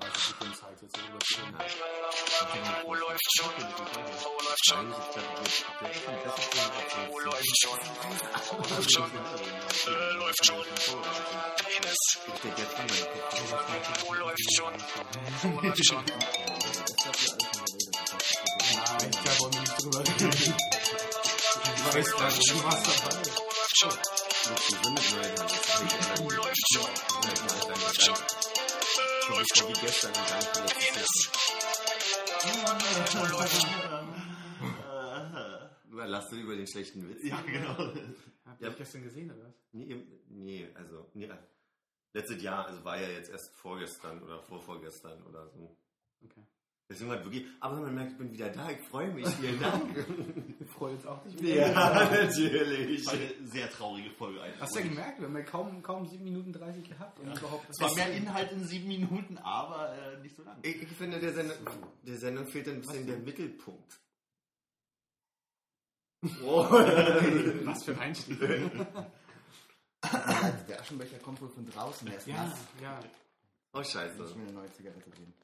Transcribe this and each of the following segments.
30 Sekunden Zeit jetzt darüber zu reden. Wo läuft schon? Wo läuft schon? Wo läuft schon? Wo läuft schon? Läuft schon. Penis. Wo läuft schon? Wo läuft schon? Nein, da wollen wir nicht drüber reden. Ich weiß gar nicht, warst dabei. Läuft schon. Läuft schon? Wo läuft schon? Äh, läuft schon. Penis. Lass du über den schlechten Witz. Ja, genau. Habt Ja. ihr gestern gesehen, oder was? Nee, nee, also, nee, letztes Jahr, also war ja jetzt erst vorgestern oder vorvorgestern oder so. Okay. Deswegen war wirklich, aber man merkt, ich bin wieder da, ich freue mich, vielen Dank. Wir freuen uns auch nicht. ja, natürlich. Das war eine sehr traurige Folge eigentlich. Hast du ja gemerkt, wir haben ja kaum, kaum 7 Minuten 30 gehabt und überhaupt. Es war mehr Inhalt in sieben Minuten, aber äh, nicht so lang. Ich, ich finde, der Sendung, der Sendung fehlt ein bisschen der Mittelpunkt. Oh. Was für ein Einstieg. Der Aschenbecher kommt wohl von draußen erst. ja, nass. ja. oh, Ich scheiße. muss mir eine neue Zigarette geben.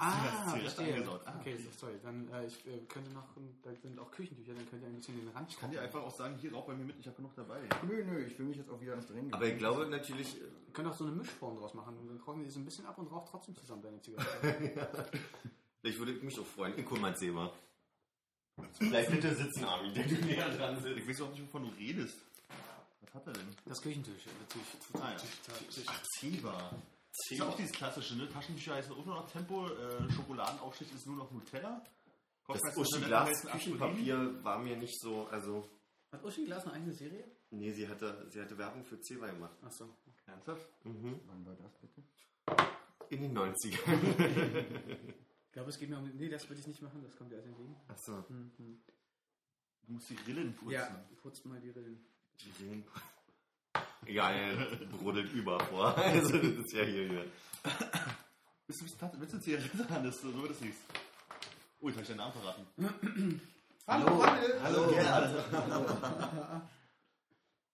Ah, verstehe. angesaut. Ah, Okay, so, sorry. Dann äh, ich äh, könnte noch, da sind auch Küchentücher, dann könnt ihr ein bisschen den Rand Ich kann dir einfach auch sagen, hier rauch bei mir mit, ich habe genug dabei. Nö, nö, ich will mich jetzt auch wieder ans Drehen Aber ich glaube natürlich, Ihr könnt auch so eine Mischform draus machen. Dann trocknen die so ein bisschen ab und raucht trotzdem zusammen deine Zigarette. vielleicht würde ich mich auch freuen. Ich guck mal, wir. Bleib bitte sitzen, Armin, der du näher dran sitzt. Ich weiß auch nicht, wovon du redest. Was hat er denn? Das Küchentisch, natürlich. Ah, ja. Ach, Zebra. Das ist ja auch dieses klassische, ne? Taschentücher heißen auch nur noch Tempo, äh, Schokoladenaufstrich ist nur noch Nutella. Das Kopfhörer ist Uschi Nutella, Glas heißt ein Aspirin. Küchenpapier war mir nicht so, also, Hat Uschi Glas eine eigene Serie? nee, sie hatte, sie hatte Werbung für Zewa gemacht. Achso. Ernsthaft? Mhm. Wann war das bitte? In den 90ern. Ich glaube, es geht mir um. Nee, das würde ich nicht machen, das kommt dir alles entgegen. Achso. Mhm. Du musst die Rillen putzen. Ja, putzt mal die Rillen. Egal, brodelt über vor. Also, das ist ja hier. hier. Bist du, bist du, willst du Zigarette an, das, so wird es nichts. Oh, jetzt habe ich deinen Namen verraten. Hallo, Hallo, Gerd.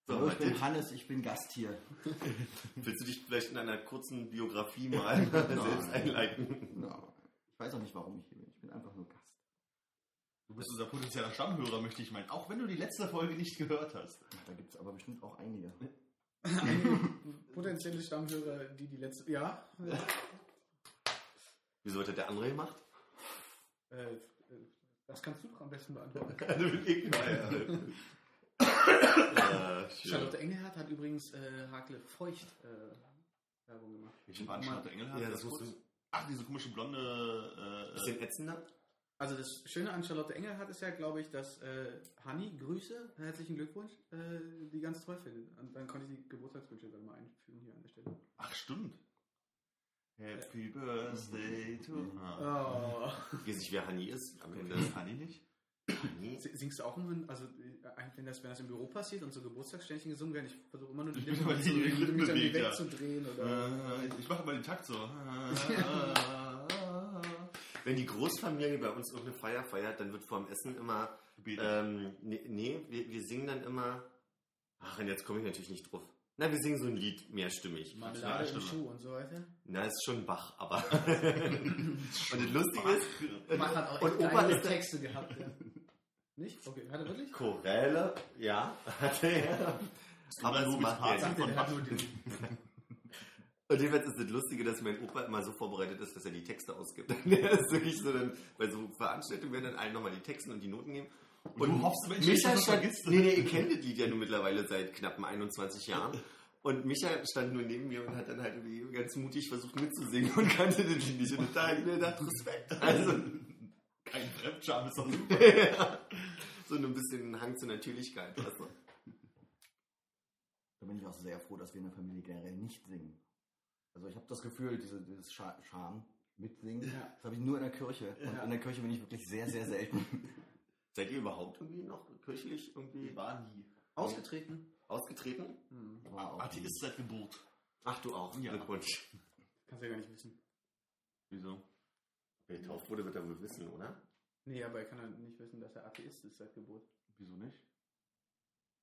So, Hallo, ich bin Hannes, ich bin Gast hier. willst du dich vielleicht in einer kurzen Biografie mal selbst einleiten? Ja, ich weiß auch nicht, warum ich hier bin. Ich bin einfach nur Gast. Du bist unser potenzieller Stammhörer, möchte ich meinen. Auch wenn du die letzte Folge nicht gehört hast. Da gibt es aber bestimmt auch einige. Potenzielle Stammhörer, die die letzte. Ja. Wieso hat das der andere gemacht? Äh, äh, das kannst du doch am besten beantworten. Ich äh, schön. Charlotte Engelhardt hat übrigens äh, Hakle Feucht äh, Werbung gemacht. Welche war Charlotte Engelhardt? Ja, das Ganz musst du. Ach, diese komische blonde. Äh, Bisschen ätzender? Also das Schöne an Charlotte Engelhardt ist ja, glaube ich, dass äh, Hanni, Grüße, herzlichen Glückwunsch, äh, die ganz toll findet. Und dann konnte ich die Geburtstagswünsche dann mal einfügen hier an der Stelle. ach, stimmt. Happy Birthday to. Ah. Oh. Ich weiß nicht, wer Hani ist am Ende. Das kann ich nicht. Hani? Singst du auch immer, also äh, wenn das, wenn das im Büro passiert und so Geburtstagsständchen gesungen werden, ich versuche immer nur die Lippen, zu, mich bewegt, ja. wegzudrehen oder. Äh, ich mache mal den Takt so. Wenn die Großfamilie bei uns irgendeine Feier feiert, dann wird vorm Essen immer. Ähm, nee, nee wir, wir singen dann immer. Ach, und jetzt komme ich natürlich nicht drauf. Na, wir singen so ein Lied mehrstimmig. Marmelade im. Schuh und so weiter. Na, ist schon Bach, aber. und das Lustige ist. Bach hat auch und echt Opa Texte gehabt. Ja. Nicht? Okay, hat er wirklich? Choräle, ja, hatte er. Aber es macht er Sagt nicht. er, der hat nur die, Und jedenfalls ist das Lustige, dass mein Opa immer so vorbereitet ist, dass er die Texte ausgibt. Der ist wirklich so dann, bei so Veranstaltungen werden dann allen nochmal die Texte und die Noten nehmen. Und du hoffst, Mensch, Micha stand, nee, nee, ihr kennt das Lied ja nun mittlerweile seit knappen 21 Jahren. Und Micha stand nur neben mir und hat dann halt irgendwie ganz mutig versucht mitzusingen und kannte das Lied nicht. Und da habe ich mir gedacht, Respekt. Also, Kein Fremdscham ist doch super. ja, so ein bisschen Hang zur Natürlichkeit. Du? Da bin ich auch sehr froh, dass wir in der Familie generell nicht singen. Also ich habe das Gefühl, diese, dieses Scha Scham mitsingen, Ja. das habe ich nur in der Kirche. Und Ja. in der Kirche bin ich wirklich sehr, sehr selten. Seid ihr überhaupt irgendwie noch kirchlich irgendwie War nie. ausgetreten. ausgetreten? Hm. War auch Atheist seit Geburt. Ach, du auch. Ja. Glückwunsch. Kannst du ja gar nicht wissen. Wieso? Wer getauft wurde, wird er wohl wissen, oder? Nee, aber er kann ja nicht wissen, dass er Atheist ist seit Geburt. Wieso nicht?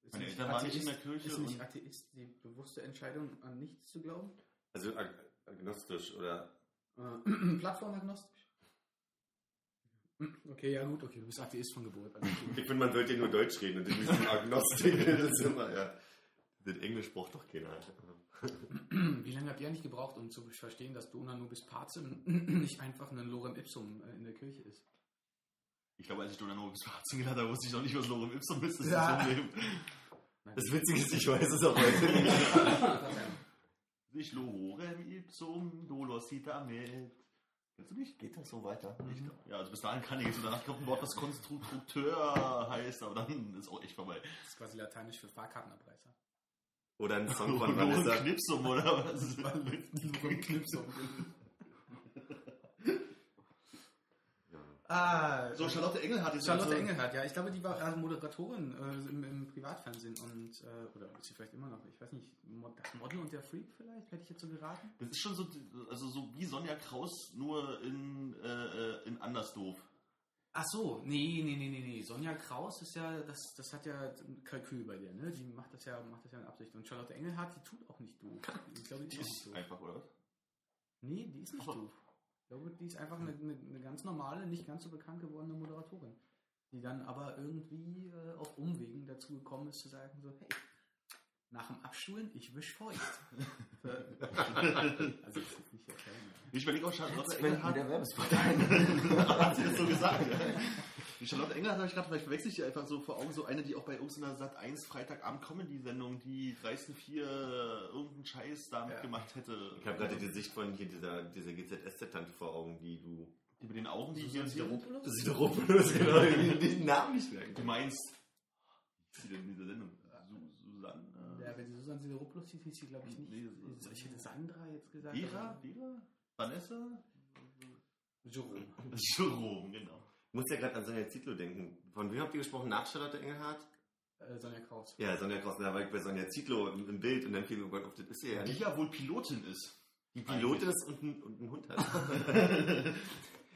Ist Meine nicht Eltern waren nicht in der Atheist- Kirche Ist nicht und- Atheist die bewusste Entscheidung, an nichts zu glauben? Also ag agnostisch oder Äh, Plattformagnostisch. Okay, ja gut, okay, du bist Atheist von Geburt. Also, Ich finde, man sollte nur Deutsch reden und nicht so Agnostik. Das ist immer, ja. Das Englisch braucht doch keiner. Wie lange habt ihr eigentlich gebraucht, um zu verstehen, dass Dona nubis pacem nicht einfach ein Lorem Ipsum äh, in der Kirche ist? Ich glaube, als ich Donner Nobis verharzen gelernt habe, wusste ich noch nicht, was Lorem Ipsum ist. Das ist Ja. das Problem. Das Witzige ist, ich weiß es auch heute nicht. Nicht Lorem Ipsum, Dolosita mit. Kennst du nicht? Geht das so weiter? Ich glaub, ja, also bis dahin kann ich jetzt. Und danach kommt ein Wort, was Konstrukteur heißt, aber dann ist auch echt vorbei. Das ist quasi lateinisch für Fahrkartenabreißer. Oder ein Song von Vanessa. Knipsum oder was? Knipsum. Ah, So, Charlotte Engelhardt ist Charlotte also- Engelhardt, ja, ich glaube, die war äh, Moderatorin äh, im, im Privatfernsehen und, äh, oder ist sie vielleicht immer noch, ich weiß nicht, das Model und der Freak vielleicht, hätte ich jetzt so geraten? Das ist schon so, also so wie Sonja Kraus, nur in, äh, in Andersdorf. Ach so, nee, nee, nee, nee, nee. Sonja Kraus ist ja, das, das hat ja ein Kalkül bei der, ne? Die macht das ja, macht das ja in Absicht. Und Charlotte Engelhardt, die tut auch nicht doof. Ich glaube, die, Die ist nicht doof. einfach, oder? Nee, die ist nicht Ach so. doof. Ich glaube, die ist einfach eine, eine, eine ganz normale, nicht ganz so bekannt gewordene Moderatorin. Die dann aber irgendwie äh, auf Umwegen dazu gekommen ist zu sagen, so, hey, nach dem Abstuhlen, ich wisch feucht. also, das ist nicht erklären. Ich überlege auch, Charlotte Wenn Engelhardt. der Werbespot ein. hat sie das so gesagt. Die Charlotte Engelhardt habe ich gerade, vielleicht verwechsel ich die einfach so vor Augen, so eine, die auch bei irgendeiner Sat 1 Freitagabend Comedy-Sendung, die dreisten vier irgendeinen Scheiß damit Ja. gemacht hätte. Ich habe gerade die Sicht von hier dieser, dieser GZSZ-Tante vor Augen, die du. Die mit den Augen, die hier Sideropoulos? Das sieht doch Ruppelus, genau. Die den Namen nicht merken. Du meinst. Wie ist sie denn in dieser Sendung? Su Susanne? Ja, wenn die Susanne Sideropoulos hieß, hieß sie, glaube ich, nicht. Nee, ich hätte Sandra jetzt gesagt. Vera? Vera? Vanessa? Jerome. Jerome, genau. Ich muss ja gerade an Sonja Zietlow denken. Von wem habt ihr gesprochen? Nach Charlotte Engelhardt? Äh, Sonja Kraus. Ja, Sonja Kraus, da war ich bei Sonja Zietlow im, im Bild und dann fiel mir, oh Gott, auf das ist sie ja Die nicht. ja wohl Pilotin ist. Die Pilotin ist und ein, und ein Hund hat.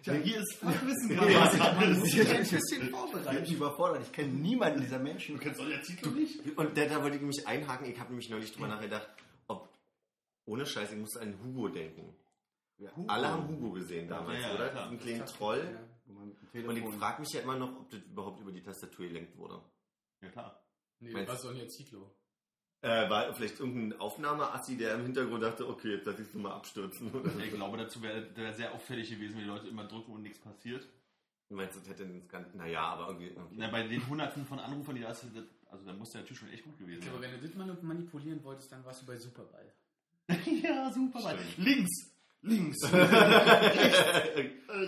Tja, hier ist Fachwissen Ja, gerade. Ich bin ein bisschen vorbereitet. Ich bin überfordert. Ich kenne niemanden dieser Menschen. Du kennst Sonja Zietlow nicht? Und da, da wollte ich mich einhaken. Ich habe nämlich neulich drüber nachgedacht, ob, ohne Scheiß, ich musste an Hugo denken. Ja. Alle haben Hugo gesehen damals, Ja, ja, oder? Diesen kleinen Troll. Ja. Wo man mit dem Und ich Telefon- frage mich ja immer noch, ob das überhaupt über die Tastatur gelenkt wurde. Ja, klar. Nee, Meinst- was Sonja Zietlow? Äh, war vielleicht irgendein Aufnahmeassi, der im Hintergrund dachte, okay, jetzt lass ich es mal abstürzen. Oder so. Ich glaube, dazu wäre wär sehr auffällig gewesen, wenn die Leute immer drücken und nichts passiert. Du meinst, das hätte einen Skandal. Naja, aber irgendwie. irgendwie. Na, bei den hunderten von Anrufern, die da ist, also da muss der natürlich schon echt gut gewesen Aber sein. wenn du das mani- manipulieren wolltest, dann warst du bei Superball. ja, super. Mann. Stimmt. Links, links,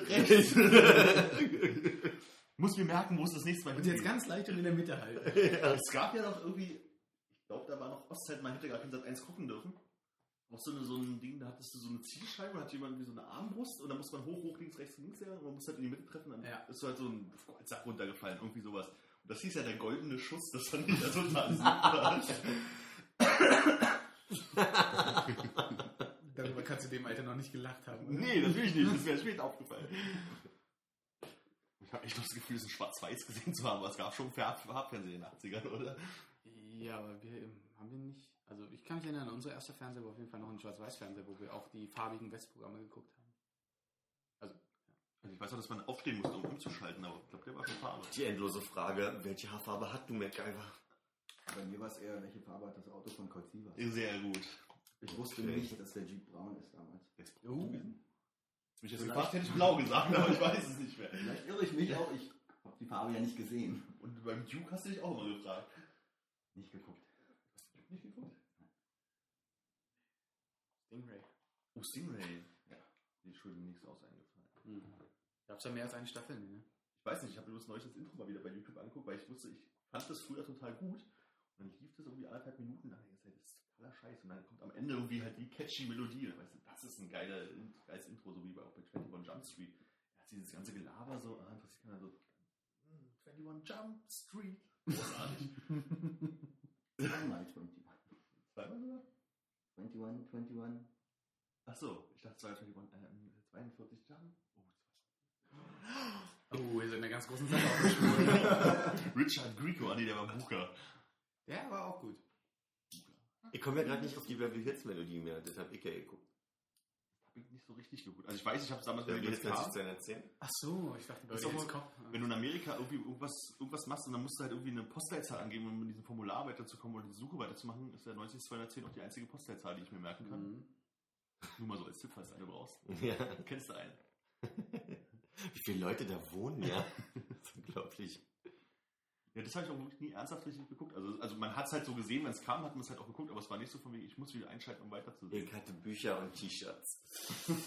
rechts. Muss mir merken, wo es das nächste Mal Und jetzt hingeht. ganz leicht und in der Mitte halten. Es gab ja noch irgendwie, ich glaube, da war noch Ostzeit, man hätte gar kein Sat 1 gucken dürfen. Auch so, eine, so ein Ding, da hattest du so eine Zielscheibe, da hat jemand wie so eine Armbrust und dann muss man hoch, hoch, links, rechts, links her und man muss halt in die Mitte treffen, dann Ja. ist so halt so ein Sack runtergefallen, irgendwie sowas. Und das hieß ja der goldene Schuss, das fand ich ja total super. Kannst du dem Alter noch nicht gelacht haben. oder? nee, natürlich nicht, das wäre später aufgefallen. Ich habe echt das Gefühl, es in Schwarz-Weiß gesehen zu haben, aber es gab schon Farb- Farbfernsehen in den 80ern, oder? Ja, aber wir haben wir nicht. Also ich kann mich erinnern, unser erster Fernseher war auf jeden Fall noch ein Schwarz-Weiß-Fernseher, wo wir auch die farbigen Westprogramme geguckt haben. Also ich weiß auch, dass man aufstehen musste, um umzuschalten, aber ich glaube, der war schon Farbe. Die endlose Frage, welche Haarfarbe hat du, MacGyver? Bei mir war es eher, welche Farbe hat das Auto von Colt Sievers? Sehr gut. Ich wusste Okay. nicht, dass der Jeep braun ist damals. Uh. Wenn ich jetzt gefragt hätte ich blau gesagt, aber ich weiß es nicht mehr. Vielleicht irre ich mich auch. Ich habe die Farbe ja nicht gesehen. Und beim Duke hast du dich auch immer gefragt. Nicht geguckt. Hast du Duke nicht geguckt? Stingray. Oh, Stingray. Ja, die ist schon nichts aus eingefallen. Mhm. Gab's ja mehr als eine Staffel, ne? Ich weiß nicht, ich habe bloß neulich das Intro mal wieder bei YouTube angeguckt, weil ich wusste, ich fand das früher total gut. Und dann lief das irgendwie anderthalb Minuten, ich, das ist totaler Scheiß. Und dann kommt am Ende irgendwie halt die catchy Melodie. Und weißt du, das ist ein geiler, geiles Intro, so wie bei, auch bei 21 Jump Street. Er hat dieses ganze Gelaber so, ah, interessiert keiner so, hm, 21 Jump Street. Großartig. Zweimal 21. Zweimal sogar? 21, 21. Ach so, ich dachte 22, ähm, 42 Jump. Oh, Oh, wir sind in einer ganz großen Sache. Richard Grieco, ah nee, der war Booker. Der war auch gut. Ich komme ja gerade nicht auf die Beverly Hills Melodie mehr, das habe ich ja geguckt. nicht so richtig geguckt. Also ich weiß, ich habe es damals, Ja, jetzt das kam, zu erzählen? Ach so, ich dachte, jetzt doch Kopf. wenn du in Amerika irgendwie irgendwas, irgendwas machst und dann musst du halt irgendwie eine Postleitzahl angeben, um mit diesem Formular weiterzukommen oder die Suche weiterzumachen, ist der 90210 auch die einzige Postleitzahl, die ich mir merken kann. Mhm. Nur mal so als Tipp, falls du eine brauchst. Ja. Kennst du einen? Wie viele Leute da wohnen, ja. Das ist unglaublich. Ja, das habe ich auch wirklich nie ernsthaft richtig geguckt. Also, also man hat es halt so gesehen, wenn es kam, hat man es halt auch geguckt, aber es war nicht so von wegen, ich muss wieder einschalten, um weiterzusehen. Ich hatte Bücher und T-Shirts.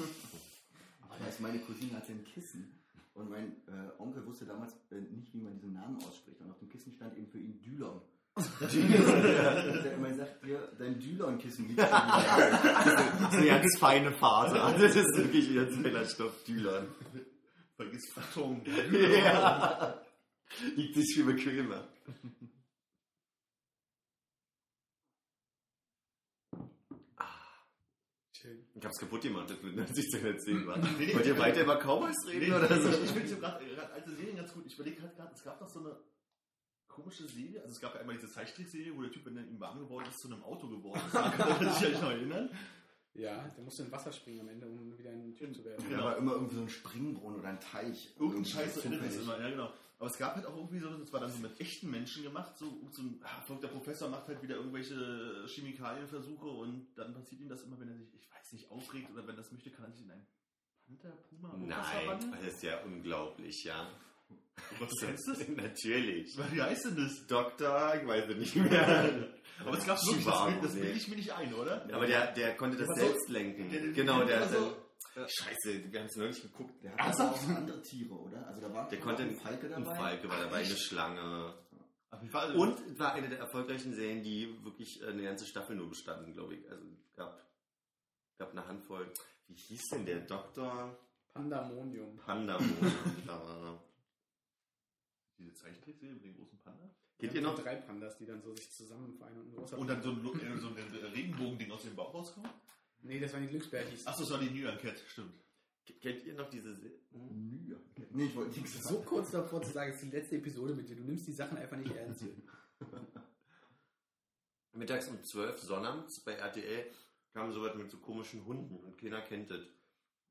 Ich weiß, meine Cousine hatte ein Kissen und mein äh, Onkel wusste damals äh, nicht, wie man diesen Namen ausspricht. Und auf dem Kissen stand eben für ihn Dülon. Der immer sagt, dir, dein Dülon-Kissen liegt. Das ist eine ganz feine Faser. Das ist wirklich ganz feiner Stoff, Dylon. Vergiss Fattung. Ja. Liegt sich viel bequemer. Schön. Ich hab's kaputt gemacht, das mit 1910 war. Nee, Wollt ihr nee. weiter über Cowboys reden Nee, oder so? Ich finde gerade gerade alte Serien ganz gut. Ich überlege halt gerade, es gab doch so eine komische Serie. Also es gab ja einmal diese Zeichentrickserie, wo der Typ, wenn er ihm warm geworden ist, zu einem Auto geworden ist. Kann er sich ja noch erinnern. Ja, der musste in Wasser springen am Ende, um wieder ein Typ zu werden. Da war immer irgendwie so ein Springbrunnen oder ein Teich. Irgendein Irgendwie Scheiß so endet das immer, ja genau. Aber es gab halt auch irgendwie so, das war dann so mit echten Menschen gemacht, so, so ein ah, verrückter Professor macht halt wieder irgendwelche Chemikalienversuche und dann passiert ihm das immer, wenn er sich, ich weiß nicht, aufregt oder wenn er das möchte, kann er sich in einen Panther, Puma, Nein, das ist ja unglaublich, ja. Was kennst du das? Natürlich. Wie heißt denn das? Doktor, ich weiß es nicht mehr. Aber es gab wirklich, das, das bilde ich mir nicht ein, oder? Aber der, der konnte das Der selbst lenken. der- der- genau, der, der war so- dann, Scheiße, wir haben es neulich geguckt. Der hatte aber auch andere Tiere, oder? Also da war Der war konnte auch ein ein Falke Ein dabei. Falke war Ach, dabei, eine? Schlange. Fall. Und es war eine der erfolgreichen Serien, die wirklich eine ganze Staffel nur bestanden, glaube ich. Also es gab, gab eine Handvoll. Wie hieß denn der Doktor Pandamonium. Pandamon? da war er. diese Zeichentrickserie mit dem großen Panda. Geht Ja, ihr noch? Drei Pandas, die dann so sich zusammen vereinen und ein großer Und dann so ein, äh, so ein Regenbogending aus dem Bauch rauskommt. Nee, das waren die Glücksbärchis. Achso, das war die New Cat, stimmt. Kennt ihr noch diese Se Mühe. Nee, ich wollte nichts so kurz davor zu sagen, es ist die letzte Episode mit dir. Du nimmst die Sachen einfach nicht ernst hier. Mittags um 12 Sonnabends bei RTL kam sowas mit so komischen Hunden und keiner kennt das.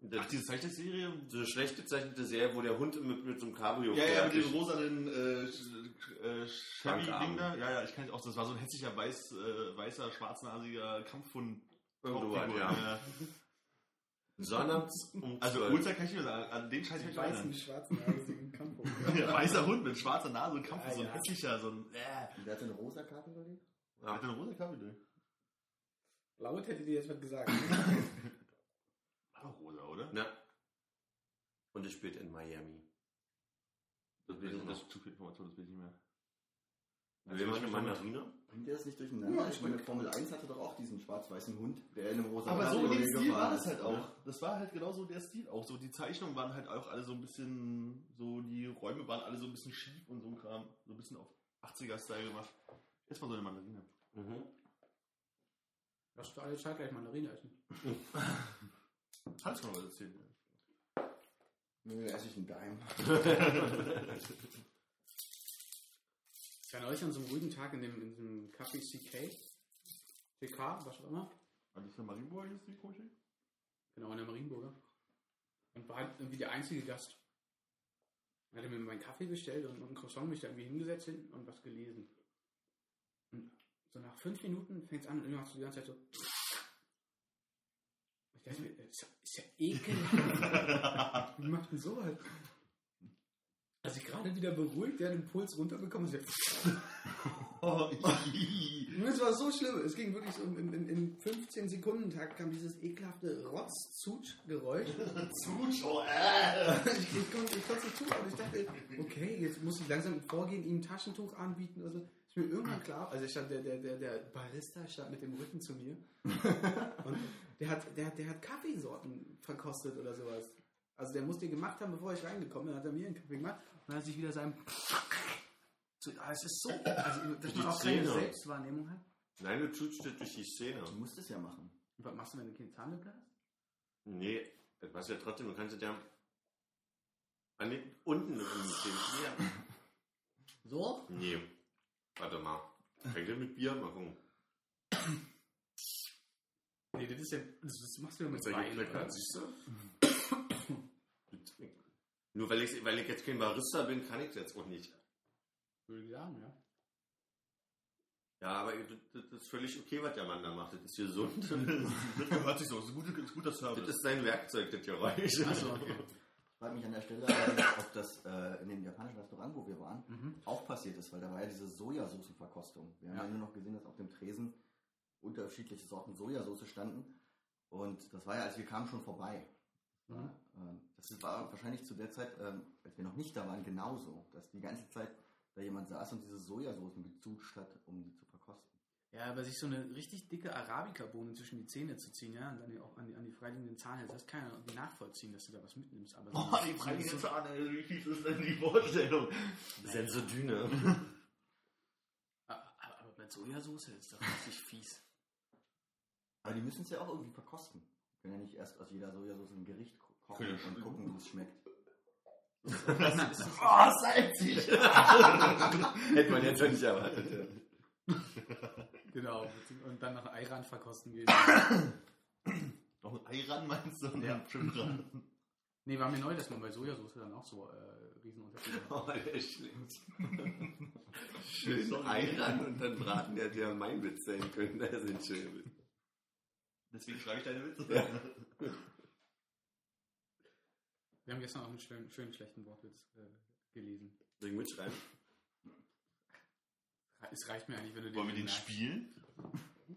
Das Ach, diese Zeichentrickserie? so eine schlecht gezeichnete Serie, wo der Hund mit, mit so einem Cabrio Ja, ja, mit dem rosanen äh, Sch- äh, Chevy-Ding da. Ja, ja, ich kenne auch. Das war so ein hässlicher, weiß, äh, weißer, schwarznasiger Kampfhund. Irgendwo, Hauptfigur, ja. Sonnabends um 12 Also Uhrzeit kann ich nicht mehr sagen. An den Scheiß Die mich weißen, schwarzen Nagesigen Kampf. Ja, Weißer Hund mit schwarzer Nase und Kampf, Ah, so ein ja. hässlicher, so ein. Äh. Der hatte eine rosa Karte überlegt? Ja. Hat er eine rosa Kabel? Laut hätte dir jetzt was gesagt. War doch rosa, oder? Ja. Und es spielt in Miami. Das, ich das, ist zu viel Information, das will ich nicht mehr. Will man eine Mandarine? Bringt ihr das nicht durcheinander? Ja, ich meine, Formel 1 hatte doch auch diesen schwarz-weißen Hund, der in einem rosa Aber so dem Stil war das halt auch. Das war halt genau so der Stil auch. So die Zeichnungen waren halt auch alle so ein bisschen, so die Räume waren alle so ein bisschen schief und so ein Kram. So ein bisschen auf 80er-Style gemacht. Jetzt mal so eine Mandarine. Mhm. Lass du alle Zeit gleich Mandarine essen. Kannst du mal was erzählen? Nö, esse ich einen Dime. Ich war neulich an so einem ruhigen Tag in dem, in diesem Café CK. CK, was auch immer. War das der Marienburg jetzt die Coaching? Genau, in der Marienburger. Und war halt irgendwie der einzige Gast. Er hatte mir meinen Kaffee bestellt und, und ein Croissant mich da irgendwie hingesetzt hin und was gelesen. Und so nach fünf Minuten fängt es an und machst du die ganze Zeit so. Ich dachte mir, ist ja, ist ja ekelhaft. Wie macht denn sowas? Als ich gerade wieder beruhigt, der den Puls runterbekommen ist, Oh, und es war so schlimm. Es ging wirklich so in, in, in 15 Sekunden Tag kam dieses ekelhafte Rotz-Zutsch-Geräusch. Zuschauer, äh. ich, ich konnte ich konnte und ich dachte, okay, jetzt muss ich langsam vorgehen, ihm ein Taschentuch anbieten oder so. Ist mir irgendwann klar, also stand, der, der, der, der Barista stand mit dem Rücken zu mir und der hat, der, hat- der hat Kaffeesorten verkostet oder sowas. Also der musste die gemacht haben, bevor ich reingekommen bin, hat er mir einen Kaffee gemacht und dann hat sich wieder seinem so, ah, es ist so, also dass Die man auch keine. Selbstwahrnehmung hat. Nein, du tust das durch die Szene. Du musst es ja machen. Und was machst du, wenn du keine Zahnlücke hast? Nee, das war's ja trotzdem, du kannst es ja an den, unten im Zähne. So? Nee. Warte mal. Fängt mit Bier machen? Nee, das ist ja, das machst du ja mit Wein, siehst du? Nur weil ich, weil ich jetzt kein Barista bin, kann ich das jetzt auch nicht. Würde ich sagen, ja. Ja, aber das, das ist völlig okay, was der Mann da macht. Das ist gesund. Das hört sich so, das ist ein guter, guter Das Service. ist sein Werkzeug, das Geräusch. Achso, okay. Ich frage mich an der Stelle, ob das äh, in dem japanischen Restaurant, wo wir waren, Mhm. auch passiert ist, weil da war ja diese Sojasoßenverkostung. Wir haben Ja. ja nur noch gesehen, dass auf dem Tresen unterschiedliche Sorten Sojasauce standen. Und das war ja, als wir kamen, schon vorbei. Mhm. Ähm, Das war wahrscheinlich zu der Zeit, ähm, als wir noch nicht da waren, genauso. Dass die ganze Zeit da jemand saß und diese Sojasoßen gezutscht hat, um die zu verkosten. Ja, aber sich so eine richtig dicke Arabica-Bohne zwischen die Zähne zu ziehen, ja, und dann auch an die, an die freiliegenden Zahnhälse, das kann ja irgendwie nachvollziehen, dass du da was mitnimmst. Aber Oh, so- die freie so- Zahne, wie fies ist denn die Vorstellung? Sensodyne. Aber, aber bei Sojasauce ist das richtig fies. Aber die müssen es ja auch irgendwie verkosten. Können ja nicht erst aus jeder Sojasauce ein Gericht ko- kochen und gucken, wie es schmeckt. Oh, salzig! Hätte man jetzt nicht erwartet. Genau. Und dann nach Eiran verkosten gehen. Noch ein Ei ran, meinst du? Und Ja. schön dran. Nee, war mir neu, dass man bei Sojasauce dann auch so äh, Riesenunterschiede hat. Oh, der ist schlimm. Schön Ei ran und dann braten, der hätte ja mein Witz sein können. Das sind schöne Witze. Deswegen schreibe ich deine Witze. Ja. Wir haben gestern auch einen schönen, schönen schlechten Wortwitz äh, gelesen. Soll ich mitschreiben? Es reicht mir eigentlich, wenn du Wollen wir den merkst. spielen?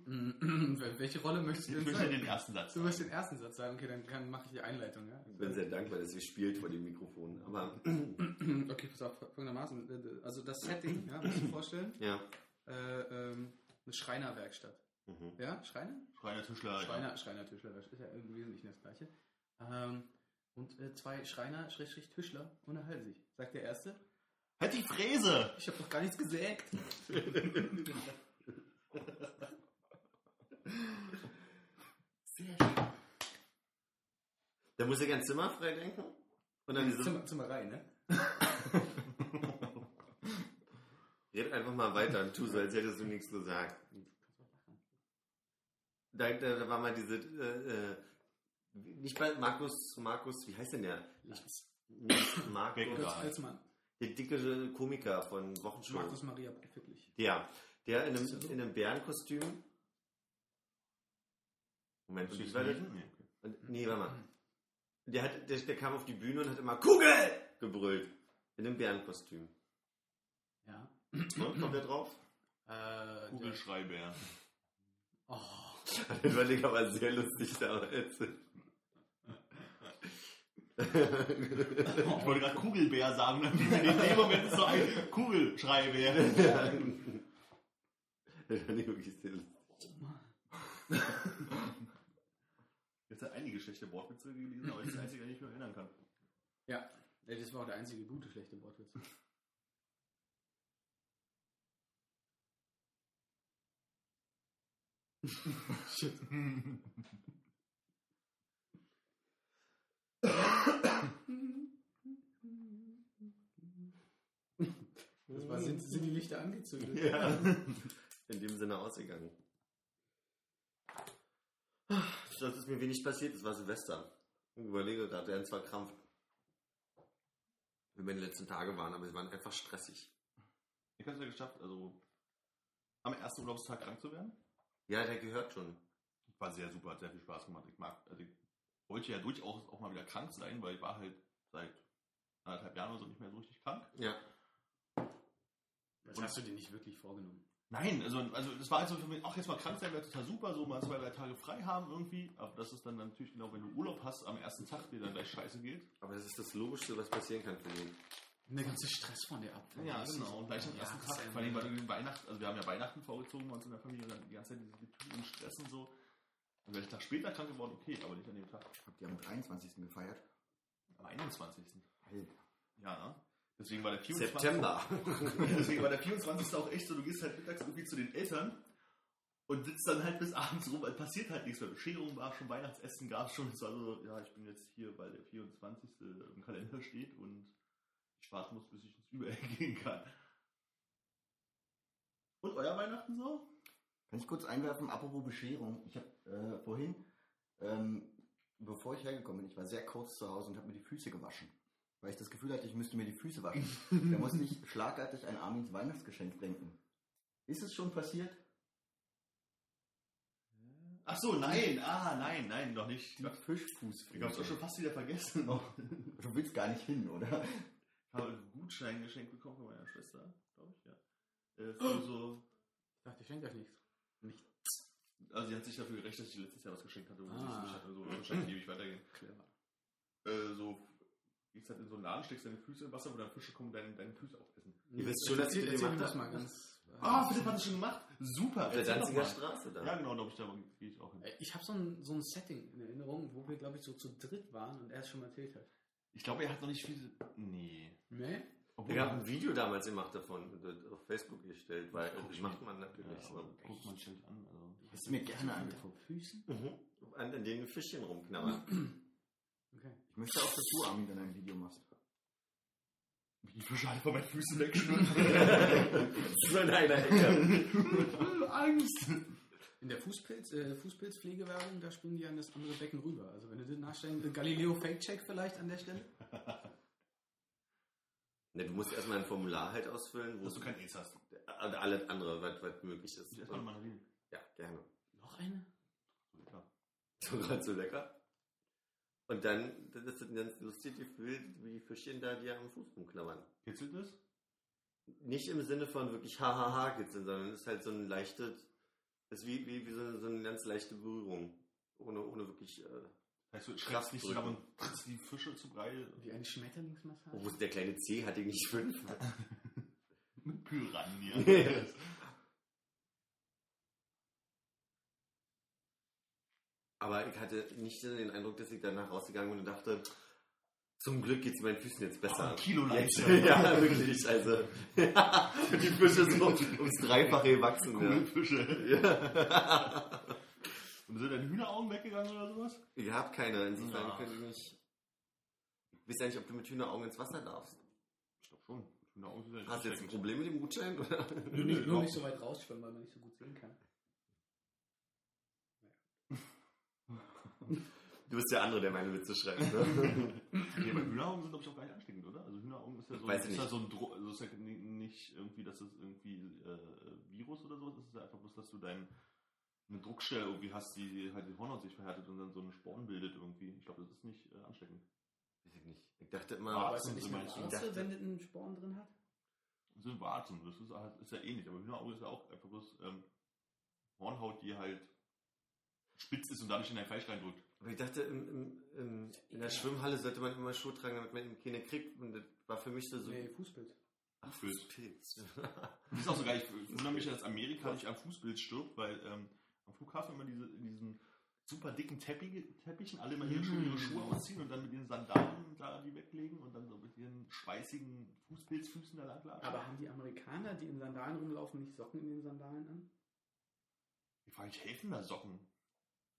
Mm, Welche Rolle möchtest du Ich denn möchte sein? den ersten Satz. Du wirst den ersten Satz sagen, okay, dann kann, mache ich die Einleitung, ja? Ich bin sehr dankbar, dass ihr spielt vor dem Mikrofon. Aber Okay, pass auf, folgendermaßen. Also das Setting, ja, musst du dir vorstellen, ja. äh, ähm, eine Schreinerwerkstatt. Mhm. Ja, Schreiner? Schreiner, Tischler. Schreiner, Schreiner, Tischler, das ist ja im Wesentlichen das Gleiche. Ähm, und äh, zwei Schreiner, Schrägstrich Tischler, unterhalten sich. Sagt der Erste, Halt die Fräse! ich habe doch gar nichts gesägt. Da muss ich an Zimmer frei denken. Und dann diese. Zimmer, Zimmerei, ne? Red einfach mal weiter und tu so, als hättest du nichts gesagt. Da, da, da war mal diese. Äh, äh, nicht bei Markus, Markus, wie heißt denn der? Nicht Markus. Becker. Kurz als Mann. Der dicke Komiker von Wochenshow. Markus Maria Profitlich. Ja, der in einem, in einem Bärenkostüm. Moment, und wie war das? Nee. Und, nee, warte mal. Der, hat, der, der kam auf die Bühne und hat immer Kugel gebrüllt. In einem Bärenkostüm. Ja. So, kommt der drauf? Äh, Kugelschreibär. oh, Das war Digga, aber sehr lustig damals. Ich wollte gerade Kugelbär sagen, dann fiel mir in dem Moment so ein Kugelschreibär. Das fand ich wirklich sehr lustig. Jetzt hat einige schlechte Wortwitze gelesen, aber das ist das einzige, an das ich mich erinnern kann. ja. Ja, Das war auch der einzige gute schlechte Wortwitz. Shit. Das war, sind, sind die Lichter angezündet? Ja. In dem Sinne ausgegangen. Das ist mir wenig passiert, es war Silvester. Ich überlege gerade, der zwar krampft. Wie meine letzten Tage waren, aber sie waren einfach stressig. Ich habe es ja geschafft, also am ersten Urlaubstag krank zu werden. Ja, der gehört schon. War sehr super, hat sehr viel Spaß gemacht. Ich mag, also ich wollte ja durchaus auch mal wieder krank sein, weil ich war halt seit anderthalb Jahren oder so nicht mehr so richtig krank. Ja. Das hast du dir nicht wirklich vorgenommen. Nein, also, also das war halt so für mich, auch jetzt mal krank sein wäre total super, so mal zwei, drei Tage frei haben irgendwie. Aber das ist dann natürlich genau, wenn du Urlaub hast, am ersten Tag dir dann gleich scheiße geht. Aber das ist das Logischste, was passieren kann für ihn. Der ganze Stress von dir ab. Ja, genau. Und gleich am Ja, ersten Tag, ja vor allem, weil du Weihnachten, also wir haben ja Weihnachten vorgezogen bei uns in der Familie und dann die ganze Zeit diese Getüte und Stress und so. Und wenn ich Tag später krank geworden, okay, aber nicht an dem Tag. Habt ihr am 23. gefeiert? Am 21. Alter. Ja, ne? Deswegen war der 24. September. Deswegen war der 24. auch echt so, du gehst halt mittags irgendwie zu den Eltern und sitzt dann halt bis abends rum, weil passiert halt nichts mehr. Bescherung war schon, Weihnachtsessen gab es schon. Es war so, ja, ich bin jetzt hier, weil der 24. im Kalender steht und ich warten muss, bis ich ins Überall gehen kann. Und euer Weihnachten so? Kann ich kurz einwerfen, apropos Bescherung. Ich habe äh, vorhin, ähm, bevor ich hergekommen bin, ich war sehr kurz zu Hause und habe mir die Füße gewaschen. Weil ich das Gefühl hatte, ich müsste mir die Füße waschen. da musste ich schlagartig an Armins Weihnachtsgeschenk denken. Ist es schon passiert? Ach so, nein, ah, nein, nein, noch nicht. Die Ich Fischfußfüße. hab's auch schon fast wieder vergessen. Du willst gar nicht hin, oder? Ich habe einen Gutschein geschenkt bekommen von meiner Schwester, glaube ich, ja. Äh, für so, Ich dachte, ich schenke euch nichts. also sie hat sich dafür gerechnet, dass ich letztes Jahr was geschenkt hatte und Ah. sie es nicht hatte. So, wahrscheinlich ewig weitergehen. Clever. Äh, so, gehst halt in so einen Laden, steckst deine Füße im Wasser, wo dann Fische kommen und deine, deine Füße aufessen. Ihr wisst schon, dass ich mir gemacht das mal ganz. äh, Ah, Philipp hat das schon gemacht? Super. Auf der Danziger. Straße da. Ja, genau, glaube ich, da gehe ich auch hin. Äh, Ich habe so ein, so ein Setting in Erinnerung, wo wir, glaube ich, so zu dritt waren und er es schon mal erzählt hat. Ich glaube, er hat noch nicht viel. Nee. Nee? Obwohl, Ich habe ein Video damals gemacht davon und auf Facebook gestellt, weil das macht man natürlich ja, so. aber guckt man sich an. Also. Ich hätte mir gerne angeguckt. Füßen? Mhm. An, an denen Fischchen rumknabbern. Okay. Ich möchte auch, dass du, Armin, dann ein Video machst. Wie die Fische alle von meinen Füßen wegschwimmen. so in einer Ecke. Angst. In der Fußpilz, äh, Fußpilzpflegewerbung, da springen die an das andere Becken rüber. Also wenn du das nachstellen, äh, Galileo Fake Check vielleicht an der Stelle. Ne, du musst erstmal ein Formular halt ausfüllen, wo Dass du kein Ace hast. und alles andere, was, was möglich ist. Ich esse mal eine Mandarine. Ja, gerne. Noch eine? So, klar. So gerade so lecker. Und dann, das ist ein ganz lustig Gefühl, wie die Fischchen da dir am Fuß rumknabbern. Kitzelt das? Nicht im Sinne von wirklich hahaha kitzeln, sondern es ist halt so ein leichtes, es ist wie, wie, wie so, eine, so eine ganz leichte Berührung. Ohne, ohne wirklich, äh, Heißt du, schreibst nicht zusammen und trittst die Fische zu Brei Wie eine Schmetterlingsmassage? oh, der kleine C hatte nicht fünf. mit Piranha. Aber ich hatte nicht den Eindruck, dass ich danach rausgegangen bin und dachte, zum Glück geht es meinen Füßen jetzt besser. Oh, ein Kilo leichter. ja, wirklich. Also, die Fische so ums Dreifache gewachsen. Coole Fische. Ja. Ja. Und sind deine Hühneraugen weggegangen oder sowas? Ich habe keine, insofern Ja. könnte ich nicht. Ich weiß ja nicht, ob du mit Hühneraugen ins Wasser darfst. Ich glaube schon. Hühneraugen sind ja nicht Hast du jetzt ein. Problem mit dem Gutschein? Oder? Nur, nicht, nur nicht so weit rausschwimmen, weil man nicht so gut sehen kann. Du bist der andere, der meine Witze schreibt. Ne? Nee, aber Hühneraugen sind, glaube ich, auch gar nicht ansteckend, oder? Also Hühneraugen ist ja so, Weiß ist ja nicht. so ein Dro also ist ja ni- nicht irgendwie, dass es irgendwie äh, Virus oder sowas ist. Es ist ja einfach bloß, dass du dein, eine Druckstelle irgendwie hast, die halt die Hornhaut sich verhärtet und dann so einen Sporn bildet irgendwie. Ich glaube, das ist nicht äh, ansteckend. Weiß ich nicht. Ich dachte immer, Weißt du so meinst du. Dachte- wenn das einen Sporn drin hat? Das sind Warzen, das ist, halt- ist ja ähnlich, aber Hühnerauge ist ja auch einfach bloß ähm, Hornhaut, die halt spitz ist und dadurch in dein Fleisch reindrückt. Aber ich dachte, im, im, im, in der Schwimmhalle sollte man immer Schuhe tragen, damit man eben keine kriegt. Und das war für mich so. so Nee, Fußpilz. Ach, Fußpilz. Pilz. Das ist auch so geil. Ich wundere mich, dass Amerika nicht am Fußbild stirbt, weil ähm, am Flughafen immer diese, in diesen super dicken Teppich, Teppichen alle mal ihre, Schuhe, ihre Schuhe ausziehen und dann mit ihren Sandalen da die weglegen und dann so mit ihren schweißigen Fußpilzfüßen da langlatschen. Aber haben die Amerikaner, die in Sandalen rumlaufen, nicht Socken in den Sandalen an? Ich frage mich, helfen da Socken?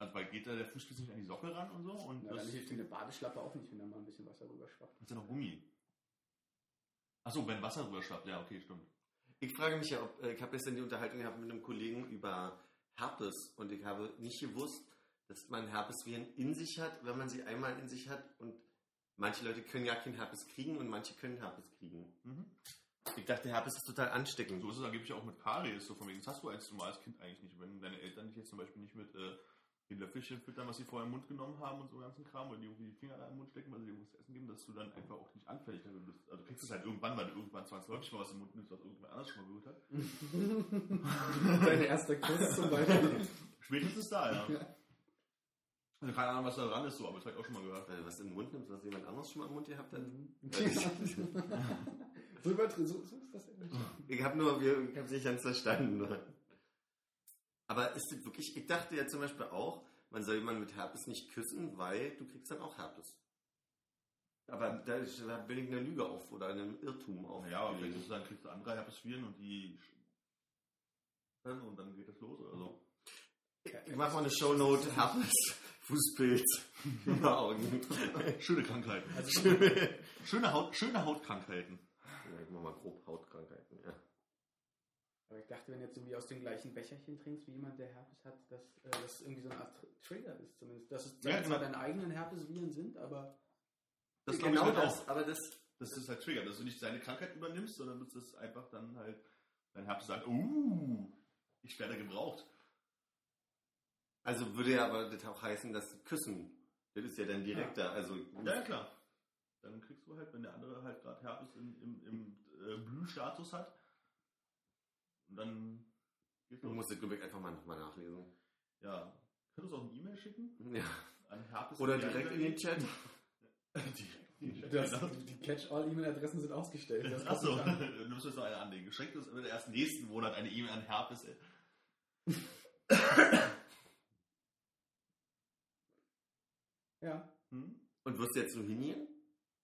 Also, weil geht da der Fußpilz nicht an die Socke ran und so? Und Na, das dann hilft dir eine Badeschlappe auch nicht, wenn da mal ein bisschen Wasser rüber schwappt. das ist ja noch Gummi. Achso, wenn Wasser drüber schwappt, ja, okay, stimmt. Ich frage mich ja, ob, äh, ich habe gestern die Unterhaltung gehabt mit einem Kollegen über Herpes und ich habe nicht gewusst, dass man Herpesviren in sich hat, wenn man sie einmal in sich hat und manche Leute können ja kein Herpes kriegen und manche können Herpes kriegen. Mhm. Ich dachte, Herpes ist total ansteckend. So ist es angeblich auch mit Karies, so von wegen, das hast du als normales Kind eigentlich nicht. Wenn deine Eltern dich jetzt zum Beispiel nicht mit äh, den Löffelchen füttern, was sie vorher im Mund genommen haben und so ganzen Kram, oder die irgendwie die Finger da im Mund stecken, weil sie dir irgendwas zu essen geben, dass du dann einfach auch nicht anfällig dafür bist. Also du kriegst es halt irgendwann, weil du irgendwann zwangsläufig mal was im Mund nimmst, was irgendwer anders schon mal berührt hat. Dein erster Kuss zum Beispiel. Spätestens da, ja. Also keine Ahnung, was da dran ist, so, aber das habe ich auch schon mal gehört. Weil du was in den Mund nimmst, was jemand anderes schon mal im Mund gehabt hat. so, übertri- so, so ist das ja nicht. Ich habe nur, wir- ich habe es nicht ganz verstanden. Aber ist das wirklich, ich dachte ja zum Beispiel auch, man soll jemanden mit Herpes nicht küssen, weil du kriegst dann auch Herpes. Aber da, ist- da bin ich eine Lüge auf oder einem Irrtum auf. Naja, aber ist es dann, kriegst du andere Herpesviren und die und dann geht das los oder so. Ich mach mal eine Shownote, Herpes, Fußpilz, Augen. Schöne Krankheiten. Also, Schöne, Haut, schöne Hautkrankheiten. Ja, ich mach mal grob Hautkrankheiten, ja. Aber ich dachte, wenn du jetzt irgendwie aus dem gleichen Becherchen trinkst wie jemand, der Herpes hat, dass äh, das irgendwie so eine Art Tr- Trigger ist zumindest. Dass es Ja, zwar genau. deine eigenen Herpesviren sind, aber Das genau das, auch. aber das, Das ist halt Trigger, dass du nicht seine Krankheit übernimmst, sondern dass das einfach dann halt dein Herz sagt, uh, ich werde gebraucht. also würde ja aber das auch heißen, dass Küssen, das ist ja dann direkter, also Ja, ja, klar. Dann kriegst du halt, wenn der andere halt gerade Herpes im, im, im äh, Blühstatus hat, und dann geht's du musst das, ich, einfach mal nochmal nachlesen. Ja. Könntest du auch eine E-Mail schicken? Ja. An Herpes Oder direkt in den Chat. direkt in den Chat. das, genau. die Catch-all-E-Mail-Adressen sind ausgestellt. Das Achso, dann- du musst jetzt noch eine anlegen. Geschenkt ist wird erst nächsten Monat eine E-Mail an Herpes. Ja. Hm? Und wirst du jetzt so hingehen?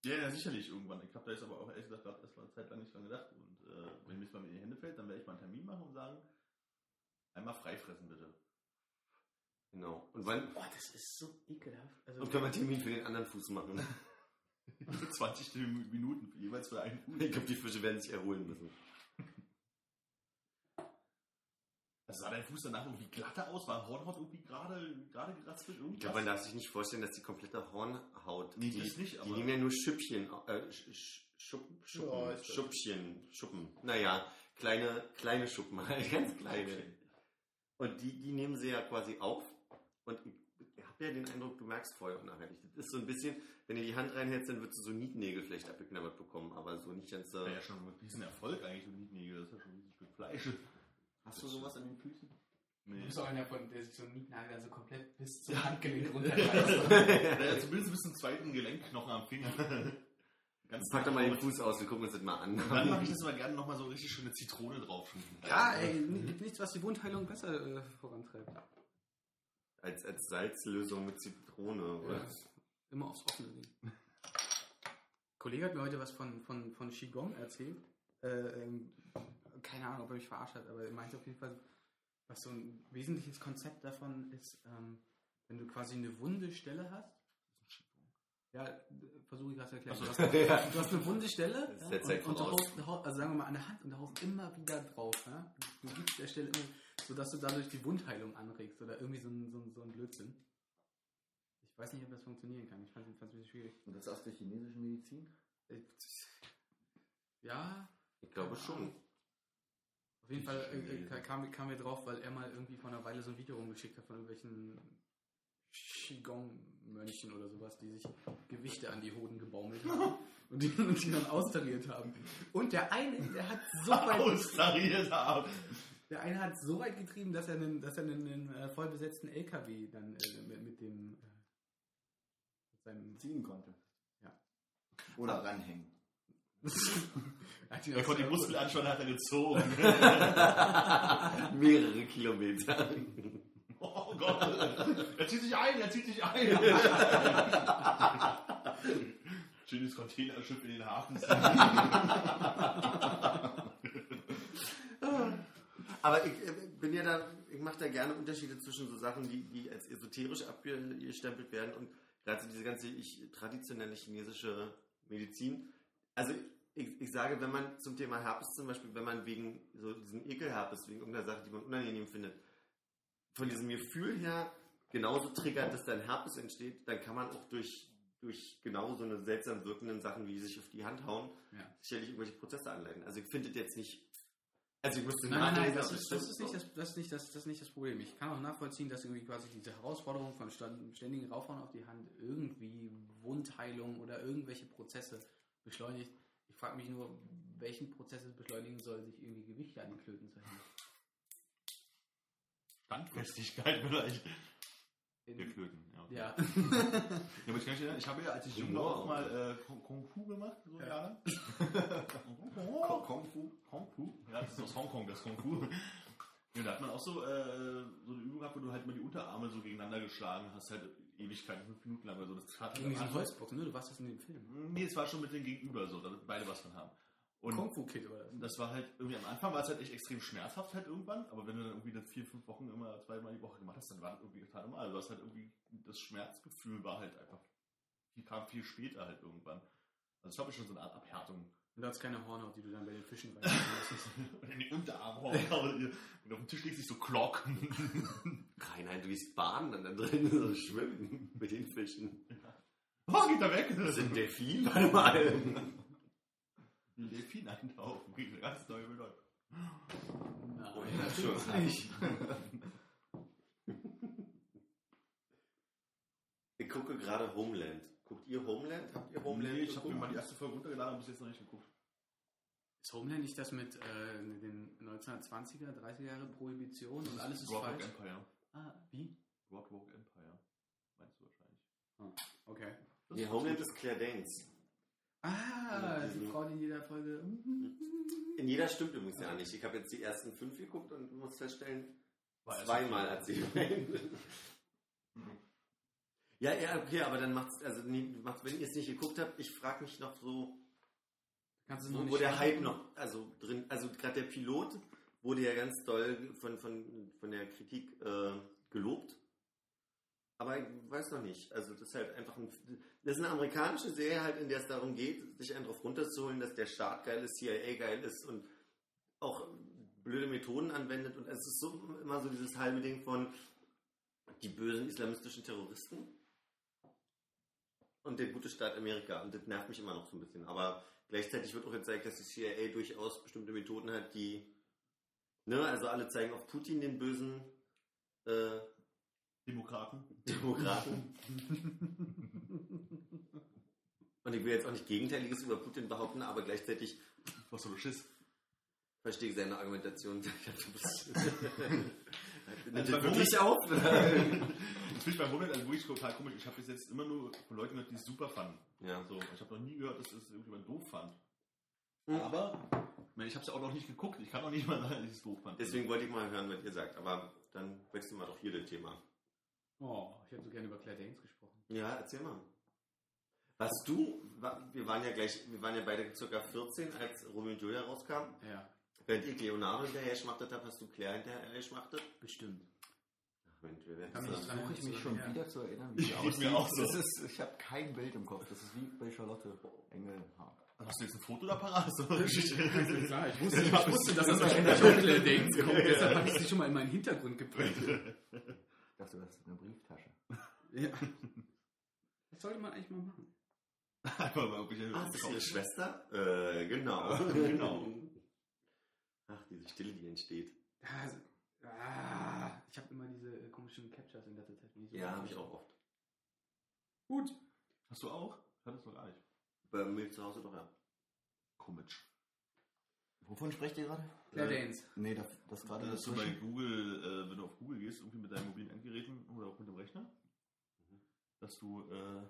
Ja, ja, sicherlich irgendwann. Ich habe da jetzt aber auch ehrlich gesagt gerade erstmal eine Zeit lang nicht dran gedacht. Und äh, wenn mir das mal in die Hände fällt, dann werde ich mal einen Termin machen und sagen, einmal freifressen bitte. Genau. Und wann? Boah, das ist so ekelhaft. Also, Und können wir einen Termin für den anderen Fuß machen? 20 Minuten jeweils für einen Fuß. Ich glaube, die Fische werden sich erholen müssen. Also sah dein Fuß danach irgendwie glatter aus? War Hornhaut irgendwie gerade gerade geraspelt? Ich Irgendwas? glaube, man darf sich nicht vorstellen, dass die komplette Hornhaut, Nee, die, das nicht, die aber- nehmen ja nur Schüppchen, äh, Sch- Sch- Schuppen, Schuppen, Ja, das- Schubchen, Schuppen. Naja, kleine, kleine Schuppen, halt, ganz kleine. Und die, die nehmen sie ja quasi auf. Und ich, habe ja den Eindruck, du merkst vorher und nachher nicht. Das ist so ein bisschen, wenn du die Hand reinhältst, dann würdest du so Nietnägel vielleicht abgeknabbert bekommen, aber so nicht ganz so. Das wäre ja schon ein riesen Erfolg eigentlich für Nietnägel. Das ist ja schon richtig gut Fleisch. Hast du sowas an den Füßen? Du Nee. bist auch einer von, der sich so einen Nietnagel also komplett bis zum Handgelenk runterreißt. Ja, zumindest bis zum zweiten Gelenkknochen am Finger. Ganz Pack doch mal den Fuß aus, wir gucken uns das mal an. Dann mache ich das mal gerne nochmal so richtig schöne Zitrone drauf. ja, ey, gibt nichts, was die Wundheilung besser äh, vorantreibt. Als, als Salzlösung mit Zitrone. Oder? Ja, immer aufs Offene legen. Kollege hat mir heute was von, von, von Qigong erzählt. Äh, ähm, keine Ahnung, ob er mich verarscht hat, aber er meinte auf jeden Fall, was so ein wesentliches Konzept davon ist, ähm, wenn du quasi eine wunde Stelle hast. Ja, versuche ich gerade zu erklären. Du, hast, Ja. du hast eine wunde Stelle ja, und, und du haust, hau- also sagen wir mal an der Hand und du haust immer wieder drauf. Ja? Du gibst der Stelle immer, sodass du dadurch die Wundheilung anregst oder irgendwie so ein, so ein, so ein Blödsinn. Ich weiß nicht, ob das funktionieren kann. Ich fand es ein bisschen schwierig. Und das aus der chinesischen Medizin? Äh, Ja, Ich glaube schon. auf jeden Fall äh, kam, kam mir drauf, weil er mal irgendwie vor einer Weile so ein Video rumgeschickt hat von irgendwelchen Qigong-Mönchen oder sowas, die sich Gewichte an die Hoden gebaumelt haben und die, und die dann austariert haben. Und der eine, der hat so weit, Austariert haben. der eine hat so weit getrieben, dass er einen, dass er einen, einen äh, voll besetzten LKW dann äh, mit, mit dem äh, mit seinem Ziehen konnte. Ja. Oder ranhängen. Er konnte die Muskeln anschauen, hat er gezogen. Mehrere Kilometer. Oh Gott. Er zieht sich ein, er zieht sich ein. Schönes Containerschiff in den Hafen. Aber ich äh, bin ja da, ich mache da gerne Unterschiede zwischen so Sachen, die, die als esoterisch abgestempelt werden und gerade diese ganze ich, traditionelle chinesische Medizin. Also ich, ich sage, wenn man zum Thema Herpes zum Beispiel, wenn man wegen so diesem Ekelherpes, wegen irgendeiner Sache, die man unangenehm findet, von diesem Gefühl her genauso triggert, dass dann Herpes entsteht, dann kann man auch durch, durch genau so eine seltsam wirkenden Sachen, wie sich auf die Hand hauen, Ja. sicherlich irgendwelche Prozesse anleiten. Also ich finde jetzt nicht. Also ich müsste Nein, nein, nein, das ist, das, ist nicht das, das, ist nicht das, das ist nicht das Problem. Ich kann auch nachvollziehen, dass irgendwie quasi diese Herausforderung von ständigen Raufhauen auf die Hand irgendwie Wundheilung oder irgendwelche Prozesse beschleunigt. Ich frage mich nur, welchen Prozess es beschleunigen soll, sich irgendwie Gewichte an die Klöten zu hängen. Standfestigkeit vielleicht. In- Wir flöten, ja. okay. Ja. Ja, aber ich, kann mich, ich habe ja, als ich jung war, auch mal äh, Kung Fu gemacht, so Ja. Jahre. Kung Fu. Kung Fu? Ja, das ist aus Hongkong, das Kung Fu. Ja, da hat man auch so, äh, so eine Übung gehabt, wo du halt mal die Unterarme so gegeneinander geschlagen hast, halt Ewigkeiten, fünf Minuten lang oder so. Das hat ein am Anfang- Holzbox, ne? Du warst das in dem Film. Nee, es war schon mit den Gegenüber so, damit beide was von haben. Und Kung Fu Kid oder was? das war halt irgendwie am Anfang war es halt echt extrem schmerzhaft halt irgendwann, aber wenn du dann irgendwie vier, fünf Wochen immer zweimal die Woche gemacht hast, dann war das irgendwie total normal. Du hast halt irgendwie, das Schmerzgefühl war halt einfach, die kam viel später halt irgendwann. Also ich glaube, schon so eine Art Abhärtung. Und du hast keine Hornhaut, die du dann bei den Fischen reinschmeißt. Und in die Unterarme. und auf dem Tisch liegt sich so Glock. Reinhard, du gehst baden und dann drin so schwimmen mit den Fischen. Oh, geht da weg. Das sind Delfin, warte mal. Delfin eintauchen. Kriegt eine ganz neue Bedeutung. Oh, ja, schon. nicht. Ich gucke gerade Homeland. Ihr Homeland? Habt ihr Homeland? Nee, ich habe mir mal die erste Folge runtergeladen und bis jetzt noch nicht geguckt. Ist Homeland nicht das mit äh, den 1920er, 30er Jahre Prohibition und alles ist Rockwood falsch? Empire. Ah, wie? Rockwood Empire. Meinst du wahrscheinlich. Okay. Das Nee, ist Homeland ist Claire Danes. Ah, die diesen- Frau, die in jeder Folge. In jeder stimmt übrigens ja nicht. Ich habe jetzt die ersten fünf geguckt und muss feststellen, zweimal hat sie Ja, ja, okay, aber dann macht's, also macht's, wenn ihr es nicht geguckt habt, ich frage mich noch so, wo, wo der? Hype noch, also drin, also gerade der Pilot wurde ja ganz doll von, von, von der Kritik äh, gelobt. Aber ich weiß noch nicht. Also das ist halt einfach ein, das ist eine amerikanische Serie halt, in der es darum geht, sich einen drauf runterzuholen, dass der Staat geil ist, CIA geil ist und auch blöde Methoden anwendet. Und es ist so immer so dieses halbe Ding von die bösen islamistischen Terroristen und der gute Staat Amerika. Und das nervt mich immer noch so ein bisschen. Aber gleichzeitig wird auch gezeigt, dass die CIA durchaus bestimmte Methoden hat, die, ne, also alle zeigen auf Putin den bösen äh, Demokraten. Demokraten. Und ich will jetzt auch nicht Gegenteiliges über Putin behaupten, aber gleichzeitig Was so ein Schiss. verstehe ich seine Argumentation. Ich hab so ein bisschen- Also Das wirklich auf? Ich finde bei Homeland also wirklich total komisch. Ich habe bis jetzt immer nur von Leuten gehört, die es super fanden. ja. So, ich habe noch nie gehört, dass es irgendjemand doof fand. Hm. Aber ich, meine, ich habe es ja auch noch nicht geguckt. Ich kann auch nicht mal sagen, dass ich es doof fand. Deswegen wollte ich mal hören, was ihr sagt. Aber dann wechseln wir doch hier das Thema. Oh, ich hätte so gerne über Claire Danes gesprochen. Ja, erzähl mal. Was du, wir waren ja gleich, wir waren ja beide ca. 14, als Romeo und Julia rauskam. Ja, Während ich Leonardo hinterher geschmachtet habe, hast du Claire hinterher geschmachtet. bestimmt. Ach Mensch, wir werden dran- Versuche ich mich schon Ja. wieder zu erinnern, wie Ich aussieht. mir auch so. Das ist, ich habe kein Bild im Kopf. Das ist wie bei Charlotte Engelhardt. Hast du jetzt ein Foto da parat? So, Klar, ich wusste, ich wusste dass das wahrscheinlich Claire Danes kommt. Deshalb habe ich sie schon mal in meinen Hintergrund geprägt. Ich dachte, du hast eine Brieftasche. Ja. Das sollte man eigentlich mal machen. Einfach mal irgendwelche Ah, ist das ihre Schwester? Äh, genau. Genau. Ach, diese Stille, die entsteht. Das, ah, ich habe immer diese äh, komischen Captures in letzter Zeit. so Ja, habe ich auch oft. Gut. Hast du auch? Ich hatte es noch gar nicht. Bei mir zu Hause doch, ja. Komisch. Wovon sprecht ihr gerade? Claire Äh. Nee, das, das gerade Dass du bei. Google, äh, wenn du auf Google gehst, irgendwie mit deinen mobilen Endgeräten oder auch mit dem Rechner, dass du äh.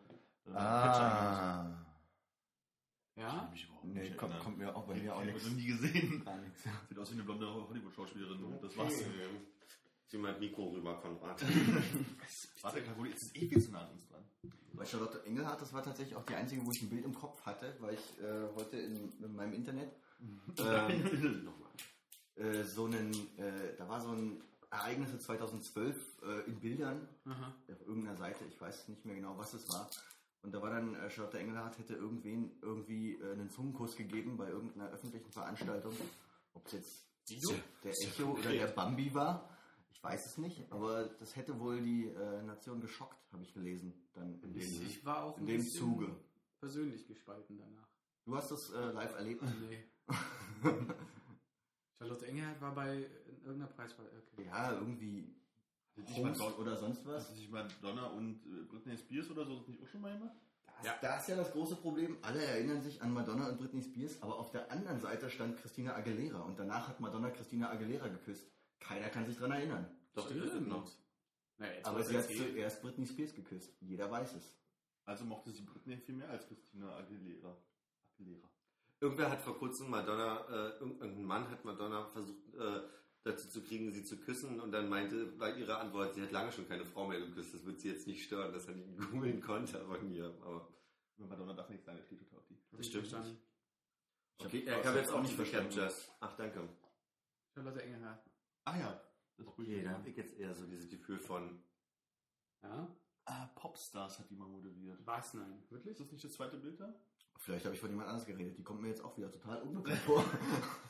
Ich Ja? kann mich überhaupt Nee, nicht kommt, kommt mir auch bei mir auch Ich habe nichts. noch nie gesehen. Gar nichts. Sieht aus wie eine blonde Hollywood-Schauspielerin. Das war's. Zieh mal das Mikro rüber, Konrad. Warte, Caroline, jetzt ist es eh viel zu nah an uns dran. Bei Charlotte Engelhardt, das war tatsächlich auch die einzige, wo ich ein Bild im Kopf hatte, weil ich äh, heute in, in meinem Internet ähm, äh, so einen, äh, da war so ein Ereignisse 2012 äh, in Bildern Aha. auf irgendeiner Seite, ich weiß nicht mehr genau, was es war. Und da war dann, äh, Charlotte Engelhardt hätte irgendwen irgendwie äh, einen Zungenkuss gegeben bei irgendeiner öffentlichen Veranstaltung. Ob es jetzt der Echo oder der Bambi war, ich weiß es nicht, aber das hätte wohl die äh, Nation geschockt, habe ich gelesen, dann in dem, Ich war auch in dem Zuge. persönlich gespalten danach. Du hast das äh, live erlebt? Nee. Charlotte Engelhardt war bei in irgendeiner Preiswahl. Okay. ja, irgendwie oder sonst was. Hast du nicht mal Madonna und äh, Britney Spears oder so das nicht auch schon mal gemacht? Das, Ja. da ist ja das große Problem. Alle erinnern sich an Madonna und Britney Spears, aber auf der anderen Seite stand Christina Aguilera und danach hat Madonna Christina Aguilera geküsst. Keiner kann sich dran erinnern. Doch, Stimmt. noch. Naja, jetzt Aber sie hat zuerst Britney Spears geküsst. Jeder weiß es. Also mochte sie Britney viel mehr als Christina Aguilera. Aguilera. Irgendwer hat vor kurzem Madonna, äh, irgendein Mann hat Madonna versucht, äh, dazu zu kriegen, sie zu küssen und dann meinte bei ihrer Antwort, sie hat lange schon keine Frau mehr geküsst, das wird sie jetzt nicht stören, dass er nicht googeln konnte von ihr. Aber Madonna darf nichts sagen, der steht total auf die. das stimmt Verstanden. nicht. Okay, ich habe jetzt auch nicht Captures. Ach, danke. Charlotte Engelhardt. Ah ja, das ist Okay, da habe ich jetzt eher so dieses Gefühl von, Ja? Ah, Popstars hat die mal moderiert. Was? Nein. Wirklich? Ist das nicht das zweite Bild da? Vielleicht habe ich von jemand anders geredet. Die kommt mir jetzt auch wieder total unbekannt vor.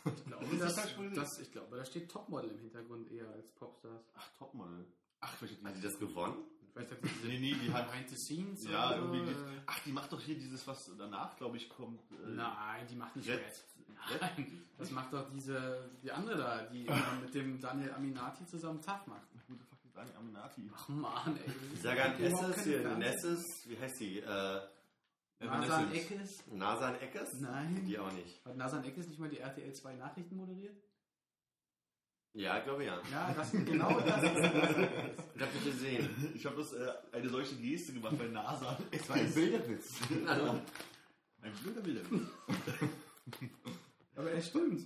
Ich glaube, das formuliert? das, ich glaube, da steht Topmodel im Hintergrund eher als Popstars. Ach, Topmodel. Ach, vielleicht Hat die das gewonnen? Vielleicht hat diese Nee, nee, die hat. Behind the Scenes Ja, oder so, irgendwie. äh, Ach, die macht doch hier dieses, was danach, glaube ich, kommt. äh, Nein, die macht nicht Red- Red. Nein, das macht doch diese, die andere da, die immer mit dem Daniel Aminati zusammen Tough macht. Who the fuck is Dani Aminati? Ach man, ey. Ich sage an Esses, hier, Nesses, wie heißt sie? Äh, Nasan Eckes? Nasan Eckes? Nein. Die auch nicht. Hat Nasan Eckes nicht mal die RTL 2 Nachrichten moderiert? Ja, ich glaube ja. Ja, das genau das ist Nasan Eckes. Ich habe gesehen. Ich habe das äh, eine solche Geste gemacht bei NASA. Das war ein Bilderwitz. Ein blöder Bilder. Aber er stimmt.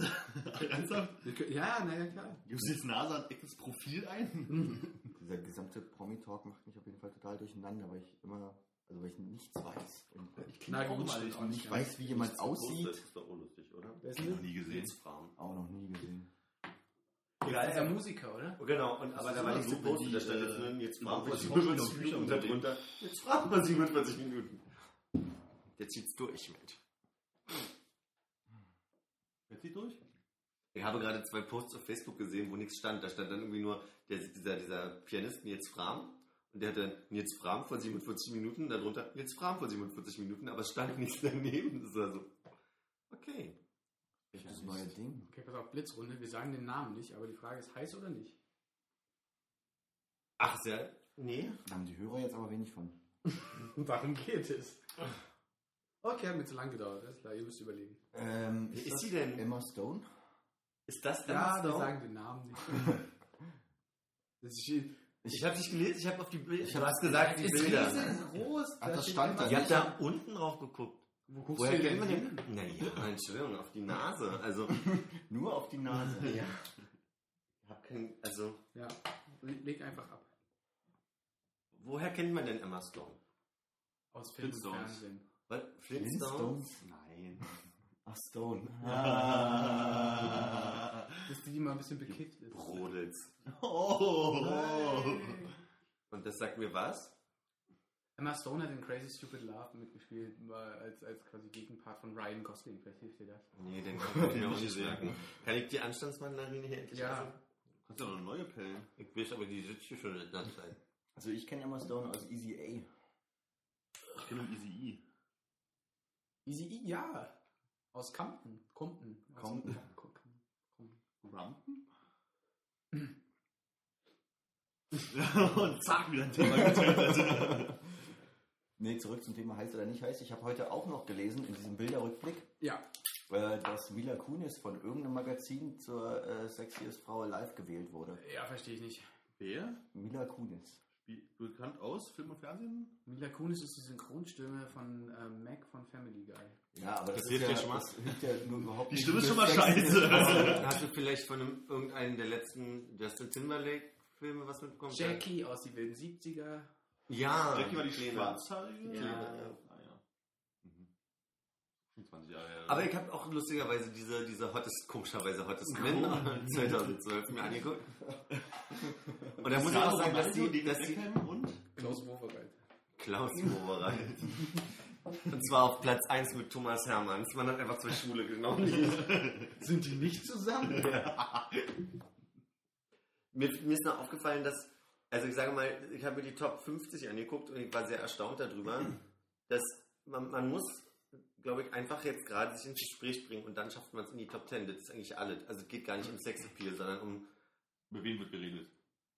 Ernsthaft? Ja, naja, klar. Gibst du jetzt NASA ein echtes Profil ein? Dieser gesamte Promi-Talk macht mich auf jeden Fall total durcheinander, weil ich immer, also weil ich nichts weiß. Und Ich Na auch mal auch nicht nicht. weiß, wie jemand aussieht, Das ist doch unlustig, oder? Wer ist noch denn nie gesehen. Auch noch nie gesehen. das? ist ja Musiker, oder? Oh, Genau, und, aber da war nichts so, wenn da stand äh, jetzt nur, jetzt über fragen wir welche 47 Bücher Minuten reden. darunter. Jetzt fragen wir 47 Minuten. Jetzt zieht's durch, Mensch. Wer zieht durch? Ich habe gerade zwei Posts auf Facebook gesehen, wo nichts stand. Da stand dann irgendwie nur der, dieser, dieser Pianist Nils Fram. Und der hatte Nils Fram vor 47 Minuten, darunter Nils Fram vor 47 Minuten, aber es stand nichts daneben. Das war so, okay. Das ist das neue Ding. Okay, pass auf, Blitzrunde. Wir sagen den Namen nicht, aber die Frage ist, heiß oder nicht? Ach, sehr, nee. Da haben die Hörer jetzt aber wenig von. Warum geht es? Okay, hat mir zu lang gedauert. Alles klar, ihr müsst überlegen. Ähm, ist das sie denn? Emma Stone? Ist das Emma Ja, wir Stone? sagen den Namen nicht. Das ist, Ich habe dich gelesen, ich habe auf die Bilder. Ich Du hab- hast gesagt, die ist Bilder. riesengroß. Ach, das steht stand da. Ihr habt da unten drauf geguckt. Wo guckst Woher du kennt denn man hin? den? Naja, Entschuldigung, auf die Nase. Also, Nur auf die Nase. ja. Ich hab kein, also, Ja, leg einfach ab. woher kennt man denn Emma Stone? Aus Film und Flintstones. Was? Flintstones? Nein. Ach, Stone. Das ist die, mal ein bisschen bekifft ist. Brodels. Oh. Und das sagt mir was? Emma Stone hat in Crazy Stupid Love mitgespielt, als, als quasi Gegenpart von Ryan Gosling. Vielleicht hilft dir das. Nee, den kann ich mir auch nicht sagen. Kann ich die Anstandsmandarine hier endlich Ja. essen? Kannst du noch eine neue pellen? Ich weiß aber, die sitzt hier schon in der Zeit. Also ich kenne Emma Stone aus Easy A. Ich kenne Easy E. Easy E, ja. Aus Compton. Compton. Aus Compton. Compton. Rumpen? Und zack, wieder ein Thema getrennt. Nee, zurück zum Thema heiß oder nicht heiß. Ich habe heute auch noch gelesen in diesem Bilderrückblick, Ja. äh, dass Mila Kunis von irgendeinem Magazin zur äh, Sexiest Frau Alive gewählt wurde. Ja, verstehe ich nicht. Wer? Mila Kunis. Wie bekannt aus Film und Fernsehen? Mila Kunis ist die Synchronstimme von äh, Mac von Family Guy. Ja, aber das, hilft ist ja ja, schon mal. das hilft ja nur überhaupt Die nicht. Stimme ist schon mal scheiße. Frau. Hast du vielleicht von einem, irgendeinem der letzten Justin Timberlake-Filme was mitbekommen? Jackie aus die wilden 70er. Ja. Jackie war die schwarzhaarige? Ja. Ja. Mhm. 25 Jahre her. Aber ich habe auch lustigerweise diese, diese Hottest, komischerweise Hottest Men 2012 mir angeguckt. Und da muss ich auch sagen, dass die, dass die und? Klaus Wowereit. Klaus Mobereit. Und zwar auf Platz 1 mit Thomas Hermanns. Man hat einfach zwei Schwule genommen. Sind die nicht zusammen? Mir, mir ist noch aufgefallen, dass, also ich sage mal, ich habe mir die Top 50 angeguckt und ich war sehr erstaunt darüber, dass man, man muss, glaube ich, einfach jetzt gerade sich ins Gespräch bringen und dann schafft man es in die Top 10. Das ist eigentlich alles. Also es geht gar nicht um Sexappeal, sondern um, Über wen wird geredet?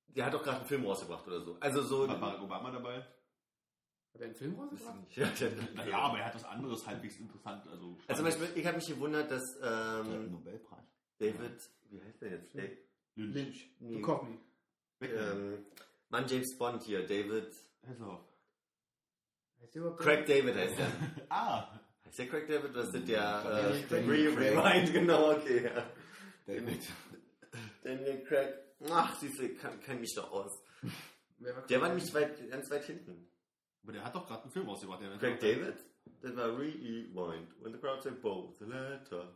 der hat doch gerade einen Film rausgebracht oder so. Also so... War Barack Obama dabei? Hat er einen Film rausgebracht? Ja, Naja, aber er hat was anderes halbwegs interessant. Also, also zum Beispiel, ich habe mich gewundert, dass Der hat einen ähm, Nobelpreis. David, wie heißt der jetzt? Dave, Lynch. Lynch. Nee. Duchovny. ähm, Mann James Bond hier, David, Hasselhoff. Craig David heißt der. Ah, Heißt der Craig David? Was ist der? Ja, Äh, Daniel Re Craig. Rewind, genau, okay. Ja. David. Daniel Craig. Ach, siehst du, ich kann, kann mich doch aus. Der war nicht weit, ganz weit hinten. aber der hat doch gerade einen Film rausgebracht. Der Craig David? Das war Rewind. When the crowd said both, the letter.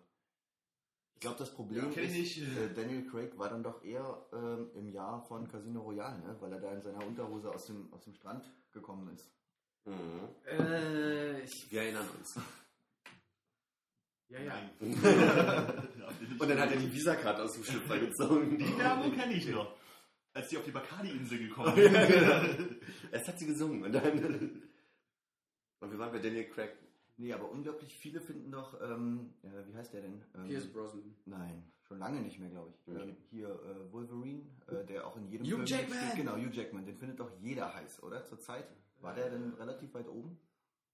Ich glaube, das Problem Ja, ist, ich. äh, Daniel Craig war dann doch eher ähm, im Jahr von Casino Royale, ne? weil er da in seiner Unterhose aus dem, aus dem Strand gekommen ist. Mhm. Äh, ich, Wir erinnern uns. Ja, ja. Und dann hat er die Visakarte aus dem Schlüpfer gezogen. Die Werbung kenne ich noch. Als die auf die Bacardi-Insel gekommen Ja, sind. genau. Erst hat sie gesungen und dann. Und wir waren bei Daniel Craig. Nee, aber unglaublich viele finden doch, ähm, äh, wie heißt der denn? Ähm, Pierce Brosnan. Nein, schon lange nicht mehr, glaube ich. Okay. Ähm, hier äh, Wolverine, äh, der auch in jedem Hugh Jackman! mitspielt. Genau, Hugh Jackman. Den findet doch jeder heiß, oder? Zurzeit. War der denn relativ weit oben?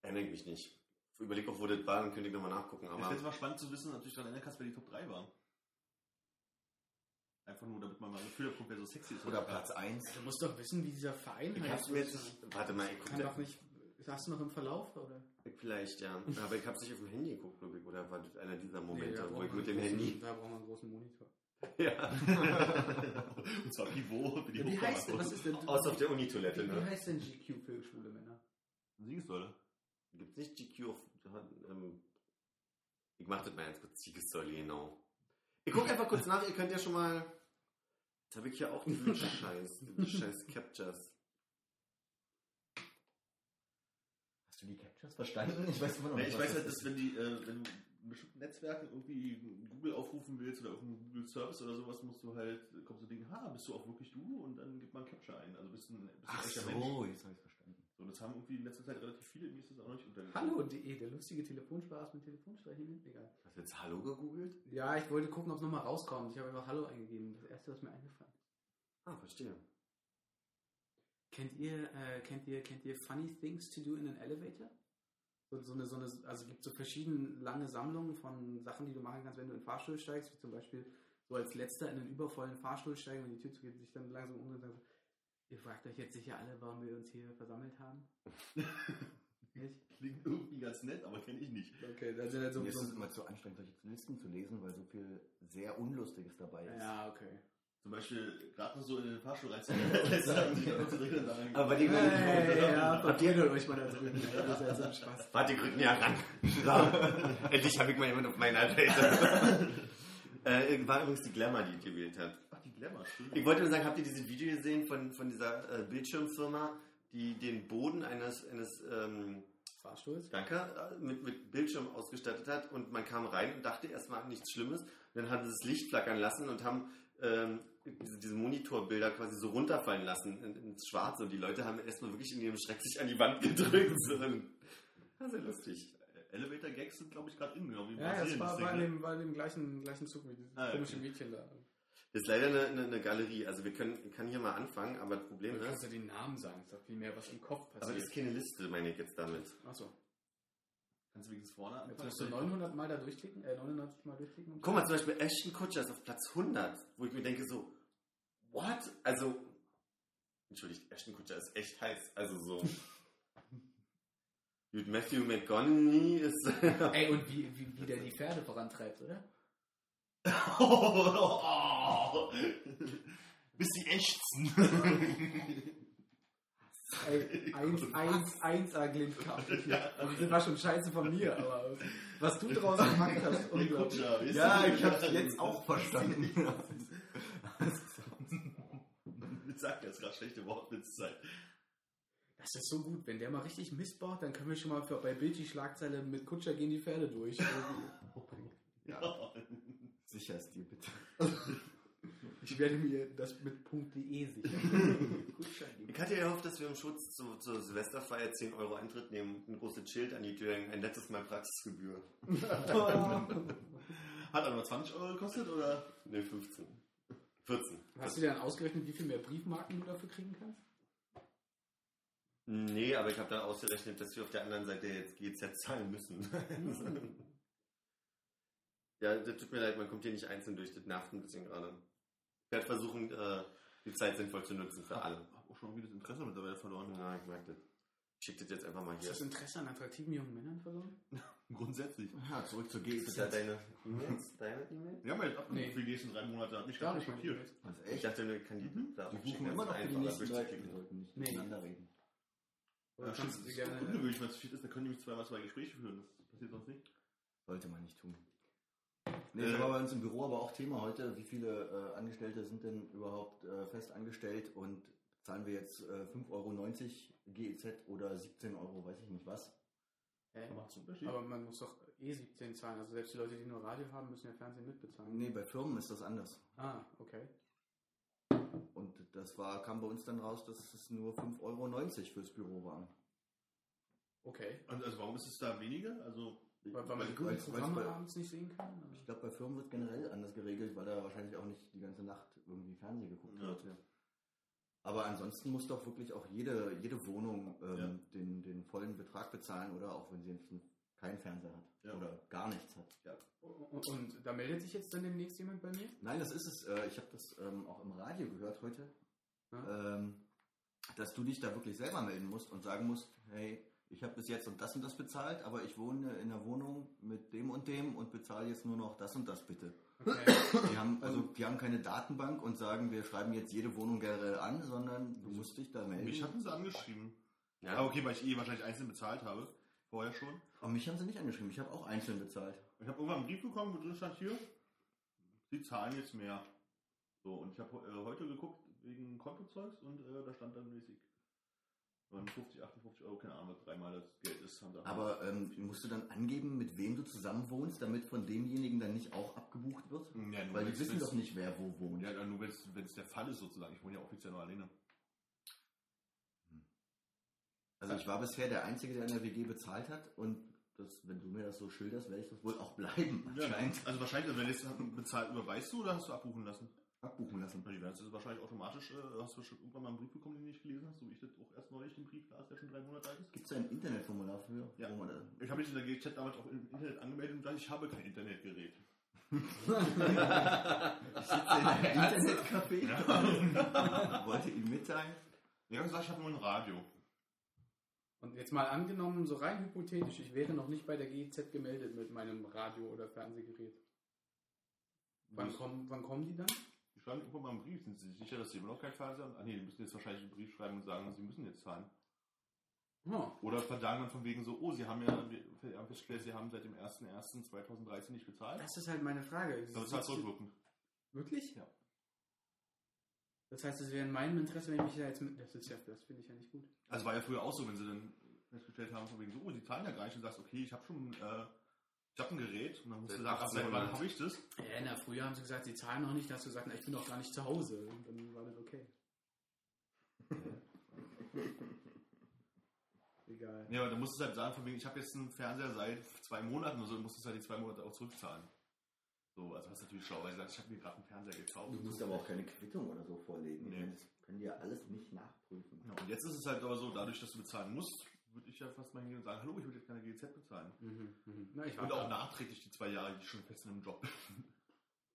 Erinnere mich nicht. Überlege auch, wo das war, dann könnte ich nochmal nachgucken. Es Aber wäre jetzt mal spannend zu wissen, natürlich daran erinnern kannst, wer die Top 3 waren. Einfach nur, damit man mal ein Gefühl bekommt, wer so sexy ist. Oder Platz 1? Du musst doch wissen, wie dieser Verein nicht. Warte mal, ich Kann gucke. doch nicht. Hast du noch im Verlauf, oder? Vielleicht, ja. Aber ich hab's nicht auf dem Handy geguckt, glaube ich. Oder war das einer dieser Momente, da wo ich mit dem einen großen- Handy. Da braucht man einen großen Monitor. Ja. Und zwar Pivot die Wie heißt denn, was ist denn, Aus auf der Unitoilette, wie ne? heißt denn GQ für schwule Männer? Siegessäule. Gibt's nicht GQ auf. Ähm, ich mach das mal ganz kurz. Siegessäule, genau. Ich guck einfach kurz nach, ihr könnt ja schon mal. Jetzt habe ich hier auch diesen Scheiß. Diese Scheiß Captures. Hast du die Captures verstanden? Ich weiß immer noch Ja, nicht. ich weiß halt, das dass wenn, die, äh, wenn du in bestimmten Netzwerken irgendwie Google aufrufen willst oder irgendeinen Google Service oder sowas, musst du halt, kommst du denken, ha, bist du auch wirklich du? Und dann gibt man Capture ein. Also bist du ein, bist du ein Ach so, Mensch. jetzt habe ich verstanden. So, das haben irgendwie in letzter Zeit relativ viele, mir ist das auch noch nicht untergegangen. Hallo.de, der lustige Telefonspaß mit Telefonstreichen. Egal. Hast du jetzt Hallo gegoogelt? Ja, ich wollte gucken, ob es nochmal rauskommt. Ich habe einfach Hallo eingegeben. Das erste, was mir eingefallen ist. Ah, verstehe. Kennt ihr, äh, kennt ihr, kennt ihr Funny Things to Do in an Elevator? So, so eine, so eine, also es gibt so verschiedene lange Sammlungen von Sachen, die du machen kannst, wenn du in den Fahrstuhl steigst, wie zum Beispiel so als letzter in einen übervollen Fahrstuhl steigen und die Tür zugeht, sich dann langsam umdrehen und sagen, ihr fragt euch jetzt sicher alle, warum wir uns hier versammelt haben. Nicht? Klingt irgendwie ganz nett, aber kenne ich nicht. Okay, da sind halt so, Mir ist es so immer zu anstrengend, solche Listen zu lesen, weil so viel sehr Unlustiges dabei ist. Ja, okay. Zum Beispiel gerade so in den Fahrstuhl dann drinnen sagen. Aber die Hey, ja, verkehrt euch mal da drüben. Das ist ja so ein Spaß. Warte, die rücken ja ran. Endlich habe ich mal jemanden auf meiner Seite. äh, war übrigens die Glamour, die ich gewählt hat. Glamour, stimmt. Ich wollte nur sagen, habt ihr dieses Video gesehen von, von dieser äh, Bildschirmfirma, die den Boden eines, eines ähm, Fahrstuhls? Danke, äh, mit, mit Bildschirm ausgestattet hat und man kam rein und dachte erstmal nichts Schlimmes. Und dann haben sie das Licht flackern lassen und haben ähm, diese, diese Monitorbilder quasi so runterfallen lassen in, ins Schwarze und die Leute haben erstmal wirklich in ihrem Schreck sich an die Wand gedrückt. So. Das ist ja lustig. Elevator Gags sind, glaube ich, gerade in, genau in Ja, das war, Ding, ne? dem, in dem gleichen, gleichen Zug wie dieses Ah, okay. komische Mädchen da. Das ist leider eine, eine, eine Galerie. Also wir können, kann hier mal anfangen, aber das Problem Du kannst ist, ja den Namen sagen, ist doch viel mehr, was im Kopf aber das passiert. ist keine Liste, meine ich jetzt damit. Achso, Kannst du wenigstens vorne jetzt anfangen? musst du 900 Mal da durchklicken, äh, 99 Mal durchklicken. Guck mal, zum Beispiel Ashton Kutcher ist auf Platz 100, wo ich mir denke so, what? Also, entschuldigt, Ashton Kutcher ist echt heiß. Also so. Gut, Matthew McConaughey ist... Ey, und wie, wie, wie der die Pferde vorantreibt, oder? Bis die ächzen. Ey, 1, 1, 1 A Glindkamp. Also das war schon scheiße von mir, aber was du draus gemacht hast, unglaublich. Kutscher, Ja, ich hab's jetzt auch verstanden. Ich sag jetzt gerade schlechte Wortwitzzeit. Das ist so gut, wenn der mal richtig Mist baut, dann können wir schon mal für, bei Bild die Schlagzeile mit Kutscher gehen die Pferde durch. Ja. Sicher ist dir bitte. Ich werde mir das mit .de sichern. Ich hatte ja gehofft, dass wir im Schutz zu, zur Silvesterfeier 10 Euro Eintritt nehmen, ein großes Schild an die Tür hängen, ein letztes Mal Praxisgebühr. Hat aber 20 Euro gekostet, oder? Ne, 15. 14. Hast du dir dann ausgerechnet, wie viel mehr Briefmarken du dafür kriegen kannst? Nee, aber ich habe dann ausgerechnet, dass wir auf der anderen Seite jetzt GZ zahlen müssen. Ja, das tut mir leid, man kommt hier nicht einzeln durch, das nervt ein bisschen gerade. Ich werde versuchen, äh, die Zeit sinnvoll zu nutzen für alle. Hab auch schon irgendwie das Interesse mittlerweile verloren. Ja, ich merke das. Ich schicke das jetzt einfach mal Hast hier. du das Interesse an attraktiven jungen Männern verloren? Grundsätzlich. Ja, zurück zur Ist da GZ. deine E-Mails? Deine E-Mail? Wir haben ja jetzt Nee. für die nächsten drei Monate. Hat mich Da gar nicht ich schockiert. mal Also Ich echt? dachte, wir kann die da Die rufen immer noch für die nächsten Leute. Wir sollten nicht Nee. miteinander reden. Ja, stimmt, das du ist ungewöhnlich, wenn es zu viel ist, dann können die nämlich zweimal zwei Gespräche führen. Das passiert sonst nicht. Sollte man nicht tun. Nee, Äh. das war bei uns im Büro aber auch Thema heute. Wie viele äh, Angestellte sind denn überhaupt äh, fest angestellt und zahlen wir jetzt äh, 5,90 Euro GEZ oder 17 Euro, weiß ich nicht was. Unterschied? Aber man muss doch eh 17 zahlen. Also selbst die Leute, die nur Radio haben, müssen ja Fernsehen mitbezahlen. Nee, bei Firmen ist das anders. Ah, okay. Und das war, kam bei uns dann raus, dass es nur 5,90 Euro fürs Büro waren. Okay. Und also warum ist es da weniger? Also Weil, weil man die guten Programme abends nicht sehen kann? oder? Ich glaube, bei Firmen wird generell anders geregelt, weil da wahrscheinlich auch nicht die ganze Nacht irgendwie Fernsehen geguckt Ja. wird. Aber ansonsten muss doch wirklich auch jede, jede Wohnung ähm, Ja. den, den vollen Betrag bezahlen, oder auch wenn sie keinen Fernseher hat Ja. oder gar nichts hat. Und, und da meldet sich jetzt dann demnächst jemand bei mir? Nein, das ist es. Äh, ich habe das ähm, auch im Radio gehört heute, ähm, dass du dich da wirklich selber melden musst und sagen musst, hey, ich habe bis jetzt und das und das bezahlt, aber ich wohne in einer Wohnung mit dem und dem und bezahle jetzt nur noch das und das bitte. Okay. Die haben, also, die haben keine Datenbank und sagen, wir schreiben jetzt jede Wohnung generell an, sondern du musst dich da melden. mich hatten sie angeschrieben. Ja. Okay, weil ich eh wahrscheinlich einzeln bezahlt habe. Vorher schon. Aber mich haben sie nicht angeschrieben, ich habe auch einzeln bezahlt. Ich habe irgendwann einen Brief bekommen, wo drin stand hier, sie zahlen jetzt mehr. So, und ich habe äh, heute geguckt wegen Kontozeugs und äh, da stand dann mäßig 50, 58 Euro, keine Ahnung, dreimal das Geld ist. Aber ähm, musst du dann angeben, mit wem du zusammen wohnst, damit von demjenigen dann nicht auch abgebucht wird? ja, Weil die wissen doch nicht, wer wo wohnt. Ja, nur wenn es der Fall ist sozusagen. Ich wohne ja offiziell nur alleine. Also ich war bisher der Einzige, der in der WG bezahlt hat und das, wenn du mir das so schilderst, werde ich das wohl auch bleiben anscheinend Also wahrscheinlich, wenn jetzt bezahlt, überweist du oder hast du abbuchen lassen? Abbuchen lassen. Die werden es wahrscheinlich automatisch, äh, hast du schon irgendwann mal einen Brief bekommen, den du nicht gelesen hast, so wie ich das auch erst neulich den Brief las, der schon drei Monate alt ist. Gibt es da ein Internetformular für? Ja. Wo man da, Ich habe mich in der GZ damals auch im Internet angemeldet und gesagt, ich habe kein Internetgerät. ich sitze in einem Internetcafé wollte ihm mitteilen. Ich habe gesagt, ich habe nur ein Radio. Und jetzt mal angenommen, so rein hypothetisch, ich wäre noch nicht bei der GEZ gemeldet mit meinem Radio- oder Fernsehgerät. Wann kommen, wann kommen die dann? Schreiben irgendwann mal einen Brief. Sind Sie sich sicher, dass Sie immer noch kein Fernseher haben? Ah nee, die müssen jetzt wahrscheinlich einen Brief schreiben und sagen, Sie müssen jetzt zahlen. Oh, Oder verdanken dann von wegen so, oh, Sie haben ja, wir haben festgestellt, Sie haben seit dem 01.01.2013 nicht bezahlt. das ist halt meine Frage. Das ist halt zurückwirkend. Wirklich? Ja. Das heißt, es wäre in meinem Interesse, wenn ich mich da jetzt mit. Das ist ja, das finde ich ja nicht gut. Also war ja früher auch so, wenn Sie dann festgestellt haben, von wegen so, oh, Sie zahlen ja gar nicht und sagst, okay, ich habe schon, äh, ich habe ein Gerät und dann musst du sagen, seit wann 1800. habe ich das? Ja, na, früher haben sie gesagt, sie zahlen noch nicht, da hast du gesagt, na, ich bin doch gar nicht zu Hause. Und dann war das okay. Egal. Ja, aber dann musst du halt sagen, von wegen, ich habe jetzt einen Fernseher seit zwei Monaten oder so, dann musst du halt die zwei Monate auch zurückzahlen. So, also das ist natürlich schlau, weil du sagst, ich habe mir gerade einen Fernseher gekauft. Du musst aber auch keine Quittung oder so vorlegen. Nee. Das können die ja alles nicht nachprüfen. Ja, und jetzt ist es halt aber so, dadurch, dass du bezahlen musst, würde ich ja fast mal hingehen und sagen, hallo, ich würde jetzt keine GZ bezahlen. Mhm, mhm. Na, ich Und auch nachträglich die zwei Jahre, die ich schon fest in einem Job bin.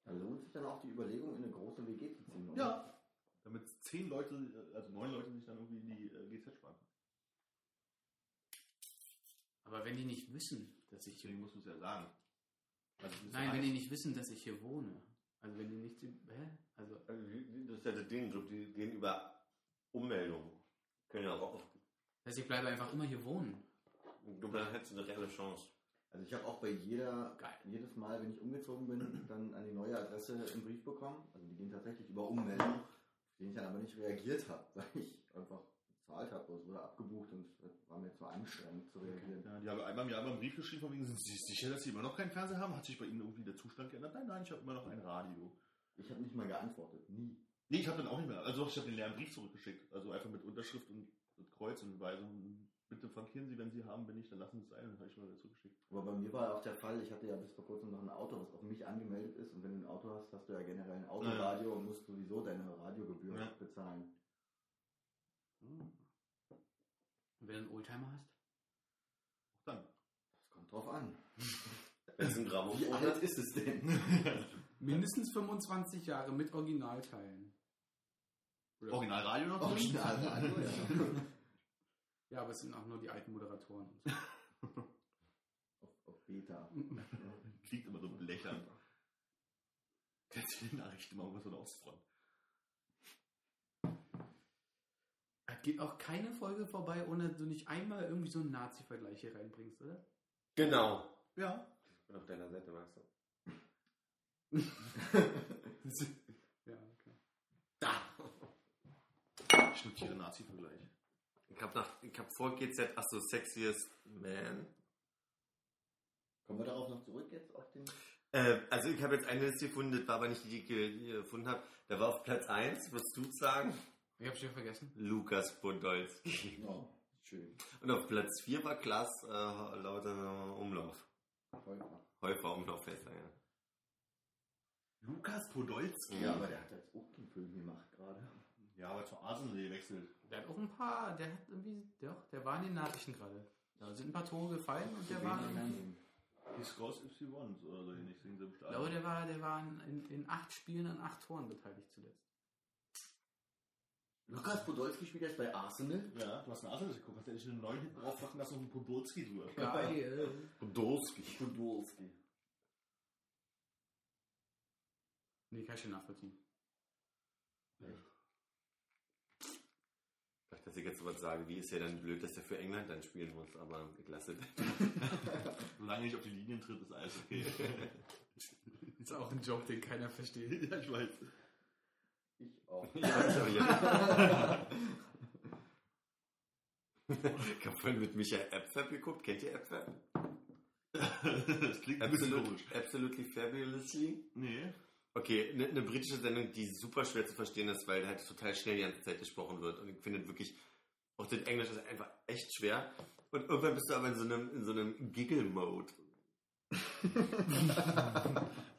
Da lohnt sich dann auch die Überlegung, in eine große WG zu ziehen. oder? Ja. Damit zehn Leute, also neun Leute sich dann irgendwie in die äh, GZ sparen. Aber wenn die nicht wissen, dass ich hier Deswegen musst du es ja sagen. Also, Nein, wenn die nicht wissen, dass ich hier wohne. Also wenn die nicht. Hä? Also. Also, Das ist ja das Ding, die gehen über Ummeldung. Können ja auch. Das heißt, ich bleibe einfach immer hier wohnen. Du dann hättest du eine reelle Chance. Also ich habe auch bei jeder, Geil. jedes Mal, wenn ich umgezogen bin, dann an die neue Adresse einen Brief bekommen. Also die gehen tatsächlich über Ummeldung, auf den ich dann aber nicht reagiert habe, weil ich einfach bezahlt habe. Es wurde abgebucht und es war mir zu anstrengend zu reagieren. Ja, die haben einmal im Jahr mal einen Brief geschrieben, von wegen, sind Sie sicher, dass Sie immer noch keinen Fernseher haben? Hat sich bei Ihnen irgendwie der Zustand geändert? Nein, nein, ich habe immer noch ein Radio. Ich habe nicht mal geantwortet, nie. Nee, ich habe dann auch nicht mehr. Also ich habe den leeren Brief zurückgeschickt. Also einfach mit Unterschrift und, und Kreuz und Beweisung. Bitte frankieren Sie, wenn Sie haben, bin ich, dann lassen Sie es sein. Dann habe ich mal wieder zurückgeschickt. Aber bei mir war auch der Fall, ich hatte ja bis vor kurzem noch ein Auto, was auf mich angemeldet ist. Und wenn du ein Auto hast, hast du ja generell ein Autoradio und musst sowieso deine Radiogebühr Ja. bezahlen. Und wenn du einen Oldtimer hast? Auch dann. Das kommt drauf an. Das ist ein Wie Grammophon. alt ist es denn? Mindestens 25 Jahre mit Originalteilen. Oder- Originalradio noch? Originalradio, ja. Ja, aber es sind auch nur die alten Moderatoren. Auf, auf Beta. Klingt immer so blechern. Kennst du die Nachricht immer irgendwas von der Ostfront? Es geht auch keine Folge vorbei, ohne du nicht einmal irgendwie so einen Nazi-Vergleich hier reinbringst, oder? Genau. Ja. Ich bin auf deiner Seite, weißt du. ja, okay. Da! Ich notiere Nazi-Vergleich. Ich hab nach, ich hab vor GZ, ach so, Sexiest Man. Kommen wir darauf noch zurück jetzt auf den. Äh, also ich habe jetzt eine Liste gefunden, das war aber nicht die, die ich gefunden habe. Da war auf Platz 1, wirst du sagen, Ich hab's schon vergessen. Lukas Podolski. Oh, schön. Und auf Platz 4 war Klaas äh, lauter Umlauf. Vollkommen. Häufer Umlauf heißt er, ja. Lukas Podolski. Ja, aber der hat jetzt auch den Film gemacht gerade. Ja, aber zu Arsenal gewechselt. Der hat auch ein paar, der hat irgendwie, doch, der war in den Nachrichten gerade. Da sind ein paar Tore gefallen und der war, Die Scores FC Ones oder so ähnlich singen sie im ich glaube, Stadion. der war, der war in, in acht Spielen an acht Toren beteiligt zuletzt. Lukas Podolski spielt jetzt bei Arsenal. Ja, du hast eine Arsenal geguckt, hast endlich einen neuen hinten drauf machen lassen und einen Podolski drüber. Geil. Podolski. Podolski. Nee, kann ich schon nachvollziehen. Dass ich jetzt sowas sage, wie ist ja dann blöd, dass er für England dann spielen muss, aber ich lasse das. Solange nicht auf die Linien tritt, ist alles okay. Ist auch ein Joke, den keiner versteht. ja, ich weiß. Ich auch. ich habe vorhin mit Michael Epfab geguckt. Kennt ihr Epfab? das klingt ein bisschen Absolut, komisch. absolutely Fabulously. Nee. Okay, eine ne britische Sendung, die super schwer zu verstehen ist, weil halt total schnell die ganze Zeit gesprochen wird. Und ich finde wirklich, auch das Englisch ist einfach echt schwer. Und irgendwann bist du aber in so einem, in so einem Giggle-Mode.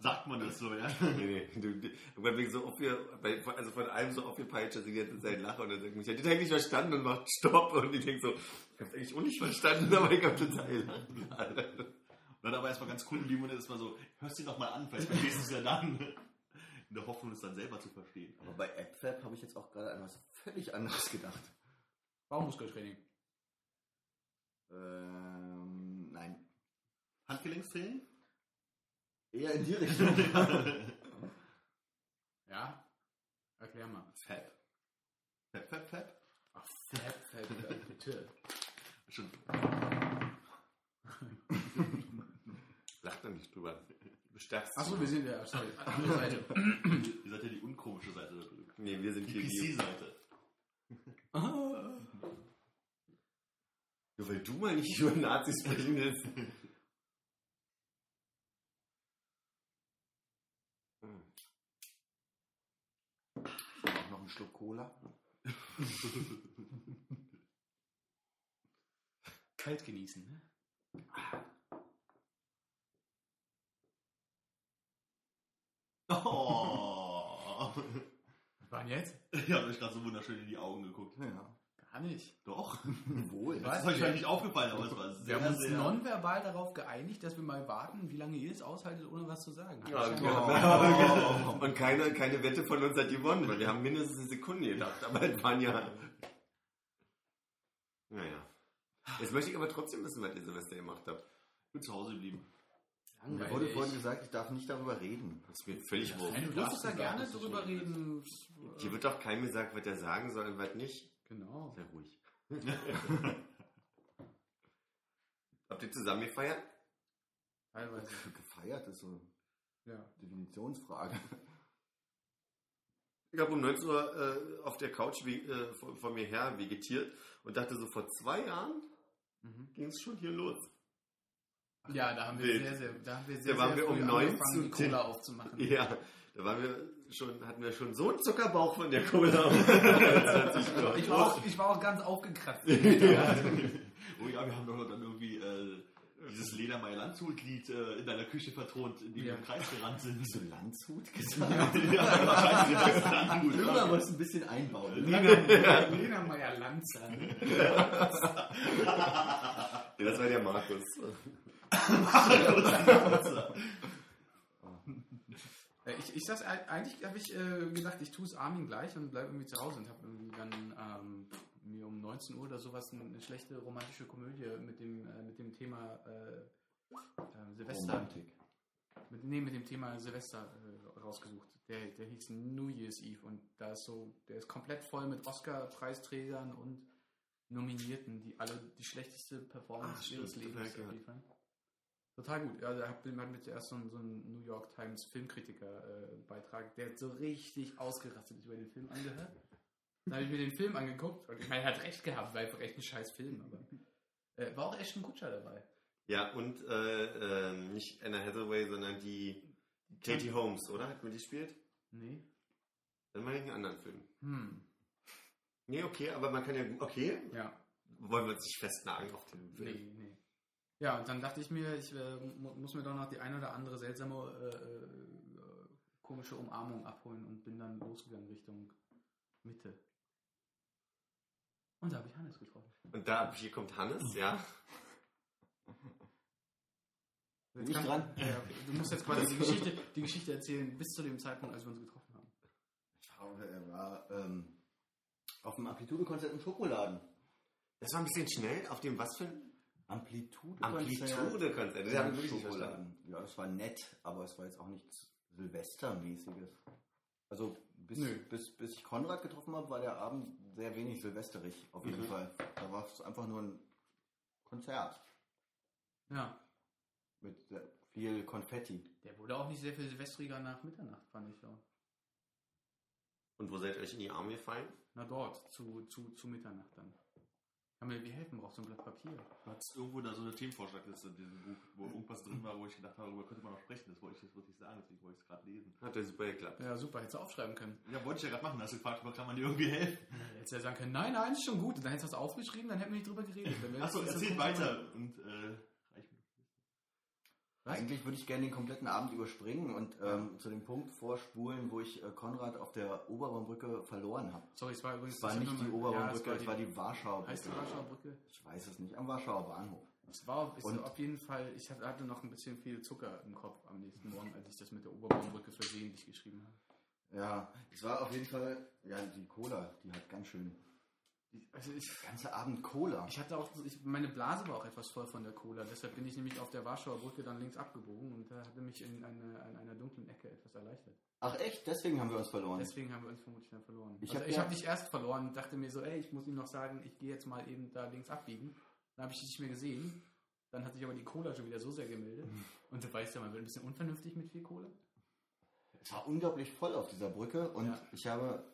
Sagt man das so, ja? Nee, nee, du, du, irgendwann bin ich so auf ihr, also von allem so aufgepeitscht, dass ich die ganze Zeit lache und dann sagt mich, ich hätte nicht verstanden und macht Stopp und ich denke so, ich hab's eigentlich auch nicht verstanden, aber ich hab total lachen. Und dann aber erstmal ganz cool geblieben und dann ist mal so, hörst du doch mal an, vielleicht verstehst du es ja dann. In der Hoffnung, es dann selber zu verstehen. Aber bei AppFab habe ich jetzt auch gerade an was völlig anderes gedacht. Baumuskeltraining. Ähm, nein. Handgelenkstraining? Eher in die Richtung. Ja? Erklär mal. Fab. Fab, Fab, Fab. Ach, fett, fett, fett, bitte. Schon. Lach doch nicht drüber. Du stärkst. Achso, wir sind ja, sorry, andere Seite. Ihr seid ja die unkomische Seite da drüben. Nee, wir sind Die hier die. PC-Seite. Ah. Nur weil du mal nicht über Nazis sprechen willst. Auch noch einen Schluck Cola. Kalt genießen, ne? Oh. Denn jetzt? Ihr habt euch gerade so wunderschön in die Augen geguckt. Ja. Gar nicht. Doch. Wohl. Das ist euch ja nicht aufgefallen, aber es war sehr, Wir haben uns sehr... nonverbal darauf geeinigt, dass wir mal warten, wie lange ihr es aushaltet, ohne was zu sagen. Ja, genau. Und keine, keine Wette von uns hat gewonnen, weil wir haben mindestens eine Sekunde gedacht, aber es waren ja. Naja. Jetzt möchte ich aber trotzdem wissen, was ihr Silvester gemacht habt. Ich bin zu Hause geblieben. Mir wurde vorhin gesagt, ich darf nicht darüber reden. Das ist mir völlig wurscht. du darfst da gerne schon reden. Hier wird doch keinem gesagt, was er sagen soll und was nicht. Genau. Sehr ruhig. Habt ihr zusammen gefeiert? Teilweise. Gefeiert ist so eine Ja. Definitionsfrage. Ich habe um 19 Uhr äh, auf der Couch wie, äh, vor, vor mir her vegetiert und dachte so, vor zwei Jahren Mhm. ging es schon hier los. Ja, da haben wir Wild. sehr, sehr, da haben wir sehr, Da waren sehr wir um früh 19 angefangen, die Cola aufzumachen. Ja, da waren wir schon, hatten wir schon so einen Zuckerbauch von der Cola. Ich war, auch, ich war auch ganz aufgekratzt. Oh ja, wir haben doch dann irgendwie äh, dieses Ledermeier-Landshut-Lied äh, in deiner Küche vertont, in dem Ja. wir im Kreis gerannt sind. So Landshut gesagt. ja, wahrscheinlich das Landshut. Irgendwann muss ein bisschen einbauen. Lena, Lena Meyer Lanzer. Ja, das war der Markus. Äh, Ich, ich eig- eigentlich habe ich äh, gedacht, ich tue es Armin gleich und bleibe irgendwie zu Hause und habe irgendwie dann ähm, mir um 19 Uhr oder sowas eine, schlechte romantische Komödie mit dem, äh, mit dem Thema äh, äh, Silvester. Romantik. Mit, nee, mit dem Thema Silvester äh, rausgesucht. Der, der hieß New Year's Eve und da ist so, der ist komplett voll mit Oscar-Preisträgern und Nominierten, die alle die schlechteste Performance Ach, ihres Lebens abliefern. Total gut. Ja, da hat mir zuerst so ein, so ein New York Times Filmkritiker äh, der hat so richtig ausgerastet ist über den Film angehört. Dann habe ich mir den Film angeguckt und ich meine, er hat recht gehabt, einfach echt ein scheiß Film, aber äh, war auch echt ein Kutscher dabei. Ja, und äh, ähm, nicht Anna Hathaway, sondern die Katie Holmes, oder? Hat man die gespielt? Nee. Dann meine ich einen anderen Film. Hm. Nee, okay, aber man kann ja. Okay, Ja. wollen wir uns nicht festnageln auf den Film? Nee, nee. Ja, und dann dachte ich mir, ich äh, mu muss mir doch noch die ein oder andere seltsame, äh, äh, komische Umarmung abholen und bin dann losgegangen Richtung Mitte. Und da habe ich Hannes getroffen. Und da, hier kommt Hannes, ja. Bin ich dran? Ja. Du musst jetzt quasi die Geschichte, die Geschichte erzählen bis zu dem Zeitpunkt, als wir uns getroffen haben. Ich glaube, er war ähm, auf dem Amplitude-Konzert im Schokoladen. Das war ein bisschen schnell. Auf dem was für ein Amplitude-Konzert. Amplitude-Konzert? Das Ja, haben wir wirklich verstanden. Ja, das war nett, aber es war jetzt auch nichts Silvestermäßiges. Also bis, Nö. bis, bis ich Konrad getroffen habe, war der Abend sehr wenig silvesterig, auf jeden Mhm. Fall. Da war es einfach nur ein Konzert Ja, mit sehr viel Konfetti. der wurde auch nicht sehr viel silvestriger nach Mitternacht, fand ich auch. Und wo seid ihr euch in die Arme gefallen? Na dort, zu, zu, zu Mitternacht dann. Kann mir wie helfen, brauchst du ein Blatt Papier. Du hattest irgendwo da so eine Themenvorschlagliste in diesem Buch, wo irgendwas drin war, wo ich gedacht habe, darüber könnte man noch sprechen. Das wollte ich jetzt wirklich sagen, deswegen wollte ich es gerade lesen. Hat ja super geklappt. Ja, super, hättest du aufschreiben können. Ja, wollte ich ja gerade machen. Hast du gefragt, aber kann man dir irgendwie helfen? Dann hättest du ja sagen können, nein, nein, ist schon gut. Und dann hättest du was aufgeschrieben, dann hätten wir nicht drüber geredet. Achso, erzähl weiter. Und, äh. Was? Eigentlich würde ich gerne den kompletten Abend überspringen und ähm, zu dem Punkt vorspulen, wo ich äh, Konrad auf der Oberbaumbrücke verloren habe. Sorry, es war übrigens... Es war nicht die Oberbaumbrücke, ja, es war die Warschauer Heißt die Brücke. Warschauer Brücke? Ich weiß es nicht, am Warschauer Bahnhof. Es war Und- auf jeden Fall, ich hatte hatte noch ein bisschen viel Zucker im Kopf am nächsten Morgen, als ich das mit der Oberbaumbrücke versehentlich geschrieben habe. Ja, es war auf jeden Fall, ja, die Cola, die hat ganz schön, Also ich, ganze Abend Cola. ich hatte auch, ich, meine Blase war auch etwas voll von der Cola, deshalb bin ich nämlich auf der Warschauer Brücke dann links abgebogen und da hatte mich in, eine, in einer dunklen Ecke etwas erleichtert. Ach echt, deswegen haben wir uns verloren. Deswegen haben wir uns vermutlich dann verloren. Ich also hab ich ja- habe dich erst verloren und dachte mir so, ey, ich muss ihm noch sagen, ich gehe jetzt mal eben da links abbiegen. Dann habe ich dich nicht mehr gesehen. Dann hat sich aber die Cola schon wieder so sehr gemeldet. Und du weißt ja, man wird ein bisschen unvernünftig mit viel Cola. Es war unglaublich voll auf dieser Brücke und Ja. ich habe,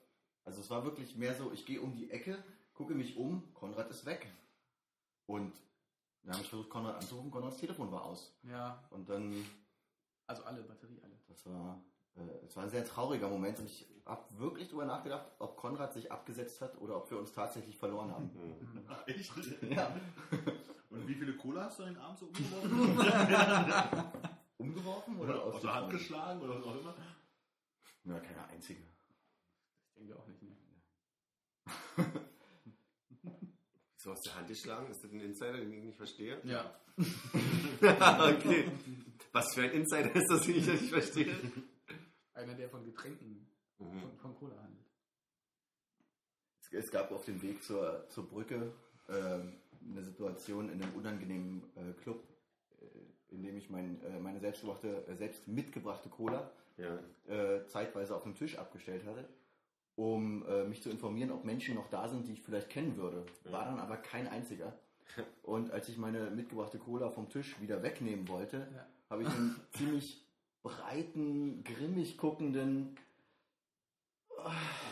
also es war wirklich mehr so, ich gehe um die Ecke, gucke mich um, Konrad ist weg. Und dann habe ich versucht, Konrad anzurufen, Konrads Telefon war aus. Ja, Und dann, also alle, Batterie alle. das war, äh, es war ein sehr trauriger Moment und ich habe wirklich darüber nachgedacht, ob Konrad sich abgesetzt hat oder ob wir uns tatsächlich verloren haben. Mhm. Ach, echt? ja. Und wie viele Cola hast du denn abends so umgeworfen? Umgeworfen oder, oder aus der Hand geschlagen oder was auch immer? Ja, keine einzige. Ich denke auch nicht mehr. So aus der Hand geschlagen? Ist das ein Insider, den ich nicht verstehe? Ja. okay. Was für ein Insider ist das, den ich nicht verstehe? Einer, der von Getränken, Mhm. von, von Cola handelt. Es, es gab auf dem Weg zur, zur Brücke ähm, eine Situation in einem unangenehmen äh, Club, äh, in dem ich mein, äh, meine selbstgebrachte, äh, selbst mitgebrachte Cola Ja. äh, zeitweise auf dem Tisch abgestellt hatte, um äh, mich zu informieren, ob Menschen noch da sind, die ich vielleicht kennen würde. War dann aber kein einziger. Und als ich meine mitgebrachte Cola vom Tisch wieder wegnehmen wollte, Ja. habe ich einen ziemlich breiten, grimmig guckenden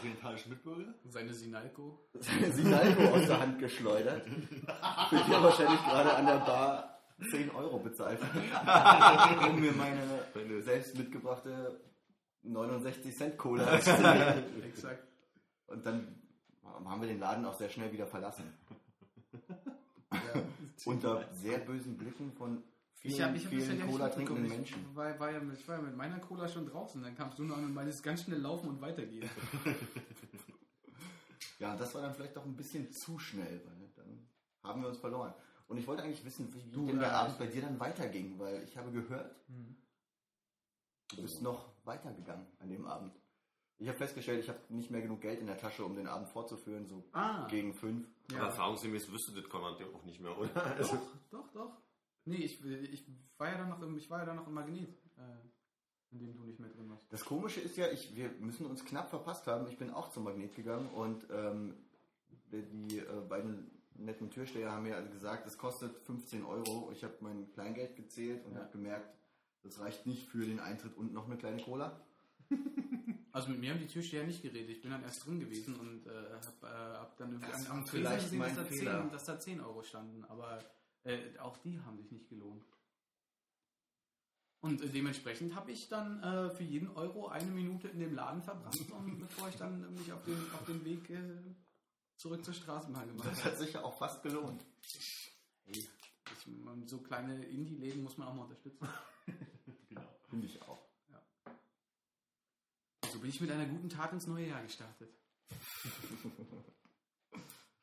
Orientalischen Mitbürger? Seine Sinalco. Sinalco aus der Hand geschleudert, für die er wahrscheinlich gerade an der Bar 10 Euro bezahlt um mir meine Meine- selbst mitgebrachte 69 Cent Cola. Exakt. Und dann haben wir den Laden auch sehr schnell wieder verlassen. Ja. Unter sehr bösen Blicken von vielen, Ich habe ich hab ja vielen Cola trinkenden Ich Menschen. war, war, ja mit, ich war ja mit meiner Cola schon draußen. Dann kamst du noch an und meintest ganz schnell laufen und weitergehen. Ja, das war dann vielleicht doch ein bisschen zu schnell, weil dann haben wir uns verloren. Und ich wollte eigentlich wissen, wie Du, denn der Abend bei dir dann weiterging, weil ich habe gehört, Hm. du bist noch weitergegangen an dem Abend. Ich habe festgestellt, ich habe nicht mehr genug Geld in der Tasche, um den Abend fortzuführen, so Ah, gegen fünf. Aber ja. erfahrungsgemäß wüsste das Konrad ja auch nicht mehr, oder? Also, Doch, doch, doch. Nee, ich, ich war ja dann noch im, ich war ja dann noch im Magnet, äh, in dem du nicht mehr drin warst. Das Komische ist ja, ich, wir müssen uns knapp verpasst haben. Ich bin auch zum Magnet gegangen und ähm, die, die äh, beiden netten Türsteher haben mir also gesagt, es kostet 15 Euro. Ich habe mein Kleingeld gezählt und Ja. habe gemerkt, das reicht nicht für den Eintritt und noch eine kleine Cola. Also mit mir haben die Türsteher nicht geredet. Ich bin dann erst drin gewesen und äh, hab, äh, hab dann irgendwie Das am, Tresen vielleicht gesehen, mein dass da, Fehler. 10, dass da 10 Euro standen. Aber äh, auch die haben sich nicht gelohnt. Und äh, dementsprechend habe ich dann äh, für jeden Euro eine Minute in dem Laden verbracht, und bevor ich dann mich auf den, auf den Weg äh, zurück zur Straßenbahn gemacht Das habe. hat sich ja auch fast gelohnt. Hey, ich, so kleine Indie-Läden muss man auch mal unterstützen. Genau. Finde ich auch. So bin ich mit einer guten Tat ins neue Jahr gestartet.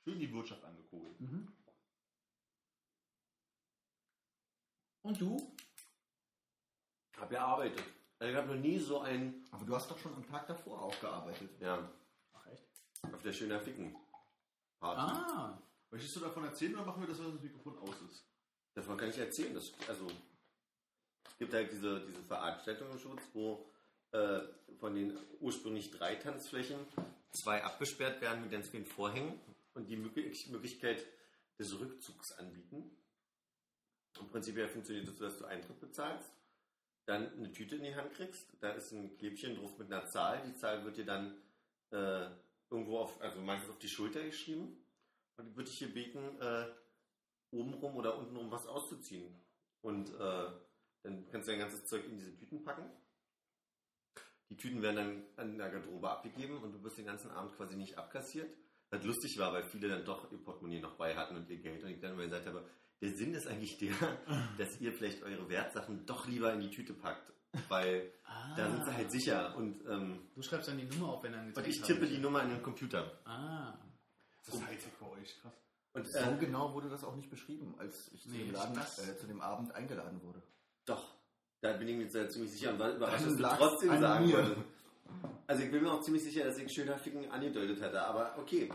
Schön die Wirtschaft angekurbelt. Und du? Hab gearbeitet. Also ich habe noch nie so ein, Aber du hast doch schon am Tag davor auch gearbeitet. ja, Ach echt? auf der schöner Ficken. Party. Ah, Möchtest du davon erzählen oder machen wir das, wenn das Mikrofon aus ist? Davon kann ich erzählen. Das, also, gibt halt diese, diese Veranstaltungsschutz, wo äh, von den ursprünglich drei Tanzflächen zwei abgesperrt werden mit ganz vielen Vorhängen und die Möglich- Möglichkeit des Rückzugs anbieten. Im Prinzip ja funktioniert das so, dass du Eintritt bezahlst, dann eine Tüte in die Hand kriegst, da ist ein Klebchen drauf mit einer Zahl. Die Zahl wird dir dann äh, irgendwo auf, also meistens auf die Schulter geschrieben. Und die würde ich hier beten, äh, obenrum oder untenrum was auszuziehen. Und äh, dann kannst du dein ganzes Zeug in diese Tüten packen. Die Tüten werden dann an der Garderobe abgegeben und du wirst den ganzen Abend quasi nicht abkassiert. Was lustig war, weil viele dann doch ihr Portemonnaie noch bei hatten und ihr Geld. Und ich dann immer gesagt habe, der Sinn ist eigentlich der, dass ihr vielleicht eure Wertsachen doch lieber in die Tüte packt. Weil ah. da sind sie halt sicher. Und, ähm, Du schreibst dann die Nummer auf, wenn er ein und ich tippe die. Nummer in den Computer. Ah. Das ist Hightech bei euch, krass. Und So äh, genau wurde das auch nicht beschrieben, als ich zu, Nee, dem, Laden, das- äh, zu dem Abend eingeladen wurde. Da bin ich mir sehr ziemlich sicher und war überrascht, Dann dass du lag's trotzdem sagen mir. wolltest. Also ich bin mir auch ziemlich sicher, dass ich schöner Ficken angedeutet hätte, aber okay.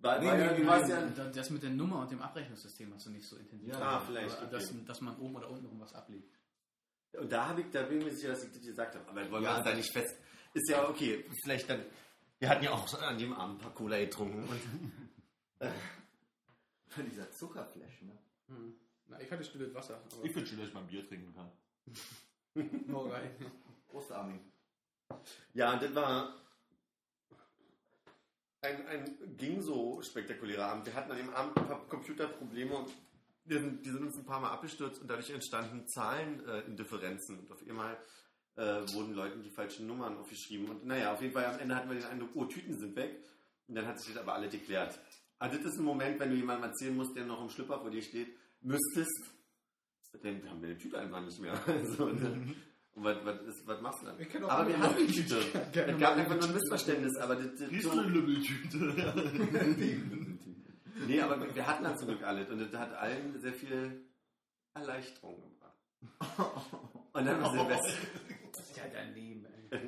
War, Nee, war nee, nee, ja, Das mit der Nummer und dem Abrechnungssystem hast du nicht so intensiv. Ja, ah, gemacht, vielleicht, okay. dass, dass man oben oder unten rum was ablegt. Und da, hab ich, da bin ich mir sicher, dass ich das gesagt habe. Aber wollen Ja, wir uns da nicht fest. Ist ja okay. Vielleicht dann. Wir hatten ja auch an dem Abend ein paar Cola getrunken. Und Von dieser Zuckerflash, ne? Hm. Na, ich hatte stilles Wasser. Ich finde schön, dass ich mal ein Bier trinken kann. nur rein. Prost, Armin. ja, das war ein, ein ging so spektakulärer Abend. Wir hatten an dem Abend ein paar Computerprobleme und wir sind, die sind uns ein paar Mal abgestürzt und dadurch entstanden Zahlenindifferenzen. Und auf einmal äh, wurden Leuten die falschen Nummern aufgeschrieben. Und naja, auf jeden Fall am Ende hatten wir den Eindruck, oh, Tüten sind weg. Und dann hat sich das aber alle geklärt. Also das ist ein Moment, wenn du jemandem erzählen musst, der noch im Schlüpper vor dir steht, müsstest, dann haben wir die Tüte einfach nicht mehr. Also, und, dann- und was, was, ist, was machst du dann? Wir Aber wir eine haben die Tüte. Es gab eine einfach nur ein. Missverständnis, aber das, das, so, eine Lümmeltüte? Nee, aber wir hatten dann zum Glück alles und das hat allen sehr viel Erleichterung gebracht. Und dann war Silvester. Das ist ja dein Leben, ey.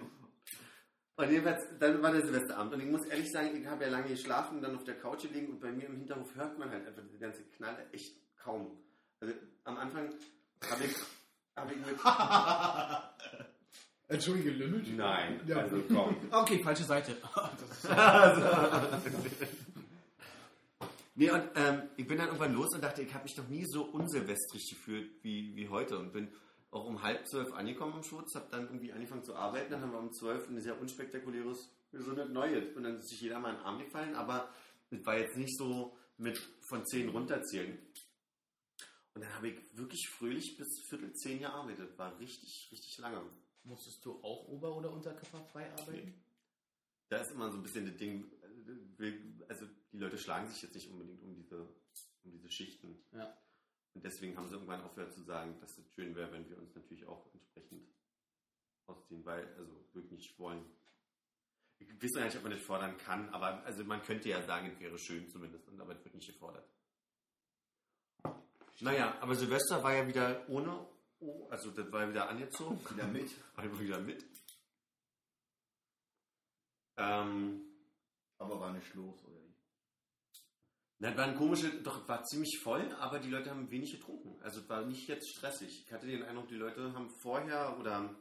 Und jedenfalls, dann war der Silvesterabend. Und ich muss ehrlich sagen, ich habe ja lange geschlafen, dann auf der Couch gelegen und bei mir im Hinterhof hört man halt einfach diese ganze Knalle echt kaum. Also am Anfang habe ich, habe ich mit. Entschuldige, Lümmel? Nein, Ja. also komm. Okay, falsche Seite. Nee, und ähm, ich bin dann irgendwann los und dachte, ich habe mich noch nie so unsilvestrig gefühlt wie, wie heute und bin auch um halb zwölf angekommen im Schutz, habe dann irgendwie angefangen zu arbeiten, dann haben wir um zwölf ein sehr unspektakuläres, so eine neue und dann ist sich jeder mal in den Arm gefallen, aber es war jetzt nicht so mit von zehn runterzählen. Und dann habe ich wirklich fröhlich bis Viertel zehn gearbeitet, war richtig, richtig lange. Musstest du auch Ober- oder Unterkörperfrei arbeiten? Da ist immer so ein bisschen das Ding, also die Leute schlagen sich jetzt nicht unbedingt um diese, um diese Schichten. Ja. Und deswegen haben sie irgendwann aufgehört zu sagen, dass es schön wäre, wenn wir uns natürlich auch entsprechend ausziehen, weil, also wirklich nicht wollen. Ich weiß noch nicht, ob man das fordern kann, aber also man könnte ja sagen, es wäre schön zumindest, und aber es wird nicht gefordert. Naja, aber Silvester war ja wieder ohne, oh, also das war ja wieder angezogen. Wieder mit. Einfach wieder mit. Ähm, Aber war nicht los, oder wie? Na, es war ein komische, doch, war ziemlich voll, aber die Leute haben wenig getrunken. Also es war nicht jetzt stressig. Ich hatte den Eindruck, die Leute haben vorher oder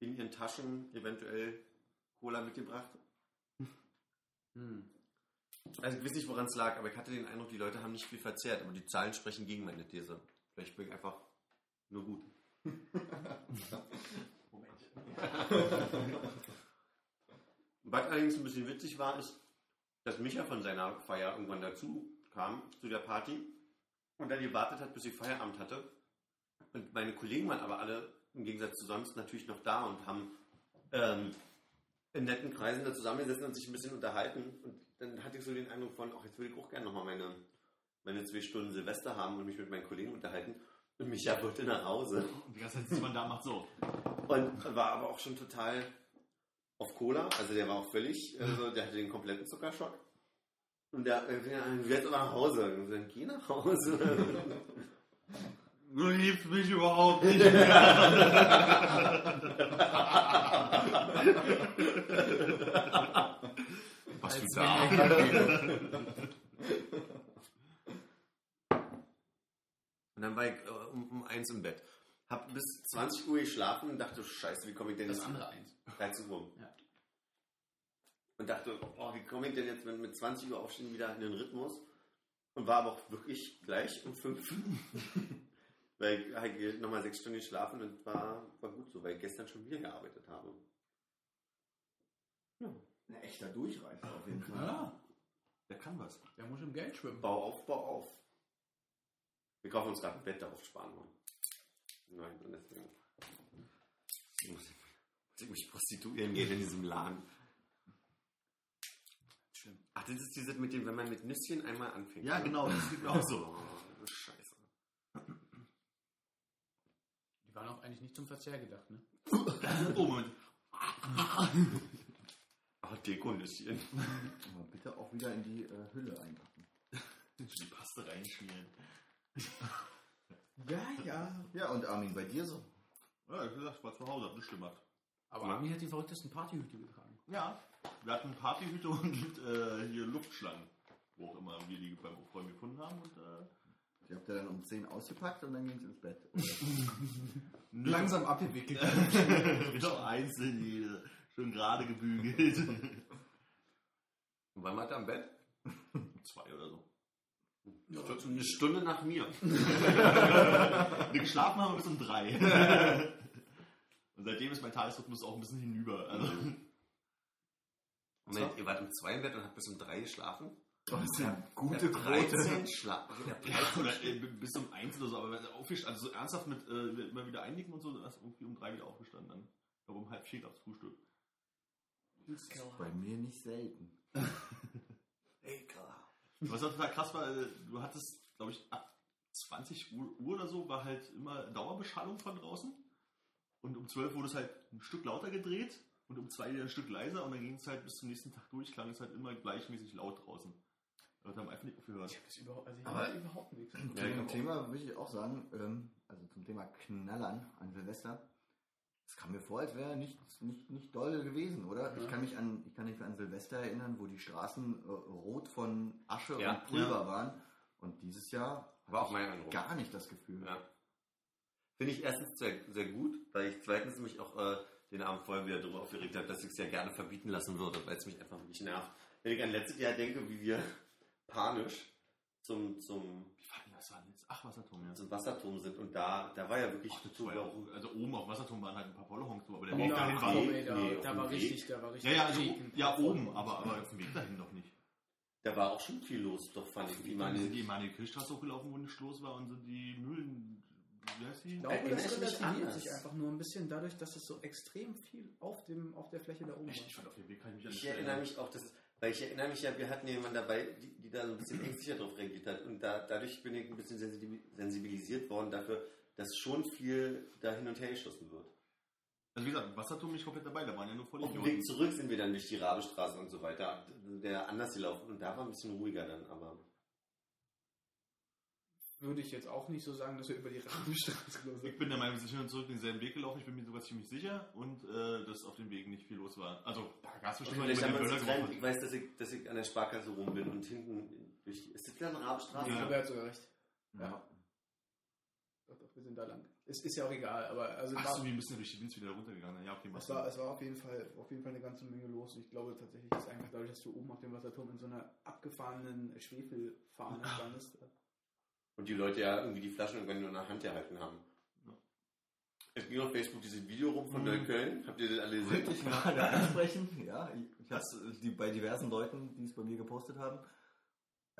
in ihren Taschen eventuell Cola mitgebracht. Hm. Also ich weiß nicht, woran es lag, aber ich hatte den Eindruck, die Leute haben nicht viel verzehrt, aber die Zahlen sprechen gegen meine These. Vielleicht bin ich einfach nur gut. Was allerdings ein bisschen witzig war, ist, dass Micha von seiner Feier irgendwann dazu kam, zu der Party, und dann gewartet hat, bis ich Feierabend hatte. Und meine Kollegen waren aber alle im Gegensatz zu sonst natürlich noch da und haben ähm, in netten Kreisen da zusammengesessen und sich ein bisschen unterhalten. Und dann hatte ich so den Eindruck von, ach, jetzt will ich auch gerne nochmal meine, meine zwei Stunden Silvester haben und mich mit meinen Kollegen unterhalten. Und Micha wollte nach Hause. Und die ganze Zeit sitzt man da, macht so. Und war aber auch schon total auf Cola. Also der war auch völlig, also der hatte den kompletten Zuckerschock. Und der, äh, wir jetzt aber nach Hause. Und sagen, geh nach Hause. Du liebst mich überhaupt nicht. Was du da? Und dann war ich äh, um, um eins im Bett. Hab bis 20 Uhr geschlafen und dachte, scheiße, wie komme ich denn Das jetzt andere eins. 13 Uhr? Ja. Und dachte, oh, wie komme ich denn jetzt mit, mit 20 Uhr aufstehen wieder in den Rhythmus? Und war aber auch wirklich gleich um 5. weil ich halt nochmal sechs Stunden geschlafen und war, war gut so, weil ich gestern schon wieder gearbeitet habe. Ein echter Durchreißer auf jeden Fall. Ja, Der kann was. der muss im Geld schwimmen. Bau auf, bau auf. Wir kaufen uns gerade ein Bett darauf sparen wollen. Nein, deswegen muss ich, muss ich mich prostituieren gehen in diesem Laden. Schlimm. Ach, das ist dieses mit dem, wenn man mit Nüsschen einmal anfängt. Ja, ne? genau, das geht auch so. Oh, das ist scheiße. Die waren auch eigentlich nicht zum Verzehr gedacht, ne? Oh, Moment. Deko-Nüsschen. Aber bitte auch wieder in die äh, Hülle einpacken. Die Paste reinschmieren. Ja, ja. Ja, und Armin, bei dir so? Ja, wie gesagt, war zu Hause, hab nichts gemacht. Aber Armin hat die verrücktesten Partyhüte getragen. Ja, wir hatten Partyhüte und äh, hier Luftschlangen. Wo auch immer wir die beim Freund gefunden haben. Und, äh, Die habt ihr dann um 10 ausgepackt und dann ging es ins Bett. Langsam abgewickelt. Genau, einzeln jede. Schön gerade gebügelt. Und wann war er am Bett? Zwei oder so. Eine Stunde nach mir. Wir geschlafen haben wir bis um drei. Und seitdem ist mein Tagesrhythmus auch ein bisschen hinüber. Also, Moment, ihr wart um zwei im Bett und habt bis um drei geschlafen? Das ist ja gute Quote. 13 Schlafen. Ich hab ja, 13 oder äh, bis um eins oder so, aber wenn er aufwischt, also so ernsthaft mit äh, immer wieder einnicken und so, dann ist irgendwie um drei wieder aufgestanden. Dann. Ich glaube um halb vier gab's Frühstück. Bei mir nicht selten. Was auch total krass war, äh, du hattest, glaube ich, ab 20 Uhr, Uhr oder so war halt immer Dauerbeschallung von draußen. Und um 12 wurde es halt ein Stück lauter gedreht und um 2 wieder ein Stück leiser und dann ging es halt bis zum nächsten Tag durch, klang es halt immer gleichmäßig laut draußen. Leute haben einfach nicht aufgehört. Ich hab das überhaupt, also ich Aber- überhaupt nichts. Ja, Zum. Thema würde ich auch sagen, ähm, also zum Thema Knallern an Silvester. Es kam mir vor, als wäre nicht, nicht, nicht doll gewesen, oder? Ich Ja. kann mich an, ich kann mich an Silvester erinnern, wo die Straßen äh, rot von Asche Ja. und Pulver waren. Und dieses Jahr War auch mein ich Eindruck. gar nicht das Gefühl. Ja. Finde ich erstens sehr, sehr gut, weil ich zweitens mich auch äh, den Abend vorher wieder darüber aufgeregt habe, dass ich es ja gerne verbieten lassen würde, weil es mich einfach wirklich nervt. Wenn ich an letztes Jahr denke, wie wir panisch zum, zum, Wie war denn das war jetzt? Ach, Wasserturm, ja. zum Wasserturm sind und da, da war ja wirklich Ach, das war ja auch, also oben auf Wasserturm waren halt ein paar Polohongs, aber der Weg dahin war. nee, da, nee, war Weg. richtig, da war richtig. Ja, ja, also, ja, oben, aber, aber auf dem Weg dahin noch nicht. da war auch schon viel los, doch fand ich. Wie Die sind die Emanuel Kirchstraße hochgelaufen, wo nicht los war und sind die Mühlen? Ich glaube, das relativiert sich einfach nur ein bisschen dadurch, dass es so extrem viel auf, dem, auf der Fläche da oben Echt, ich ich nichts erinnere erinnern. mich auch, dass, weil ich erinnere mich ja, wir hatten jemanden dabei, die, die da so ein bisschen ängstlicher drauf reagiert hat. Und da, dadurch bin ich ein bisschen sensibil- sensibilisiert worden dafür, dass schon viel da hin und her geschossen wird. Also wie gesagt, Wasserturm bin ich komplett dabei, da waren ja nur voll Auf dem. Weg zurück sind wir dann durch die Rabestraße und so weiter, der anders gelaufen. Und da war ein bisschen ruhiger dann, aber. Würde ich jetzt auch nicht so sagen, dass wir über die Rahmenstraße los Ich sind. bin der Meinung, wir sind hin und zurück denselben Weg gelaufen, ich bin mir sogar ziemlich sicher und äh, dass auf dem Weg nicht viel los war. Also, da gab es bestimmt mal Böller getrennt. gemacht Ich weiß, dass ich, dass ich an der Sparkasse rum bin und hinten durch. Ist das dann Rabestraße? Ja. Aber er hat sogar recht. Ja. Doch, doch, wir sind da lang. Es ist ja auch egal, aber also Ach so, wir müssen durch die Winz wieder runtergegangen. Ja, okay, es, war, es war auf jeden, Fall, auf jeden Fall eine ganze Menge los. Und ich glaube tatsächlich, dass einfach dadurch, dass du oben auf dem Wasserturm in so einer abgefahrenen Schwefelfahne standest. Und die Leute ja irgendwie die Flaschen irgendwann nur in der Hand gehalten haben. Es ging auf Facebook dieses Video rum von Mhm. Neukölln. Habt ihr das alle gesehen? ich gerade ansprechen. Ja, ich, die, bei diversen Leuten, die es bei mir gepostet haben.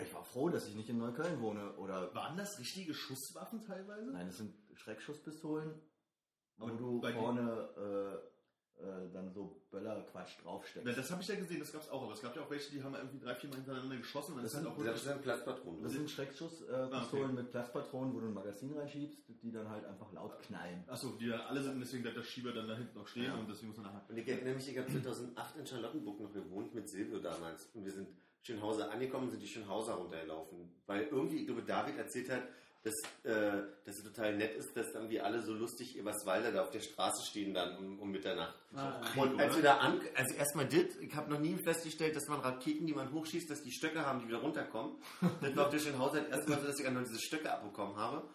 Ich war froh, dass ich nicht in Neukölln wohne. Oder Waren das richtige Schusswaffen teilweise? nein, das sind Schreckschusspistolen, wo Aber du bei den- vorne äh, dann so Böllerquatsch draufsteckst. Na, das habe ich ja gesehen, das gab es auch. Aber es gab ja auch welche, die haben irgendwie drei, vier Mal hintereinander geschossen. Und Das das, sind sind- auch Das sind Platzpatronen. Das sind Schreckschusspistolen äh, Ah, okay. mit Platzpatronen, wo du ein Magazin reinschiebst, die dann halt einfach laut knallen. Achso, die ja alle sind, deswegen bleibt der Schieber dann da hinten noch stehen Ja. und deswegen muss man nachher. Und ich erinnere mich, ich habe 2008 in Charlottenburg noch gewohnt mit Silvio damals. Und wir sind Schönhauser angekommen, sind die Schönhauser runtergelaufen. Weil irgendwie, ich glaube, David erzählt hat, dass, äh, dass es total nett ist, dass irgendwie alle so lustig Eberswalder da auf der Straße stehen dann um, um Mitternacht. Ah, Und als wir da an, also erstmal dit, ich habe noch nie festgestellt, dass man Raketen, die man hochschießt, dass die Stöcke haben, die wieder runterkommen. Das war auf der Schönhauser erstmal so, dass ich einmal diese Stöcke abbekommen habe.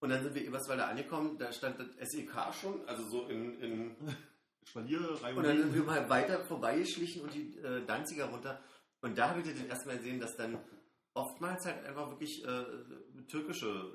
Und dann sind wir Eberswalder angekommen, da stand das SEK schon, also so in, in und dann sind wir mal weiter vorbeigeschlichen und die äh, Danziger runter. Und da habe ich das erstmal gesehen, dass dann oftmals halt einfach wirklich äh, türkische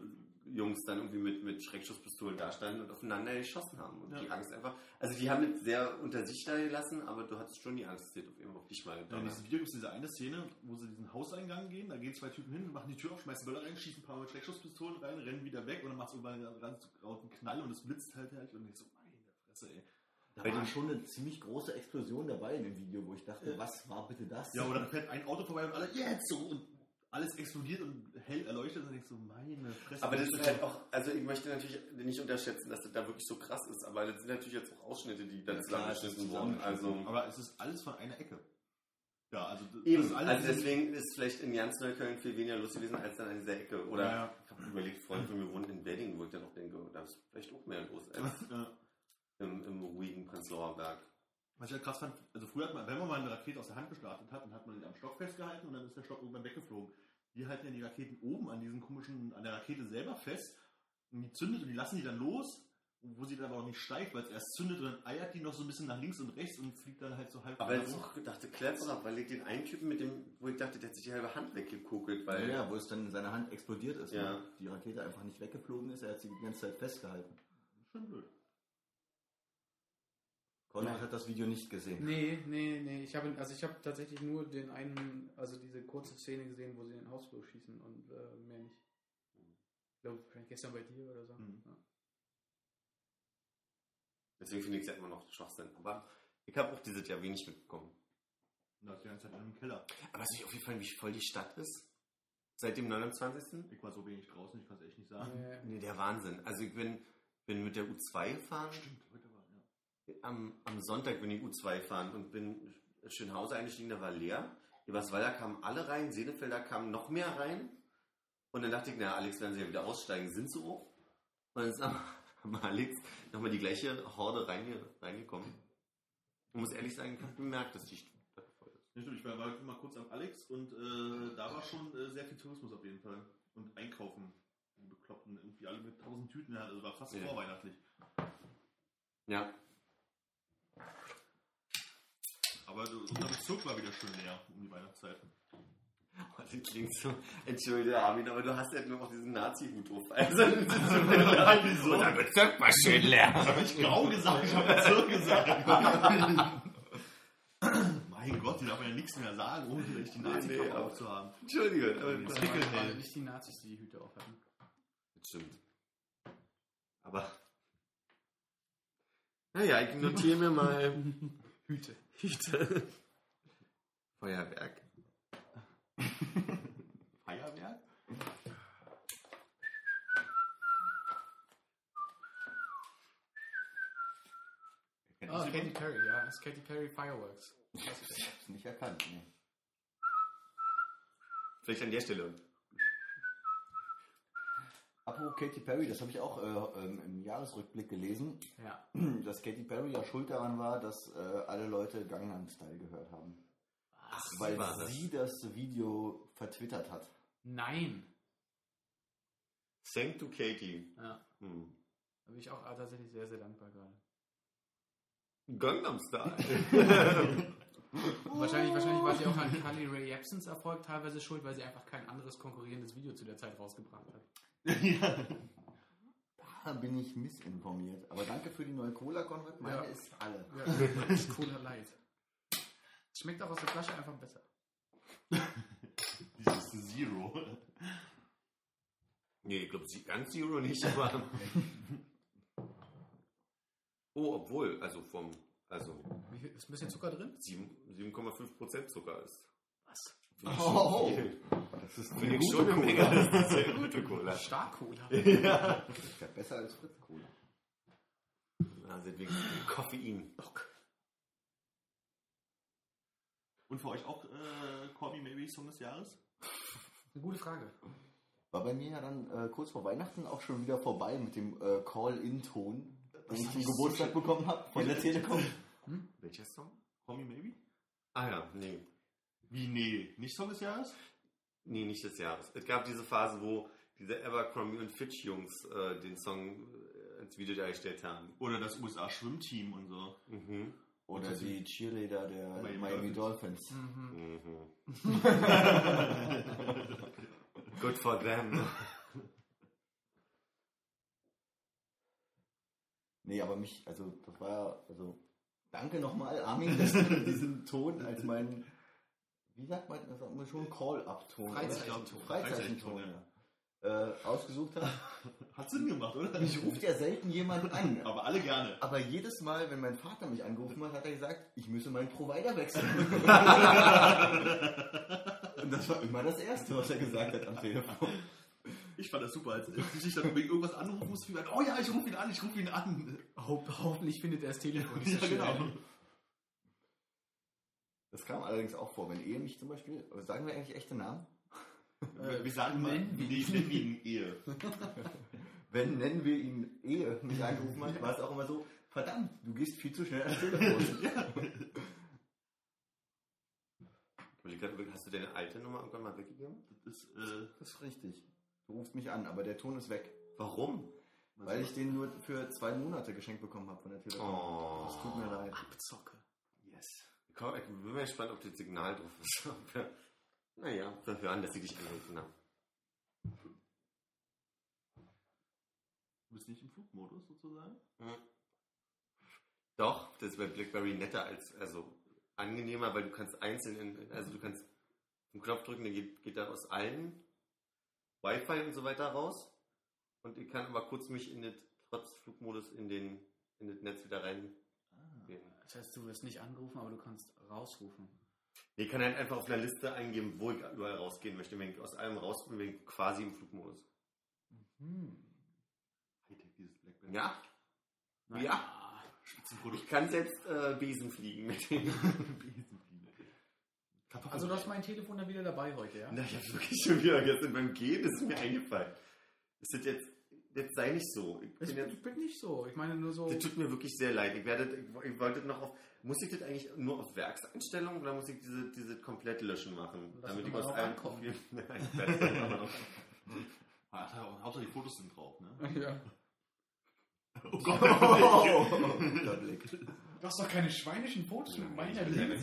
Jungs dann irgendwie mit, mit Schreckschusspistolen da standen und aufeinander geschossen haben. Und Ja. die Angst einfach, also die haben das sehr unter sich da gelassen, aber du hattest schon die Angst, dass das auf, Fall auf dich mal Ja, in diesem Video gibt es diese eine Szene, wo sie diesen Hauseingang gehen, da gehen zwei Typen hin, machen die Tür auf, schmeißen Böller rein, schießen ein paar Mal mit Schreckschusspistolen rein, rennen wieder weg und dann macht es irgendwann einen ganz lauten Knall und es blitzt halt halt und ich so, meine Fresse, ey. Da Bei war schon eine ziemlich große Explosion dabei in dem Video, wo ich dachte, was war bitte das? Ja, oder dann fährt ein Auto vorbei und alle, jetzt so und alles explodiert und hell erleuchtet und denkst du, meine Fresse. Aber das ist halt auch, also ich möchte natürlich nicht unterschätzen, dass das da wirklich so krass ist, aber das sind natürlich jetzt auch Ausschnitte, die dann Ja, zusammengeschnitten wurden. Also. Aber es ist alles von einer Ecke. Ja, also Eben, also deswegen ist vielleicht in ganz Neukölln viel weniger los gewesen als dann an dieser Ecke. Oder Ja. ich habe überlegt, Freunde von mir wohnen in Wedding, wo ich dann auch denke, da ist vielleicht auch mehr los als Ja. im, im ruhigen Prenzlauer Berg. Was ich halt krass fand, also früher hat man, wenn man mal eine Rakete aus der Hand gestartet hat, dann hat man ihn am Stock festgehalten und dann ist der Stock irgendwann weggeflogen. Die halten ja die Raketen oben an diesen komischen, an der Rakete selber fest und die zündet und die lassen die dann los, wo sie dann aber auch nicht steigt, weil es erst zündet und dann eiert die noch so ein bisschen nach links und rechts und fliegt dann halt so halb Aber jetzt auch dachte cleverer, weil ich den einen Typen mit dem, wo ich dachte, der hat sich die halbe Hand weggekokelt, Ja, weil ja, wo es dann in seiner Hand explodiert ist. Ja. Die Rakete einfach nicht weggeflogen ist, er hat sie die ganze Zeit festgehalten. Schon blöd. Konrad hat das Video nicht gesehen. Nee, nee, nee. Ich habe also ich habe tatsächlich nur den einen, also diese kurze Szene gesehen, wo sie in den Hausflur schießen und äh, mehr nicht. Ich glaube, vielleicht gestern bei dir oder so. Mhm. Ja. deswegen finde ich es ja immer noch Schwachsinn. Aber ich habe auch dieses Jahr wenig mitbekommen. Das die ganze Zeit in einem Keller. Aber es ist nicht aufgefallen, wie voll die Stadt ist? Seit dem 29. Ich war so wenig draußen, ich kann es echt nicht sagen. Äh, Nee, der Wahnsinn. Also ich bin, bin mit der U2 gefahren. Stimmt. Am, am Sonntag bin ich U2 fahren und bin in Schönhausen eingestiegen, da war leer. Eberswalder kamen alle rein, Senefelder kamen noch mehr rein. Und dann dachte ich, na, Alex werden sie ja wieder aussteigen, sind sie auch. Und dann ist am Alex nochmal die gleiche Horde reinge, reingekommen. Ich muss ehrlich sagen, ich habe bemerkt, dass die Stadt voll ist. Ja, stimmt, ich war war mal kurz am Alex und äh, da war schon äh, sehr viel Tourismus auf jeden Fall. Und Einkaufen. Die Bekloppten, irgendwie alle mit tausend Tüten also war fast Ja. vorweihnachtlich. Ja, Aber so- unser Bezirk war wieder schön leer um die Weihnachtszeit. Oh, das klingt so. Entschuldige, Armin, aber du hast ja nur noch diesen Nazi-Hut auf. Also, das ist so wieso? Unser Bezirk war schön leer. Habe ich grau gesagt, ich habe Bezirk gesagt. mein Gott, die darf man ja nichts mehr sagen, ohne vielleicht die nazi Nee, aufzuhaben. Entschuldige. Aber Das das waren nicht die Nazis, die die Hüte aufhatten. Stimmt. Aber. Naja, ich notiere mir mal Hüte. Feuerwerk. Feuerwerk? Kennt Oh, Katy? Perry, ja. Das ist Katy Perry Fireworks. Ich hab's nicht erkannt. Nee. Vielleicht an der Stelle. Apropos Katy Perry, das habe ich auch äh, ähm, im Jahresrückblick gelesen, Ja. dass Katy Perry ja schuld daran war, dass äh, alle Leute Gangnam Style gehört haben. Ach, Weil war das. sie das Video vertwittert hat. Nein. Thank to Katie. Ja. Hm. Da bin ich auch tatsächlich sehr, sehr dankbar gerade. Gangnam Style. Und wahrscheinlich, wahrscheinlich war sie auch an Carly Ray Jepsens Erfolg teilweise schuld, weil sie einfach kein anderes konkurrierendes Video zu der Zeit rausgebracht hat. ja. Da bin ich missinformiert. Aber danke für die neue Cola, Konrad. Meine Ja. ist alle. Ja, das ist Cola Light. Schmeckt auch aus der Flasche einfach besser. Dieses Zero. Nee, ich glaube, ganz Zero nicht, aber. oh, obwohl, also vom. Also Wie viel, ist ein bisschen Zucker drin? 7 7,5% Zucker ist. Was? Oh. Das ist Finde ich schon eine Menge. Das ist eine sehr gute Cola. Stark Cola. ja. Das ist ja besser als Fritz Cola. Also wegen Koffein. Und für euch auch äh, Call Me Maybe Song des Jahres? Eine gute Frage. War bei mir ja dann äh, kurz vor Weihnachten auch schon wieder vorbei mit dem äh, Call-In-Ton, den ich zum Geburtstag bekommen habe von der Telekom. Welcher Song? Call Me Maybe? Ah ja, nee. Wie, nee, nicht Song des Jahres? Nee, nicht des Jahres. Es gab diese Phase, wo diese Abercrombie und Fitch Jungs äh, den Song äh, ins Video dargestellt haben. Oder das USA-Schwimmteam und so. Mhm. Oder die Cheerleader der Miami Miami, Dolphins. Mhm. Mhm. Good for them. Nee, aber mich, also das war ja, also danke nochmal, Armin, dass du diesen Ton als meinen, wie sagt man, das sagt man schon Call-Up-Ton. Freizeichenton. Freizeichenton, ja. Äh, ausgesucht habe. Hat Sinn gemacht, oder? Mich ruft ja selten jemand an. Aber alle gerne. Aber jedes Mal, wenn mein Vater mich angerufen hat, hat er gesagt, ich müsse meinen Provider wechseln. Und das war immer das Erste, was er gesagt hat am Telefon. Ich fand das super, als ich dich dann wegen irgendwas anrufen musste, wie weit, oh ja, ich rufe ihn an, ich rufe ihn an. Ho hoffentlich findet er das Telefon nicht so Ja, schnell. genau. Das kam allerdings auch vor, wenn Ehe mich zum Beispiel, sagen wir eigentlich echte Namen? Wir- wir sagen mal, nennen wir nee, ich nenne ihn Ehe. Wenn, nennen wir ihn Ehe, mich angerufen hat, war es auch immer so, verdammt, du gehst viel zu schnell ans Telefon. Grad, Hast du deine alte Nummer irgendwann mal weggegeben? Das ist, äh, Das ist richtig. Du rufst mich an, aber der Ton ist weg. Warum? Weil ich den nur für zwei Monate geschenkt bekommen habe von der Telekom. Oh. Das tut mir leid. Abzocke. yes. Komm, Ich bin mal gespannt, ob das Signal drauf ist. Naja, wir hören, dass sie dich angerufen haben. Du bist nicht im Flugmodus sozusagen? Doch, das ist bei BlackBerry netter als, also angenehmer, weil du kannst einzeln, in, also du kannst einen Knopf drücken, der geht, geht dann aus allen Wi-Fi und so weiter raus. Und ich kann aber kurz mich in das, trotz Flugmodus in den, in das Netz wieder rein. gehen. Das heißt, du wirst nicht angerufen, aber du kannst rausrufen. Ich kann halt einfach auf einer Liste eingeben, wo ich überall rausgehen möchte. Wenn ich aus allem raus bin, bin ich quasi im Flugmodus. Hm. Hightech, dieses Blackberry. Ja, Na Ja. Spitzenprodukt. ich kann selbst äh, Besen fliegen mit dem. Also du hast mein Telefon dann wieder dabei heute, ja? Na, ich hab's wirklich schon wieder gestern beim Gehen, das ist mir eingefallen. Ist das jetzt, jetzt sei nicht so. Ich Ich bin bin, jetzt, ich bin nicht so. Ich meine nur so. das tut mir wirklich sehr leid. Ich werde, ich, ich wollte noch auf, muss ich das eigentlich nur auf Werkseinstellungen oder muss ich diese, diese komplett löschen machen? Lass damit ich aus allen. Profilen, Nein, ich werde noch- Hauptsache die Fotos sind drauf, ne? Ja. Oh Gott. Guter Blick. Du hast doch keine schweinischen Fotos mit meiner Liebe.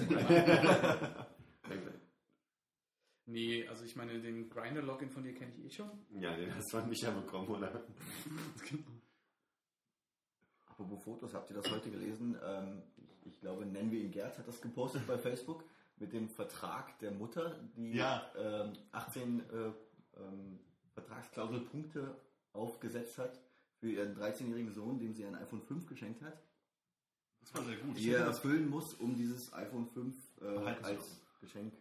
Nee, also ich meine, den Grinder-Login von dir kenne ich eh schon. Ja, den hast du an mich ja bekommen, oder? Apropos Fotos, habt ihr das heute gelesen? Ähm, ich, ich glaube, nennen wir ihn Gerd, hat das gepostet bei Facebook mit dem Vertrag der Mutter, die Ja. ähm, 18 äh, ähm, Vertragsklauselpunkte aufgesetzt hat für ihren 13-jährigen Sohn, dem sie ein iPhone 5 geschenkt hat, Das war sehr gut. die er erfüllen muss, um dieses iPhone 5 äh, als. Geschenk.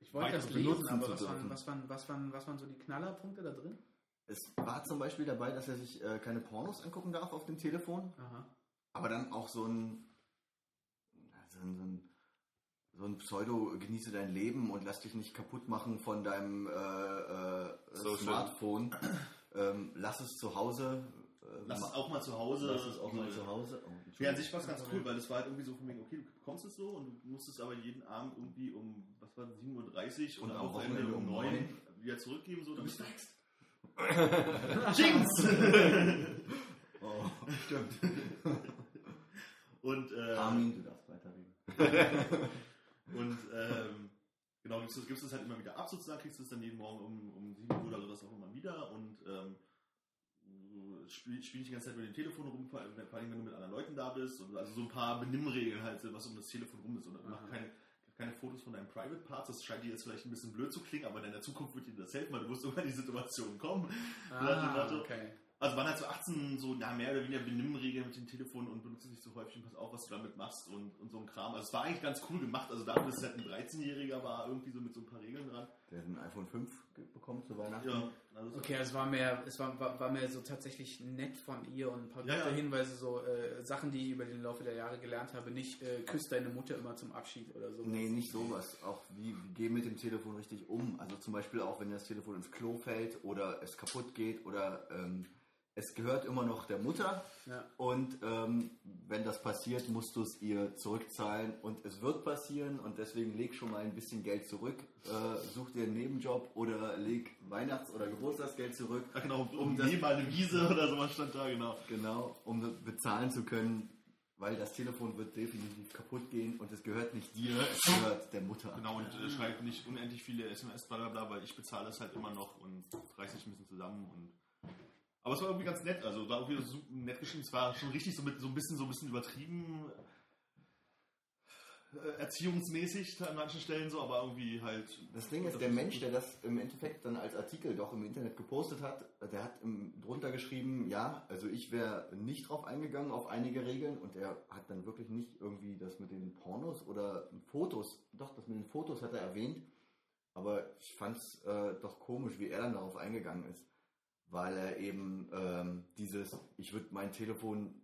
Ich wollte das benutzen aber was waren, was, waren, was, waren, was waren so die Knallerpunkte da drin? Es war zum Beispiel dabei, dass er sich äh, keine Pornos angucken darf auf dem Telefon, Aha. aber dann auch so ein, so ein, so ein, so ein Pseudo genieße dein Leben und lass dich nicht kaputt machen von deinem äh, äh. Smartphone. Ähm, lass es zu Hause. Äh, Lass es auch mal zu Hause. lass es auch mal zu Hause. Oh, Ja, an sich war es ganz cool, weil das war halt irgendwie so von wegen, okay, du bekommst es so und du musstest aber jeden Abend irgendwie um, was war das, 7.30 Uhr Und und am Wochenende um um 9 neun. wieder zurückgeben, so, damit du wächst. Jinx! oh, stimmt. Und, äh, Armin, du darfst weiterreden. und ähm, genau, gibst du gibst es halt immer wieder ab sozusagen, kriegst du es dann jeden Morgen um, um 7 Uhr oder sowas auch immer wieder und ähm, spiel, spiel nicht die ganze Zeit mit dem Telefon rum, vor allem wenn du mit anderen Leuten da bist. Und also so ein paar Benimmregeln halt, was um das Telefon rum ist. Und mach Mhm. keine, keine Fotos von deinen Private Parts. Das scheint dir jetzt vielleicht ein bisschen blöd zu klingen, aber in der Zukunft wird dir das helfen, weil du wirst irgendwann in die Situation kommen. Ah, okay. Also waren halt so 18 so ja, mehr oder weniger Benimmregeln mit dem Telefon und benutze es nicht so häufig und pass auf, was du damit machst und, und so ein Kram. Also es war eigentlich ganz cool gemacht. Also dafür, dass es halt ein 13-Jähriger war, irgendwie so mit so ein paar Regeln dran. Der hat ein iPhone 5 ge- bekommen zu Weihnachten. Ja, also Okay, es war mehr, es war, war, war mehr so tatsächlich nett von ihr und ein paar Ja, gute ja. Hinweise, so äh, Sachen, die ich über den Laufe der Jahre gelernt habe. Nicht äh, küsst deine Mutter immer zum Abschied oder so. Nee, nicht sowas. Auch wie, wie geh mit dem Telefon richtig um. Also zum Beispiel auch, wenn das Telefon ins Klo fällt oder es kaputt geht oder ähm, es gehört immer noch der Mutter. Ja. Und ähm, wenn das passiert, musst du es ihr zurückzahlen. Und es wird passieren und deswegen leg schon mal ein bisschen Geld zurück. Äh, such dir einen Nebenjob oder leg Weihnachts- oder Geburtstagsgeld zurück. ja, genau, um, Um mal eine Wiese oder sowas stand da, genau. Genau, um bezahlen zu können. Weil das Telefon wird definitiv kaputt gehen und es gehört nicht dir, es gehört der Mutter. Genau, und äh, schreibt nicht unendlich viele SMS, bla bla bla, weil ich bezahle das halt immer noch und reiß sich ein bisschen zusammen und aber es war irgendwie ganz nett, also war irgendwie so nett geschrieben, es war schon richtig so mit so ein bisschen so ein bisschen übertrieben äh, erziehungsmäßig an manchen Stellen so, aber irgendwie halt Das Ding ist, der Mensch, der das im Endeffekt dann als Artikel doch im Internet gepostet hat, der hat im, drunter geschrieben, ja, also ich wäre nicht drauf eingegangen auf einige Regeln und er hat dann wirklich nicht irgendwie das mit den Pornos oder Fotos, doch, das mit den Fotos hat er erwähnt, aber ich fand es äh, doch komisch, wie er dann darauf eingegangen ist, weil er eben ähm, dieses, ich würde mein Telefon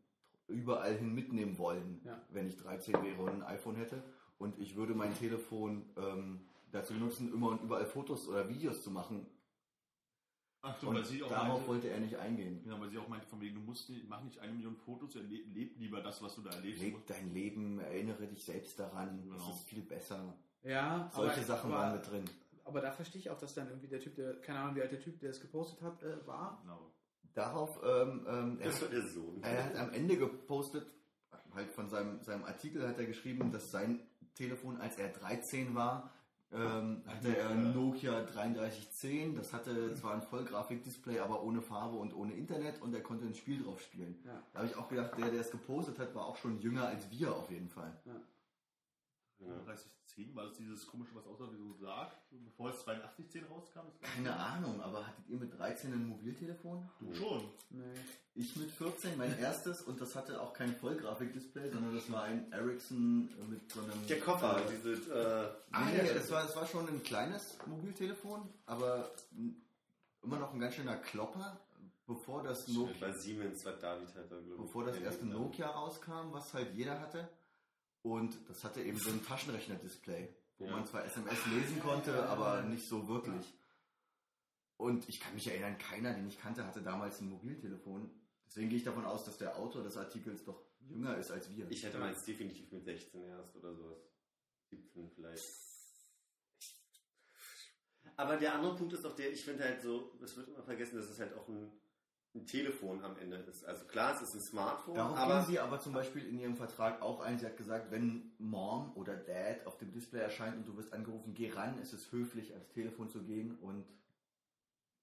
überall hin mitnehmen wollen, Ja. wenn ich 13 wäre und ein iPhone hätte. Und ich würde mein Telefon ähm, dazu benutzen, immer und überall Fotos oder Videos zu machen. Ach so, Und weil sie auch darauf meinte, wollte er nicht eingehen. genau, weil sie auch meinte, von wegen, du musst nicht, mach nicht eine Million Fotos, erle- leb lieber das, was du da erlebst. Leb dein Leben, erinnere dich selbst daran, Genau. das ist viel besser. Ja, Solche Sachen waren mit drin. Aber da verstehe ich auch, dass dann irgendwie der Typ, der, keine Ahnung, wie alt der Typ, der es gepostet hat, äh, war. Genau. Darauf, ähm, ähm, er, Das war der Sohn. er hat am Ende gepostet, halt von seinem, seinem Artikel hat er geschrieben, dass sein Telefon, als er 13 war, ähm, hatte er ein Nokia 3310. Das hatte zwar ein Vollgrafikdisplay, aber ohne Farbe und ohne Internet und er konnte ein Spiel drauf spielen. Ja. Da habe ich auch gedacht, der, der es gepostet hat, war auch schon jünger als wir auf jeden Fall. Ja. 3010 war das dieses komische, was aussah wie so ein Sarg, bevor es 8210 rauskam? Keine Ahnung, aber hattet ihr mit 13 ein Mobiltelefon? Du schon. Nee. Ich mit 14, mein erstes, und das hatte auch kein Vollgrafikdisplay, sondern das war ein Ericsson mit so einem. Der Koffer, Äh, diese, äh, Ah, nee, das war, das war schon ein kleines Mobiltelefon, aber immer noch ein ganz schöner Klopper, bevor das, Nokia, bei Siemens war David halt da, glaube ich. bevor das erste Nokia rauskam, was halt jeder hatte. Und das hatte eben so ein Taschenrechner-Display, wo Ja. man zwar SMS lesen konnte, aber nicht so wirklich. Und ich kann mich erinnern, keiner, den ich kannte, hatte damals ein Mobiltelefon. Deswegen gehe ich davon aus, dass der Autor des Artikels doch jünger ist als wir. Ich hätte meins definitiv mit 16 erst oder sowas. 17 vielleicht. Aber der andere Punkt ist doch der, ich finde halt so, es wird immer vergessen, dass es halt auch ein, ein Telefon am Ende ist. Also klar, es ist ein Smartphone, Darauf aber sie aber zum Beispiel in ihrem Vertrag auch ein. Sie hat gesagt, wenn Mom oder Dad auf dem Display erscheint und du wirst angerufen, geh ran, ist es höflich, ans Telefon zu gehen und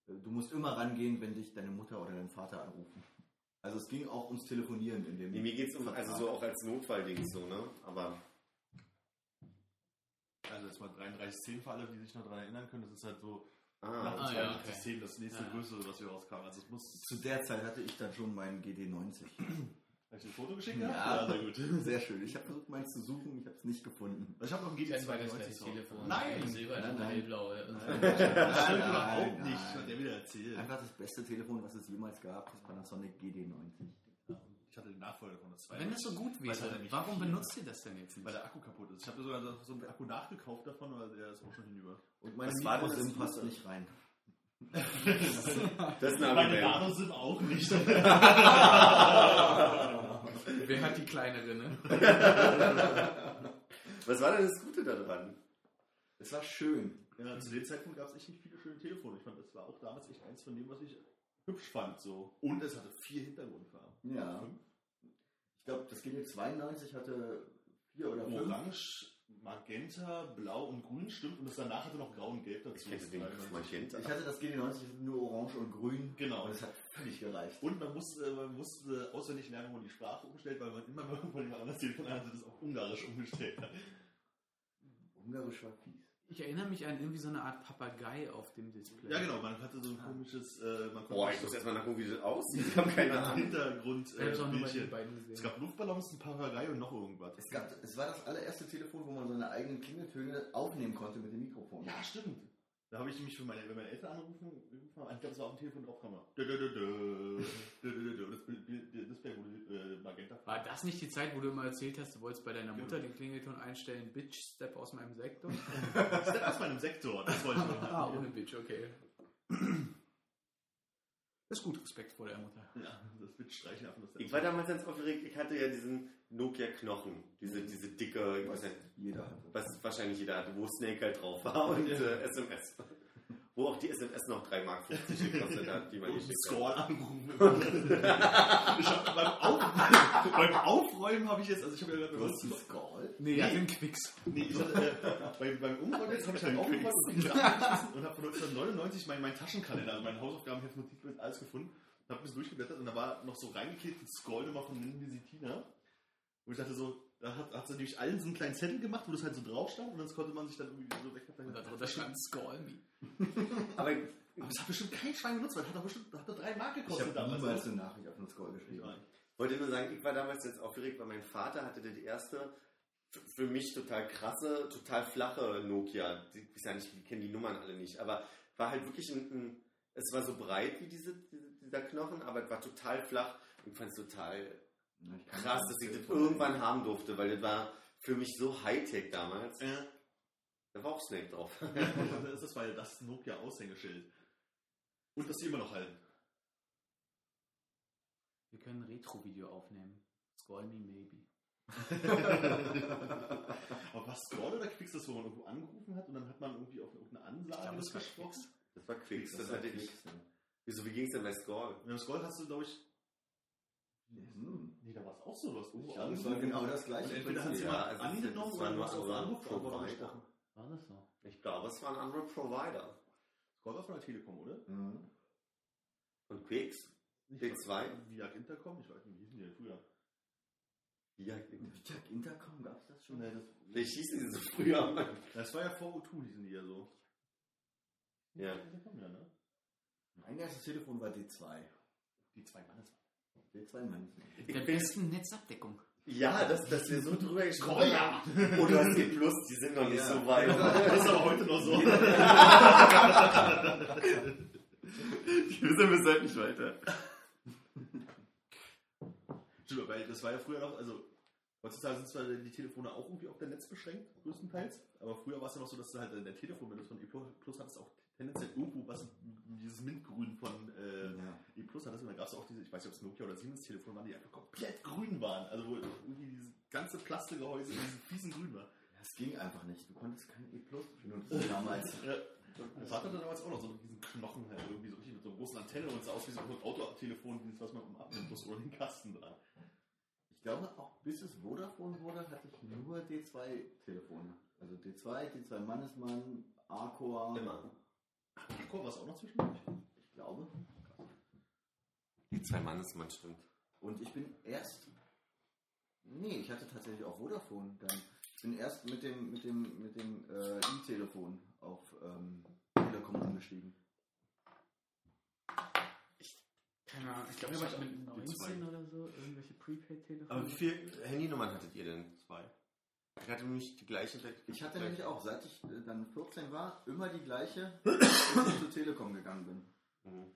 äh, du musst immer rangehen, wenn dich deine Mutter oder dein Vater anrufen. Also es ging auch ums Telefonieren in dem. nee, mir geht es um, Vertrag. also so auch als Notfallding so, ne? Aber Also jetzt mal 3310 für alle, die sich noch daran erinnern können, das ist halt so ah, nach Ah, dem ja, 3210 das nächste Ja. größere, was hier rauskam. Also es muss. Zu der Zeit hatte ich dann schon meinen GD90. Habe ich ein Foto geschickt? Ja. sehr gut. Sehr schön. Ich habe versucht, meins zu suchen, ich habe es nicht gefunden. Ich habe noch ein Das war das GT92 gleiche so. Telefon. Nein! Silber, Nein, nein. hellblau. Das Nein, stimmt nein, überhaupt nein. nicht, hat der wieder erzählt. Einfach das beste Telefon, was es jemals gab, das Panasonic GD90. Ich hatte den Nachfolger von das Wenn das so gut wäre, nicht warum benutzt ihr das denn jetzt Weil nicht? der Akku kaputt ist. Ich habe sogar so so einen Akku nachgekauft davon, weil der ist auch schon hinüber. Und meine das Mikrosim passt Gute? nicht rein. das ist ein Meine Argument. Nano sind auch nicht. Wer hat die kleinere, ne? Was war denn das Gute daran? Es war schön. ja, zu dem Zeitpunkt gab es echt nicht viele schöne Telefone. Ich fand, das war auch damals echt eins von dem, was ich hübsch fand. So. Und es hatte vier Hintergrundfarben. Ja. Fünf. Ich glaube, das GD92 hatte vier oder fünf. Orange, Magenta, Blau und Grün stimmt und das danach hatte noch Grau und Gelb dazu. Ich hätte den Magenta. Ich hatte das GD90 nur Orange und Grün. Genau. Und es hat völlig gereicht. Und man musste, man musste auswendig lernen, wo man die Sprache umstellt, weil man immer mal von jemand anderes Telefon hatte, das auf Ungarisch umgestellt hat. Ungarisch war fies. Ich erinnere mich an irgendwie so eine Art Papagei auf dem Display. Ja, genau, man hatte so ein komisches, äh, man konnte Boah, ich muss erstmal nachgucken, wie das aussieht. Ich habe keine Ahnung. Hintergrund Ich habe es äh, auch nur bei den Bildchen. beiden gesehen. Es gab Luftballons, ein Papagei und noch irgendwas. Es, gab, es war das allererste Telefon, wo man seine eigenen Klingeltöne aufnehmen konnte mit dem Mikrofon. Ja, stimmt. Da habe ich nämlich für meine, wenn meine Eltern anrufen, ich glaube, es war auf dem Telefon drauf. Das Display wurde äh, magenta. War das nicht die Zeit, wo du immer erzählt hast, du wolltest bei deiner Mutter den Klingelton einstellen, Bitch, step aus meinem Sektor? Ist aus meinem Sektor, das wollte ich noch ah, ohne Bitch, okay. Das ist gut, Respekt vor der Mutter. Ja, das wird streichen einfach das Ich war damals ganz aufgeregt, ich hatte ja diesen Nokia-Knochen, diese, diese dicke, ich weiß nicht, Jeder hatte. was wahrscheinlich jeder hatte, wo Snake halt drauf war und äh, SMS. Wo auch die SMS noch 3,50 Mark gekostet hat, die man Und geschickt hat. Score anrufen. ich hab beim, Auf, beim Aufräumen habe ich jetzt, also ich habe ja gerade Du hast einen Skull? Nee, er hat den Quicks. Nee, ich hatte, äh, beim, beim Umräumen jetzt habe ich halt aufgeräumt und und habe von 1999 meinen mein Taschenkalender, also meinen Hausaufgaben, Notizblatt, alles gefunden. Habe ein bisschen durchgeblättert und da war noch so reingeklebt ein Scroll-Nummer von Lindy Sitina. Wo ich dachte so, da hat, hat sie nämlich allen so einen kleinen Zettel gemacht, wo das halt so drauf stand und das konnte man sich dann irgendwie so weg. Und darunter stand Skull Me. Aber Aber das hat bestimmt kein Schwein genutzt, weil das hat doch bestimmt hat doch drei Mark Ich gekostet habe niemals ne? eine Nachricht auf einen Skull Ich geschrieben. Ich wollte nur sagen, ich war damals jetzt aufgeregt, weil mein Vater hatte die erste, für mich total krasse, total flache Nokia. Die, ich sag nicht, die kennen die Nummern alle nicht, aber war halt wirklich ein, ein es war so breit wie diese, diese, dieser Knochen, aber es war total flach. Ich fand es total ich krass, dass ich das irgendwann haben durfte, weil das war für mich so Hightech damals. Ja. Da war auch Snake drauf. das, das war ja das Nokia-Aushängeschild. Und das sie immer noch halten. Wir können ein Retro-Video aufnehmen. Skull Me Maybe. Aber was Scroll oder Quicks das, wo man irgendwo angerufen hat und dann hat man irgendwie auf irgendeine Ansage glaube, das war gesprochen? Das war Quicks, das, Das hatte ich. Wieso, wie ging es denn bei Score? Und beim Scroll hast du, glaube ich, Hm. nee, da war es auch so, hast irgendwo Ich glaube, es war genau das gleiche. Entweder hat Prinzip. sie mal also angenommen das war oder hast auf andere Anruf aber Provider. gesprochen. War das so? Ich glaube, es war ein anderer Provider. Scroll war von der Telekom, oder? Mhm. Und Quicks? Nicht P2? Via Intercom? Ich weiß nicht, wie hießen die denn früher? Ja, Jack Intercom gab es das schon? Nee, das, vielleicht hießen die so früher. das war ja VO2, hießen die ja so. Ja. Intercom, ja, ne? Mein erstes Telefon war D2. Die zwei Mannes. D2 Mann. Der besten Netzabdeckung. Ja, dass, dass wir so drüber gesprochen Oh haben. ja! Oh, du hast die Plus, die sind noch nicht Ja. so weit. Das ist aber heute noch so. Wir sind bis heute nicht weiter. Stimmt, weil das war ja früher noch, also heutzutage sind zwar die Telefone auch irgendwie auf der Netz beschränkt, größtenteils, aber früher war es ja noch so, dass du halt in der Telefon, wenn du es von E Plus hattest, auch tendenziell irgendwo was, dieses Mintgrün von äh, Ja. E Plus hattest und dann gab es auch diese, ich weiß nicht, ob es Nokia oder Siemens Telefon waren, die einfach komplett grün waren, also wo irgendwie dieses ganze Plastikgehäuse in diesem fiesen Grün war. Das ging einfach nicht. Du konntest kein E Plus benutzen damals. Ja. Vater hatte damals auch noch so diesen Knochen halt irgendwie so richtig mit so einer großen Antenne und sah aus wie so ein Autotelefon, dieses, was man abnehmen muss oder den Kasten dran. Ich glaube, auch bis es Vodafone wurde, hatte ich nur D2-Telefone. Also D2, D2 Mannesmann, Arcor. Immer. Akku war es auch noch zwischendurch? Ich glaube. Die zwei Mannesmann stimmt. Und ich bin erst. Nee, ich hatte tatsächlich auch Vodafone dann. Ich bin erst mit dem, mit dem, mit dem äh, E-Telefon auf ähm, Telekom umgestiegen. Keine Ahnung. Ich glaube, Ich war auch mit nicht. 19 oder so. Irgendwelche Prepaid-Telefone. Aber wie viele Handynummern hattet ihr denn? Zwei. Ich hatte nämlich die gleiche. Ich hatte nämlich auch, seit ich äh, dann 14 war, immer die gleiche, bis ich zur Telekom gegangen bin. Mhm.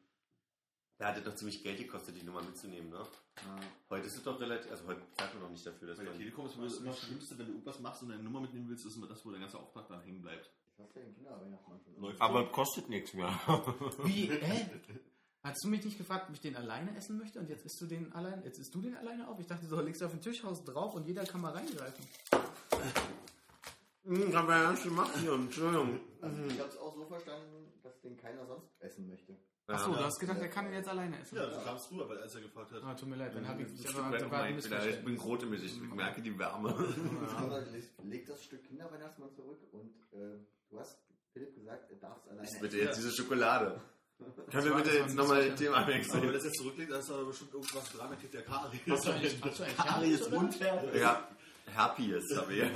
Da hat es doch ziemlich Geld gekostet, die Nummer mitzunehmen, ne? Äh, Heute ist es doch relativ, also heute zahlt man noch nicht dafür, dass Bei der man... Telekom ist immer das, immer das Schlimmste, wenn du irgendwas machst und deine Nummer mitnehmen willst, ist immer das, wo der ganze Auftrag dann hängen bleibt. ich hatte den Kinderweihnachtsmann schon. Läuft Aber kostet nichts mehr. Wie? Hä? Hast du mich nicht gefragt, ob ich den alleine essen möchte und jetzt isst du den allein, jetzt isst du den alleine auf? Ich dachte, du legst auf den Tisch, haust drauf und jeder kann mal reingreifen. Hm, kann man ja schon machen, hier, Entschuldigung. Also ich habe es auch so verstanden, dass den keiner sonst essen möchte. Achso, Ja. du hast gedacht, er kann ihn jetzt alleine essen. Ja, so kam es rüber, weil als er gefragt hat. Ah, tut mir leid, dann habe ich Ich, ich aber, war ein ich, bin, ich rot im Gesicht, ich merke die Wärme. Aber leg, das Stück Kinderweihnachtsmann zurück und äh, du hast Philipp gesagt, er darf es alleine Ich bitte jetzt diese Schokolade. Können wir bitte jetzt nochmal das Thema Aber wenn wechseln? das jetzt zurücklegt, dann ist da bestimmt irgendwas dran, dann kriegt der Karies. Hast du eigentlich, hast du eigentlich Karies Herpes, oder? runter. Ja, Herpes habe ich.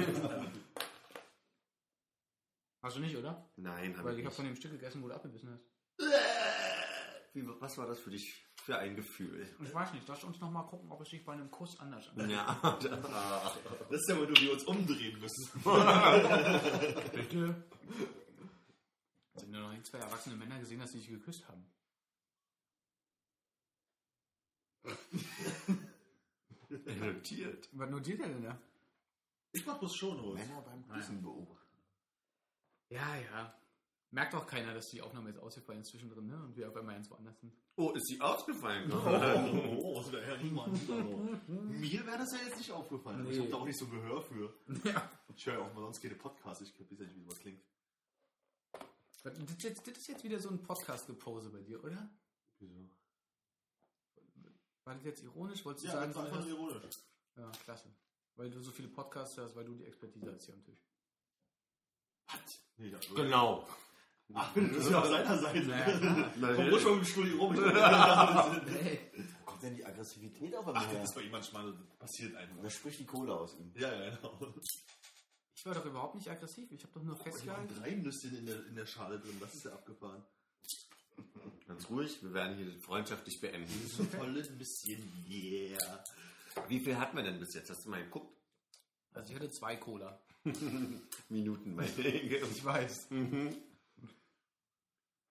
Hast du nicht, oder? Nein, habe Weil ich ich habe nicht. von dem Stück gegessen, wo du abgebissen hast. Wie, was war das für dich für ein Gefühl? Ich weiß nicht, lass uns noch mal gucken, ob es sich bei einem Kuss anders anfühlt. Ja, da- Das ist ja, wo wir uns umdrehen müssen. Bitte? Sind ja noch nie zwei erwachsene Männer gesehen, dass sie sich geküsst haben. notiert. Was notiert er denn da? Ich mach bloß schon, Rot. Männer beim Küssen beobachten. Ja, ja. Merkt auch keiner, dass die Aufnahme jetzt ausgefallen ist zwischendrin, ne? Und wir auf einmal ganz woanders sind. Oh, ist sie ausgefallen? Oh, der Herr Riemann. Mir wäre das ja jetzt nicht aufgefallen. aber Ich Nee. habe da auch nicht so ein Gehör für. Ja. Ich höre ja auch mal sonst keine Podcasts. Ich weiß ja nicht, wie sowas klingt. Das ist jetzt, das ist jetzt wieder so ein Podcast-Gepose bei dir, oder? Wieso? War das jetzt ironisch? Wolltest du Ja, sagen, das war ironisch. Ja, klasse. Weil du so viele Podcasts hast, weil du die Expertise hast hier am Tisch. Nee, ja, Genau. Ach, das ist ja auf seiner Seite. Naja. Komm ruhig mal mit dem Stuhl hier rum. Hey. Wo kommt denn die Aggressivität auf Ach, einmal das her? ist bei ihm manchmal, das passiert einfach. Da spricht die Kohle aus ihm. Ja, ja, genau. Ich war doch überhaupt nicht aggressiv. Ich habe doch nur Oh, festgehalten. drei Nüsschen in der, in der Schale drin. Das ist ja abgefahren. Ganz ruhig, wir werden hier freundschaftlich beenden. So volle Nüsschen, yeah. Wie viel hatten wir denn bis jetzt? Hast du mal geguckt? Also ich hatte zwei Cola. Minuten, meine Ich weiß. Mhm.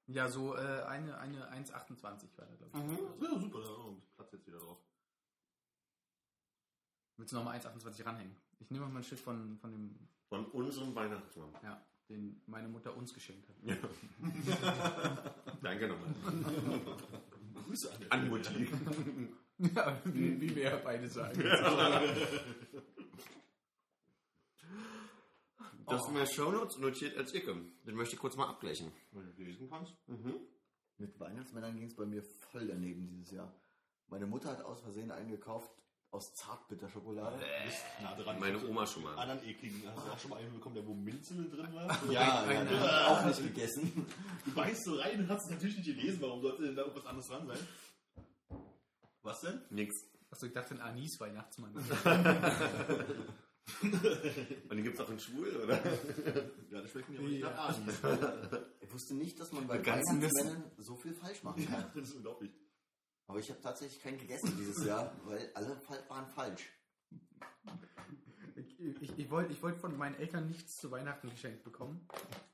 Ja, so äh, eine, eine 1,28 war da, glaube ich. Ja, super, da wir Platz jetzt wieder drauf. Willst du nochmal 1,28 ranhängen? Ich nehme mal ein Stück von, von dem, Von unserem Weihnachtsmann. ja, den meine Mutter uns geschenkt hat. Ja. Danke nochmal. Grüße an An Mutti. Ja, wie, wie wir ja beide sagen. Du hast mir Shownotes notiert als Icke. Den möchte ich kurz mal abgleichen. Wenn du lesen kannst. Mit Weihnachtsmännern ging es bei mir voll daneben dieses Jahr. Meine Mutter hat aus Versehen einen gekauft aus Zartbitterschokolade. Nah dran. Meine Oma schon mal. Anderen ekligen. Hast du auch schon mal einen bekommen, der wo Minzel drin war? Ja, ja, hab ich auch nicht gegessen. Du beißt so rein und hast es natürlich nicht gelesen. Warum sollte denn da irgendwas anderes dran sein? Was denn? Nix. Achso, ich dachte ein Anis-Weihnachtsmann. Und den gibt's auch in schwul, oder? Ja, das schmeckt mir auch nicht Ja. nach Anis. Ich wusste nicht, dass man bei ganzen Weihnachtsmännern so viel falsch machen kann. Das ist unglaublich. Aber ich habe tatsächlich keinen gegessen dieses Jahr, weil alle waren falsch. Ich, ich, ich wollte ich wollt von meinen Eltern nichts zu Weihnachten geschenkt bekommen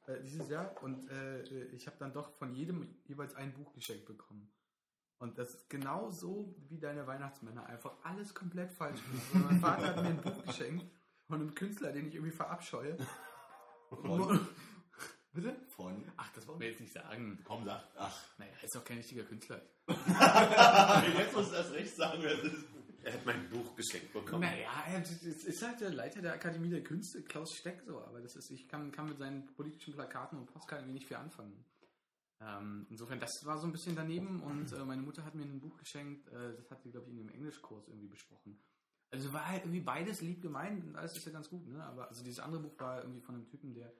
äh, dieses Jahr und äh, ich habe dann doch von jedem jeweils ein Buch geschenkt bekommen. Und das ist genau so wie deine Weihnachtsmänner, einfach alles komplett falsch. Und mein Vater hat mir ein Buch geschenkt von einem Künstler, den ich irgendwie verabscheue. Von, Bitte? von Ach, das wollen wir jetzt nicht sagen. Komm, sag. ach, Naja, ist doch kein richtiger Künstler. Jetzt musst du erst recht sagen, wer das ist. Er hat mein Buch geschenkt bekommen. Naja, es ist halt der Leiter der Akademie der Künste, Klaus Steck, so, aber das ist, ich kann, kann mit seinen politischen Plakaten und Postkarten wenig viel anfangen. Ähm, insofern, das war so ein bisschen daneben und äh, meine Mutter hat mir ein Buch geschenkt, äh, das hat sie, glaube ich, in dem Englischkurs irgendwie besprochen. Also war halt irgendwie beides lieb gemeint und alles ist ja ganz gut, ne? Aber also dieses andere Buch war irgendwie von einem Typen, der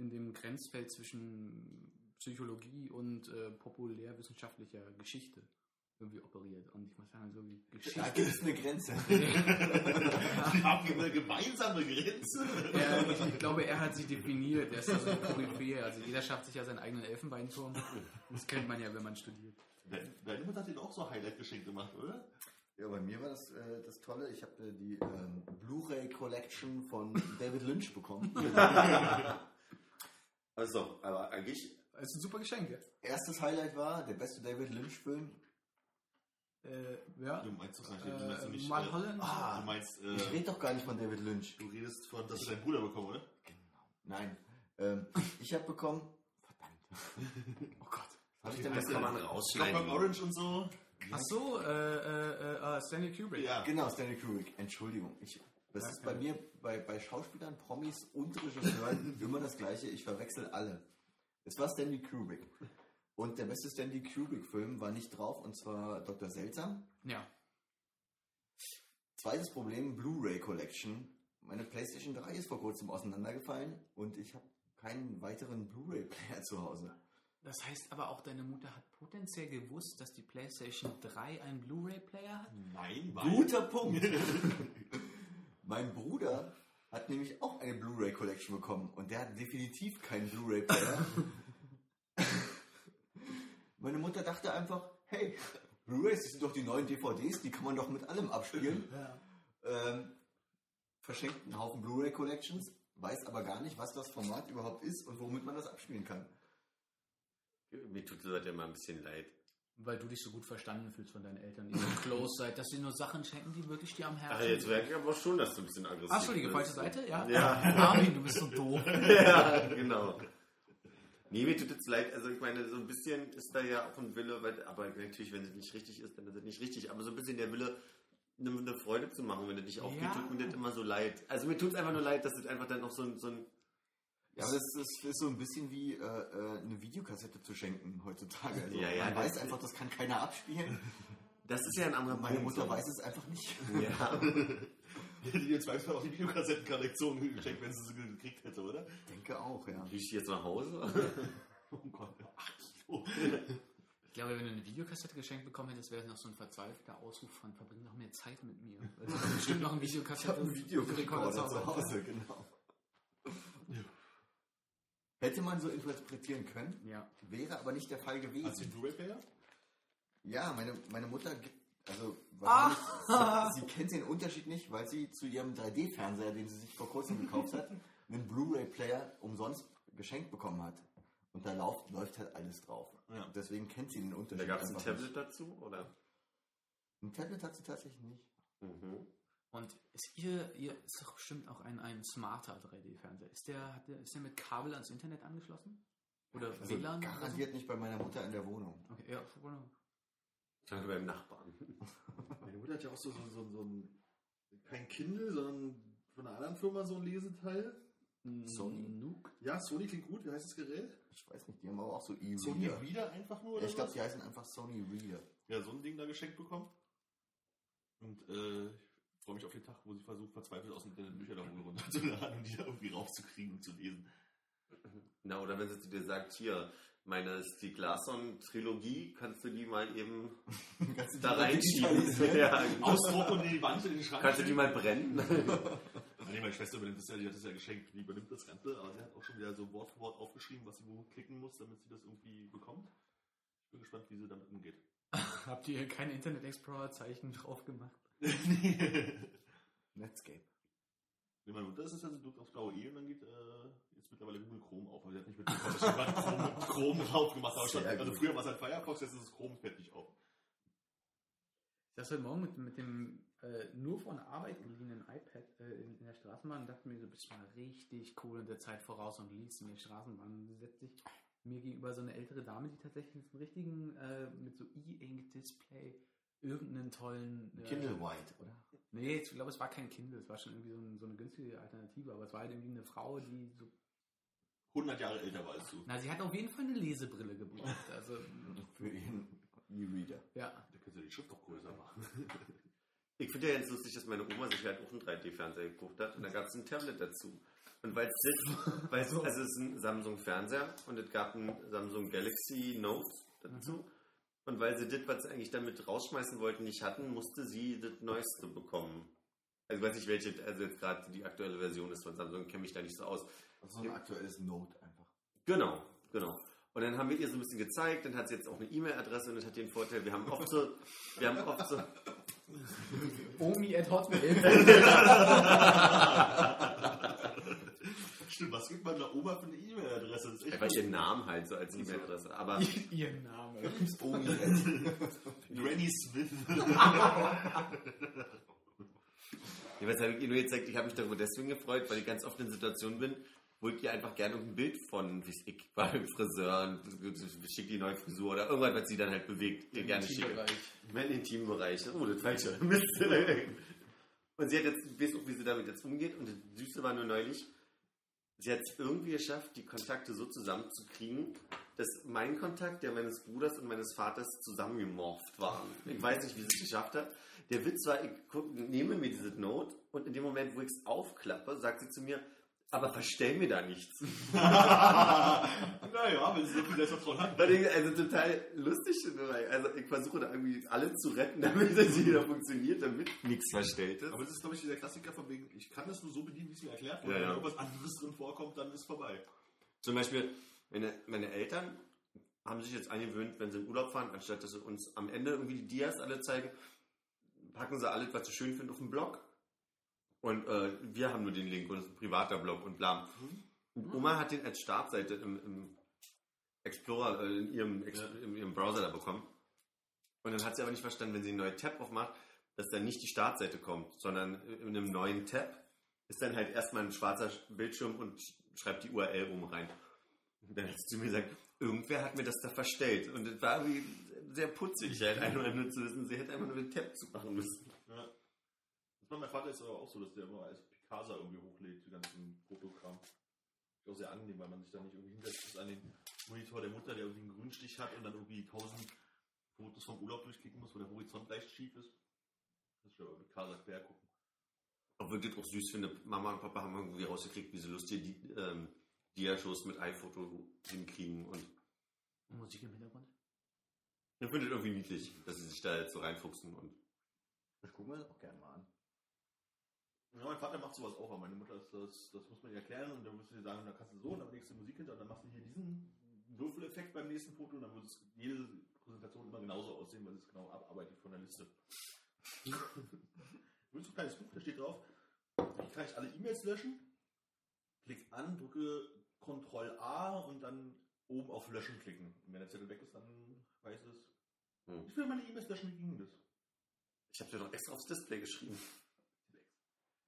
in dem Grenzfeld zwischen Psychologie und äh, populärwissenschaftlicher Geschichte irgendwie operiert. Und ich muss sagen, so wie Geschichte. da gibt es eine Grenze. Wir haben eine gemeinsame Grenze. Er, ich, ich glaube, er hat sich definiert. Er ist also Koryphäe. Also jeder schafft sich ja seinen eigenen Elfenbeinturm. Das kennt man ja, wenn man studiert. Deine Mutter hat dir auch so Highlight-Geschenk gemacht, oder? Ja, bei mir war das äh, das Tolle. Ich habe äh, die ähm, Blu-ray Collection von David Lynch bekommen. Also, aber eigentlich, Das ist ein super Geschenk jetzt. Erstes Highlight war der beste David Lynch Film. Äh, ja. Du meinst doch nicht, du meinst Äh, nicht. Mulholland? Ah, du meinst, äh, Ich rede doch gar nicht von David Lynch. du redest von, dass du deinen Bruder bekommen, oder? Nein. Ähm, ich habe bekommen. Verdammt. Oh Gott. Habe ich denn das kann man Clockwork rausschneiden. Orange und so. Ach so, äh, äh, äh, Stanley Kubrick. Ja. Genau, Stanley Kubrick. Entschuldigung. Ich, das ist bei mir bei, bei Schauspielern, Promis und Regisseuren immer das Gleiche. Ich verwechsel alle. Es war Stanley Kubrick. Und der beste Stanley Kubrick-Film war nicht drauf, und zwar Dr. Seltsam. Ja. Zweites Problem, Blu-ray Collection. Meine PlayStation 3 ist vor kurzem auseinandergefallen und ich habe keinen weiteren Blu-ray-Player zu Hause. Das heißt aber auch, deine Mutter hat potenziell gewusst, dass die PlayStation 3 einen Blu-ray-Player hat? Nein, weil. Guter Punkt. mein Bruder hat nämlich auch eine Blu-ray Collection bekommen und der hat definitiv keinen Blu-ray-Player. Meine Mutter dachte einfach, hey, Blu-rays das sind doch die neuen DVDs, die kann man doch mit allem abspielen. Ähm, verschenkt einen Haufen Blu-ray Collections, weiß aber gar nicht, was das Format überhaupt ist und womit man das abspielen kann. Mir tut das ja immer ein bisschen leid. Weil du dich so gut verstanden fühlst von deinen Eltern, die so close seid, dass sie nur Sachen schenken, die wirklich dir am Herzen Ach, jetzt merke ich aber schon, dass du ein bisschen aggressiv Achso, die bist. falsche Seite? Ja. Ja. Armin, du bist so doof. ja, genau. Nee, mir tut es leid. Also ich meine, so ein bisschen ist da ja auch ein Wille, weil, aber natürlich, wenn es nicht richtig ist, dann ist es nicht richtig. Aber so ein bisschen der Wille, eine, Freude zu machen, wenn es nicht aufgeht, Ja. tut mir das immer so leid. Also mir tut es einfach nur leid, dass es einfach dann noch so ein, so ein Ja, aber das, das ist so ein bisschen wie äh, äh, eine Videokassette zu schenken heutzutage. Also Ja, ja, man weiß einfach, das kann keiner abspielen. das ist ja ein anderer Meine Punkt. Mutter weiß es einfach nicht. Ja, Hätte die im Zweifelsfall auch die Videokassettenkollektion geschenkt, wenn sie sie gekriegt hätte, oder? Ich denke auch, ja. Wie ich jetzt nach Hause? Oh Gott, ach so. Ich glaube, wenn du eine Videokassette geschenkt bekommen hättest, wäre es noch so ein verzweifelter Ausruf von verbring noch mehr Zeit mit mir. Weil du hast bestimmt noch ein Ich Videokassette. habe einen Videorekorder zu Hause, genau. Hätte man so interpretieren können, Ja. wäre aber nicht der Fall Hast du den gewesen. Blu-ray-Player? Ja, meine, meine Mutter gibt, also wahrscheinlich, sie, sie kennt den Unterschied nicht, weil sie zu ihrem 3D-Fernseher, den sie sich vor kurzem gekauft hat, einen Blu-ray-Player umsonst geschenkt bekommen hat. Und da läuft, läuft halt alles drauf. Ja. Deswegen kennt sie den Unterschied. Da gab es ein Tablet nicht. dazu, oder? Ein Tablet hat sie tatsächlich nicht. Mhm. Und ist ihr, ihr ist doch bestimmt auch ein, ein smarter 3D-Fernseher. Ist der, hat der, ist der mit Kabel ans Internet angeschlossen? Oder Also WLAN? garantiert nicht bei meiner Mutter in der Wohnung. Okay, ja, wunderbar. Danke beim Nachbarn. Meine Mutter hat ja auch so, so, so, so ein, kein Kindle, sondern von einer anderen Firma so ein Leseteil. Sony? Nuke? Ja, Sony klingt gut. Wie heißt das Gerät? Ich weiß nicht, die haben aber auch so Sony E-Reader. Reader einfach nur? Ja, Oder ich glaube, die heißen einfach Sony Reader. ja, so ein Ding da geschenkt bekommen. Und äh, ich freue mich auf den Tag, wo sie versucht, verzweifelt aus dem Internet Bücher da runterzuladen und die da irgendwie rauszukriegen und zu lesen. Na, oder wenn sie zu dir sagt, hier, meine Stieg Larsson-Trilogie, kannst du die mal eben da reinschieben? ja, genau. Ausdruck und in die Wand in den Schrank. Kannst du die mal brennen? Nee, meine Schwester übernimmt das ja, die hat das ja geschenkt, die übernimmt das Ganze, aber sie hat auch schon wieder so Wort für Wort aufgeschrieben, was sie wo klicken muss, damit sie das irgendwie bekommt. Ich bin gespannt, wie sie damit umgeht. Habt ihr kein Internet Explorer-Zeichen drauf gemacht? Nee, Netscape. meine Mutter ist es ja, sie drückt aufs blaue E und dann geht äh, jetzt mittlerweile Google Chrome auf. Aber sie hat nicht jemand Chrome, Chrome drauf gemacht statt- Also früher war es halt Firefox, jetzt ist es Chrome fertig auf. Ich saß heute Morgen mit, mit dem äh, nur von der Arbeit geliehenen iPad äh, in, in der Straßenbahn und dachte mir, so bist mal richtig cool in der Zeit voraus und liest in die Straßenbahn. Und setzt sich mir gegenüber so eine ältere Dame, die tatsächlich mit so einem richtigen, äh, mit so E-Ink-Display irgendeinen tollen... Äh, Kindle White, oder? Nee, ich glaube, es war kein Kindle, es war schon irgendwie so, ein, so eine günstige Alternative, aber es war halt irgendwie eine Frau, die so... 100 Jahre älter war als du. Na, sie hat auf jeden Fall eine Lesebrille gebraucht. Also, Für ihren E-Reader. ja. Da könntest du die Schrift doch größer machen. Ich finde ja ganz lustig, dass meine Oma sich halt auch einen 3D-Fernseher gekauft hat und da gab es ein Tablet dazu. Und weil es also es ist ein Samsung-Fernseher und es gab ein Samsung Galaxy Note dazu. Und weil sie das, was sie eigentlich damit rausschmeißen wollten, nicht hatten, musste sie das Neueste bekommen. Also ich weiß nicht, welche, also jetzt gerade die aktuelle Version ist von Samsung, kenne mich da nicht so aus. Also so ein aktuelles Note einfach. Genau, genau. Und dann haben wir ihr so ein bisschen gezeigt, dann hat sie jetzt auch eine E-Mail-Adresse und das hat den Vorteil, wir haben oft so, wir haben oft so, Omi at Hotmail. Stimmt, was gibt man da Oma für eine E-Mail-Adresse? Einfach ihren Namen halt so als E-Mail-Adresse. Aber Ihr Name. Omi Granny Smith. Habe ich ihr nur gezeigt, ich habe mich darüber deswegen gefreut, weil ich ganz oft in Situationen bin, wo ich ihr einfach gerne ein Bild von, wie ich beim Friseur, schick die neue Frisur oder irgendwas, was sie dann halt bewegt, ihr gerne schicke. Mein Intimbereich. Oh, das falsche. Mist. Und sie hat jetzt, weiß auch, wie sie damit jetzt umgeht. Und das Süße war nur neulich, sie hat es irgendwie geschafft, die Kontakte so zusammenzukriegen, dass mein Kontakt, der meines Bruders und meines Vaters zusammengemorpht waren. Ich weiß nicht, wie sie es geschafft hat. Der Witz war, ich guck, nehme mir diese Note und in dem Moment, wo ich es aufklappe, sagt sie zu mir, aber verstell mir da nichts. naja, wenn sie so viel Selbstvertrauen ich also total lustig also ich versuche da irgendwie alle zu retten, damit das wieder funktioniert, damit nichts verstellt ist. Aber das ist, glaube ich, dieser Klassiker von wegen, ich kann das nur so bedienen, wie es mir erklärt wurde. Ja, ja. Wenn irgendwas anderes drin vorkommt, dann ist vorbei. Zum Beispiel, meine, meine Eltern haben sich jetzt angewöhnt, wenn sie in Urlaub fahren, anstatt dass sie uns am Ende irgendwie die Dias alle zeigen, packen sie alles, was sie schön finden, auf den Blog. Und äh, wir haben nur den Link und es ist ein privater Blog und bla. Und Oma hat den als Startseite im, im Explorer, äh, in, ihrem, Ex in ihrem Browser da bekommen. Und dann hat sie aber nicht verstanden, wenn sie einen neuen Tab aufmacht, dass dann nicht die Startseite kommt, sondern in einem neuen Tab ist dann halt erstmal ein schwarzer Bildschirm und schreibt die URL oben rein. Und dann hat sie zu mir gesagt, irgendwer hat mir das da verstellt. Und das war irgendwie sehr putzig, halt einfach nur zu wissen, sie hätte einfach nur den Tab zu machen müssen. Macht mein Vater ist aber auch so, dass der immer als Picasa irgendwie hochlädt, die ganzen Fotogramm. Ist auch sehr angenehm, weil man sich da nicht irgendwie hinsetzt an den Monitor der Mutter, der irgendwie einen Grünstich hat und dann irgendwie tausend Fotos vom Urlaub durchklicken muss, wo der Horizont leicht schief ist. Das ist ja mit Casa quer gucken. Obwohl ich das auch süß finde, Mama und Papa haben irgendwie rausgekriegt, wie sie lustige die, ähm, Dia-Shows mit iPhoto hinkriegen und Musik im Hintergrund. ich finde das irgendwie niedlich, dass sie sich da jetzt so reinfuchsen und Das gucken wir uns auch gerne mal an. Ja, mein Vater macht sowas auch, aber meine Mutter ist das, das muss man ihr erklären und dann musst du dir sagen, da kannst du so und dann legst du Musik hinter und dann machst du hier diesen Würfeleffekt beim nächsten Foto und dann wird jede Präsentation immer genauso aussehen, weil sie es genau abarbeitet von der Liste. Willst du ein kleines Buch, da steht drauf, ich kann ich alle E-Mails löschen, klick an, drücke Ctrl A und dann oben auf Löschen klicken. Und wenn der Zettel weg ist, dann weiß es. Hm. Ich will meine E-Mails löschen, wie ging das? ich habe dir doch extra aufs Display geschrieben.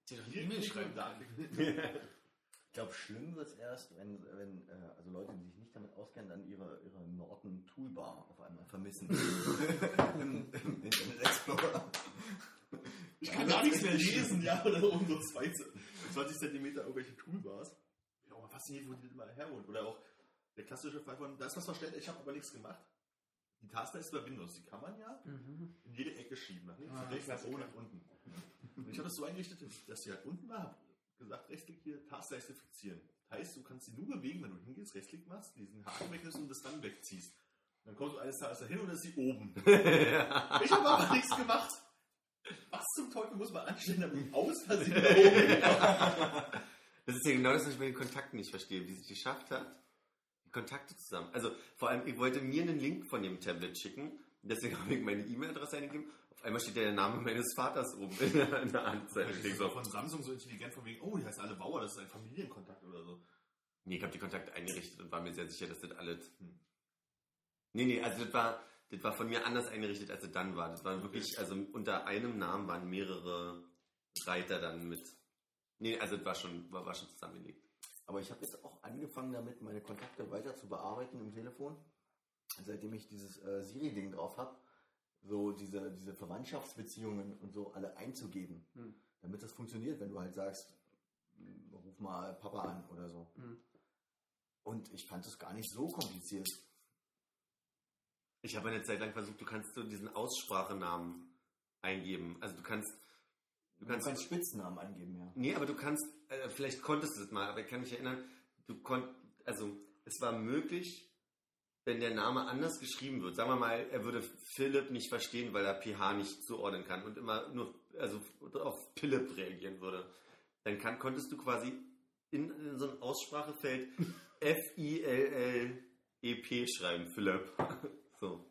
Sie doch eine Hier, E-Mail schreiben. und da klicken. Ich glaube, schlimm wird es erst, wenn, wenn äh, also Leute, die sich nicht damit auskennen, dann ihre, ihre Norton Toolbar auf einmal vermissen. Im, Im Internet Explorer. Ich kann gar nichts mehr lesen, ja, oder um so 20, 20 Zentimeter irgendwelche Toolbars. Ja, aber fasziniert, wo die das immer herholen. Oder auch der klassische Fall von, da ist was verstellt, ich habe aber nichts gemacht. Die Taste ist bei Windows, die kann man ja Mhm. in jede Ecke schieben, nach links, Ah, nach rechts, nach oben, nach unten. Und ich habe das so eingerichtet, dass die halt unten war, gesagt, Rechtsklick hier, Taskleiste fixieren. Das heißt, du kannst sie nur bewegen, wenn du hingehst, Rechtsklick machst, diesen Haken wegnimmst und das dann wegziehst. Dann kommst du eines Tages dahin und dann ist sie oben. Ich habe aber nichts gemacht. Was zum Teufel muss man anstellen, damit aus Versehen da oben Das ist ja genau das, was ich bei den Kontakten nicht verstehe, wie sie es geschafft hat, die Kontakte zusammen. Also vor allem, ich wollte mir einen Link von dem Tablet schicken, deswegen habe ich meine E-Mail-Adresse eingegeben. Einmal steht ja der Name meines Vaters oben in der, in der Anzeige. Das Ich denk ist so, von Samsung so intelligent, von wegen, oh, die heißt alle Bauer, das ist ein Familienkontakt oder so. Nee, ich habe die Kontakte eingerichtet und war mir sehr sicher, dass das alles. Hm. Nee, nee, also das war, das war von mir anders eingerichtet, als es dann war. Das war wirklich, also unter einem Namen waren mehrere Reiter dann mit. Nee, also das war schon, war, war schon zusammengelegt. Aber ich habe jetzt auch angefangen damit, meine Kontakte weiter zu bearbeiten im Telefon. Seitdem ich dieses äh, Siri-Ding drauf habe, so diese, diese Verwandtschaftsbeziehungen und so alle einzugeben. Hm. Damit das funktioniert, wenn du halt sagst, hm, ruf mal Papa an oder so. Hm. Und ich fand es gar nicht so kompliziert. Ich habe eine Zeit lang versucht, du kannst so diesen Aussprachenamen eingeben. Also du kannst. Du Du kannst. kannst Spitznamen angeben, ja. Nee, aber du kannst, äh, vielleicht konntest du es mal, aber ich kann mich erinnern, du konntest, also es war möglich, wenn der Name anders geschrieben wird. Sagen wir mal, er würde Philipp nicht verstehen, weil er PH nicht zuordnen kann und immer nur, also auf Philipp reagieren würde. Dann kann, konntest du quasi in, in so ein Aussprachefeld F-I-L-L-E-P schreiben, Philipp. So.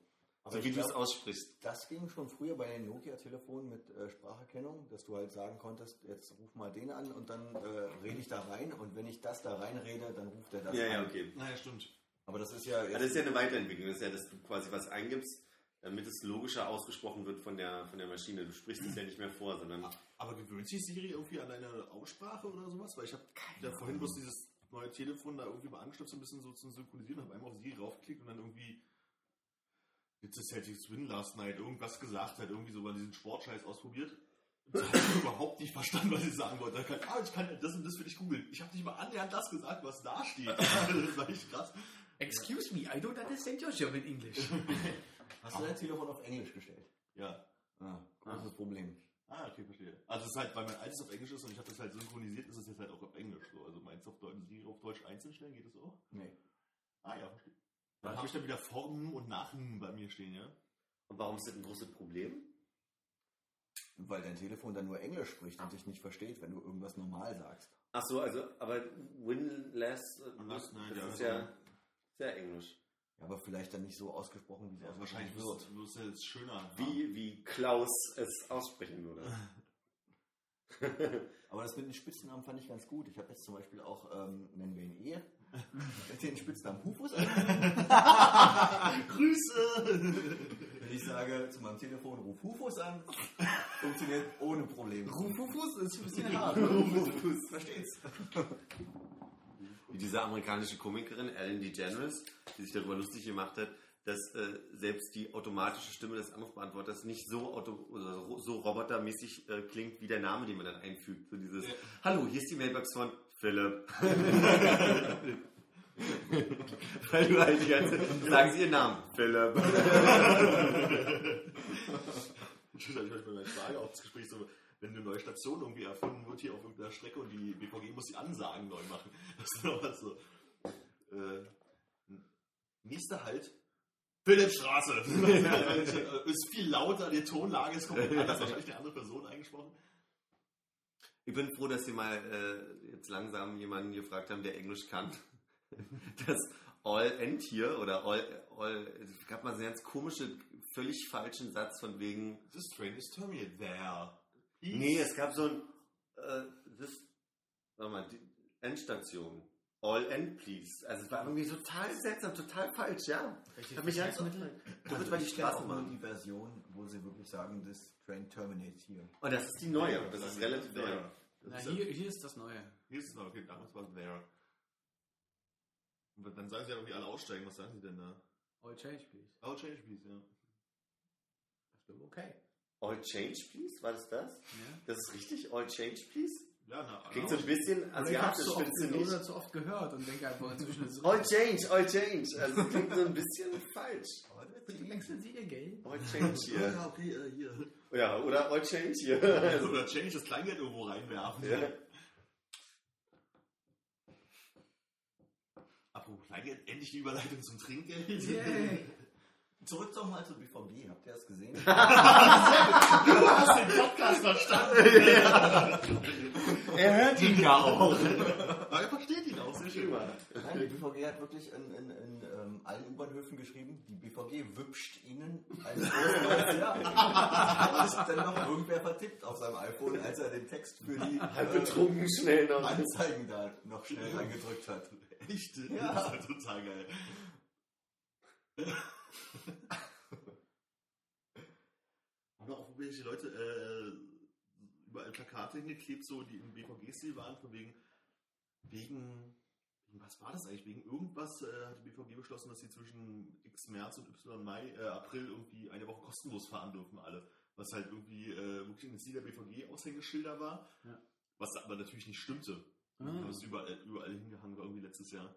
Aber so wie du es aussprichst. Das ging schon früher bei den Nokia-Telefonen mit äh, Spracherkennung, dass du halt sagen konntest, jetzt ruf mal den an und dann äh, rede ich da rein und wenn ich das da reinrede, dann ruft er das an. okay. Naja, stimmt. Aber das ist ja, Ja, das ist ja eine Weiterentwicklung. Das ist ja, dass du quasi was eingibst, damit es logischer ausgesprochen wird von der, von der Maschine. Du sprichst es ja nicht mehr vor, sondern. Aber gewöhnt sich Siri irgendwie an deine Aussprache oder sowas? Weil ich habe ja vorhin bloß dieses neue Telefon da irgendwie mal angeschlossen, ein bisschen so zu synchronisieren, habe einmal auf Siri raufgeklickt und dann irgendwie It's a Celtic Win last night irgendwas gesagt hat, irgendwie so mal diesen Sportscheiß ausprobiert. Das habe ich überhaupt nicht verstanden, was ich sagen wollte. Da kann, ah, ich kann das und das für dich googeln. Ich habe nicht mal annähernd das gesagt, was da steht. das war echt krass. Excuse me, I don't understand your German English. Hast du dein Telefon auf Englisch gestellt? Ja. Ah, großes Problem. Ah, okay, verstehe. Also es ist halt, weil mein altes auf Englisch ist und ich habe das halt synchronisiert, ist es jetzt halt auch auf Englisch so. Also meins auf Deutsch, die auf Deutsch einzeln stellen, geht das auch? Nee. Ah ja, verstehe. Dann habe ich dann wieder Formen und Nachen bei mir stehen, ja? Und warum ist das ein großes Problem? Weil dein Telefon dann nur Englisch spricht und dich nicht versteht, wenn du irgendwas normal sagst. Ach so, also, aber Winless, äh, Winless, nein, das ja, ist ja sehr englisch. Ja, aber vielleicht dann nicht so ausgesprochen, wie es ja ausgesprochen wahrscheinlich wird es ja jetzt schöner. Wie, wie Klaus es aussprechen würde. Aber das mit den Spitznamen fand ich ganz gut. Ich habe jetzt zum Beispiel auch, ähm, nennen wir ihn eh, den Spitznamen Hufus. Grüße! Wenn ich sage zu meinem Telefon, ruf Hufus an, funktioniert ohne Probleme. Rufufus ist ein bisschen hart. Verstehst? Wie diese amerikanische Komikerin Ellen DeGeneres, die sich darüber lustig gemacht hat, dass äh, selbst die automatische Stimme des Anrufbeantworters nicht so, auto, oder so- so robotermäßig äh, klingt wie der Name, den man dann einfügt. So dieses Ja. Hallo, hier ist die Mailbox von Philipp. Weil du halt die ganze sagen Sie Ihren Namen. Philipp. Ich heute bei meiner Frage das Gespräch so, wenn eine neue Station irgendwie erfunden wird hier auf irgendeiner Strecke und die BVG muss die Ansagen neu machen. Das ist noch was so. Äh, nächster Halt. Philippstraße. ist viel lauter, die Tonlage ist komplett anders. Wahrscheinlich eine andere Person eingesprochen. Ich bin froh, dass Sie mal äh, jetzt langsam jemanden gefragt haben, der Englisch kann. Das All End hier oder All, all gab mal so einen ganz komischen, völlig falschen Satz von wegen. This train is terminated there. Please. Nee, es gab so ein äh, das, warte mal, die Endstation. All End, please. Also es war irgendwie total seltsam, total falsch, ja. Ich hab mich ganz Verkehrsmittel? damit war die ich kenne auch nur Straßenbahn. die Version, wo sie wirklich sagen, this train terminates here. Und das ist die neue, das ist relativ neu. there. Na, Das ist hier, hier ist das Neue. Hier ist es noch, okay, damals war es there. Und dann sagen sie ja irgendwie alle aussteigen, was sagen sie denn da? All change, please. Oh, change please, ja. Das ist okay. All Change, please? War das das? Ja. Das ist richtig? All Change, please? Ja, na, Klingt so ein bisschen ich asiatisch, so oft, findest du nicht? oder zu oft gehört und denke einfach inzwischen es All Change, All Change. Also klingt so ein bisschen falsch. Wechseln Sie Ihr Geld. All Change Ja, hier. ja, okay, äh, hier. Ja, oder All Change hier. Also, Oder change das Kleingeld irgendwo reinwerfen. ja. Apropos Kleingeld, endlich die Überleitung zum Trinkgeld. Yay. Zurück doch mal zur BVG. Habt ihr das gesehen? Du hast den Podcast verstanden. Er hört ihn ja auch. Aber er versteht ihn auch, sehr schön. Nein, die BVG hat wirklich in, in, in ähm, allen U-Bahnhöfen geschrieben, die BVG wünscht ihnen ein frohes neues Jahr. Hat dann noch irgendwer vertippt auf seinem iPhone, als er den Text für die Halb äh, betrunken schnell noch. Anzeigen da noch schnell reingedrückt hat. Echt? Ja. Das ist halt total geil. Haben auch welche Leute äh, überall Plakate hingeklebt, so die im BVG-Stil waren, von wegen, wegen, wegen, was war das eigentlich? Wegen irgendwas äh, hat die BVG beschlossen, dass sie zwischen X März und Y Mai, äh, April irgendwie eine Woche kostenlos fahren dürfen, alle. Was halt irgendwie äh, wirklich in den Stil der BVG-Aushängeschilder war, Ja. was aber natürlich nicht stimmte. Ah. Das überall, überall hingehangen war irgendwie letztes Jahr.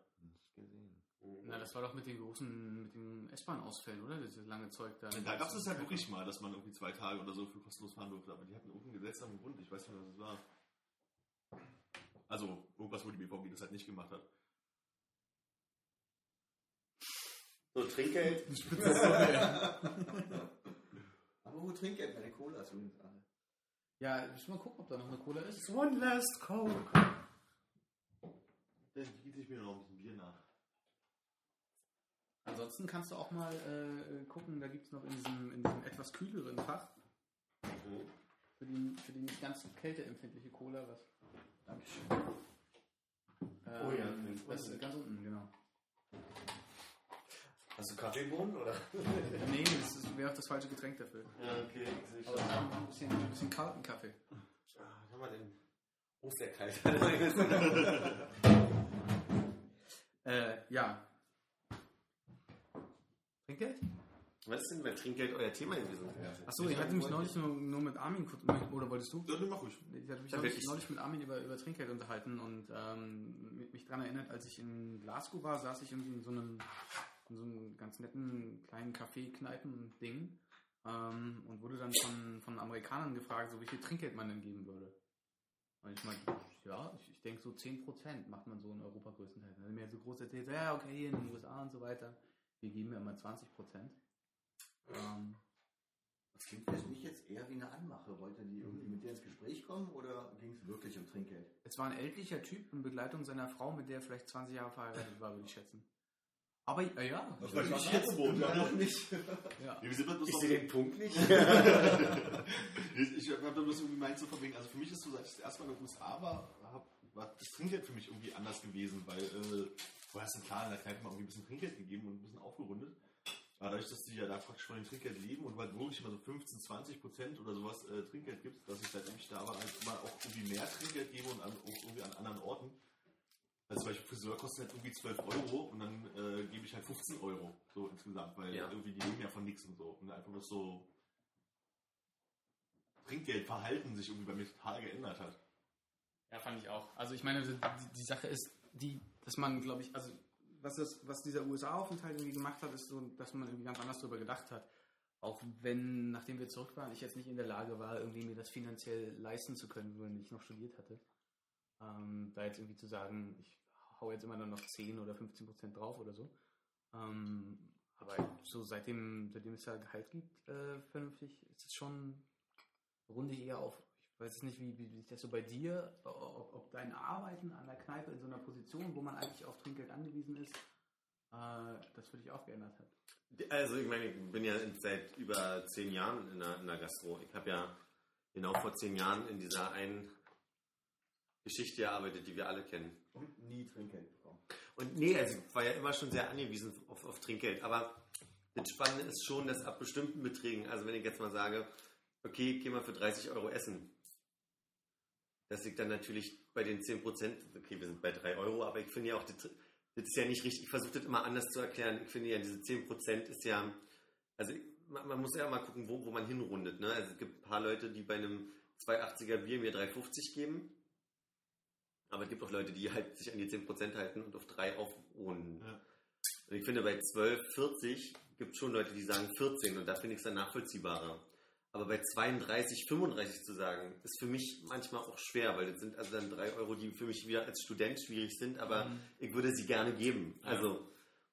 Na, das war doch mit den großen, mit den S-Bahn-Ausfällen, oder? Dieses lange Zeug da. Da gab es es halt wirklich mal, dass man irgendwie zwei Tage oder so für kostenlos fahren durfte, aber die hatten irgendeinen gesetzlichen Grund, ich weiß nicht, was es war. Also irgendwas, wo die BVG das halt nicht gemacht hat. So, Trinkgeld. Aber wo Trinkgeld? Meine Cola ist übrigens alle. Ja, müssen wir mal gucken, ob da noch eine Cola ist. One last Coke. Dann gieße ich mir noch ein bisschen Bier nach. Ansonsten kannst du auch mal äh, gucken, da gibt es noch in diesem, in diesem etwas kühleren Fach für die, für die nicht ganz so kälteempfindliche Cola was. Dankeschön. Ähm, Oh ja, das ist ganz unten, genau. Hast du Kaffeebohnen oder? Nee, das wäre auch das falsche Getränk dafür. Ja, okay. Aber es ist noch ein bisschen, ein bisschen kalten Kaffee. Ah, haben wir den? Oh, der kalt. Äh, ja. Trinkgeld? Was ist denn bei Trinkgeld euer Thema gewesen? Achso, ich hatte mich neulich nur, nur mit Armin kurz, oder wolltest du? Ja, dann mach ruhig. Ich hatte mich neulich, neulich mit Armin über, über Trinkgeld unterhalten und ähm, mich- daran erinnert, als ich in Glasgow war, saß ich irgendwie in so einem, in so einem ganz netten kleinen Café-Kneipen-Ding ähm, und wurde dann von, von Amerikanern gefragt, so wie viel Trinkgeld man denn geben würde. Und ich meinte, ja, ich, ich denke so 10% macht man so in Europa größtenteils. Dann hat er mir so groß erzählt, ja, okay, hier in den USA und so weiter, wir geben ja immer 20%. Ähm, Das klingt für mich jetzt eher wie eine Anmache. Wollte die irgendwie mit dir ins Gespräch kommen oder ging es wirklich um Trinkgeld? Es war ein ältlicher Typ in Begleitung seiner Frau, mit der er vielleicht 20 Jahre verheiratet war, würde ich schätzen. Aber äh, ja, Das war nicht jetzt. Immer noch nicht. ja. Wir sind bloß Ich sehe den Punkt nicht. ich ich habe da bloß irgendwie so von wegen, also für mich ist so, als ich das erste Mal in den USA war, hab, war das Trinkgeld für mich irgendwie anders gewesen, weil äh, vorher hast du klar in der Kneipe mal irgendwie ein bisschen Trinkgeld gegeben und ein bisschen aufgerundet. Aber dadurch, dass die ja da praktisch von dem Trinkgeld leben und halt wirklich immer so 15, 20 Prozent oder sowas äh, Trinkgeld gibt, dass ich seitdem ich da war, halt immer auch irgendwie mehr Trinkgeld gebe und an, auch irgendwie an anderen Orten. Also zum Beispiel Friseur kostet halt irgendwie 12 Euro und dann äh, gebe ich halt 15 Euro so insgesamt, weil Ja. irgendwie die leben ja von nichts und so. Und einfach bloß so Trinkgeldverhalten sich irgendwie bei mir total geändert hat. ja, fand ich auch. Also ich meine, die, die Sache ist, die, dass man, glaube ich, also was, das, was dieser USA-Aufenthalt irgendwie gemacht hat, ist so, dass man irgendwie ganz anders darüber gedacht hat. Auch wenn, nachdem wir zurück waren, ich jetzt nicht in der Lage war, irgendwie mir das finanziell leisten zu können, wenn ich noch studiert hatte. Ähm, da jetzt irgendwie zu sagen, ich hau jetzt immer nur noch 10 oder 15 Prozent drauf oder so. Ähm, aber so seitdem, seitdem es da Gehalt gibt, äh, vernünftig, ist es schon, runde ich eher auf. Ich weiß es nicht, wie, wie sich das so bei dir, ob, ob dein Arbeiten an der Kneipe in so einer Position, wo man eigentlich auf Trinkgeld angewiesen ist, äh, das für dich auch geändert hat. Also ich meine, ich bin ja seit über zehn Jahren in der, in der Gastro. Ich habe ja genau vor zehn Jahren in dieser einen Geschichte gearbeitet, die wir alle kennen. Und nie Trinkgeld bekommen. Und nee, also ich war ja immer schon sehr angewiesen auf, auf Trinkgeld. Aber das Spannende ist schon, dass ab bestimmten Beträgen, also wenn ich jetzt mal sage, okay, ich geh mal für 30 Euro essen, dass ich dann natürlich bei den 10 Prozent, okay, wir sind bei 3 Euro, aber ich finde ja auch, das, das ist ja nicht richtig, ich versuche das immer anders zu erklären. Ich finde ja, diese 10 Prozent ist ja, also man, man muss ja mal gucken, wo, wo man hinrundet. Ne? Also es gibt ein paar Leute, die bei einem 2,80er Bier mir 3,50 geben. Aber es gibt auch Leute, die halt sich an die 10% halten und auf 3 aufrunden. Ja. Und ich finde, bei 12, 40 gibt es schon Leute, die sagen 14 und da finde ich es dann nachvollziehbarer. Aber bei 32, 35 zu sagen, ist für mich manchmal auch schwer, weil das sind also dann 3 Euro, die für mich wieder als Student schwierig sind, aber ich würde sie gerne geben. Ja. Also,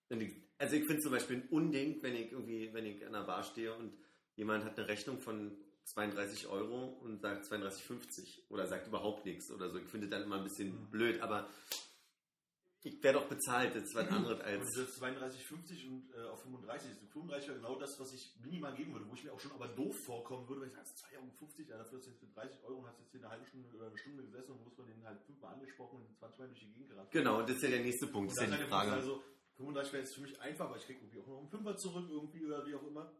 ich, also ich finde zum Beispiel ein Unding, wenn ich irgendwie, wenn ich an der Bar stehe und jemand hat eine Rechnung von 32 Euro und sagt 32,50 oder sagt überhaupt nichts oder so. Ich finde dann immer ein bisschen blöd, aber ich werde auch bezahlt, das was anderes Und als. das 32,50 und äh, auf 35. Das 35 wäre genau das, was ich minimal geben würde, wo ich mir auch schon aber doof vorkommen würde, weil ich sage, 2,50 Euro, ja, dafür hast du jetzt für 30 Euro und hast jetzt hier eine halbe Stunde oder eine Stunde gesessen und muss man den halt fünfmal angesprochen und 20 Mal durch die Gegend gerannt. Genau, und das ist ja der nächste Punkt, Und das ist ja die Frage. Also, 35 wäre jetzt für mich einfach, weil ich kriege irgendwie auch noch einen Fünfer zurück irgendwie oder wie auch immer.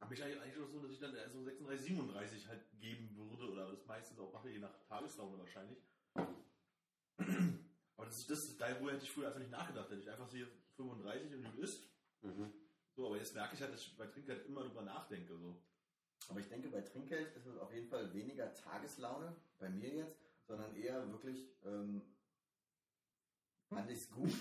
Aber ich eigentlich schon so, dass ich dann so 36, 37 halt geben würde oder das meistens auch mache, je nach Tageslaune wahrscheinlich. Aber das ist das, darüber hätte ich früher einfach nicht nachgedacht. Hätte ich einfach so hier 35 und gut ist. Mhm. So, aber jetzt merke ich halt, dass ich bei Trinkgeld immer drüber nachdenke. So. Aber ich denke, bei Trinkgeld ist es auf jeden Fall weniger Tageslaune, bei mir jetzt, sondern eher wirklich, ähm, fand ich es gut?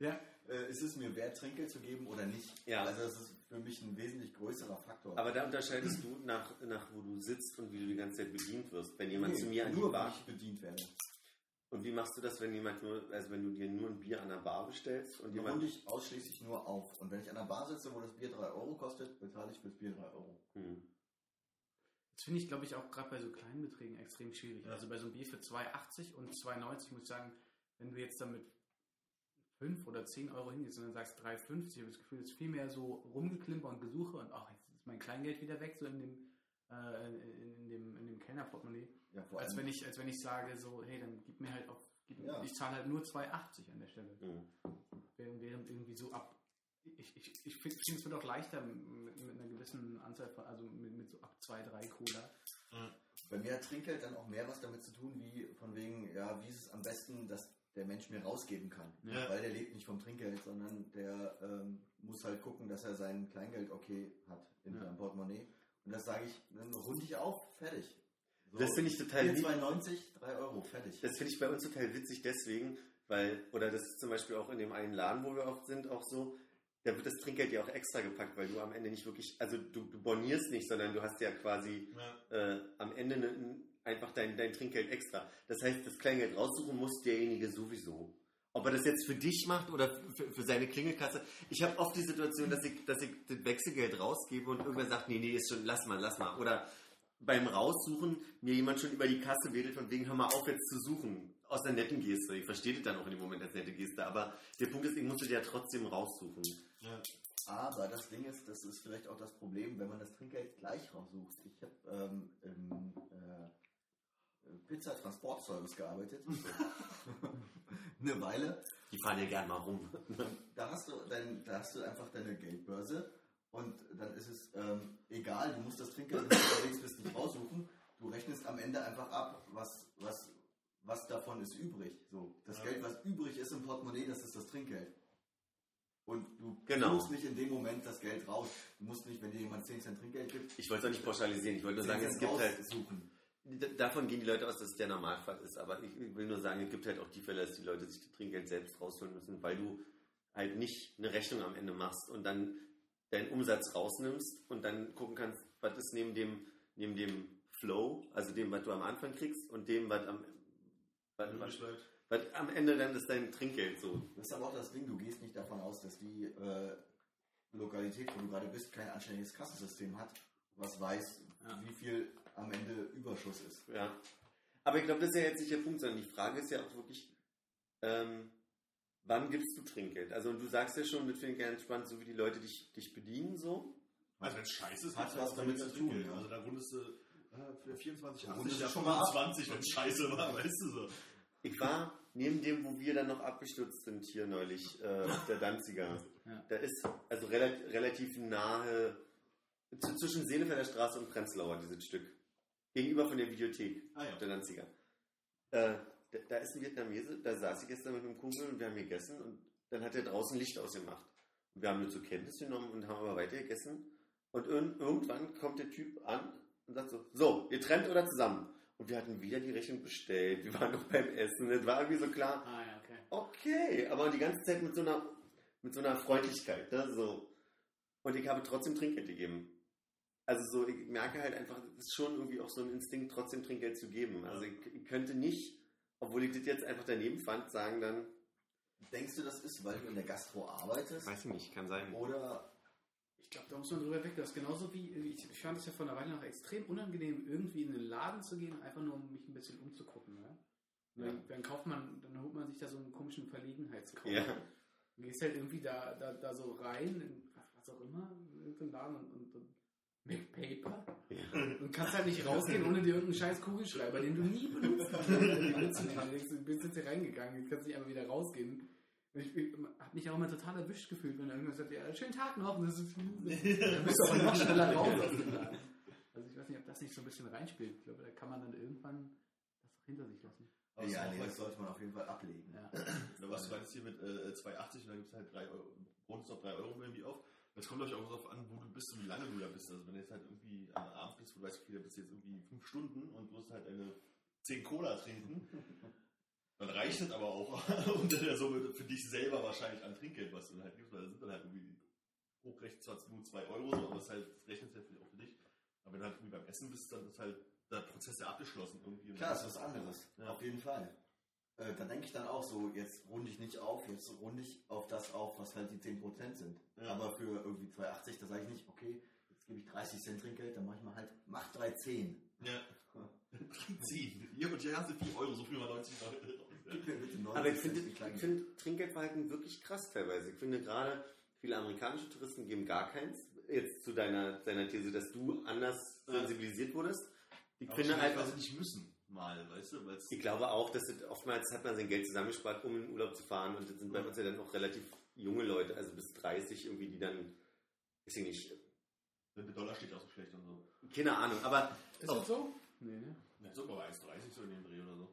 Ja. Äh, ist es mir wert, Trinkgeld zu geben oder nicht? Ja. Also das ist für mich ein wesentlich größerer Faktor. Aber da unterscheidest du nach, nach, wo du sitzt und wie du die ganze Zeit bedient wirst. Wenn jemand Nee, zu mir an die nur, Bar. wenn ich bedient werde. Und wie machst du das, wenn jemand nur, also wenn du dir nur ein Bier an der Bar bestellst und jemand. runde ich ausschließlich nur auf. Und wenn ich an der Bar sitze, wo das Bier 3 Euro kostet, bezahle ich fürs Bier 3 Euro. Hm. Das finde ich, glaube ich, auch gerade bei so kleinen Beträgen extrem schwierig. Ja. Also bei so einem Bier für 2,80 und 2,90 muss ich sagen, wenn du jetzt damit 5 oder 10 Euro hingehst und dann sagst 3,50, habe ich das Gefühl, es ist viel mehr so rumgeklimper und Gesuche und ach, jetzt ist mein Kleingeld wieder weg, so in dem, äh, in, in dem, in dem Kellnerportemonnaie. Ja, Als wenn ich, als wenn ich sage, so, hey, dann gib mir halt auch, gib, Ja. ich zahle halt nur 2,80 an der Stelle. Hm. Während, während irgendwie so ab, ich, ich, ich finde, es wird auch leichter mit, mit einer gewissen Anzahl von, also mit, mit so ab 2, 3 Cola. bei mir hat Trinkgeld dann auch mehr was damit zu tun, wie von wegen, ja, wie ist es am besten, das der Mensch mir rausgeben kann. Ja. Weil der lebt nicht vom Trinkgeld, sondern der ähm, muss halt gucken, dass er sein Kleingeld okay hat in Ja. seinem Portemonnaie. Und das sage ich, dann runde ich auf, fertig. So, Das finde ich total lieb. 4,92, 3 Euro, fertig. Das finde ich bei uns total witzig deswegen, weil, oder das ist zum Beispiel auch in dem einen Laden, wo wir oft sind, auch so, da wird das Trinkgeld ja auch extra gepackt, weil du am Ende nicht wirklich, also du, du bornierst nicht, sondern du hast ja quasi Ja. äh, am Ende ne, n- einfach dein, dein Trinkgeld extra. Das heißt, das Kleingeld raussuchen muss derjenige sowieso. Ob er das jetzt für dich macht oder für, für seine Klingelkasse. Ich habe oft die Situation, dass ich, dass ich das Wechselgeld rausgebe und irgendwer sagt, nee, nee, ist schon, lass mal, lass mal. Oder beim Raussuchen mir jemand schon über die Kasse wedelt, von wegen, hör mal auf jetzt zu suchen. Aus der netten Geste. Ich verstehe das dann auch in dem Moment als nette Geste, aber der Punkt ist, ich musste ja trotzdem raussuchen. Ja. Aber das Ding ist, das ist vielleicht auch das Problem, wenn man das Trinkgeld gleich raussucht. Ich habe ähm, im äh, Pizza-Transportservice gearbeitet. Eine Weile. Die fahren ja gern mal rum. Da hast, du dein, da hast du einfach deine Geldbörse und dann ist es ähm, egal, du musst das Trinkgeld, wenn du unterwegs bist, nicht raussuchen. Du rechnest am Ende einfach ab, was, was, was davon ist übrig. So, das Ja. Geld, was übrig ist im Portemonnaie, das ist das Trinkgeld. Und du Genau. suchst nicht in dem Moment das Geld raus. Du musst nicht, wenn dir jemand 10 Cent Trinkgeld gibt, Ich wollte es auch nicht pauschalisieren. Ich wollte nur 10 sagen, es gibt halt raussuchen. Davon gehen die Leute aus, dass es der Normalfall ist. Aber ich ich will nur sagen, es gibt halt auch die Fälle, dass die Leute sich das Trinkgeld selbst rausholen müssen, weil du halt nicht eine Rechnung am Ende machst und dann deinen Umsatz rausnimmst und dann gucken kannst, was ist neben dem, neben dem Flow, also dem, was du am Anfang kriegst und dem, was am, was, was, was am Ende dann ist dein Trinkgeld so. Das ist aber auch das Ding, du gehst nicht davon aus, dass die äh, Lokalität, wo du gerade bist, kein anständiges Kassensystem hat, was weiß, Ja. wie viel am Ende Überschuss ist. Ja. Aber ich glaube, das ist ja jetzt nicht der Punkt, sondern die Frage ist ja auch wirklich, ähm, wann gibst du Trinkgeld? Also und du sagst ja schon, das finde ich ganz spannend, so wie die Leute dich, dich bedienen so. Also wenn es scheiße ist, Hat was auch damit zu tun. Also da rundest du äh, für 24, Da 80, rundest du ja schon mal ab. 25, wenn es scheiße war, weißt du so. Ich war neben dem, wo wir dann noch abgestürzt sind hier neulich, äh, der Danziger. Ja. Da ist also rela relativ nahe, zwischen Seelefelder Straße und Prenzlauer, dieses Stück. Gegenüber von der Videothek, Ah ja. der Danziger. Äh, da, da ist ein Vietnamese, da saß ich gestern mit einem Kumpel und wir haben gegessen und dann hat er draußen Licht ausgemacht. Und wir haben das zur Kenntnis genommen und haben aber weiter gegessen. Und irg irgendwann kommt der Typ an und sagt so, so, ihr trennt oder zusammen? Und wir hatten wieder die Rechnung bestellt, wir waren noch beim Essen, es war irgendwie so klar, Ah ja, okay. okay, aber die ganze Zeit mit so einer, mit so einer Freundlichkeit, ne, so. Und ich habe trotzdem Trinkgeld gegeben. Also so, ich merke halt einfach, es ist schon irgendwie auch so ein Instinkt, trotzdem Trinkgeld zu geben. Also ich, könnte nicht, obwohl ich das jetzt einfach daneben fand, sagen dann, Denkst du, das ist, weil du in der Gastro arbeitest? weiß ich nicht, kann sein. Oder Ich glaube, da muss man drüber weg. Das ist genauso wie, ich, ich fand es ja vor einer Weile noch extrem unangenehm, irgendwie in den Laden zu gehen, einfach nur um mich ein bisschen umzugucken. Ne? Und Dann, dann kauft man, dann holt man sich da so einen komischen Verlegenheitskauf. Ja. Du gehst halt irgendwie da, da, da so rein, in was auch immer, in irgendeinen Laden und, und, und MacPaper. Und kannst halt nicht rausgehen, ohne dir irgendeinen scheiß Kugelschreiber, den du nie benutzt hast. Du bist jetzt hier reingegangen, jetzt kannst du nicht einfach wieder rausgehen. Ich, habe mich auch immer total erwischt gefühlt, wenn irgendwas sagt, ja, schönen Tag noch. Und das ist, dann bist du aber noch schneller raus aus dem Laden. Also ich weiß nicht, ob das nicht so ein bisschen reinspielt. Ich glaube, da kann man dann irgendwann das auch hinter sich lassen. Aber ja, nee, das sollte man auf jeden Fall ablegen. Ja. Da warst du meinst hier mit äh, 2,80 und dann gibt es halt 3 Euro, rundest auf 3 Euro irgendwie auf. Das kommt, ich, auch darauf an, wo du bist und wie lange du da bist. Also wenn du jetzt halt irgendwie am Abend bist, wo du weißt, okay, da bist du jetzt irgendwie 5 Stunden und du musst halt eine 10 Cola trinken, dann reicht das aber auch unter der Summe für dich selber wahrscheinlich an Trinkgeld, was du dann halt gibst, weil da sind dann halt irgendwie hochrechnet zwar nur 2 Euro, so, aber es halt, das rechnet sich halt auch für dich. Aber wenn du halt irgendwie beim Essen bist, dann ist halt der Prozess ja abgeschlossen irgendwie. Klar, das ist was anderes. Ja. Auf jeden Fall. Äh, da denke ich dann auch so, jetzt runde ich nicht auf, jetzt runde ich auf das auf, was halt die 10% sind. Ja. Aber für irgendwie 2,80, da sage ich nicht, okay, jetzt gebe ich 30 Cent Trinkgeld, dann mache ich mal halt, mach 3,10. Ja. Ziehen. Hier und hier hast du 4 Euro, so viel mal 90 Euro. Gib mir bitte 90 Aber ich finde ich find Trinkgeldverhalten wirklich krass teilweise. Ich finde gerade, viele amerikanische Touristen geben gar keins. Jetzt zu deiner, deiner These, dass du anders Ja. sensibilisiert wurdest. Ich Aber finde weil sie nicht müssen, mal, weißt du? Weil's ich glaube auch, dass es, oftmals hat man sein Geld zusammengespart, um in den Urlaub zu fahren. Und das sind bei uns ja dann auch relativ junge Leute, also bis 30 irgendwie, die dann, weiß ich nicht, der Dollar steht auch so schlecht und so. keine Ahnung. Aber Ist auch, das so? Nee, ne? Ja, so bei 1,30 so in dem Dreh oder so.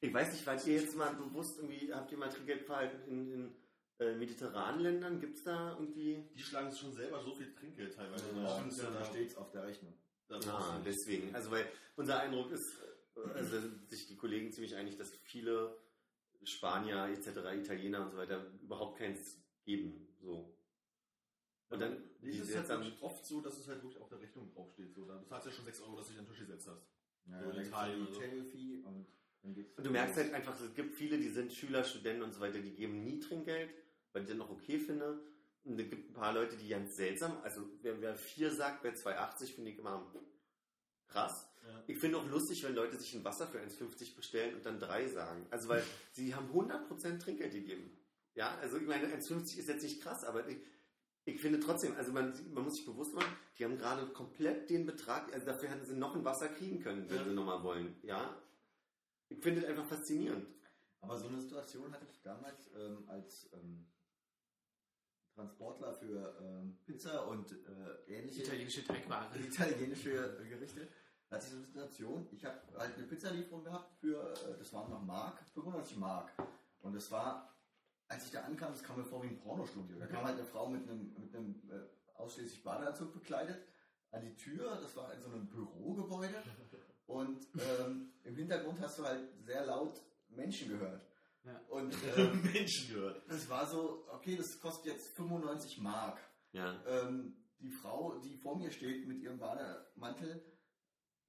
Ich weiß nicht, wart ihr jetzt mal bewusst irgendwie, habt ihr mal Trinkgeldverhalten in, in äh, mediterranen Ländern? Gibt es da irgendwie. Die schlagen sich schon selber so viel Trinkgeld teilweise. Ja, Das ist ja da steht es auf der Rechnung. Ah, deswegen. Also, weil unser Eindruck ist, also sind sich die Kollegen ziemlich einig, dass viele Spanier etc., Italiener und so weiter überhaupt keins geben. So. Und dann, Nee, die es ist halt wirklich oft so, dass es halt wirklich auf der Rechnung draufsteht. So, dann bezahlst du ja schon 6 Euro, dass du dich an den Tisch gesetzt hast. Ja, So in Italien oder so. und. Und du merkst halt einfach, es gibt viele, die sind Schüler, Studenten und so weiter, die geben nie Trinkgeld, weil ich das noch okay finde. Und es gibt ein paar Leute, die ganz seltsam, also wer, wer 4 sagt bei 2,80 finde ich immer krass. Ja. Ich finde auch lustig, wenn Leute sich ein Wasser für 1,50 bestellen und dann 3 sagen. Also weil sie haben 100% Trinkgeld gegeben. Ja, also ich meine, 1,50 ist jetzt nicht krass, aber ich, ich finde trotzdem, also man, man muss sich bewusst machen, die haben gerade komplett den Betrag, also dafür hätten sie noch ein Wasser kriegen können, wenn Ja. sie nochmal wollen. Ja, ich finde es einfach faszinierend. Aber so eine Situation hatte ich damals ähm, als ähm, Transportler für ähm, Pizza und äh, ähnliche Italienische Teigware. italienische Gerichte. So eine Situation, ich habe halt eine Pizzalieferung gehabt für, äh, das waren noch Mark, 95 Mark. Und das war, als ich da ankam, das kam mir vor wie ein Pornostudio. Da kam halt eine Frau mit einem, mit einem äh, ausschließlich Badeanzug bekleidet an die Tür, das war in so einem Bürogebäude. Und ähm, im Hintergrund hast du halt sehr laut Menschen gehört. Ja. Und ähm, Menschen gehört. das war so, okay, das kostet jetzt 95 Mark. Ja. Ähm, die Frau, die vor mir steht mit ihrem Bademantel,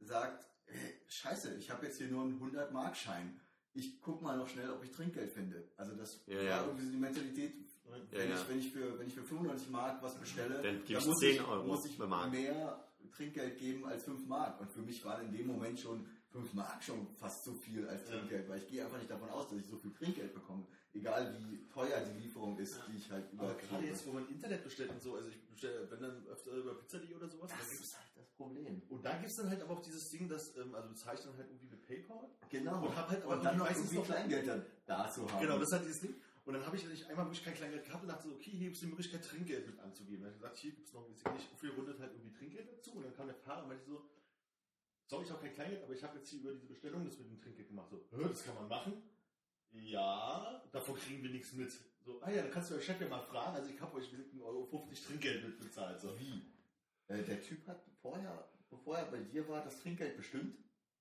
sagt, hey, scheiße, ich habe jetzt hier nur einen 100-Mark-Schein. Ich guck mal noch schnell, ob ich Trinkgeld finde. Also das Ja, war ja. irgendwie so die Mentalität, wenn, ja. Ich, wenn, ich für, wenn ich für 95 Mark was bestelle, Dann gibst muss 10 ich, Euro muss ich mehr Trinkgeld geben als 5 Mark. Und für mich waren in dem Moment schon 5 Mark schon fast so viel als. Trinkgeld, weil ich gehe einfach nicht davon aus, dass ich so viel Trinkgeld bekomme. Egal wie teuer die Lieferung ist, die ich halt Aber über gerade jetzt, wo man Internet bestellt und so, also ich bestelle, wenn dann öfter über Pizza.de oder sowas, Das da gibt's, ist halt Problem. und da gibt es dann halt aber auch dieses Ding, dass, ähm, also ich dann halt irgendwie mit PayPal. Genau. Und hab halt aber und dann noch irgendwie noch- Kleingeld dann da zu haben. Genau, das ist halt dieses Ding. Und dann habe ich nicht einmal wirklich kein Kleingeld gehabt und dachte so, okay, hier gibt es die Möglichkeit, Trinkgeld mit anzugeben. Dann habe ich gesagt, hier gibt es noch, weiß ich nicht, viel rundet halt irgendwie Trinkgeld dazu. Und dann kam der Fahrer und meinte so, sorry, ich habe kein Kleingeld, aber ich habe jetzt hier über diese Bestellung das mit dem Trinkgeld gemacht. So, "Hä, das kann man machen? Ja, davon kriegen wir nichts mit. So, ah ja, dann kannst du euer Chef ja mal fragen. Also ich habe euch 1,50 Euro Trinkgeld mitbezahlt. So. Wie? Äh, der Typ hat vorher, bevor er bei dir war, das Trinkgeld bestimmt.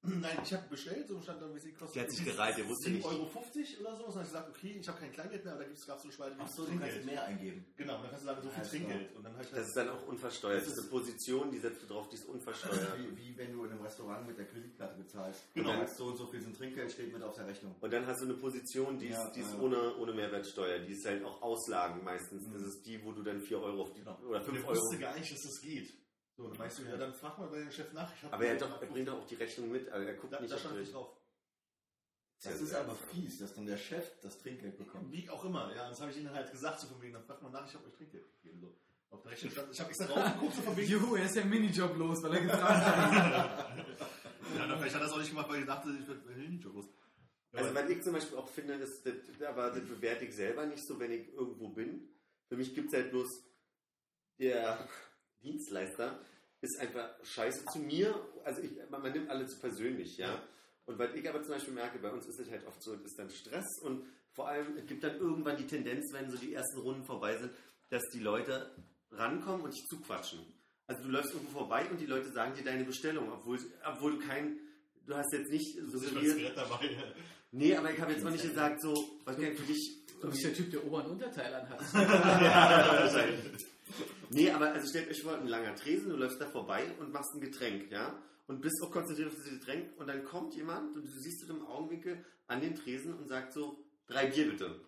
Nein, ich habe bestellt, so stand dann, wie sie kostet. Der hat sich gereiht, der wusste 7,50 nicht. Euro oder so. Und dann habe ich gesagt, okay, ich habe kein Kleingeld mehr, aber da gab es so eine Spalte, Ach so, du kannst mehr eingeben. Genau, dann kannst du sagen, so viel klar. Trinkgeld. Und dann halt Das ist dann auch unversteuert. Das ist eine Position, die setzt du drauf, die ist unversteuert. Wie, wie wenn du in einem Restaurant mit der Kreditkarte bezahlst. Genau. Du sagst, so und so viel sind Trinkgeld, steht mit auf der Rechnung. Und dann hast du eine Position, die ist, Ja, die ist ja. ohne, ohne Mehrwertsteuer. Die ist halt auch Auslagen meistens. Das ist die, wo du dann 4 Euro auf die, Genau. oder Und 5 der Euro. wusste gar nicht, dass das geht. So, dann meinst du, ja, dann frag mal bei dem Chef nach. Aber er, doch, er bringt doch auch die Rechnung mit. Also er guckt da, nicht da stand nicht drauf. Das ist aber fies, dass dann der Chef das Trinkgeld bekommt. Wie auch immer, ja. Das habe ich ihnen halt gesagt, so von wegen, dann fragt mal nach, ich habe euch Trinkgeld gegeben. So. Auf der Rechnung stand, ich habe extra drauf geguckt, so von wegen. Juhu, er ist ja Minijob los, weil er gefragt hat. ja, vielleicht hat er das auch nicht gemacht, weil ich dachte, ich werde einen Job los. Also was ich zum Beispiel auch finde, ist, das, aber das bewerte ich selber nicht so, wenn ich irgendwo bin. Für mich gibt es halt bloß der Dienstleister ist einfach scheiße zu mir. Also ich, man, man nimmt alle zu persönlich, ja. Und was ich aber zum Beispiel merke, bei uns ist es halt oft so, es ist dann Stress und vor allem es gibt dann irgendwann die Tendenz, wenn so die ersten Runden vorbei sind, dass die Leute rankommen und dich zuquatschen. Also du läufst irgendwo vorbei und die Leute sagen dir deine Bestellung, obwohl, obwohl du kein, du hast jetzt nicht suggeriert, dabei. Nee, aber ich habe jetzt auch nicht gesagt, so, was kann ich für dich. Du bist der Typ, der Ober- und Unterteil anhat. ja, wahrscheinlich. Nee, aber also stellt euch vor, ein langer Tresen, du läufst da vorbei und machst ein Getränk, ja? Und bist auch konzentriert auf dieses Getränk und dann kommt jemand und du siehst es im Augenwinkel an den Tresen und sagt so, drei Bier bitte.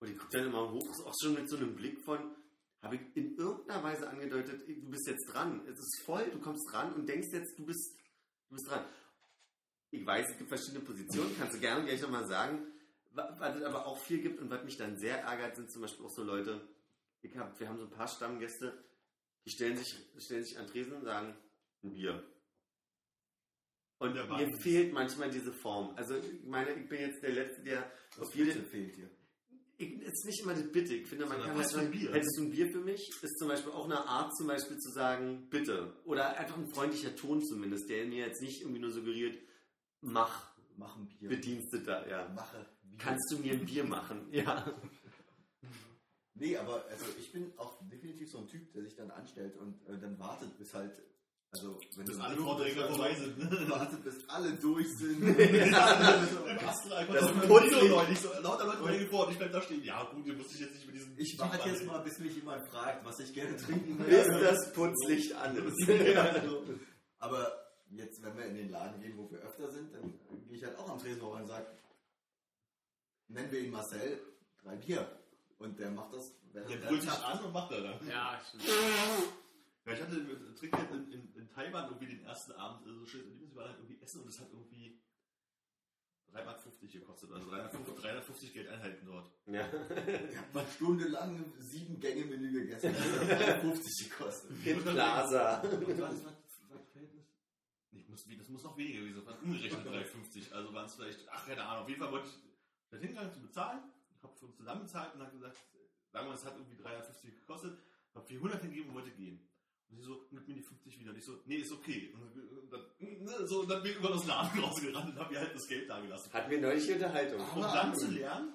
Und die guckt dann immer hoch, auch schon mit so einem Blick von, habe ich in irgendeiner Weise angedeutet, du bist jetzt dran, es ist voll, du kommst dran und denkst jetzt, du bist, du bist dran. Ich weiß, es gibt verschiedene Positionen, kannst du gerne gleich nochmal sagen. Wa- Was es aber auch viel gibt und was mich dann sehr ärgert, sind zum Beispiel auch so Leute, ich hab, wir haben so ein paar Stammgäste, die stellen sich, stellen sich an Tresen und sagen, ein Bier. Und mir fehlt manchmal diese Form. Also ich meine, ich bin jetzt der Letzte, der auf jede, Bitte fehlt dir. ich, es ist nicht immer das Bitte. Ich finde, man Sondern kann was halt für ein sagen, Bier? hättest du ein Bier für mich? Ist zum Beispiel auch eine Art, zum Beispiel zu sagen, bitte. Oder einfach ein freundlicher Ton zumindest, der mir jetzt nicht irgendwie nur suggeriert, mach. machen Bier. Bediensteter, ja. Mache Bier. Kannst du mir ein Bier machen? Ja. Nee, aber also ich bin auch definitiv so ein Typ, der sich dann anstellt und äh, dann wartet, bis halt, also wenn Bis alle Vorträge vorbei sind. Wartet, bis alle durch sind. Kastel einfach Das so ist. Video neulich, so lauter Leute reden vor und ich bleib da stehen. Ja gut, ihr müsst ich jetzt nicht mit diesem... Ich warte jetzt mal, bis mich jemand fragt, was ich gerne trinken will. Bis das Putzlicht an ist. Also, aber jetzt, wenn wir in den Laden gehen, wo wir öfter sind, dann gehe ich halt auch am Tresen vorbei und sage, nennen wir ihn Marcel, drei Bier. Und der macht das, während Der er brüllt sich an und macht da dann. Ja, stimmt. Ja, ich hatte mit Trinkgeld in, in, in Taiwan irgendwie den ersten Abend äh, so schön. Wir waren halt irgendwie essen und es hat irgendwie 3,50 Mark gekostet. Also 350, 350 Geldeinheiten dort. Ja. Ich habe mal stundenlang sieben Gänge Menü gegessen. Das hat 3,50 gekostet. In Plaza. War das? War das Verhältnis? Nee, muss, das muss noch weniger gewesen sein. Das waren umgerechnet 3,50. Also waren es vielleicht, ach keine Ahnung. Auf jeden Fall wollte ich da hingegangen zu bezahlen. Ich habe für uns zusammen bezahlt und habe gesagt, sagen wir, es hat irgendwie 3,50 gekostet. Habe 400 hingegeben und wollte gehen. Und sie so, gib mir die 50 wieder. Und ich so, nee, ist okay. Und dann, ne, so, und dann bin ich über das Laden rausgerannt und habe ihr halt das Geld da gelassen. Hatten wir neulich Unterhaltung. Um dann zu lernen,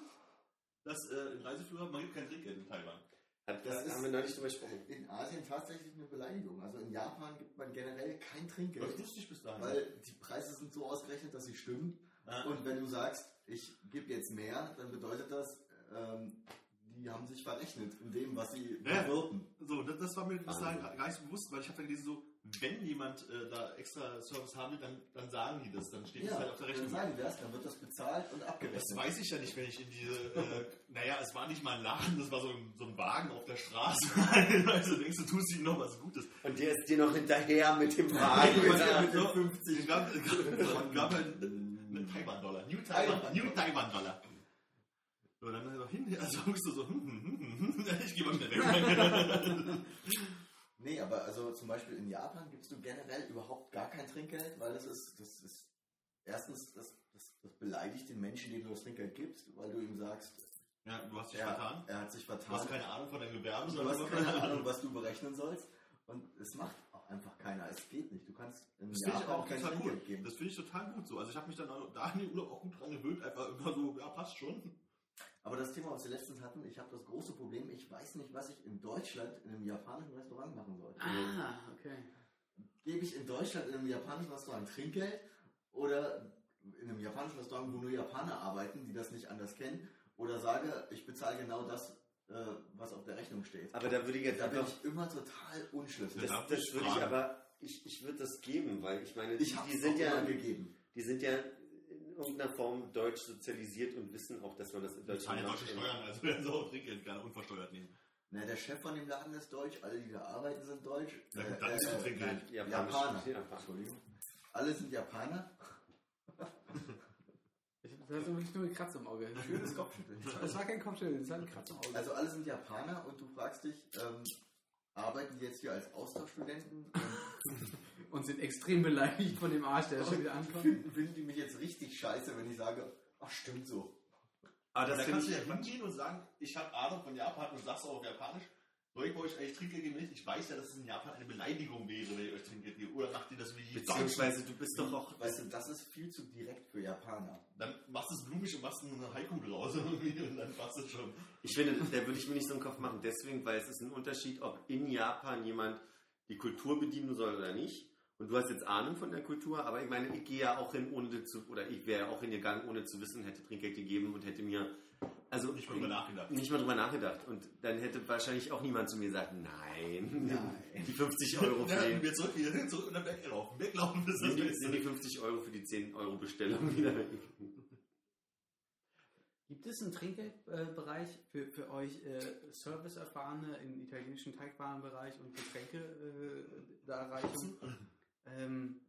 dass äh, im Reiseführer, man gibt kein Trinkgeld in Taiwan. Hat, Das das ist- haben wir neulich drüber gesprochen. In Asien tatsächlich eine Beleidigung. Also in Japan gibt man generell kein Trinkgeld. Das wusste ich bis dahin. Weil die Preise sind so ausgerechnet, dass sie stimmen. Ja. Und wenn du sagst, ich gebe jetzt mehr, dann bedeutet das, ähm, die haben sich verrechnet in dem, was sie Ja. bewirken. So, das, das war mir bis dahin Wahnsinn. gar nicht so bewusst, weil ich habe dann gelesen, so, wenn jemand äh, da extra Service haben will, dann, dann sagen die das, dann steht das Ja, halt auf der dann Rechnung. sagen wir das, dann wird das bezahlt und Das abgerechnet. weiß ich ja nicht, wenn ich in diese, äh, naja, es war nicht mal ein Laden, das war so ein, so ein Wagen auf der Straße. also denkst du, tust ihm noch was Gutes. Und der ist dir noch hinterher mit dem Wagen. Wieder. mit den 50. Es gab, gab, gab halt Taiwan-Dollar, New Taiwan- New Taiwan-Dollar. So, dann so hin, also guckst du so, hm, hm, hm, hm, ich geh mal schnell weg. Nee, aber also zum Beispiel in Japan gibst du generell überhaupt gar kein Trinkgeld, weil das ist, das ist erstens, das, das, das beleidigt den Menschen, dem du das Trinkgeld gibst, weil du ihm sagst, Ja, du hast dich er, vertan. er hat sich Du hast vertan. keine Ahnung von deinem Gewerbe, Du sondern hast keine Ahnung, was du berechnen sollst. Und es macht einfach keiner. Es geht nicht. Du kannst in Das Japan auch kein total Trinkgeld gut. geben. Das finde ich total gut so. Also ich habe mich dann auch- da in den Urlaub auch gut dran gewöhnt, einfach immer so, ja, passt schon. Aber das Thema, was wir letztens hatten, ich habe das große Problem, ich weiß nicht, was ich in Deutschland in einem japanischen Restaurant machen soll. Ah, okay. Gebe ich in Deutschland in einem japanischen Restaurant Trinkgeld oder in einem japanischen Restaurant, wo nur Japaner arbeiten, die das nicht anders kennen, oder sage, ich bezahle genau das, was auf der Rechnung steht. Aber da würde ich jetzt Da bin ich immer total unschlüssig. Das, das würde ich aber. Ich, ich würde das geben, weil ich meine, die, Ich habe die sind ja. gegeben. Die sind ja in irgendeiner Form deutsch sozialisiert und wissen auch, dass man das in Deutschland ja deutsche. Steuern, also werden sie auch Trinkgeld gerne unversteuert nehmen. Na, der Chef von dem Laden ist deutsch, alle, die da arbeiten, sind deutsch. Ja, gut, dann ist es Trinkgeld. Japaner. Japan. Entschuldigung. Alle sind Japaner. Das hast du wirklich nur gekratzt im Auge. Schönes Kopfschütteln. Das war kein Kopfschütteln, das war ein Kratz im Auge. Also alle sind Japaner und du fragst dich, ähm, arbeiten die jetzt hier als Austauschstudenten? Und sind extrem beleidigt von dem Arsch, der schon wieder ankommt. Finden, finden die mich jetzt richtig scheiße, wenn ich sage, ach stimmt so. Aber Da das kannst finde du ich. ja hingehen und sagen, ich habe Ahnung von Japan und sagst auch auf Japanisch, ich bei euch eigentlich Trinkgeld? Nicht? Ich weiß ja, dass es in Japan eine Beleidigung wäre, wenn ich euch Trinkgeld gebe. Oder macht ihr das wie die? Beziehungsweise du bist doch auch. Weißt du, das ist viel zu direkt für Japaner. Dann machst du es blumig und machst eine Haiku draus irgendwie und dann passt es schon. Ich finde, da würde ich mir nicht so einen Kopf machen, deswegen, weil es ist ein Unterschied, ob in Japan jemand die Kultur bedienen soll oder nicht. Und du hast jetzt Ahnung von der Kultur, aber ich meine, ich gehe ja auch hin, ohne zu, oder ich wäre auch hingegangen, ohne zu wissen, hätte Trinkgeld gegeben und hätte mir, also Nicht mal drüber nachgedacht. nicht mal drüber nachgedacht. Und dann hätte wahrscheinlich auch niemand zu mir gesagt, nein, Nein. die 50 Euro für Ja, den, wir zurück, wieder zurück und dann weglaufen. Weglaufen ist das sind, die, sind die Beste. 50 Euro für die 10 Euro Bestellung wieder weg. Gibt es einen Trinkgeldbereich für, für euch äh, Serviceerfahrene im italienischen Teigwarenbereich und Getränke äh, da erreichen? Ähm,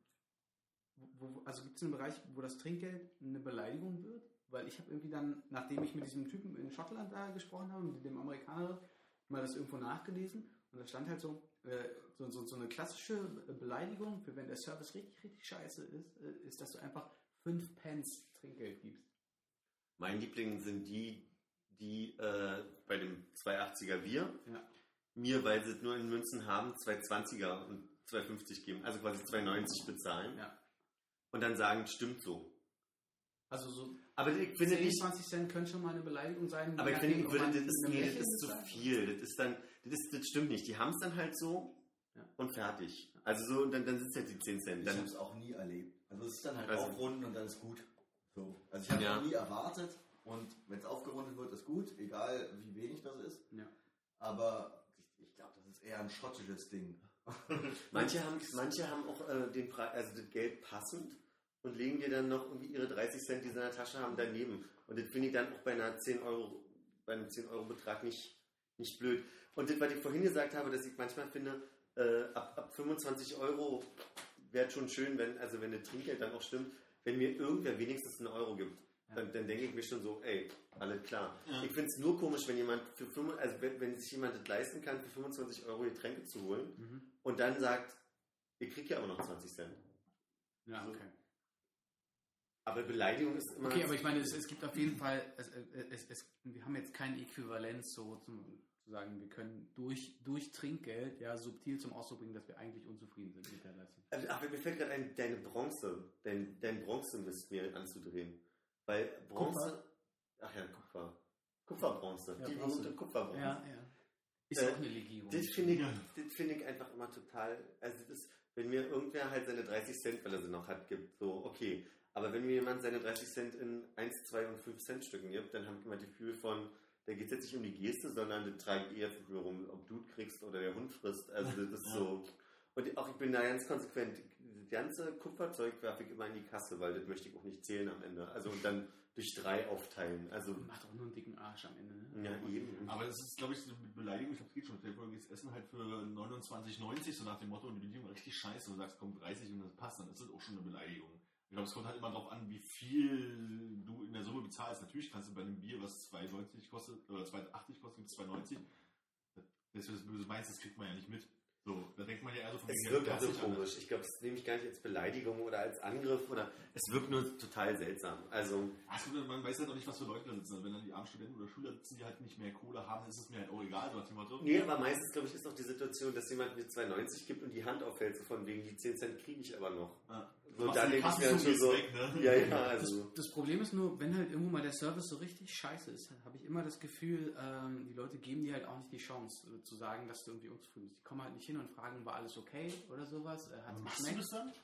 wo- also gibt es einen Bereich, wo das Trinkgeld eine Beleidigung wird? Weil ich habe irgendwie dann, nachdem ich mit diesem Typen in Schottland da gesprochen habe, mit dem Amerikaner, mal das irgendwo nachgelesen und da stand halt so, äh, so, so, so eine klassische Beleidigung, für wenn der Service richtig, richtig scheiße ist, äh, ist, dass du einfach 5 Pence Trinkgeld gibst. Mein Liebling sind die, die äh, bei dem 280er Bier Ja. mir, weil sie es nur in Münzen haben, 220er und 250 geben, also quasi 290 bezahlen Ja. und dann sagen, stimmt so. Also so Aber ich finde 10, nicht, 20 Cent können schon mal eine Beleidigung sein. aber ich finde, ob würde, das ist, nee, das ist zu viel. Das ist dann, das, ist, das stimmt nicht. Die haben es dann halt so Ja. und fertig. Also so, und dann, dann sind es halt die 10 Cent. Ich Dann, habe es auch nie erlebt. Also es ist dann halt Also- aufrunden und dann ist gut. So. Also ich habe Ja. nie erwartet und wenn es aufgerundet wird, ist gut, egal wie wenig das ist. Ja. Aber ich, ich glaube, das ist eher ein schottisches Ding. manche, haben, manche haben auch äh, den Preis, also das Geld passend und legen dir dann noch irgendwie ihre 30 Cent, die sie in der Tasche haben, daneben. Und das finde ich dann auch bei einer 10 Euro, bei einem 10 Euro Betrag nicht, nicht blöd. Und das, was ich vorhin gesagt habe, dass ich manchmal finde, äh, ab, ab 25 Euro wäre schon schön, wenn, also wenn das Trinkgeld dann auch stimmt, wenn mir irgendwer wenigstens einen Euro gibt. Dann, dann denke ich mir schon so, ey, alles klar. Ja. Ich finde es nur komisch, wenn jemand für 5, also wenn, wenn sich jemand das leisten kann, für 25 Euro Getränke zu holen Mhm. und dann sagt, ich kriege ja aber noch 20 Cent. Ja, So. okay. Aber Beleidigung ist immer. Okay, aber ich meine, es, es gibt auf jeden Fall, es, es, es, wir haben jetzt kein Äquivalenz so zum, zu sagen, wir können durch, durch Trinkgeld ja subtil zum Ausdruck bringen, dass wir eigentlich unzufrieden sind mit der Leistung. Ach, mir fällt gerade ein, deine Bronze, dein, dein Bronze-Mist mir anzudrehen. Weil Bronze. Ach ja, Kupfer. Kupferbronze. Ja, die Bronze. berühmte Kupferbronze. Ja, ja. Ist Äh, auch eine Legierung. Das finde ich, Ja. das finde ich einfach immer total. Also das, wenn mir irgendwer halt seine 30 Cent, weil er sie noch hat, gibt, so okay. Aber wenn mir jemand seine 30 Cent in 1, 2 und 5 Cent Stücken gibt, dann habe ich immer das Gefühl von, da geht es jetzt nicht um die Geste, sondern das trage ich eher für rum, ob du es kriegst oder der Hund frisst. Also das ist so. Und auch ich bin da ganz konsequent. Das ganze Kupferzeug werfe ich immer in die Kasse, weil das möchte ich auch nicht zählen am Ende. Also und dann durch drei aufteilen. Also Macht auch nur einen dicken Arsch am Ende. Ne? ja eben. Aber das ist, glaube ich, so eine Beleidigung. Ich habe es geht schon. Du gehst essen halt für 29,90 so nach dem Motto und die Bedienung war richtig scheiße und du sagst, komm, 30 und das passt, dann ist das auch schon eine Beleidigung. Ich glaube, es kommt halt immer darauf an, wie viel du in der Summe bezahlst. Natürlich kannst du bei einem Bier, was 2,90 kostet, oder 2,80 kostet, gibt es 2,90. Das, was du meinst, das kriegt man ja nicht mit. So, da denkt man ja eher so von Es wirkt auch so das ist komisch. Ich glaube, das nehme ich gar nicht als Beleidigung oder als Angriff oder es wirkt nur total seltsam. Also, Ach so, man weiß halt auch nicht, was für Leute da sitzen. Also wenn dann die armen Studenten oder Schüler sitzen, die halt nicht mehr Kohle haben, ist es mir halt auch egal. Dem Motto. nee, aber meistens, glaube ich, ist auch die Situation, dass jemand mir 2,90 gibt und die Hand aufhält, so von wegen, die 10 Cent kriege ich aber noch. Ja. So, Machst da du die denke ich mir dann schon so, weg, ne? ja, ja, also, Das, das Problem ist nur, wenn halt irgendwo mal der Service so richtig scheiße ist, habe ich immer das Gefühl, ähm, die Leute geben dir halt auch nicht die Chance äh, zu sagen, dass du irgendwie unzufrieden bist. Die kommen halt nicht hin und fragen, war alles okay oder sowas? Äh, Hat es Machst du geschmeckt? das dann? das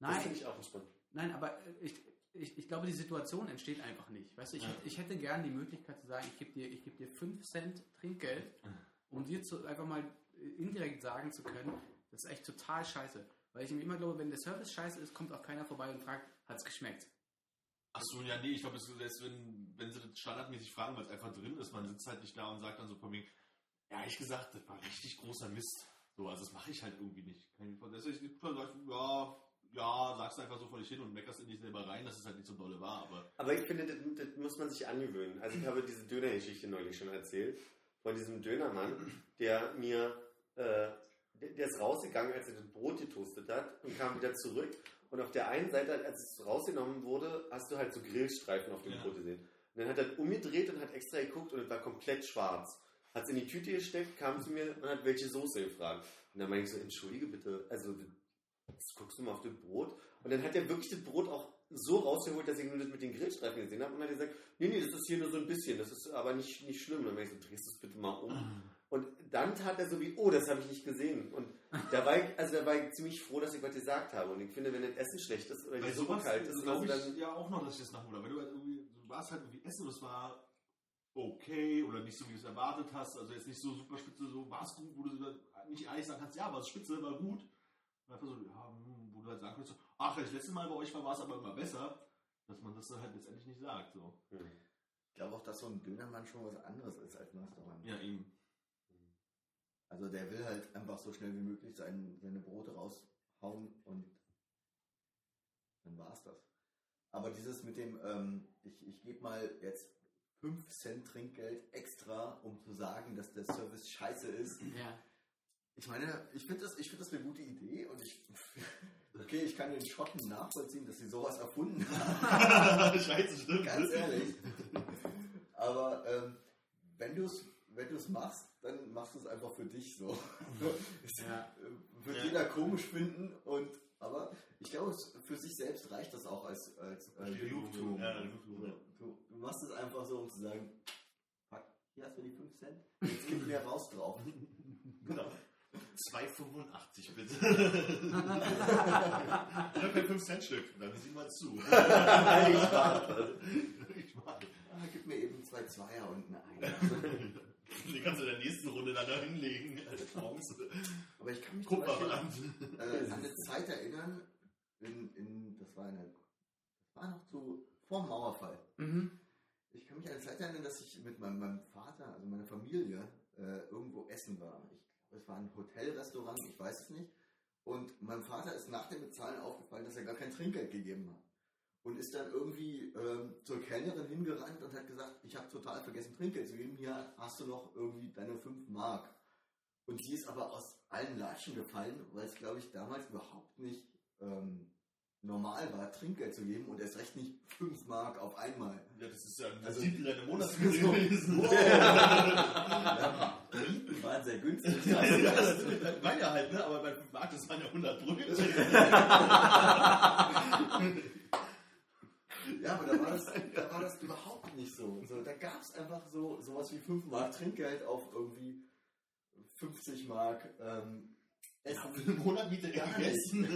Nein, finde ich auch entspannt. nein, aber äh, ich, ich, ich glaube, die Situation entsteht einfach nicht. Weißt du, ich, Ja. hätte, ich hätte gern die Möglichkeit zu sagen, ich gebe dir, ich geb dir 5 Cent Trinkgeld, um dir zu, einfach mal äh, indirekt sagen zu können, das ist echt total scheiße. Weil ich mir immer glaube, wenn der Service scheiße ist, kommt auch keiner vorbei und fragt, hat es geschmeckt? Ach so, ja, nee, ich glaube, selbst wenn, wenn sie das standardmäßig fragen, weil es einfach drin ist, man sitzt halt nicht da und sagt dann so von wegen, ja, ehrlich gesagt, das war richtig großer Mist. So, also das mache ich halt irgendwie nicht. Kann ich mir vorstellen. Deswegen, ich sag, ja, ja, sagst einfach so vor dich hin und meckerst in dich selber rein, dass es halt nicht so dolle war, aber Aber ich finde, das, das muss man sich angewöhnen. Also ich habe diese Dönergeschichte neulich schon erzählt. Von diesem Dönermann, der mir, äh, der, ist rausgegangen, als er das Brot getoastet hat und kam wieder zurück. Und auf der einen Seite, als es rausgenommen wurde, hast du halt so Grillstreifen auf dem Ja. Brot gesehen. Und dann hat er umgedreht und hat extra geguckt und es war komplett schwarz. Hat es in die Tüte gesteckt, kam zu mir und hat welche Soße gefragt. Und dann meinte ich so, entschuldige bitte, also jetzt guckst du mal auf das Brot. Und dann hat er wirklich das Brot auch so rausgeholt, dass ich nur das mit den Grillstreifen gesehen habe. Und dann hat er gesagt, nee, nee, das ist hier nur so ein bisschen, das ist aber nicht, nicht schlimm. Und dann meinte ich so, drehst du es bitte mal um. Und dann tat er so wie, oh, das habe ich nicht gesehen. Und da war ich, also da war ich ziemlich froh, dass ich was gesagt habe. Und ich finde, wenn das Essen schlecht ist oder die Bei Suppe kalt ist, glaube also ich dann, ja auch noch, dass ich das nachhole. Wenn du halt irgendwie, du warst halt irgendwie essen und es war okay oder nicht so, wie du es erwartet hast, also jetzt nicht so super spitze, so war es gut, wo du dann nicht ehrlich sagen kannst, ja, war es spitze, war gut. Und einfach so, ja, hm, wo du halt sagen kannst, ach, das letzte Mal bei euch war, war es aber immer besser, dass man das dann halt letztendlich nicht sagt. So. hm. Ich glaube auch, dass so ein Dönermann schon was anderes ist als ein Restaurant. Ja, eben. Also der will halt einfach so schnell wie möglich sein, seine Brote raushauen und dann war's das. Aber dieses mit dem, ähm, ich, ich gebe mal jetzt 5 Cent Trinkgeld extra, um zu sagen, dass der Service scheiße ist. Ja. Ich meine, ich finde das, ich find das eine gute Idee und ich, okay, ich kann den Schotten nachvollziehen, dass sie sowas erfunden haben. Scheiße, stimmt. Ganz ehrlich. Aber ähm, wenn du es wenn du's machst, dann machst du es einfach für dich so. Es Ja. wird Ja. jeder komisch finden und aber Ich glaube, es- für sich selbst reicht das auch als, als äh. Genugtuung. Ja. Du, du machst es einfach so, um zu sagen, fuck, hier hast du die 5 Cent, jetzt gib mir raus drauf. Genau. 2,85 bitte. ich habe kein 5-Cent-Stück. Dann sieh mal zu. ich warte. ich warte. Ah, gib mir eben zwei Zweier und eine Einer. Die kannst du in der nächsten Runde dann da hinlegen. Als Chance. Aber ich kann mich zum Kupferbrand. Beispiel äh, an eine Zeit erinnern, in, in, das war eine, das war noch zu, vor dem Mauerfall. Mhm. Ich kann mich an eine Zeit erinnern, dass ich mit meinem, meinem Vater, also meiner Familie, äh, irgendwo essen war. Ich glaube, es war ein Hotelrestaurant, ich weiß es nicht. Und meinem Vater ist nach dem Bezahlen aufgefallen, dass er gar kein Trinkgeld gegeben hat. Und ist dann irgendwie ähm, zur Kellnerin hingerannt und hat gesagt, ich habe total vergessen Trinkgeld zu geben, hier hast du noch irgendwie deine 5 Mark. Und sie ist aber aus allen Latschen gefallen, weil es, glaube ich, damals überhaupt nicht ähm, normal war, Trinkgeld zu geben und erst recht nicht 5 Mark auf einmal. Ja, das ist ja ein Also- Siebtel deiner Monatsmiete So. gewesen. Wow. ja, Mieten waren sehr günstig. Ja, das meine ja halt, ne? aber bei 5 Mark, das waren ja 100 Brötchen. Ja, aber da war das, da war das überhaupt nicht so. so da gab es einfach so sowas wie 5 Mark Trinkgeld auf irgendwie 50 Mark ähm, Ja, Essen. für eine Monatmiete Gar gegessen.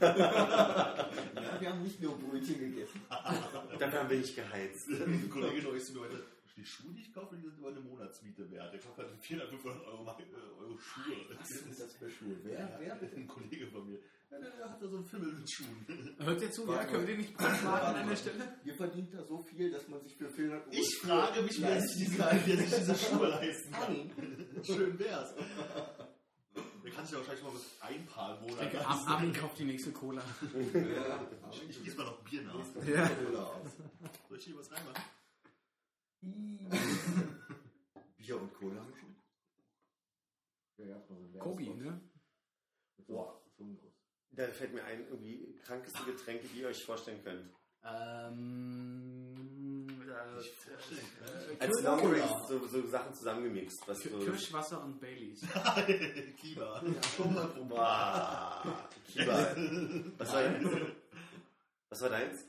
Ja, wir haben nicht nur Brötchen gegessen. Dafür haben wir nicht geheizt. Ein Kollege neulich zu mir heute, die Schuhe, die ich kaufe, die sind über eine Monatsmiete wert. Der kauft halt 400, 500 Euro, Euro Schuhe. Was sind das für Schuhe? Wer? Wer? Ein Kollege von mir. Ja, der, hat da so einen Fimmel mit Schuhen. Hört ihr zu? Ja, können wir den nicht brandschlagen an der Stelle? Ihr verdient da so viel, dass man sich für 400 Euro Ich frage mich, wer sich diese, diese Schuhe leisten kann. Schön wär's. Der kann sich ja wahrscheinlich mal bis ein paar Ich Monate denke, Ab- Abend kauft die nächste Cola. Ja, Ich, ich gieße mal noch Bier nach. Ja. Soll ich hier was reinmachen? Bier und Cola mischen? Ja, ja, noch so ein Kobi, ne? Zungenkuss. Da fällt mir ein, irgendwie krankeste Getränke, die ihr euch vorstellen könnt. Ähm. Ich vorstellen äh, Als Longdrinks so, so Sachen zusammengemixt. Was so, Kirschwasser und Baileys. Kiba. Schon mal probiert. Boah, Kiba. Was war deins? Was war deins?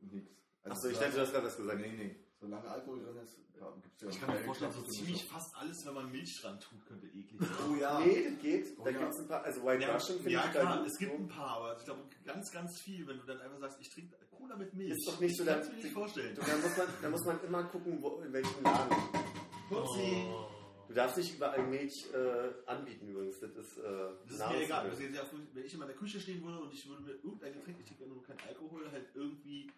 Nix. Achso, ich dachte, du hast gerade was gesagt. Nee, nee. Solange Alkohol drin ist, ja, gibt's ja Ich kann mir vorstellen, so ziemlich fast alles, wenn man Milch dran tut, könnte eklig sein. Oh ja. Nee, das geht. Oh Da ja. gibt es ein paar. Also White Ja, Russian finde ja ich klar, da es gibt ein paar, aber ich glaube ganz, ganz viel, wenn du dann einfach sagst, ich trinke Cola mit Milch. Ist doch nicht so, ich kann es dass- mir nicht vorstellen. Da muss, man, muss man immer gucken, wo, in welchem Laden. Putzi. Du darfst nicht überall Milch äh, anbieten übrigens. Das ist, äh, Das ist mir egal. Also, ja, wenn ich in meiner Küche stehen würde und ich würde mir irgendein Getränk, ich trinke ja nur kein Alkohol, halt irgendwie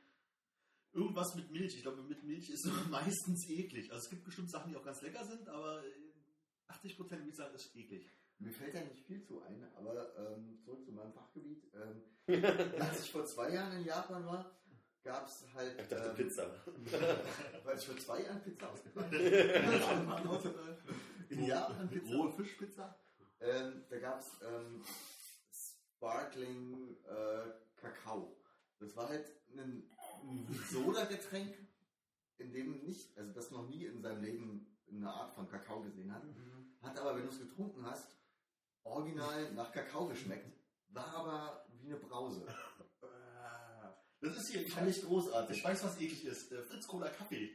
irgendwas mit Milch. Ich glaube, mit Milch ist meistens eklig. Also es gibt bestimmt Sachen, die auch ganz lecker sind, aber äh, 80% würde ich sagen, ist eklig. Mir fällt da nicht viel zu ein, aber ähm, zurück zu meinem Fachgebiet. Ähm, als ich vor zwei Jahren in Japan war, gab es halt. Ich dachte ähm, Pizza. Weil ich vor zwei Jahren Pizza ausgepackt habe. in Japan Pizza. Rohe Fischpizza? Ähm, da gab es ähm, Sparkling äh, Kakao. Das war halt ein Soda-Getränk, in dem nicht, also das noch nie in seinem Leben eine Art von Kakao gesehen hat. Hat aber, wenn du es getrunken hast, original nach Kakao geschmeckt. War aber wie eine Brause. Das ist hier, ich, ich großartig. ich weiß, was eklig ist. Äh, Fritz Cola Kaffee.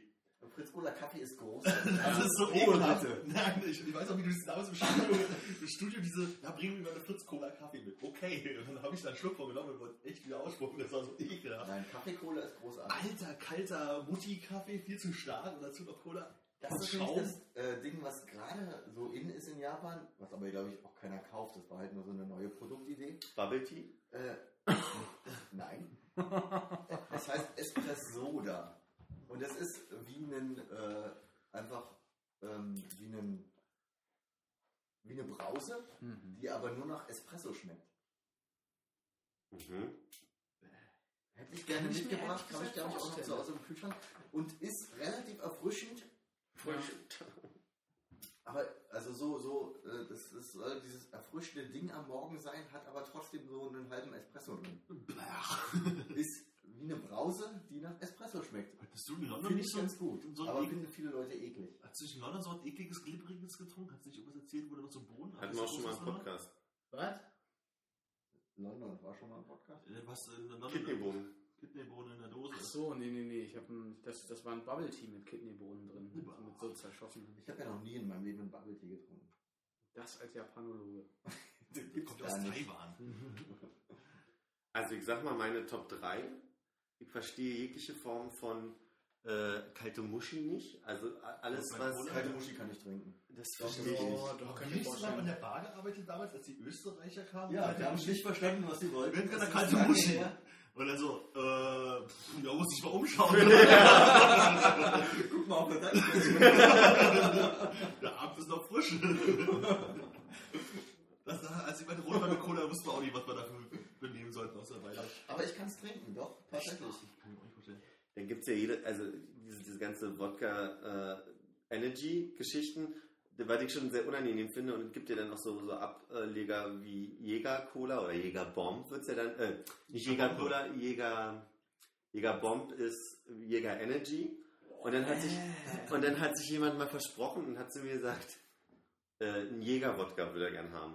Fritz Cola Kaffee ist groß. Das ist so ekelhaft. Nein, ich, ich weiß auch, wie du es damals im Studio, im Studio diese, ja, bring mir mal eine Fritz Cola Kaffee mit. Okay. Und dann habe ich da einen Schluck von genommen und wollte echt wieder ausspucken. Das war so ekelhaft. Nein, Kaffee-Cola ist großartig. Alter, kalter Mutti-Kaffee, viel zu stark und dazu noch Cola. Das ist Schaum. das äh, Ding, was gerade so in ist in Japan, was aber, glaube ich, auch keiner kauft. Das war halt nur so eine neue Produktidee. Bubble Tea? Äh, nein. Es heißt Espressoda. Und das ist wie ein, äh, einfach, ähm, wie ein, wie eine Brause, die aber nur nach Espresso schmeckt. Mhm. Hätte ich gerne mitgebracht, habe ich glaube ich auch noch zu. Hause im Kühlschrank. Und ist relativ erfrischend. Aber also so, so, äh, das, das soll dieses erfrischende Ding am Morgen sein, hat aber trotzdem so einen halben Espresso drin. Ist wie eine Brause, die nach Espresso schmeckt. Hattest du in London Finde nicht ich so, ganz gut. so aber finden viele Leute eklig. Hast du nicht in London so ein ekliges, glibberiges getrunken? Hast du nicht irgendwas erzählt, wo da noch so Bohnen Hatten wir auch schon mal im Podcast. Was? London war schon mal ein Podcast. Äh, Was in der Kidneybohnen. Kidneybohnen in der Dose. Ach so, nee, nee, nee. Ich hab ein, das, das war ein Bubble Tea mit Kidneybohnen drin. Mit, Uah. mit so zerschossenen. Ich habe ja noch nie in meinem Leben einen Bubble Tea getrunken. Das als Japanologe. Das gibt's Kommt aus. Taiwan. Also ich sag mal meine Top 3. Ich verstehe jegliche Form von äh, kalte Muschi nicht. Also alles was... Kalte Muschi kann ich trinken. Das verstehe ich nicht. doch, kann ich du an der Bar gearbeitet damals, als die Österreicher kamen? Ja, die haben schlicht verstanden, was sie wollten. Wir Das kalte ist Muschi. her. Und dann so, äh, pff, da muss ich mal umschauen. Guck mal auf der Seite. Der Abend ist noch frisch. Das, als ich meine Runde mit Cola wussten wir auch nicht, was wir dafür benehmen sollten aus der Weile. Aber ich kann es trinken, doch, tatsächlich. Kann ich mir auch nicht vorstellen. Dann gibt es ja jede, also diese, diese ganze Wodka-Energy-Geschichten, was ich schon sehr unangenehm finde. Und es gibt ja dann auch so, so Ableger wie Jäger-Cola oder Jäger-Bomb wird es ja dann, äh, nicht Jäger-Cola, Jäger, Jäger-Bomb ist Jäger-Energy. Und dann hat sich, und dann hat sich jemand mal versprochen und hat zu mir gesagt, äh, einen Jäger-Wodka würde er gern haben.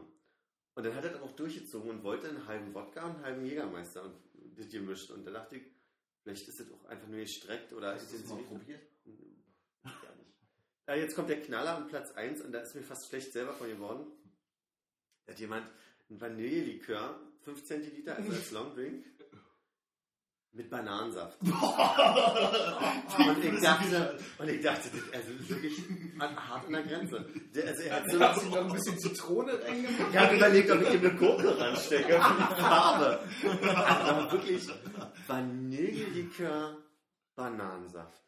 Und dann hat er das auch durchgezogen und wollte einen halben Wodka und einen halben Jägermeister und das gemischt. Und da dachte ich, vielleicht ist das auch einfach nur gestreckt oder Hast du das mal probiert? Gar nicht. Ja, jetzt kommt der Knaller an Platz 1 und da ist mir fast schlecht selber von geworden. Da hat jemand ein Vanillelikör, 5 Zentiliter, also als Longdrink, mit Bananensaft. und ich dachte, und ich dachte, das ist also wirklich hart an der Grenze. Der, also er hat so Hast du noch ein bisschen Zitrone reingemacht? ich habe überlegt, ob ich ihm eine Gurke ranstecke für die Farbe. Aber wirklich Vanillelikör, Bananensaft.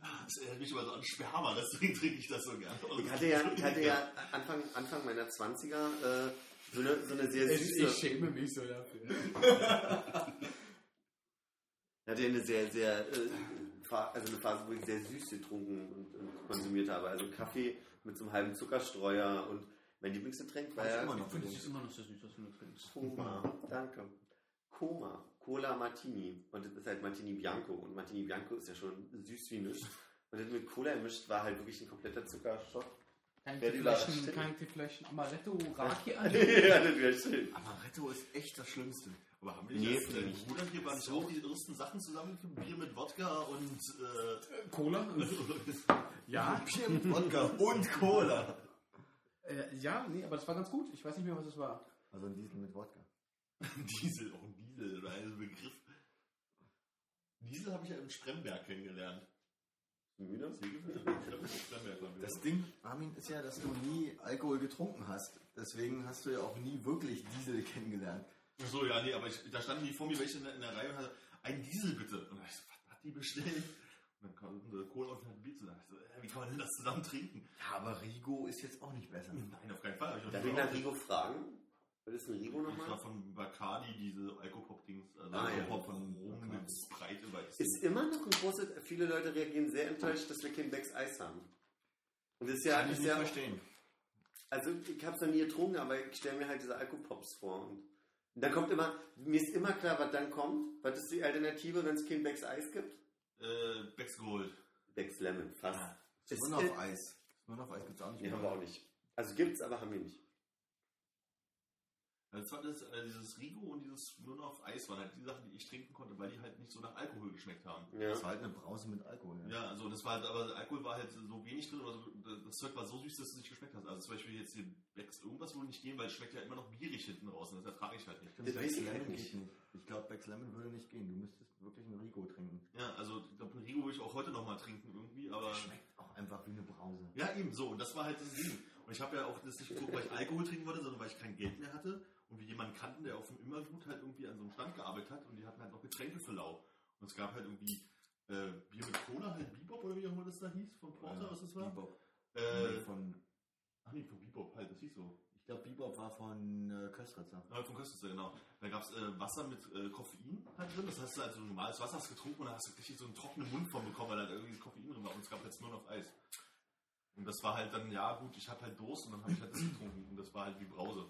Das erinnert mich immer so an Sperma, deswegen trinke ich das so gern. Ich hatte ja, ich hatte ja Anfang, Anfang meiner 20er äh, so, eine, so eine sehr Ich, süße. ich schäme mich so dafür. Ich hatte ja eine sehr, sehr, äh, also eine Phase, wo ich sehr süß getrunken und, und konsumiert habe. Also Kaffee mit so einem halben Zuckerstreuer und mein Lieblingsgetränk war ja noch. finde, das ist immer noch so süß, was du trinkst. Koma. Danke. Koma. Cola Martini. Und das ist halt Martini Bianco. Und Martini Bianco ist ja schon süß wie nichts. Und das mit Cola gemischt war halt wirklich ein kompletter Zuckerschock. Kann ich vielleicht, kann ich dir vielleicht ein Amaretto Raki ja, an? das wäre schön. Amaretto ist echt das Schlimmste. Aber haben wir Nee, nicht, finde dein Bruder hier, waren auch die ersten Sachen zusammen? Bier mit Wodka und, äh, Cola? ja. Bier mit Wodka und Cola. Äh, ja, nee, aber das war ganz gut. Ich weiß nicht mehr, was es war. Also ein Diesel mit Wodka. Diesel, auch ein Diesel, oder ein Begriff. Diesel habe ich ja im Stremberg kennengelernt. Das Ding, Armin, ist ja, dass du nie Alkohol getrunken hast. Deswegen hast du ja auch nie wirklich Diesel kennengelernt. So, ja, nee, aber ich, da standen die vor mir welche in der, in der Reihe und hatte, ein Diesel bitte. Und ich so, was hat die bestellt? Und dann kam eine Cola und ein Bier zu. Ich so, äh, wie kann man denn das zusammen trinken? Ja, aber Rigo ist jetzt auch nicht besser. Nein, auf keinen Fall. Darf ich nach. Rigo fragen? Was ist ein Rigo Das war nochmal? von Bacardi, diese Alkopop-Dings. Also Ah, ja. Alkopop von Rum mit Sprite über Ist immer noch ein großes, viele Leute reagieren sehr enttäuscht, dass wir kein Becks Eis haben. Und das ist ja, Kann ich ist nicht ja verstehen. also ich habe es noch nie getrunken, aber ich stelle mir halt diese Alkopops vor. Und dann kommt immer, mir ist immer klar, was dann kommt. Was ist die Alternative, wenn es kein Becks Eis gibt? Äh, Becks Gold. Becks Lemon, fast. Ist, Nur noch auf Eis. Nur noch auf Eis gibt es auch nicht. Nee, haben wir auch nicht. Also gibt's, aber haben wir nicht. Also das war das, äh, dieses Rigo und dieses nur noch auf Eis waren halt die Sachen, die ich trinken konnte, weil die halt nicht so nach Alkohol geschmeckt haben. Ja. Das war halt eine Brause mit Alkohol. Ja. Ja, also das war halt, aber Alkohol war halt so wenig drin, also das Zeug war so süß, dass es nicht geschmeckt hat. Also zum Beispiel jetzt hier Becks irgendwas würde nicht gehen, weil es schmeckt ja immer noch bierig hinten raus und das ertrage ich halt nicht. Das Becks halt Lemon nicht. geht nicht. Ich glaube, Becks Lemon würde nicht gehen. Du müsstest wirklich einen Rigo trinken. Ja, also ich glaube, Rigo würde ich auch heute nochmal trinken irgendwie, aber... Schmeckt auch einfach wie eine Brause. Ja, eben so. Und das war halt das Ding. Und ich habe ja auch das nicht getrunken, weil ich Alkohol trinken wollte, sondern weil ich kein Geld mehr hatte und wir jemanden kannten, der auf dem Immergut halt irgendwie an so einem Stand gearbeitet hat und die hatten halt noch Getränke für lau. Und es gab halt irgendwie äh, Bier mit Cola, halt Bebop oder wie auch immer das da hieß, von Porter, was das war. Bebop. Äh, von, ach nee, von Bebop halt, das hieß so. ich glaube, Bebop war von äh, Köstritzer. Ja, von Köstritzer, genau. Da gab es äh, Wasser mit äh, Koffein halt drin. Das heißt, du also normales Wasser hast getrunken und dann hast du richtig so einen trockenen Mund von bekommen, weil da irgendwie Koffein drin war und es gab jetzt nur noch Eis. Und das war halt dann, ja gut, ich hatte halt Durst und dann habe ich halt das getrunken und das war halt wie Brause.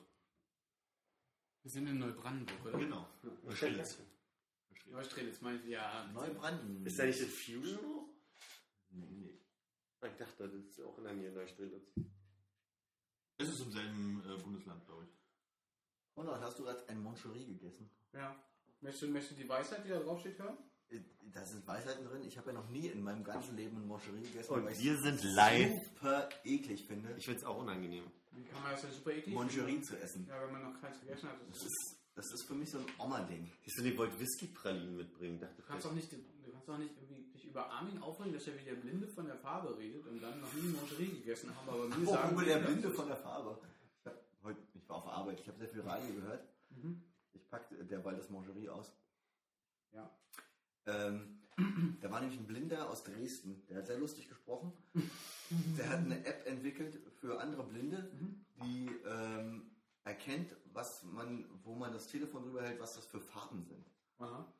Wir sind in Neubrandenburg, oder? Genau. Strelitz. Neustrelitz meint ja. Neubrandenburg. Ist da nicht das Fusion noch? Nee, nee. Ich dachte, das ist auch in der Nähe in Neustrelitz. Es ist im selben äh, Bundesland, glaube ich. Konrad, hast du gerade ein Moncherie gegessen? Ja. Möchtest du, möchtest du die Weisheit, die da draufsteht, hören? Äh, Da sind Weisheiten drin. Ich habe ja noch nie in meinem ganzen Leben ein Moncherie gegessen. Und weil ich wir es sind live. super eklig finde, Ich finde es auch unangenehm. Wie kann man das denn super eklig Moncherie zu essen. Ja, wenn man noch keins gegessen hat. Das Das ist, das ist für mich so ein Oma-Ding. Siehst du, ihr wollt Whisky-Pralinen mitbringen. Dachte du kannst doch nicht, du kannst doch nicht irgendwie dich über Armin aufregen, dass er wie der Blinde von der Farbe redet und dann noch nie Moncherie gegessen haben, aber mir sagen... Obwohl der Blinde von der Farbe. Ich, hab heute, ich war auf der Arbeit, ich habe sehr viel Radio gehört. Mhm. Ich packte derweil das Moncherie aus. Ja. Ähm, da war nämlich ein Blinder aus Dresden, der hat sehr lustig gesprochen. Der hat eine App entwickelt für andere Blinde, die ähm, erkennt, was man, wo man das Telefon drüber hält, was das für Farben sind. Aha.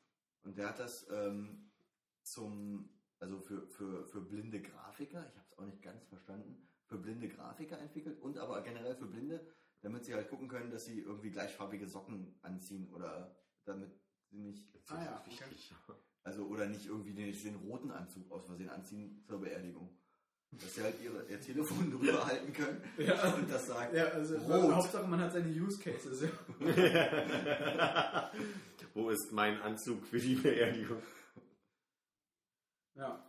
Und der hat das ähm, zum, also für, für, für blinde Grafiker, ich habe es auch nicht ganz verstanden, für blinde Grafiker entwickelt und aber generell für Blinde, damit sie halt gucken können, dass sie irgendwie gleichfarbige Socken anziehen oder damit sie nicht, Ah ja, also oder nicht irgendwie den, den roten Anzug aus Versehen anziehen zur Beerdigung. Dass sie halt ihre, ihr Telefon drüber halten können Ja. und das sagt, Ja, also Rot. Hauptsache man hat seine Use Cases. Ja. Wo ist mein Anzug für die Beerdigung? ja.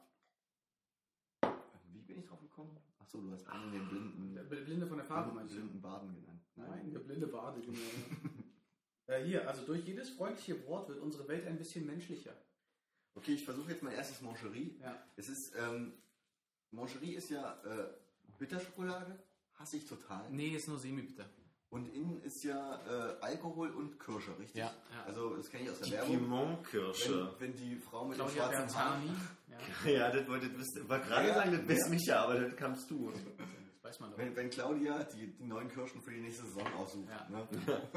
wie bin ich drauf gekommen? Achso, du hast einen den blinden, Der Blinde von der Farbe meinst du? blinden Baden genannt. Nein, der blinde Bade, genau. äh, hier, also durch jedes freundliche Wort wird unsere Welt ein bisschen menschlicher. Okay, ich versuche jetzt mein erstes Moncherie. Ja. Es ist, ähm, Moncherie ist ja äh, Bitterschokolade, hasse ich total. Nee, ist nur semi-bitter. Und innen ist ja äh, Alkohol und Kirsche, richtig? Ja, ja. Also das kenne ich aus der Die Werbung. Pimentkirsche. Wenn, wenn die Frau mit dem schwarzen Haar... Berzani. Ja, Ja, das wollte ich war gerade Ja, sagen, das bist ja. mich ja, aber das kannst du. das weiß man doch. Wenn, wenn Claudia die, die neuen Kirschen für die nächste Saison aussucht. Ja. Ne?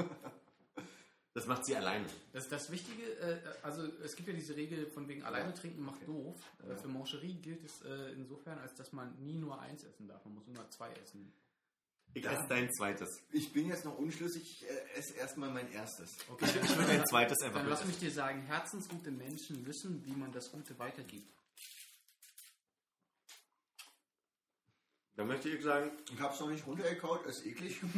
Das macht sie alleine. Das, das Wichtige, äh, also es gibt ja diese Regel von wegen alleine trinken macht doof. Äh, Für Moncherie gilt es äh, insofern, als dass man nie nur eins essen darf. Man muss immer zwei essen. Ich Ja. esse dein zweites. Ich bin jetzt noch unschlüssig, ich äh, esse erstmal mein erstes. Okay, Ich würde dein zweites einfach Dann lass mich dir sagen, herzensgute Menschen wissen, wie man das Gute weitergibt. Dann möchte ich sagen, Ich hab's noch nicht runtergekaut, ist eklig.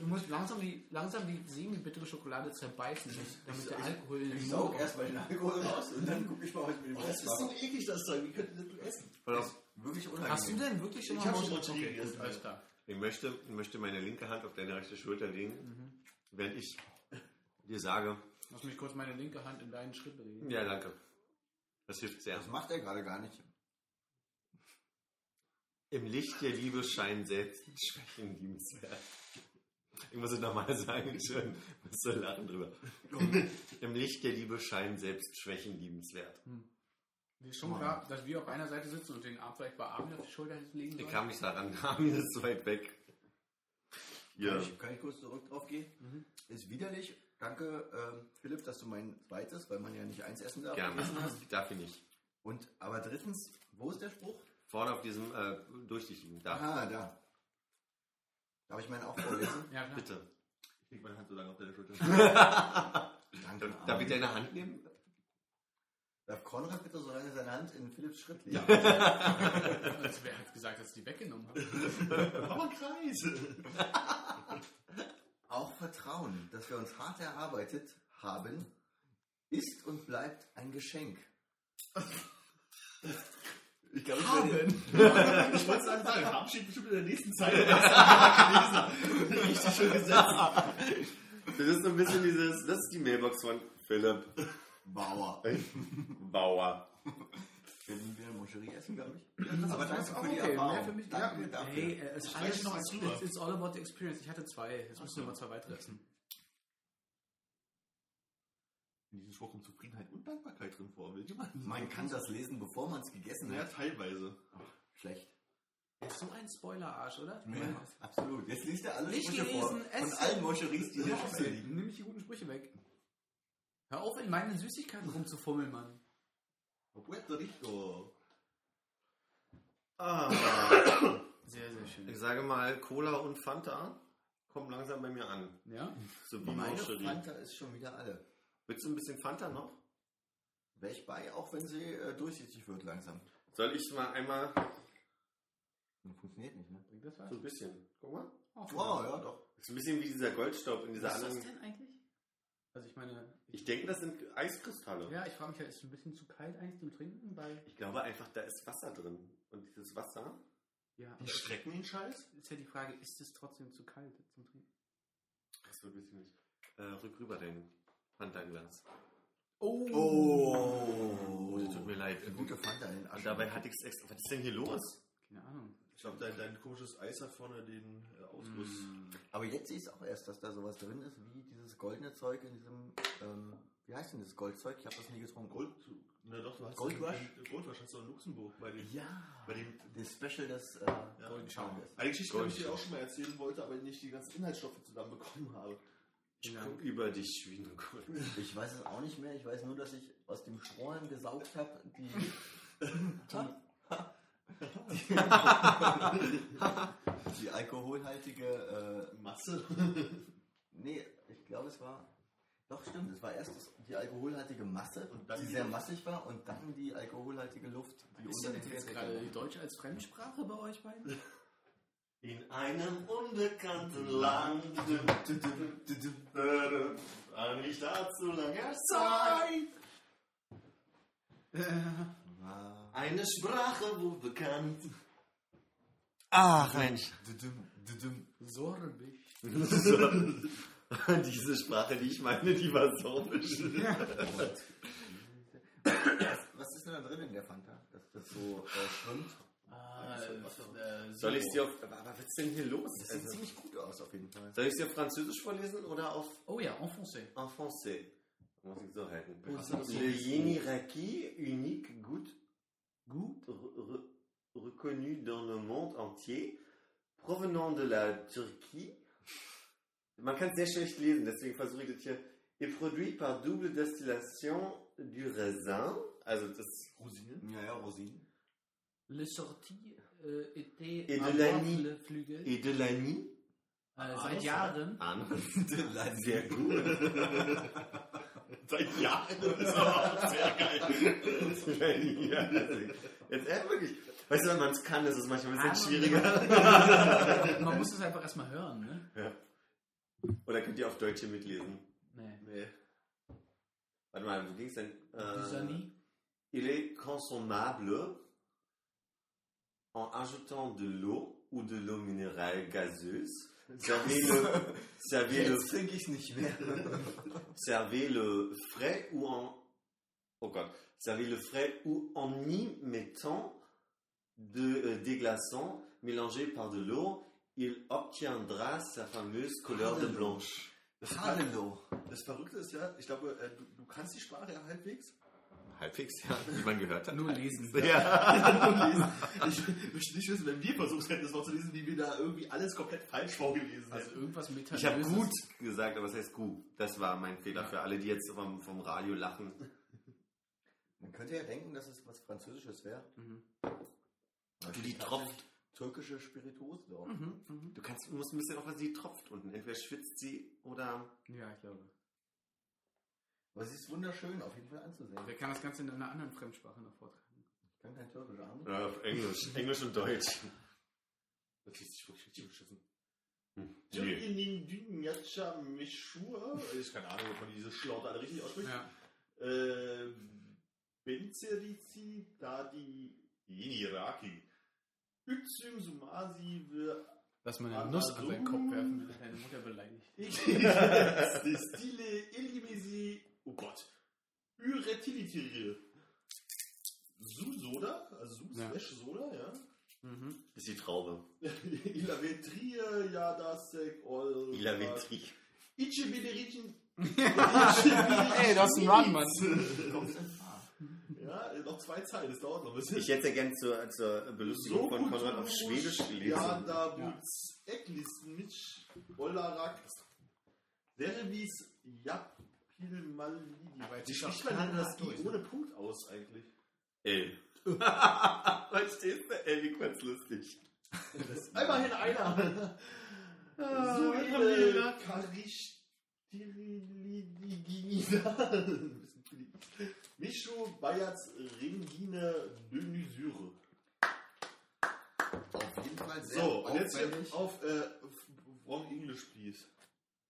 Du musst langsam die, langsam die semi-bittere Schokolade zerbeißen, damit der Alkohol Ich Mund saug erstmal den Alkohol raus und dann gucke ich mal, was ich mit dem Rest mache. eklig, das Zeug. Wie könnt ihr das essen? pass auf, Wirklich unangenehm. Hast du denn wirklich schon Ich mal hab schon Moncherie- Moncherie Okay, gegessen, alles klar. ich möchte, ich möchte meine linke Hand auf deine rechte Schulter legen, während ich dir sage, Lass mich kurz meine linke Hand in deinen Schritt legen. ja, danke. Das hilft sehr. Das macht er gerade gar nicht. Im Licht der Liebe scheinen selbst Schwächen liebenswert. Ich muss es nochmal sagen, schön. Musst du lachen drüber. Im Licht der Liebe scheinen selbst Schwächen liebenswert. Mir ist schon klar, dass wir auf einer Seite sitzen und den Arm vielleicht bei Armin auf die Schulter legen Ich sollen. kam nicht daran, Armin ist so weit weg. Kann, Ja. ich, kann ich kurz zurück drauf gehen? Ist widerlich. Danke, ähm, Philipp, dass du mein zweites, weil man ja nicht eins essen darf, Gerne. hast. Darf ich nicht. Und, aber drittens, wo ist der Spruch? Vorne auf diesem äh, durchsichtigen Dach. Aha, da. Darf ich meinen auch vorlesen? Ja, klar. Bitte. Ich leg meine Hand so lange auf deine Schulter. Danke. Darf ich deine Hand nehmen? Darf Konrad bitte so lange seine Hand in Philipps Schritt legen? Also, wer hat gesagt, dass ich die weggenommen habe? Aber Kreise. Auch Vertrauen, das wir uns hart erarbeitet haben, ist und bleibt ein Geschenk. Ich glaube, ich Haben. werde... Ich wollte es sagen, sagen, haben steht bestimmt in der nächsten Zeile. Gelesen. Richtig schön gesetzt. Das ist so ein bisschen dieses, das ist die Mailbox von Philipp Bauer. Bauer. Wir Moncherie essen, glaube ich. Aber danke Auch für die okay, Erfahrung. mehr für mich. Danke ja, dafür. hey, äh, es ist alles noch, was drüber. it's, all about the experience. Ich hatte zwei, jetzt müssen wir mal zwei weitere essen. In diesem Spruch kommt Zufriedenheit und Dankbarkeit drin vor. Will jemand? Man kann das lesen, bevor man es gegessen Ja, hat. teilweise. Schlecht. Er ist so ein Spoiler-Arsch, oder? Ja, absolut. Jetzt liest er alle Nicht Sprüche vor. Von allen Moncheries, die in der Schüssel Ey, liegen. Nimm mich die guten Sprüche weg. Hör auf, in meinen Süßigkeiten rumzufummeln, Mann. Puerto Rico. Ah. Sehr, sehr schön. Ich sage mal, Cola und Fanta kommen langsam bei mir an. Ja? So wie Meine Moncherie. Fanta ist schon wieder alle. Willst du ein bisschen Fanta noch? Wäre ich bei, auch wenn sie äh, durchsichtig wird langsam. Soll ich mal einmal Funktioniert nicht, ne? Bringt das was? so ein bisschen? Guck mal. Wow, ja, doch. Ist ein bisschen wie dieser Goldstaub in dieser Was ist das anderen. denn eigentlich? Also ich meine, Ich denke, das sind Eiskristalle. ja, ich frage mich ja, ist es ein bisschen zu kalt eigentlich zum Trinken? Weil, Ich glaube einfach, da ist Wasser drin. Und dieses Wasser. ja, Die strecken den Scheiß? ist ja die Frage, ist es trotzdem zu kalt zum Trinken? Das wird ein nicht. Äh, rück rüber dein Fanta-Glas. Oh! Oh, Das tut mir leid. Gute Fanta in den Und Asche. dabei hatte ich es extra. Was ist denn hier los? Keine Ahnung. Ich glaube, dein, dein komisches Eis hat vorne den äh, Ausguss. Mm. Aber jetzt sehe ich es auch erst, dass da sowas drin ist, wie dieses goldene Zeug in diesem, ähm, wie heißt denn dieses Goldzeug? Ich habe das nie getrunken. Gold, na doch, du hast Gold Rush? den- Gold Rush hast du in Luxemburg bei dem, Ja. bei dem Das Special des äh, Ja. Golden Schaum ist. eine Geschichte, die ich dir auch schon mal erzählen wollte, aber nicht die ganzen Inhaltsstoffe zusammenbekommen habe. Wie Guck lang? über dich, Schwienegold. Ich weiß es auch nicht mehr. Ich weiß nur, dass ich aus dem Strohhalm gesaugt habe, die, die, die alkoholhaltige, äh, Masse. nee, ich glaube es war, doch stimmt, es war erst die alkoholhaltige Masse, Und dann die die sehr Luft. massig war und dann die alkoholhaltige Luft, die Ist unter den gerade war. die Deutsch als Fremdsprache bei euch beiden? In einem unbekannten Land. Eigentlich dazu langer Zeit. Eine Sprache wohl bekannt. Ach Mensch. Sorbisch. Diese Sprache, die ich meine, die war sorbisch. Was, was ist denn da drin in der Fanta, dass das so äh, schwimmt? Äh, Soll ich es dir auf. Was ist denn hier los? Das sieht Also, ziemlich gut aus auf jeden Fall. soll ich es dir auf Französisch vorlesen oder auf Oh ja, en français. en français? Muss ich so halten. Oh, Le Yeniraki, unique, re- re- reconnu dans le monde entier, provenant de la Turquie. Man kann es sehr schlecht lesen, deswegen versuche ich das hier. Est produit par double distillation du raisin, also das Rosinen? Ja, ja, Rosinen. Le sortie äh, était Et de am la nuit. Waffelflügel. et de la nuit. Äh, seit Jahren. An. Sehr gut. Seit Jahren. Das ist aber auch sehr geil. ja, jetzt äh, wirklich. Weißt du, wenn man es kann, ist es manchmal ein bisschen Ah, schwieriger. Man muss es einfach erstmal hören, ne? Ja. Oder könnt ihr auf Deutsch hier mitlesen? Nee. Nee. Warte mal, wo ging's denn? Pisani. il est consommable en ajoutant de l'eau ou de l'eau minérale gazeuse. Servez le, servez le, servez le frais ou en, oh God, servez le frais ou en y mettant de, euh, des glaçons mélangés par de l'eau. Il obtiendra sa fameuse couleur de blanche. Hallo. Das Verrückte ist ja, ich glaube, du, du kannst die Sprache ja halbwegs. Halbwegs, ja, wie man gehört hat. Nur lesen. Ja. ich möchte nicht wissen, wenn wir versucht hätten, das noch zu lesen, wie wir da irgendwie alles komplett falsch vorgelesen Also hätten. irgendwas mit Ich habe gut gesagt, aber was heißt gut? Das war mein Fehler für alle, die jetzt vom, vom Radio lachen. Man könnte ja denken, dass es was Französisches wäre. Mhm. Du, die tropft. Türkische Spirituose. Mhm, mhm. Du kannst, musst ein bisschen aufpassen, sie tropft unten. Entweder schwitzt sie oder. Ja, ich glaube. Aber sie ist wunderschön, auf jeden Fall anzusehen. Wer kann das Ganze in einer anderen Fremdsprache noch vortragen? Ich kann kein Türkisch ahnen. Ja, auf Englisch. Englisch und Deutsch. Das liest sich wirklich richtig beschissen. Hm. Dünjatscha Meshua. Ich keine Ahnung, ob man diese Schlaute alle richtig ausspricht. Ja. Äh, Benzerici Dadi Yeniraki. Ytsum Sumasi Lass mal eine Ah, Nuss an seinen Kopf werfen, er deine Mutter beleidigt. Stile Elimesi. Oh Gott. Uretilitire. Su-Soda, also Su Ja. slash Soda, ja. Mhm. Ist die Traube. Il avait tri, äh, ja, das, äh, all. Il avait tri. Ichi Beneritin. Ey, das ist ein Run, Mann. Ja, noch zwei Zeilen, das dauert noch ein bisschen. Ich hätte gern zur, zur Belustigung von Konrad auf Schwedisch gelesen. Ja, da buts eklis mich Olarak. Servis Japilmalidi. Jetzt Wie ist spricht man denn das I durch, ohne Punkt aus eigentlich? L. Verstehst du? L, wie kurz lustig. Immerhin einer. Ah, so Camilla. eine Karichtirilidinida. Micho Bayats Ringine de Nusure. Auf jeden Fall sehr So, und jetzt auf äh, Wrong English, please.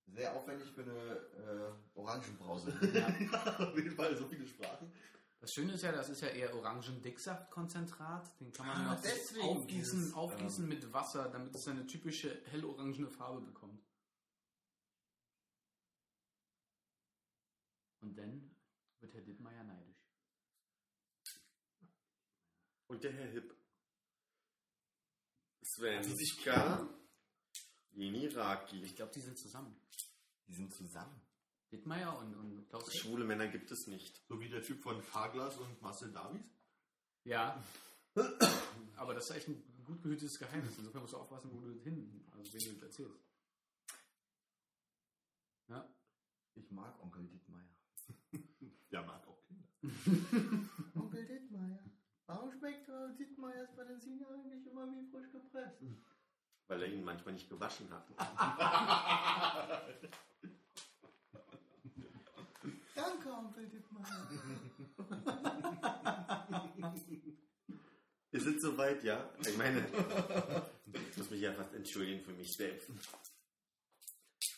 Sehr aufwendig für eine äh, Orangenbrause. Auf jeden Fall so viele Sprachen. Das Schöne ist ja, das ist ja eher Orangendicksaftkonzentrat. Den kann man Ah, noch deswegen aufgießen, aufgießen mit Wasser, damit es eine typische hellorangene Farbe bekommt. Und dann wird Herr Dittmeier neidisch. Und der Herr Hipp. Sven Also sich Ska, Jeni Raki. Ich glaube, die sind zusammen. Die sind zusammen. Dittmeier und, und Klaus. Schwule Männer gibt es nicht. So wie der Typ von Carglass und Marcel Davies. Ja. Aber das ist echt ein gut gehütetes Geheimnis. Insofern musst du aufpassen, wo du hin, also wen du das erzählst. Ja. Ich mag Onkel Dietmeier. Der mag auch Kinder. Onkel Dietmeier. Warum schmeckt Dietmeiers Benziner eigentlich immer wie frisch gepresst? Weil er ihn manchmal nicht gewaschen hat. Danke, Onkel Dietmeier. Wir sind soweit, ja? Ich meine, ich muss mich ja fast entschuldigen für mich selbst. Das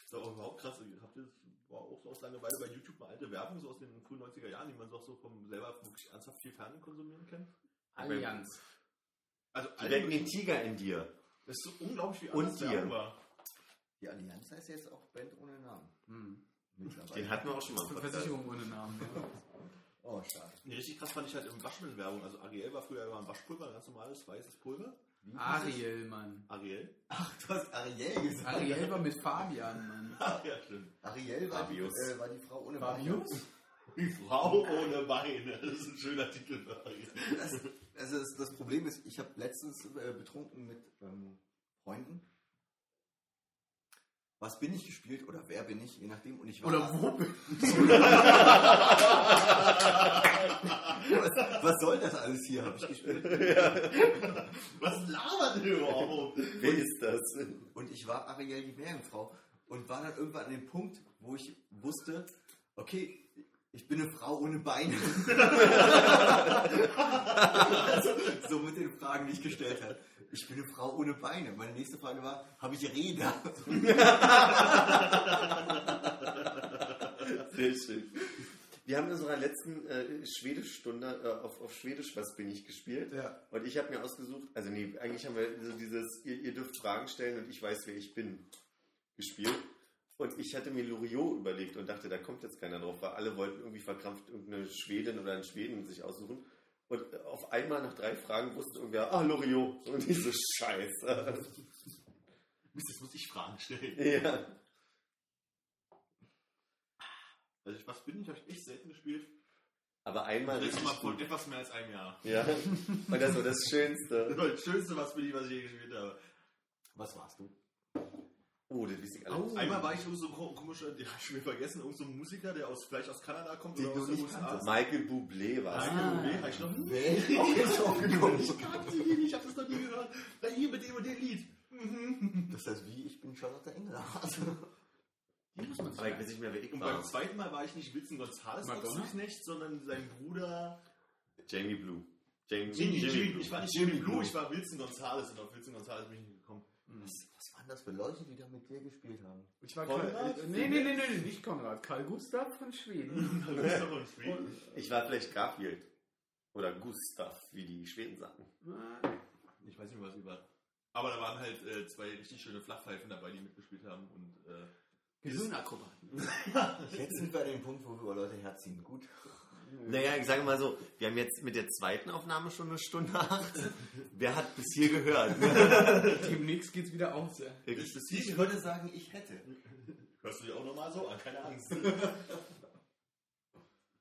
ist auch überhaupt krass. Habt ihr das war auch so aus Langeweile bei YouTube mal alte Werbung, so aus den frühen 90er Jahren, die man so auch so vom selber wirklich ernsthaft viel Fernsehen konsumieren kann? Allianz. Also Die wecken den Tiger in dir. Das ist so unglaublich wie Und anders dir. Werbung war. Die Allianz heißt jetzt auch Band ohne Namen. Hm. Mittlerweile. Den hatten wir auch schon mal. Podcast. Versicherung ohne Namen. Ja. Oh, schade. Nee, richtig krass fand ich halt im Waschmittelwerbung. Also Ariel war früher immer ein Waschpulver, ein ganz normales weißes Pulver. Wie Ariel, Mann. Ariel? es? Du hast Ariel gesagt. Ariel war mit Fabian, Mann. ja, stimmt. Ariel war die, Fabius. äh, war die Frau ohne Fabius? Die Frau ohne Beine. Das ist ein schöner Titel für Ariel. Das, also das, das Problem ist, ich habe letztens äh, betrunken mit ähm, Freunden. Was bin ich gespielt oder wer bin ich, je nachdem. Und ich war Oder wo bin was, was soll das alles hier, habe ich gespielt. Was labert ihr überhaupt? Wer ist das? Und ich war Ariel die Meerjungfrau und war dann irgendwann an dem Punkt, wo ich wusste, okay, ich bin eine Frau ohne Beine. also, so mit den Fragen, die ich gestellt habe. Ich bin eine Frau ohne Beine. Meine nächste Frage war, habe ich Räder? Sehr schön. Wir haben in unserer letzten äh, Schwedischstunde äh, auf, auf Schwedisch Was bin ich gespielt. Ja. Und ich habe mir ausgesucht, also nee, eigentlich haben wir so dieses, ihr, ihr dürft Fragen stellen und ich weiß, wer ich bin, gespielt. Und ich hatte mir Loriot überlegt und dachte, da kommt jetzt keiner drauf, weil alle wollten irgendwie verkrampft irgendeine Schwedin oder einen Schweden sich aussuchen. Und auf einmal nach drei Fragen wusste irgendwer, ah, Loriot. Und ich so, scheiße. Mist, jetzt muss ich Fragen stellen. ja. Also, ich- was bin ich? Habe ich echt selten gespielt. Aber einmal richtig Mal vor etwas mehr als einem Jahr. Ja. Und das war das Schönste. Das war das Schönste, was bin ich, was ich je gespielt habe. Was warst du? Oh, das weiß ich alles. Einmal war ich so ein ko- komischer, den hab ich mir vergessen, irgend so ein Musiker, der aus, vielleicht aus Kanada kommt Den oder du aus den nicht USA. Michael Bublé war es. Michael Bublé, hab ich noch nie. Auch jetzt aufgekommen? Ich kannte ihn nicht, ich hab das noch nie gehört. Na, hier mit dem und dem Lied. Mhm. Das heißt, wie, ich bin Charlotte Engelhardt. Die muss man Aber ich weiß nicht mehr, wer ich Und war. beim zweiten Mal war ich nicht Wilson Gonzales aus nicht, sondern sein Bruder. Jamie Blue. Jamie, Jimmy, Jimmy, Blue. ich war nicht Jimmy Jimmy Blue, Blue. ich war Wilson Gonzales und auf Wilson Gonzales bin ich. Was, was waren das für Leute, die da mit dir gespielt haben? Ich war Konrad? Karl, nee, nee, nee, nee, nicht Konrad. Karl Gustav von Schweden. Ist doch ein Stream. Ich war vielleicht Garfield. Oder Gustav, wie die Schweden sagen. Ich weiß nicht, was sie war. Aber da waren halt äh, zwei richtig schöne Flachpfeifen dabei, die mitgespielt haben. Und äh, Gehirnakrobaten. Jetzt sind wir an dem Punkt, wo wir über Leute herziehen. Gut. Naja, ich sage mal so, wir haben jetzt mit der zweiten Aufnahme schon eine Stunde acht. Wer hat bis hier gehört? Demnächst geht's wieder aus. Ja. Ich hier? würde sagen, ich hätte. Hörst du dich auch nochmal so an? Keine Angst.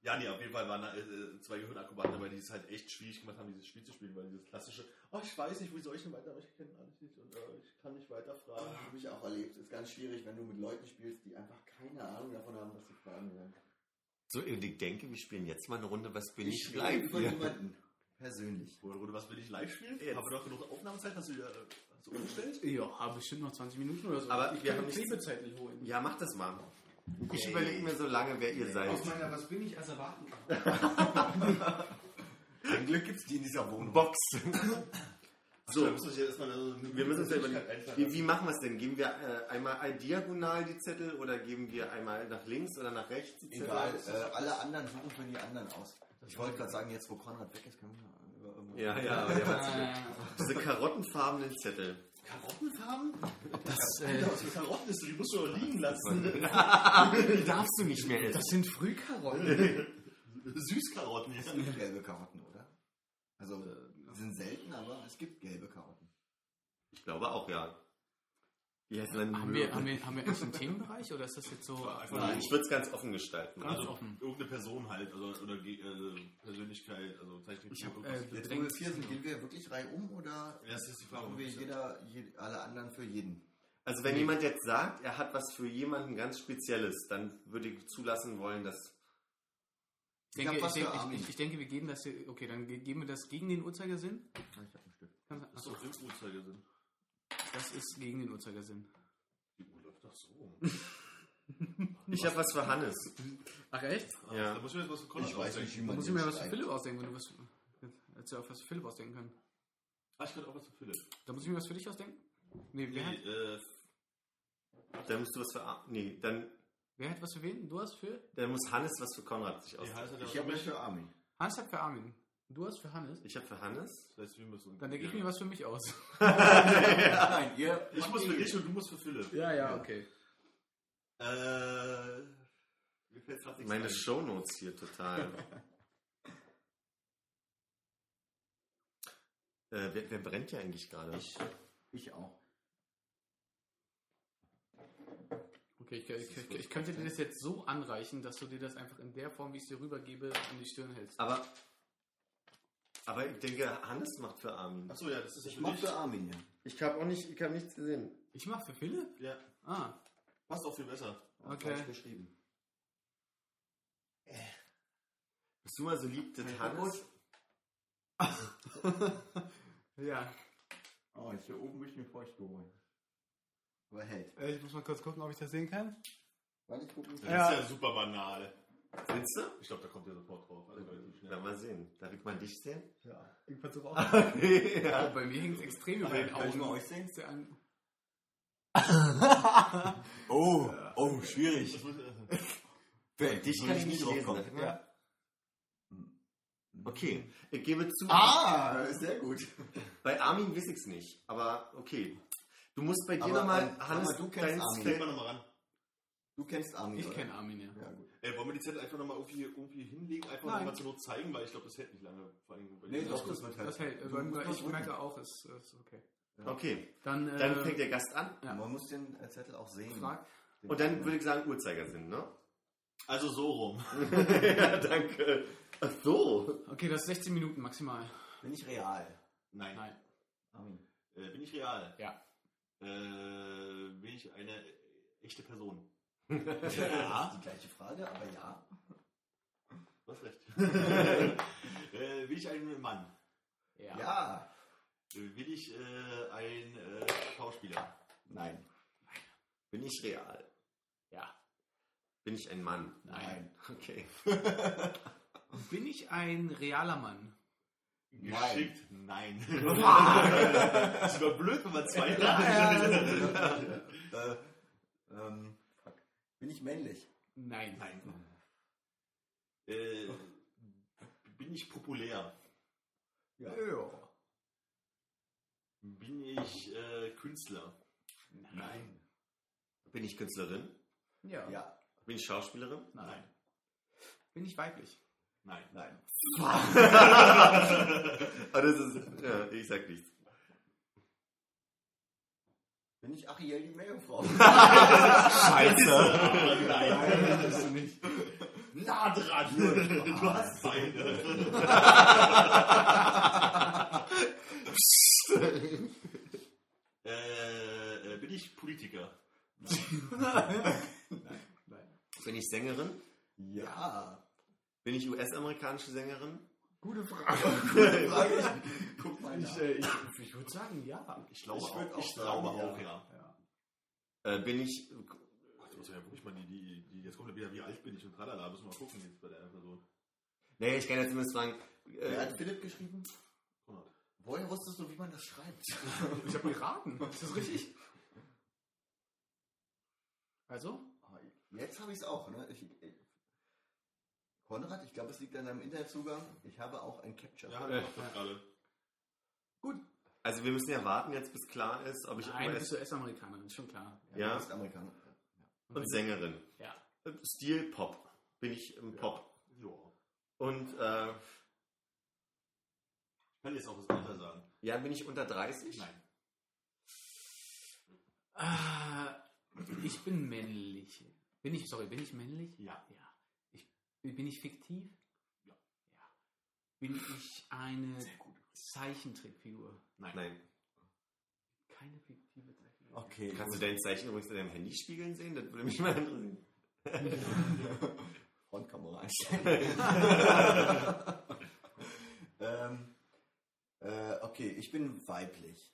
ja, nee, auf jeden Fall waren da äh, zwei Gehirnakrobaten dabei, die es halt echt schwierig gemacht haben, dieses Spiel zu spielen, weil dieses klassische, oh, ich weiß nicht, wie soll ich denn weiter, ich kenne alles nicht und äh, ich kann nicht weiter fragen. Habe ich auch erlebt. Ist ganz schwierig, wenn du mit Leuten spielst, die einfach keine Ahnung davon haben, was sie fragen werden. So, und ich denke, wir spielen jetzt mal eine Runde, was bin ich, spiele live hier. jemanden. Persönlich. Oder was will ich live spielen? Jetzt. Haben wir noch genug Aufnahmezeit? Hast du wieder äh, du umgestellt? Ja, hab bestimmt noch 20 Minuten oder so. Aber ich wir kann haben Klebezeit nicht holen. Ja, mach das mal. Ich überlege mir so lange, wer ihr seid. Aus meiner Was bin ich als erwarten kann. Ein Glück gibt es die in dieser Wohnung. Box. So, wir müssen uns jetzt erstmal eine, eine wir müssen uns ja einfallen wie, wie machen wir es denn? Geben wir äh, einmal diagonal die Zettel oder geben wir einmal nach links oder nach rechts die Zettel? Egal, äh, alle anderen suchen für die anderen aus. Ich wollte gerade sagen, jetzt wo Konrad weg ist, können wir mal über irgendwas. Ja, ja, aber der hat Äh, diese karottenfarbenen Zettel. Karottenfarben? das, äh, was für Karotten ist, die musst du doch liegen lassen. Die darfst du nicht mehr das essen. sind Frühkarotten. Süßkarotten, ja. Es gibt gelbe Karotten, oder? Also, die sind selten, aber es gibt gelbe Karotten. Ich glaube auch, ja. Wie heißt denn haben, wir, haben, wir, haben wir eigentlich einen Themenbereich oder ist das jetzt so Einfach Nein, ich würde es ganz offen gestalten. Ganz Also, offen? Irgendeine Person halt, also, oder äh, Persönlichkeit, also Zeichnung. Ich hab, äh, Jetzt, wo wir vier sind, gehen wir wirklich Reihe um oder Ja, das ist die Frage. machen wir jeder, je, alle anderen für jeden? also wenn jemand jetzt sagt, er hat was für jemanden ganz Spezielles, dann würde ich zulassen wollen, dass Ich Ich hab denke, ich, denke, Armin. ich, ich denke, wir geben das hier, okay, dann ge- geben wir das gegen den Uhrzeigersinn. Ich habe ein Stück. Kann- Das ist Achso, doch im Uhrzeigersinn. das ist gegen den Uhrzeigersinn. Die Uhr läuft doch so. ich habe was für Hannes. Ach echt? Ja. Da muss ich mir jetzt was für Konrad Ich weiß nicht, Da muss ich mir was für. Philipp ausdenken, wenn du was. Hättest du auch was für Philipp ausdenken können. Ah, ich könnte auch was für Philipp. Da muss ich mir was für dich ausdenken? Nee, wer, Nee, hat, äh, Dann musst du was für nee, dann, wer hat was für wen? Du hast für? dann muss Hannes was für Konrad sich ausdenken. Ich habe was für Armin. Hans hat für Armin. Du hast für Hannes? Ich habe für Hannes. Das heißt, wir müssen. Dann denke ich mir was für mich aus. Nein, ihr. Ich muss für dich und du musst für Philipp. Ja, ja, okay. Äh. Mir fällt gerade nichts Meine ein. Shownotes hier total. äh, wer, wer brennt hier eigentlich gerade? Ich, ich auch. Okay, ich, ich, ich, ich könnte dir das jetzt so anreichen, dass du dir das einfach in der Form, wie ich es dir rübergebe, an die Stirn hältst. Aber, aber ich denke, Hannes macht für Armin. Achso, ja, das ist Ich mach für Armin, ja. Ich habe auch nicht, ich habe nichts gesehen. Ich mach für Philipp? Ja, Ah, passt auch viel besser. Okay. Falsch geschrieben. Bist du mal so lieb, das Hannes? ja. Oh, ich hier oben bin ich mir feucht geworden. Aber hält. Äh, Ich muss mal kurz gucken, ob ich das sehen kann. Warte, ich gucke. Das Ja. ist ja super banal. Findest du? Ich glaube, da kommt der sofort drauf. Also schnell. Na, mal sehen. Darf ich mal dich sehen? Ja, ich versuche auch. ja. Oh, bei mir hängt es extrem über den Kann ich Augen. mal euch sehen? An- Oh, oh, schwierig. Für Dich kann ich nicht mal? Ja. Okay, ich gebe zu. Ah, sehr gut. Bei Armin weiß ich es nicht, aber okay. Du musst bei dir nochmal, ähm, Hannes, mal, du kennst Armin. Geh Feld- mal nochmal ran. Du kennst Armin. Ich kenne Armin, ja. Ja, gut. Ey, wollen wir die Zettel einfach nochmal irgendwie, irgendwie hinlegen? Einfach Nein. nochmal zur Not zeigen, weil ich glaube, das hält nicht lange. Vor allem bei Nee, dir. doch, das wird halt. Das hält. Nur ich merke auch, es ist okay. Okay, Dann, äh, dann fängt der Gast an. Ja. Man muss den äh, Zettel auch sehen. Frag. Und dann würde ich sagen Uhrzeigersinn, ne? Also so rum. ja, danke. Ach so. Okay, das ist 16 Minuten maximal. Bin ich real? Nein. Nein. Armin. Äh, bin ich real? Ja. Äh, bin ich eine echte Person? Ja. Die gleiche Frage, aber ja. Du hast recht. äh, bin ich ein Mann? Ja. Ja. Bin ich äh, ein äh, Schauspieler? Nein. Bin ich real? Ja. Bin ich ein Mann? Nein. Okay. Bin ich ein realer Mann? Geschickt? Nein. das ist aber blöd, wenn man zwei äh, ähm. Bin ich männlich? Nein. Nein. Äh, bin ich populär? Ja. Bin ich äh, Künstler? Nein. Bin ich Künstlerin? Ja. Ja. Bin ich Schauspielerin? Nein. Bin ich weiblich? Nein. Nein. Ah, das ist, ja, ich sag nichts. Bin ich Achiel die Meerjungfrau? Scheiße. Nein. bist du nicht. Nah dran. Du hast beide. äh, äh, bin ich Politiker? Nein. Bin ich Sängerin? Ja. Bin ich US-amerikanische Sängerin? Gute Frage. Frage. Ich, guck mal Ich, äh, ich, ich würde sagen, ja. Ich glaube Ich auch. auch Ich sagen, glaube ja. auch, ja. ja. Äh, bin ich. Ach, ja wirklich mal die, die, die, jetzt kommt ja wieder, wie alt bin ich und tralala, müssen wir mal gucken jetzt bei der Person. Nee, ich kann jetzt zumindest fragen. Wer hat Äh, Philipp geschrieben? Konrad. Woher wusstest du, wie man das schreibt? Ich habe geraten. Ist das richtig? Also? Jetzt habe ich es auch. Ne? Ich, ich, Konrad, ich glaube, es liegt an deinem Internetzugang. Ich habe auch ein Capture. Ja, ja. das gerade. Also wir müssen ja warten jetzt, bis klar ist, ob ich Nein, du bist US-Amerikanerin, ist schon klar. Ja. Du bist Amerikaner. und Sängerin. Ja. Stil Pop. Bin ich im Pop. Ja. Und äh, Ich kann jetzt auch das Alter sagen. ja, bin ich unter 30? Nein. Ah, ich bin männlich. Bin ich, sorry, bin ich männlich? Ja. Ja. Bin ich fiktiv? Ja. ja. Bin ich eine Zeichentrickfigur? Nein. Keine fiktive Zeichentrickfigur. Okay. Kannst du dein Zeichen übrigens in deinem Handy spiegeln sehen? Das würde mich mal interessieren. Frontkamera einstellen. ähm, äh, okay, ich bin weiblich.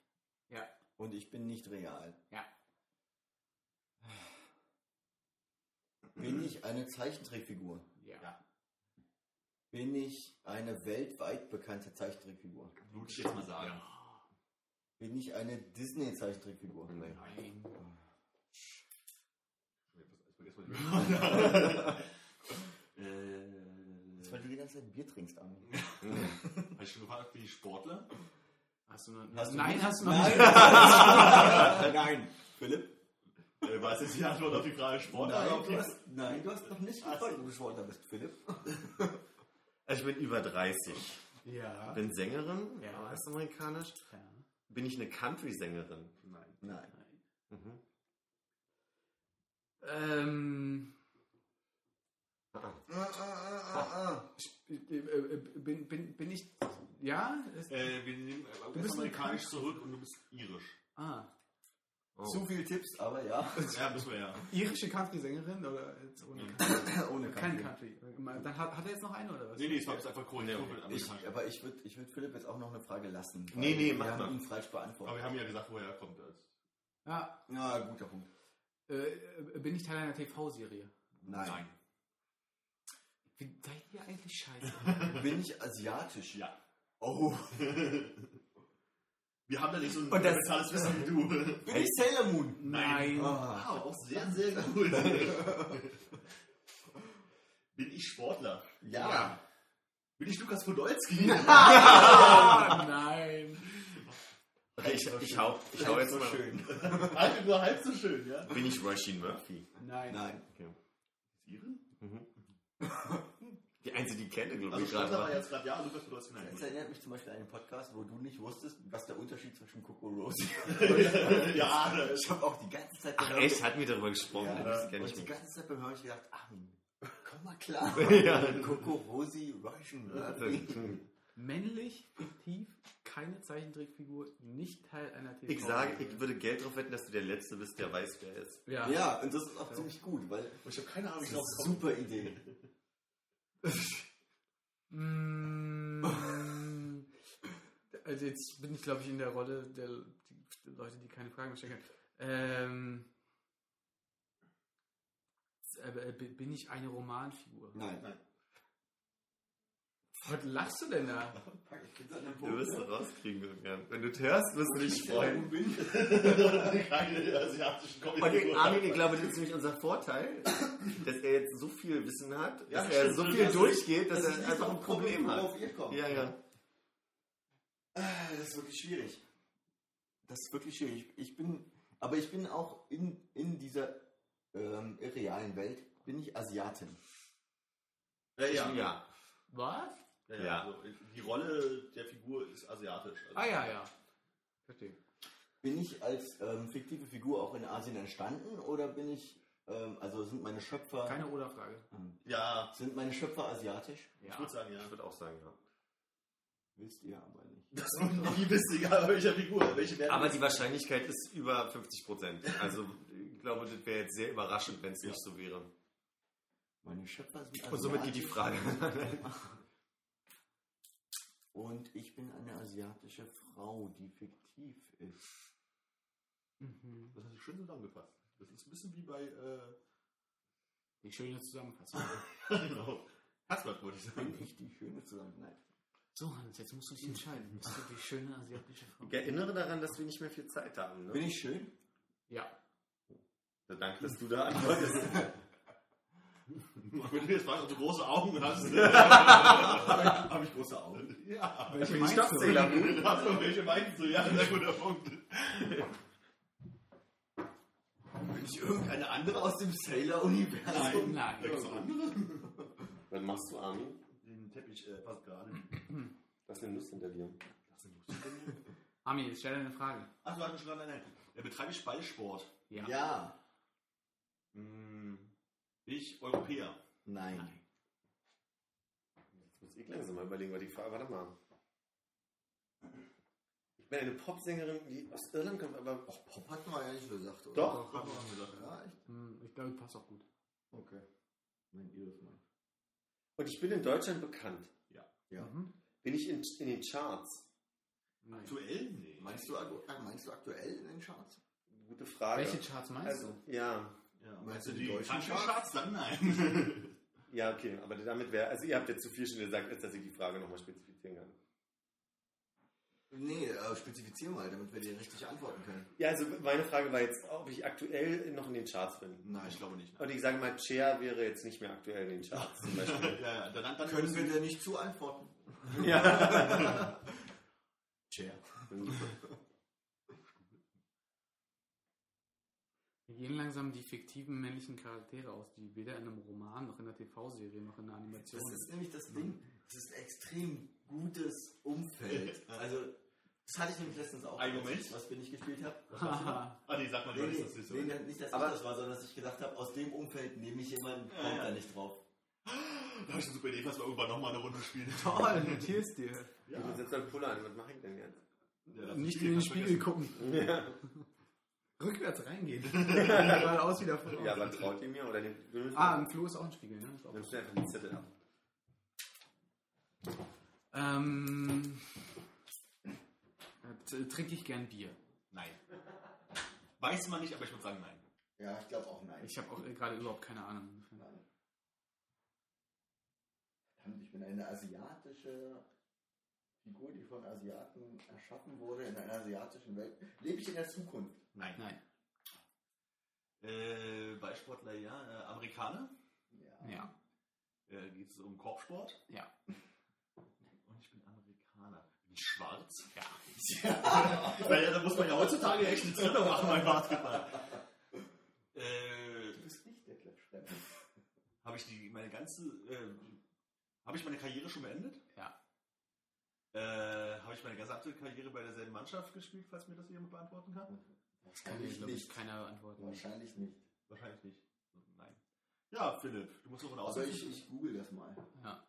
Ja. Und ich bin nicht real. Ja. Bin ich eine Zeichentrickfigur? Ja. Bin ich eine weltweit bekannte Zeichentrickfigur? Würde ich jetzt mal sagen. Bin ich eine Disney-Zeichentrickfigur? Nein. Nein. Das ist, weil du die ganze Zeit Bier trinkst, Armin. Hast du schon gefragt, bin ich Sportler? Hast du noch, Hast du Nein, nicht? hast du noch Nein. nicht. Nein. Philipp? Äh, es jetzt die Antwort auf die Frage Sportler? Nein, du hast, nein, du hast noch nicht gefragt, ob du Sportler bist, Philipp. Also ich bin über 30. Ja. Bin Sängerin, Ja. US-amerikanisch. ja. Bin ich eine Country-Sängerin? Nein. Nein. Mhm. Ähm, Ah, ah, ah, äh, äh, bin, bin, bin ich. Ja? Ist, Äh, wir nehmen Du bist US-amerikanisch zurück und du bist irisch. ah. Oh. Zu viele Tipps, aber ja. Ja, müssen wir ja. Irische Country-Sängerin oder jetzt ohne Mhm. Country? Ohne Kein Country. Country. Dann hat, hat er jetzt noch eine oder was? Nee, nee, war jetzt einfach korrekt. Nee, Ich, aber ich würde ich würd Philipp jetzt auch noch eine Frage lassen. Nee, nee, wir mach haben mal. ihn falsch Aber beantwortet. wir haben ja gesagt, woher er kommt. Also. Ja. Ja, guter Punkt. Äh, äh, bin ich Teil einer TV-Serie? Nein. Wie seid ihr eigentlich scheiße? Bin ich asiatisch? Ja. Oh. Wir haben da nicht so ein Und das- mentales Wissen wie du. Bin ich Sailor Moon? Nein. Ah. Wow, auch sehr, sehr gut. Bin ich Sportler? Ja. Bin ich Lukas Podolski? Ah, nein. Okay, ich, ich, hau, ich hau jetzt so mal. schön. Halt nur halb so schön, ja? Bin ich Roisin Murphy? Nein. Nein. Iren? Die einzige, die ich kenne, glaube Also ich, Sportler war gerade. jetzt gerade ja, Lukas Podolski nein. Das erinnert mich zum Beispiel an einen Podcast, wo du nicht wusstest, was der Unterschied zwischen Coco Rosie ja, das Ich habe auch die ganze Zeit Ach echt, hatten wir darüber gesprochen? Ja, das kenn und ich die ganze Zeit beim Hören ich gedacht, Armin, komm mal klar. Ja. Coco Rosie Russian Murphy. Männlich, fiktiv, keine Zeichentrickfigur, nicht Teil einer TV. Ich sage, ich würde Geld drauf wetten, dass du der Letzte bist, der weiß, wer er ist. Ja. Ja, und das ist auch ziemlich gut, weil Ich habe keine Ahnung, das wie ist ich komme. super Idee. Mm, Also jetzt bin ich, glaube ich, in der Rolle der die Leute, die keine Fragen mehr stellen können. Ähm, äh, b- bin ich eine Romanfigur? Nein. Was lachst du denn da? Du wirst es rauskriegen, irgendwann. Wenn du hörst, wirst du dich freuen. Keine asiatischen Und Comedy. Armin, ich glaube, das ist nämlich unser Vorteil, dass er jetzt so viel Wissen hat, Ja, dass er stimmt. so viel durchgeht, dass Das ist er einfach ein auf Problem hat. worauf ihr kommt. Ja, ja. Ah, Das ist wirklich schwierig. Das ist wirklich schwierig. Ich bin, aber ich bin auch in, in dieser ähm, realen Welt, bin ich Asiatin. Ja, ja. ja. Was? Ja, Ja. ja. Also, die Rolle der Figur ist asiatisch. Also, Ah ja, ja. Verstehe. Bin ich als ähm, fiktive Figur auch in Asien entstanden oder bin ich, ähm, also sind meine Schöpfer, Keine Oder-Frage. ähm, Ja, sind meine Schöpfer asiatisch? ich Ja. würde sagen, ja. Ich würde auch sagen, ja. Wisst ihr aber nicht. Das ist nie wissen, egal welcher Figur. Welche werden Aber die Wahrscheinlichkeit ist über 50 Prozent. Also, ich glaube, das wäre jetzt sehr überraschend, wenn es nicht so wäre. Meine Schöpfer sind Und somit geht die Frage. Und ich bin eine asiatische Frau, die fiktiv ist. Mhm. Das hast du schön zusammengefasst. Das ist ein bisschen wie bei. Äh, Die schöne Zusammenfassung. genau. Herzblatt wollte ich sagen. Bin ich die schöne zusammen? Nein. So, Hans, jetzt musst du dich entscheiden. Bist du die schöne asiatische Frau? Ich erinnere daran, dass wir nicht mehr viel Zeit haben. Bin Ne? ich schön? Ja. Danke, dass du da antwortest. Wenn du jetzt fragst, ob du große Augen hast. Habe ich große Augen? ja. Welche meinst du? Moon? Achso, welche meinst du? Ja, sehr guter Punkt. Bin ich irgendeine andere aus dem Sailor-Universum? Nein. Da gibt's noch andere? Was machst du, Armin? Den Teppich äh, passt gerade. Was ist denn Lust hinter dir? Das ist eine Lust. Ami, jetzt stell dir eine Frage. Ach, du hattest schon nein, nein. Äh, betreibe ich Ballsport? Ja. Ja. Hm, ich Europäer. Nein. Jetzt muss ich langsam mal überlegen, was die Frage. Warte mal. Ich bin eine Popsängerin, die aus Irland kommt, aber. Ach, Pop hatten wir ja nicht gesagt, oder? Doch. Haben wir gesagt. Ja, echt? Hm, Ich glaube, passt auch gut. Okay. Mein ihr das mal. Und ich bin in Deutschland bekannt. Ja. Mhm. Bin ich in, in den Charts? Nein. Aktuell? Nee. Meinst du, aktu- äh, meinst du aktuell in den Charts? Gute Frage. Welche Charts meinst Also, ja. Ja, Meinst du die die deutschen Country-Charts? Dann nein. Ja, okay, aber damit wäre, also ihr habt jetzt zu viel schon gesagt, als dass ich die Frage nochmal spezifizieren kann. Nee, äh, spezifizier mal, damit wir dir richtig antworten können. Ja, also meine Frage war jetzt, ob ich aktuell noch in den Charts bin. Nein, ich glaube nicht. Und ich sage mal, Cher wäre jetzt nicht mehr aktuell in den Charts zum Beispiel. ja, ja, dann, dann Können wir dir nicht zuantworten? ja. Chair. Gehen langsam die fiktiven männlichen Charaktere aus, die weder in einem Roman noch in einer TV-Serie noch in einer Animation Das ist nämlich das Ding. Das ist extrem gutes Umfeld. Also, das hatte ich nämlich letztens auch. Ein Moment. Was wir nicht gespielt haben. Haha. Ah, nee, sag mal, Nee, du nee, das nicht so. nee, nicht, dass Aber- ich das war, sondern dass ich gedacht habe, aus dem Umfeld nehme ich jemanden, Ja, kommt ja. da nicht drauf. Da habe ich eine super Idee, was wir irgendwann nochmal eine Runde spielen. Toll, notierst dir. Ich bin jetzt ein Puller an, was mache ich denn jetzt? Ja, Nicht in den du Spiegel vergessen. gucken. Ja, Rückwärts reingehen. Geradeaus wieder voraus. ja aber traut ihr mir? Oder nehmt Ah, im Flo ist auch ein Spiegel, ne? Nimmst du einfach die Zettel ab? Ähm, äh, trinke ich gern Bier. Nein. Weiß man nicht, aber ich würde sagen nein. Ja, ich glaube auch nein. Ich habe auch äh, gerade überhaupt keine Ahnung. Nein. Verdammt, ich bin eine asiatische Figur, die von Asiaten erschaffen wurde in einer asiatischen Welt. Lebe ich in der Zukunft? Nein. Nein. Äh, Ballsportler, ja. Äh, Amerikaner? Ja. Ja. Äh, Geht es um Korbsport? Ja. Und ich bin Amerikaner. Bin ich schwarz? Ja. Weil da muss man ja heutzutage echt eine Trennung machen beim Basketball. Äh, Du bist nicht der Klatschfremde. habe ich die meine ganze äh, habe ich meine Karriere schon beendet? Ja. Äh, habe ich meine gesamte Karriere bei derselben Mannschaft gespielt, falls mir das jemand beantworten kann? Das kann ich, keiner beantworten. Wahrscheinlich nicht. Wahrscheinlich nicht. Nein. Ja, Philipp, du musst noch eine Aber Aussage. ich, ich google das mal. Ja.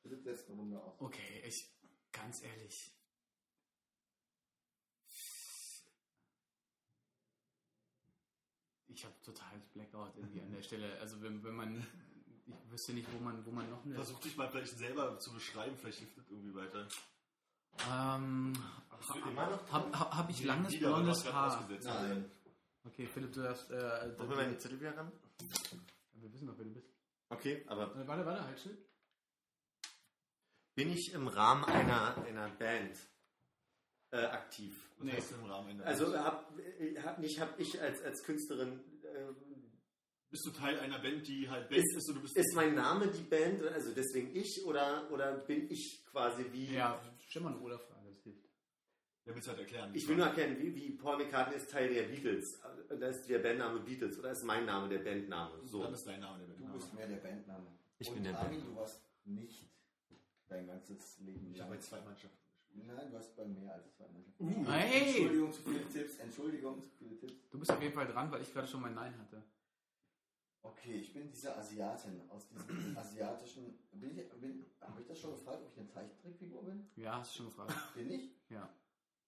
Philipp setzt eine Runde aus. Okay, ich, ganz ehrlich. Ich habe totales Blackout irgendwie an der Stelle. Also wenn, wenn man, ich wüsste nicht, wo man, wo man noch eine. Versuch dich mal vielleicht selber zu beschreiben, vielleicht hilft das irgendwie weiter. Ähm, noch hab, hab, hab ich langes Wieder, blondes hast Haar? ausgesetzt. Nein. Okay, Philipp, du darfst. Äh, Machen wir meine Zettel wieder ran? wir wissen doch, wer du bist. Okay, aber Äh, warte, warte, halt still. bin ich im Rahmen einer, einer Band äh, aktiv? Was Nee. heißt im Rahmen einer Also Band? hab, äh, hab nicht habe ich als, als Künstlerin äh, bist du Teil einer Band, die halt Band Ist- ist, du bist ist mein Name die Band, also deswegen ich oder oder bin ich quasi wie Ja, stell mal eine Oder-Frage, das hilft. Der willst halt erklären. Ich will nur erkennen, wie, wie Paul McCartney ist Teil der Beatles. Da ist der Bandname Beatles oder ist mein Name der Bandname? So. Dann ist dein Name der Du Band. bist mehr der Bandname. Ich Und bin der Bandname. du warst nicht dein ganzes Leben Ich habe bei lang. zwei Mannschaften gespielt. Nein, du hast bei mehr als zwei Mannschaften. Uh, Hey! Entschuldigung zu viele Tipps, Entschuldigung zu viele Tipps. Du bist auf jeden Fall dran, weil ich gerade schon mein Nein hatte. Okay, ich bin diese Asiatin aus diesem asiatischen. Bin ich, bin, habe ich das schon gefragt, ob ich eine Zeichentrickfigur bin? Ja, hast du schon gefragt. Bin ich? Ja.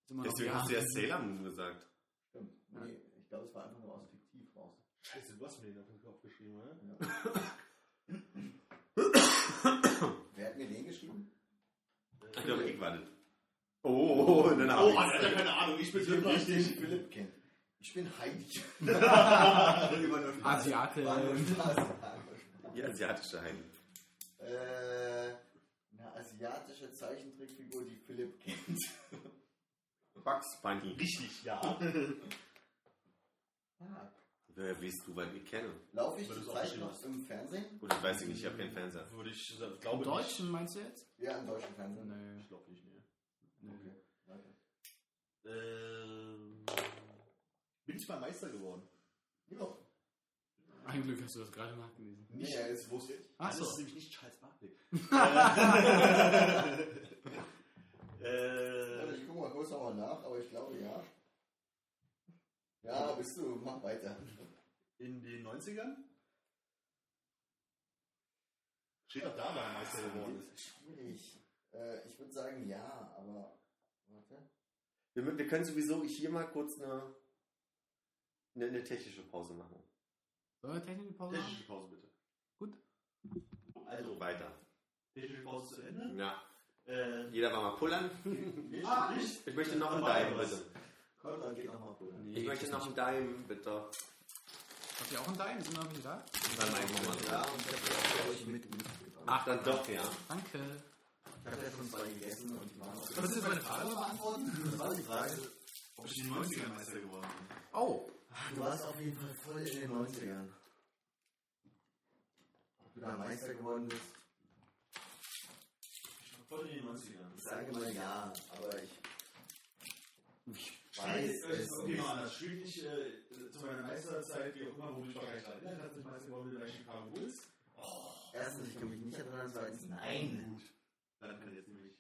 Deswegen ja. hast du ja Sailor Moon gesagt. Stimmt. Nee, ich glaube, es war einfach nur aus fiktiv raus. Scheiße, du hast mir den auf den Kopf geschrieben, oder? Ja. Wer hat mir den geschrieben? Ich glaube, ich war das. Oh, dann hab Oh ich's. Mann, Alter, keine Ahnung, ich bin so den richtig. Philipp kennt. Ich bin Heidi. Asiate. Die asiatische Heidi. Äh, Asiatin. asiatische Zeichentrickfigur, die Philipp kennt? Bugs Bunny. Richtig, ja. Ah. Woher weißt du, weil ich kenne? Laufe ich zurzeit aufgeschrieben noch im Fernsehen? Gut, das weiß ich nicht, ich habe keinen Fernseher. Würde ich sagen, Im glaube Deutschen meinst du jetzt? Ja, im deutschen Fernsehen. Nee. Ich glaube nicht, nee. Okay, weiter. Ähm, bin ich mal Meister geworden? Ja. Ein Glück hast du das gerade nachgelesen. Nicht, er ist wusste. Ach Das so. ist nämlich nicht Charles Barkley. Äh, ich gucke mal kurz nochmal nach, aber ich glaube ja. Ja, bist du, mach weiter. in den 90ern? Steht doch da, weil er Meister geworden ist. Das ist schwierig. Äh, ich würde sagen ja, aber. Warte. Wir, wir können sowieso hier mal kurz eine, eine, eine technische Pause machen. Sollen wir technische Pause machen? Technische Pause bitte. Gut. Also, Weiter. technische Pause zu Ende. Ja. Äh, Jeder war mal pullern. nicht, Ah, nicht. Ich möchte noch einen Dime, bitte. Komm, dann geht nochmal cool. Ich möchte noch einen Dime, bitte. Habt ihr auch einen Dein? Sind wir noch nicht da? Bei meinem Mama. Ja, und ich habe ja euch mit mitgebracht. Ach, dann doch, ja. Danke. Ich habe ja schon zwei gegessen und die waren auch. Was ist meine Frage? beantworten? Das war die Frage. Ob ich den 90ern Meister geworden bin. Oh, Du warst auf jeden Fall voll in den 90ern. Ob du da Meister geworden bist? Ich war voll in den 90ern. Ich sage mal ja, aber ich. Ich weiß Weiß, es okay, nicht. mal anders. Spielt nicht äh, zu meiner Meisterzeit, wie auch immer, wo ich daran erinnert, dass ich Meister geworden bin bei Chicago Bulls. Erstens, ich kann mich nicht erinnern, zweitens, nein. Gut. Dann kann jetzt nämlich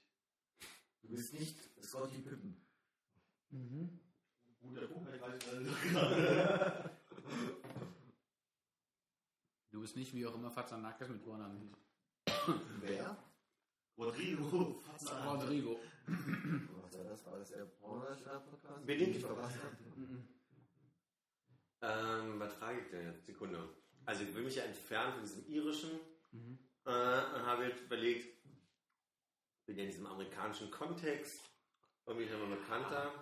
Du bist nicht Scotty Pippen. guter Weil ich weiß du bist nicht wie auch immer Fatzanakis mit Vornamen hieß. Wer? Rodrigo Fazan. Rodrigo. Was war das? War das der Pornoschlag-Podcast? Bin ich? verpasst habe? Ähm, was trage ich denn jetzt? Sekunde. Also ich will mich ja entfernen von diesem irischen Mhm. äh, und habe jetzt überlegt, bin ja in diesem amerikanischen Kontext, irgendwie schon mal bekannter.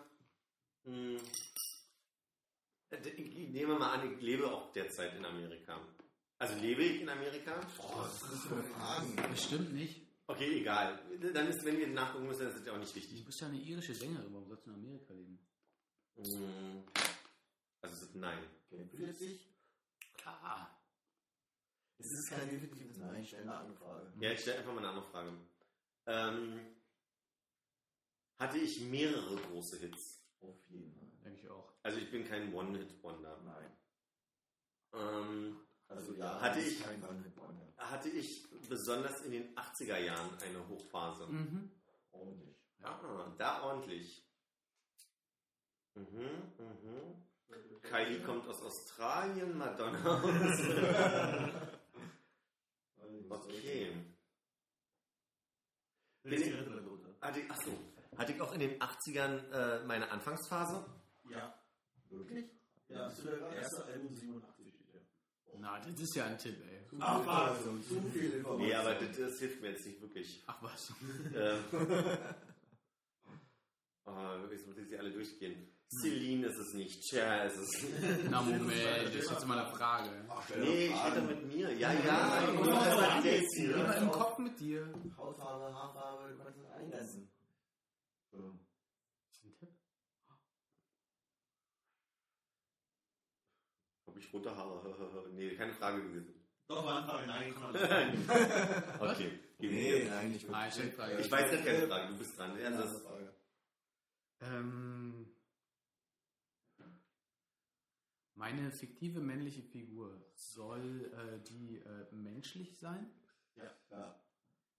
Hm. Äh, Ich nehme mal an, ich lebe auch derzeit in Amerika. Also lebe ich in Amerika? Ist das für Fragen? Bestimmt nicht. Okay, egal. Dann ist, wenn ihr nachgucken müsst, dann ist das ja auch nicht Du wichtig. bist ja eine irische Sängerin. Warum sollst du in Amerika leben? Hm. Also es ist nein. Philipp sich? Klar. Es ist kein definitives Nein, ich stelle eine andere Frage. Ja, ich stelle einfach mal eine andere Frage. Ähm, hatte ich mehrere große Hits? Auf jeden Fall. Denke ich auch. Also ich bin kein One-Hit-Wonder. Nein. Ähm, Also ja, Hatte ich- kein One-Hit-Wonder. hatte ich besonders in den 80er Jahren eine Hochphase? Mhm. Ordentlich. Ja, da ordentlich. Mhm, mhm. Kylie kommt aus Australien, Madonna aus. Okay. Oder Lothar? Hatte ich, achso, hatte ich auch in den 80ern äh, meine Anfangsphase? Ja. Wirklich? Ja, das ist der erste Album 87 steht ja. Na, das ist ja ein Tipp, ey. Ach, was? Zu viel Information. Nee, aber das, das hilft mir jetzt nicht wirklich. Ach was. Ähm, oh, jetzt muss ich sie alle durchgehen. Celine ist es nicht, Cher ist es nicht. Na Moment, das ist jetzt mal eine Frage. Ach, Nee, Fragen. doch mit mir. Ja, ja. Ja, ich ja, muss ja, das ja, halt ja, jetzt hier. Immer im Kopf mit dir. Hautfarbe, Haarfarbe, Ist das ein Tipp? Ob ich rote Haare? nee, keine Frage gewesen. Doch, war Anfrage, nein, nicht. Okay, Nee, nein, nicht Nein, die Frage. Ich weiß nicht keine Frage, du bist dran. Ja, das ist, Frage. Ähm, meine fiktive männliche Figur soll äh, die äh, menschlich sein, Ja.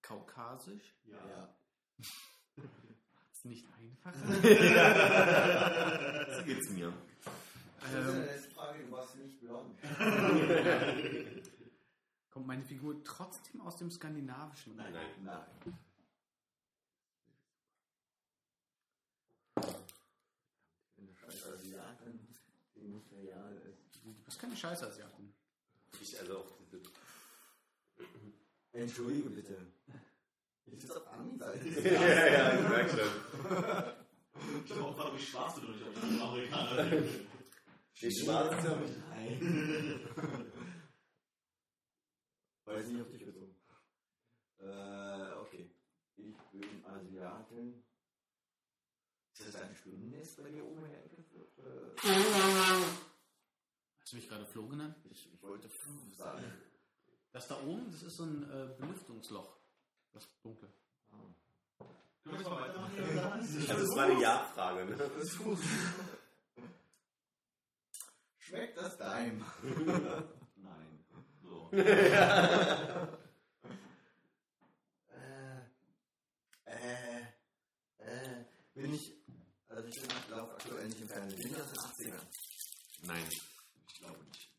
kaukasisch, Ja. Ja. ist nicht einfach. so geht's mir. Das ist ja ähm, letzte Frage, du warst nicht blond. kommt meine Figur trotzdem aus dem Skandinavischen? Nein. Nein. Scheiß Asiaten, die nicht real ist. Du bist keine Scheißasiatin. Ich also auch diese. Entschuldige bitte. Ich sitze auf Ami-Seite. ja, ja, ich merk schon. Ich glaube auch gerade, wie schwarz du durch, aber ich bin Amerikaner. Die Schwarze. Nein. Weiß nicht auf dich bezogen. Äh, okay. Ich ähm, Asiatin. Ist das ein Spinnennest bei dir oben in der Ecke? Hast du mich gerade Flo genannt? ich, ich wollte F sagen. Das da oben, das ist so ein äh, Belüftungsloch. Das dunkle. Können wir mal weitermachen? Also es war eine Ja-Frage, ne? Das ist gut. Schmeckt das deinem? Nein. So. Äh, äh, äh, bin ich, also ich bin, glaube aktuell nicht im Fernsehen. Bin ich aus den 80ern? Nein. Ich glaube nicht.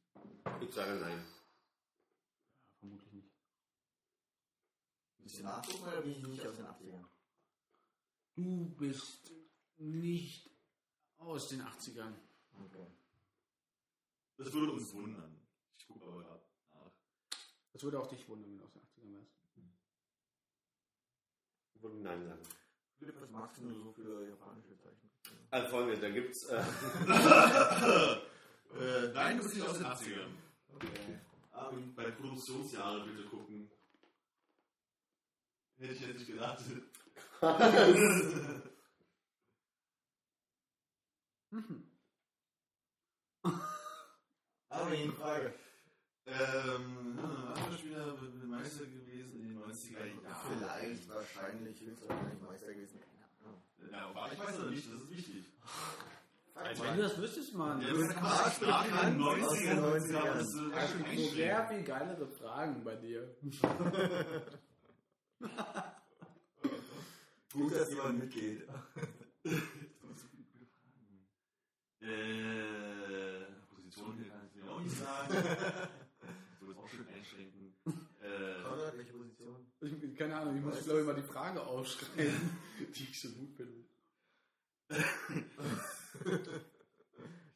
Ich sage nein. Ja, vermutlich nicht. Bisschen nachgucken oder bin ich nicht aus den 80ern? Du bist nicht aus den 80ern. Okay. Das würde uns wundern. Ich gucke aber gerade nach. Das würde auch dich wundern, wenn du aus den 80ern wärst. Ich würde nein sagen. Philipp, was magst du nur so für japanische Zeichen? Also folgendes, da gibt's äh, Äh, nein, du bist nicht aus den 80ern. Okay. Und bei Produktionsjahre bitte gucken. Hätte ich jetzt nicht gedacht. Aber eine Frage. ähm, Abwehrspieler Meister gewesen in den 90er Jahren. Vielleicht, wahrscheinlich, höchstwahrscheinlich Meister gewesen. Ja, aber ich weiß noch nicht, das ist wichtig. Als wenn du das wüsstest, Mann. Ja, Du das ist Quatsch, Sprache in den 90ern. Aus den 90ern. Das ist sehr viel geilere Fragen bei dir. Gut, dass jemand mitgeht. Äh, Position kann ich mir auch nicht sagen. So ist auch schön einschränken. Äh, Konrad, welche Position? Ich, keine Ahnung, ich muss, Weißt glaube ich, mal die Frage aufschreiben, die ich so gut finde.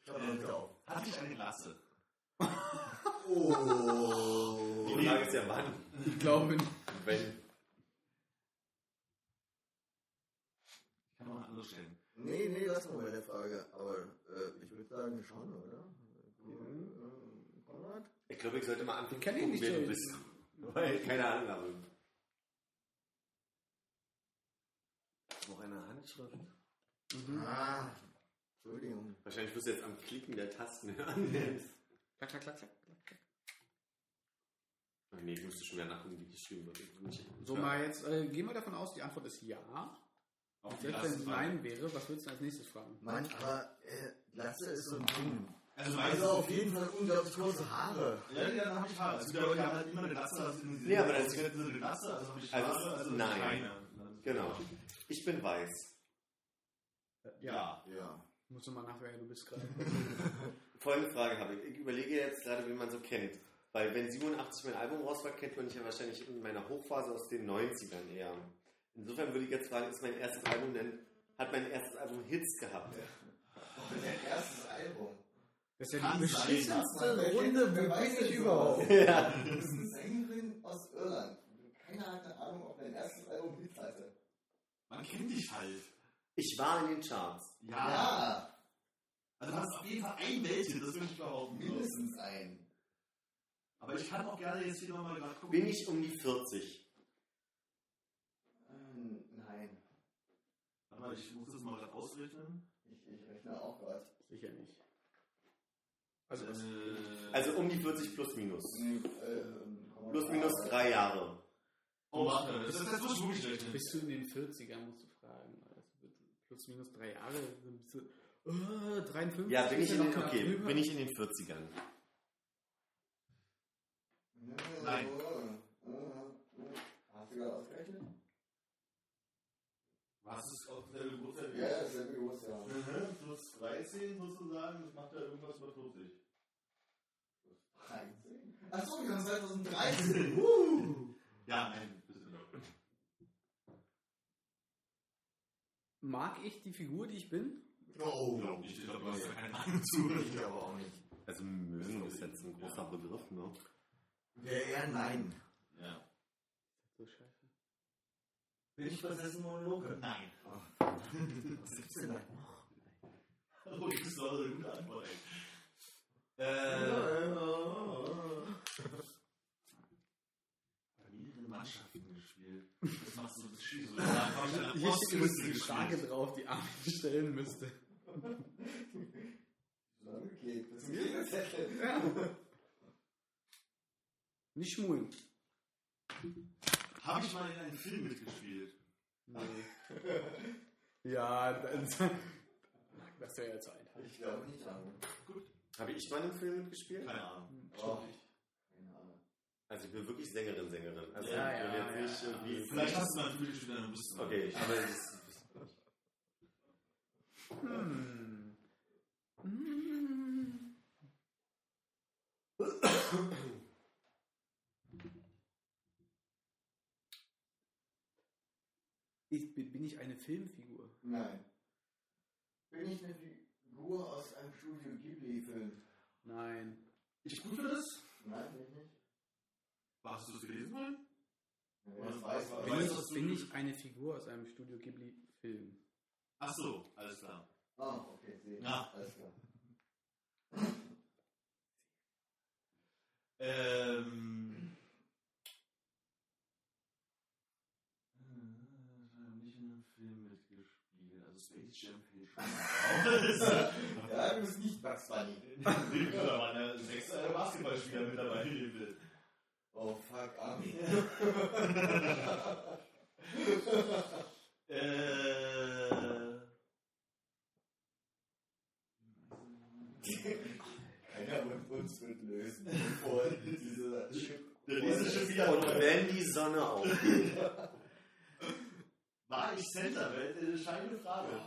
Schau mal bitte auf. hatte ich eine Klasse? Oh. die Frage ist ja wann. Ich glaube nicht. Wenn. Ich kann noch eine andere stellen. Nee, nee, lass mal bei der Frage. Aber äh, ich würde sagen, schon, oder? Äh, Konrad? Ich glaube, ich sollte mal anfangen, Ich kenn ihn nicht, wer du bist. Weil ich keine Ahnung habe. Noch eine Handschrift. Ah, Entschuldigung. Wahrscheinlich wirst du jetzt am Klicken der Tasten hören. Klack, klack, klack, klack. klack. Ach nee, ich müsste schon wieder nachgucken, wie geschrieben wird. Ich So, mal jetzt, äh, gehen wir davon aus, die Antwort ist ja. Auf die Selbst wenn es nein wäre, was würdest du als nächstes fragen? Mann, aber äh, Lasse ist so ein Ding. Also, Also also auf jeden Fall unglaublich große Haare. Ja, ja, dann habe ich Haare. Es gibt ja Leute, die haben halt immer eine Glatze. Also in Nee, aber das- ist eine Glatze, also habe ich Also, Haare, also nein. keine. Genau. Ich bin weiß. Ja. Ja. Musst du mal nachher, du bist gerade. Folgende Frage habe ich. Ich überlege jetzt gerade, wie man so kennt. Weil wenn 87 mein Album raus war, kennt man mich ja wahrscheinlich in meiner Hochphase aus den 90ern eher. Insofern würde ich jetzt fragen, ist mein erstes Album denn, hat mein erstes Album Hits gehabt? Dein erstes Album. Das ist ja die beschissenste Runde, wer wo weiß bin ich das überhaupt? Ja. Du bist eine Sängerin aus Irland. Keiner hat eine Ahnung, ob dein erstes Album Hits hatte. Man kennt dich halt. Ich war in den Charts. Ja. Ja, Also du hast auf jeden Fall ein Welthit, das würde ich behaupten. mindestens ein. Aber ich kann auch gerne jetzt hier nochmal gerade gucken. Bin ich um die 40? Ähm, nein. Mal, ich muss das mal ausrechnen. Ich, ich rechne auch gerade. Sicher nicht. Also, was? Äh, Also um die 40 plus minus. Ähm, mal Plus minus drei Jahre. oh, warte, das, das, das muss ich wirklich rechnen. bist du in den 40ern, musst du fragen. Also, plus minus drei Jahre. dann bist du, äh, 53. Ja, bin ist ich in den, okay, drüber. bin ich in den 40ern. Nein. Äh, äh, Hast du gerade? Was ist auf der Geburtstag? Ja, das ist ja gewusst, ja. Mhm, Plus 13 sozusagen, das macht ja irgendwas über 40. 13? Achso, wir haben 2013. uh. Ja, nein, du doch. Mag ich die Figur, die ich bin? Oh, Glaub nicht, ich glaube, du hast keine Ahnung zu. Ich glaube auch nicht. Also mögen ist jetzt ein großer Begriff, ne? Wäre eher nein. Ja. So scheiße. Bin ich Prinzessin Mononoke? Nein. Was gibt's denn da noch? Oh, das ist eine gute Antwort, ey. Äh, mehrere Mannschaften gespielt. Das machst du so eine Hier steht die Frage drauf, die Armin stellen müsste. Zusammengeklebt. Das ist jeder Zettel. Nicht schmulen. Habe ich mal in einem Film mitgespielt? Nee. ja, das, das wäre ja zu einfach. Ich glaube nicht an. Habe ich mal einen Film mitgespielt? Keine Ahnung. Oh. Keine Ahnung. Also ich bin wirklich Sängerin, Sängerin. Also Ja, ich ja, jetzt ja, nicht ja. irgendwie... Vielleicht hast du mal ein Film gespielt, dann bist du Okay, aber es. Hm. Hm. Ich, bin bin ich eine Filmfigur? Nein. Bin ich eine Figur aus einem Studio Ghibli-Film? Nein. Ich gut für das? Nein, bin ich nicht. Hast du das gelesen wollen? Ich weiß, was Bin, weißt ich, bin ich eine Figur aus einem Studio Ghibli-Film? Ach so, alles klar. Ah, okay, sehe. Ja. Alles klar. Ähm. äh, Nicht in einem Film mitgespielt. Also Space Jam fällt schon raus. Ja, du bist nicht Bugs Bunny. Nee, Da waren ja sechs äh, Basketballspieler mit dabei Film. Oh, fuck, Armin. Äh. Keiner von uns wird lösen, bevor dieser Chip... Der nächste Schiff wieder Und wenn die Sonne aufgeht. War ich Center? Entscheidende Frage.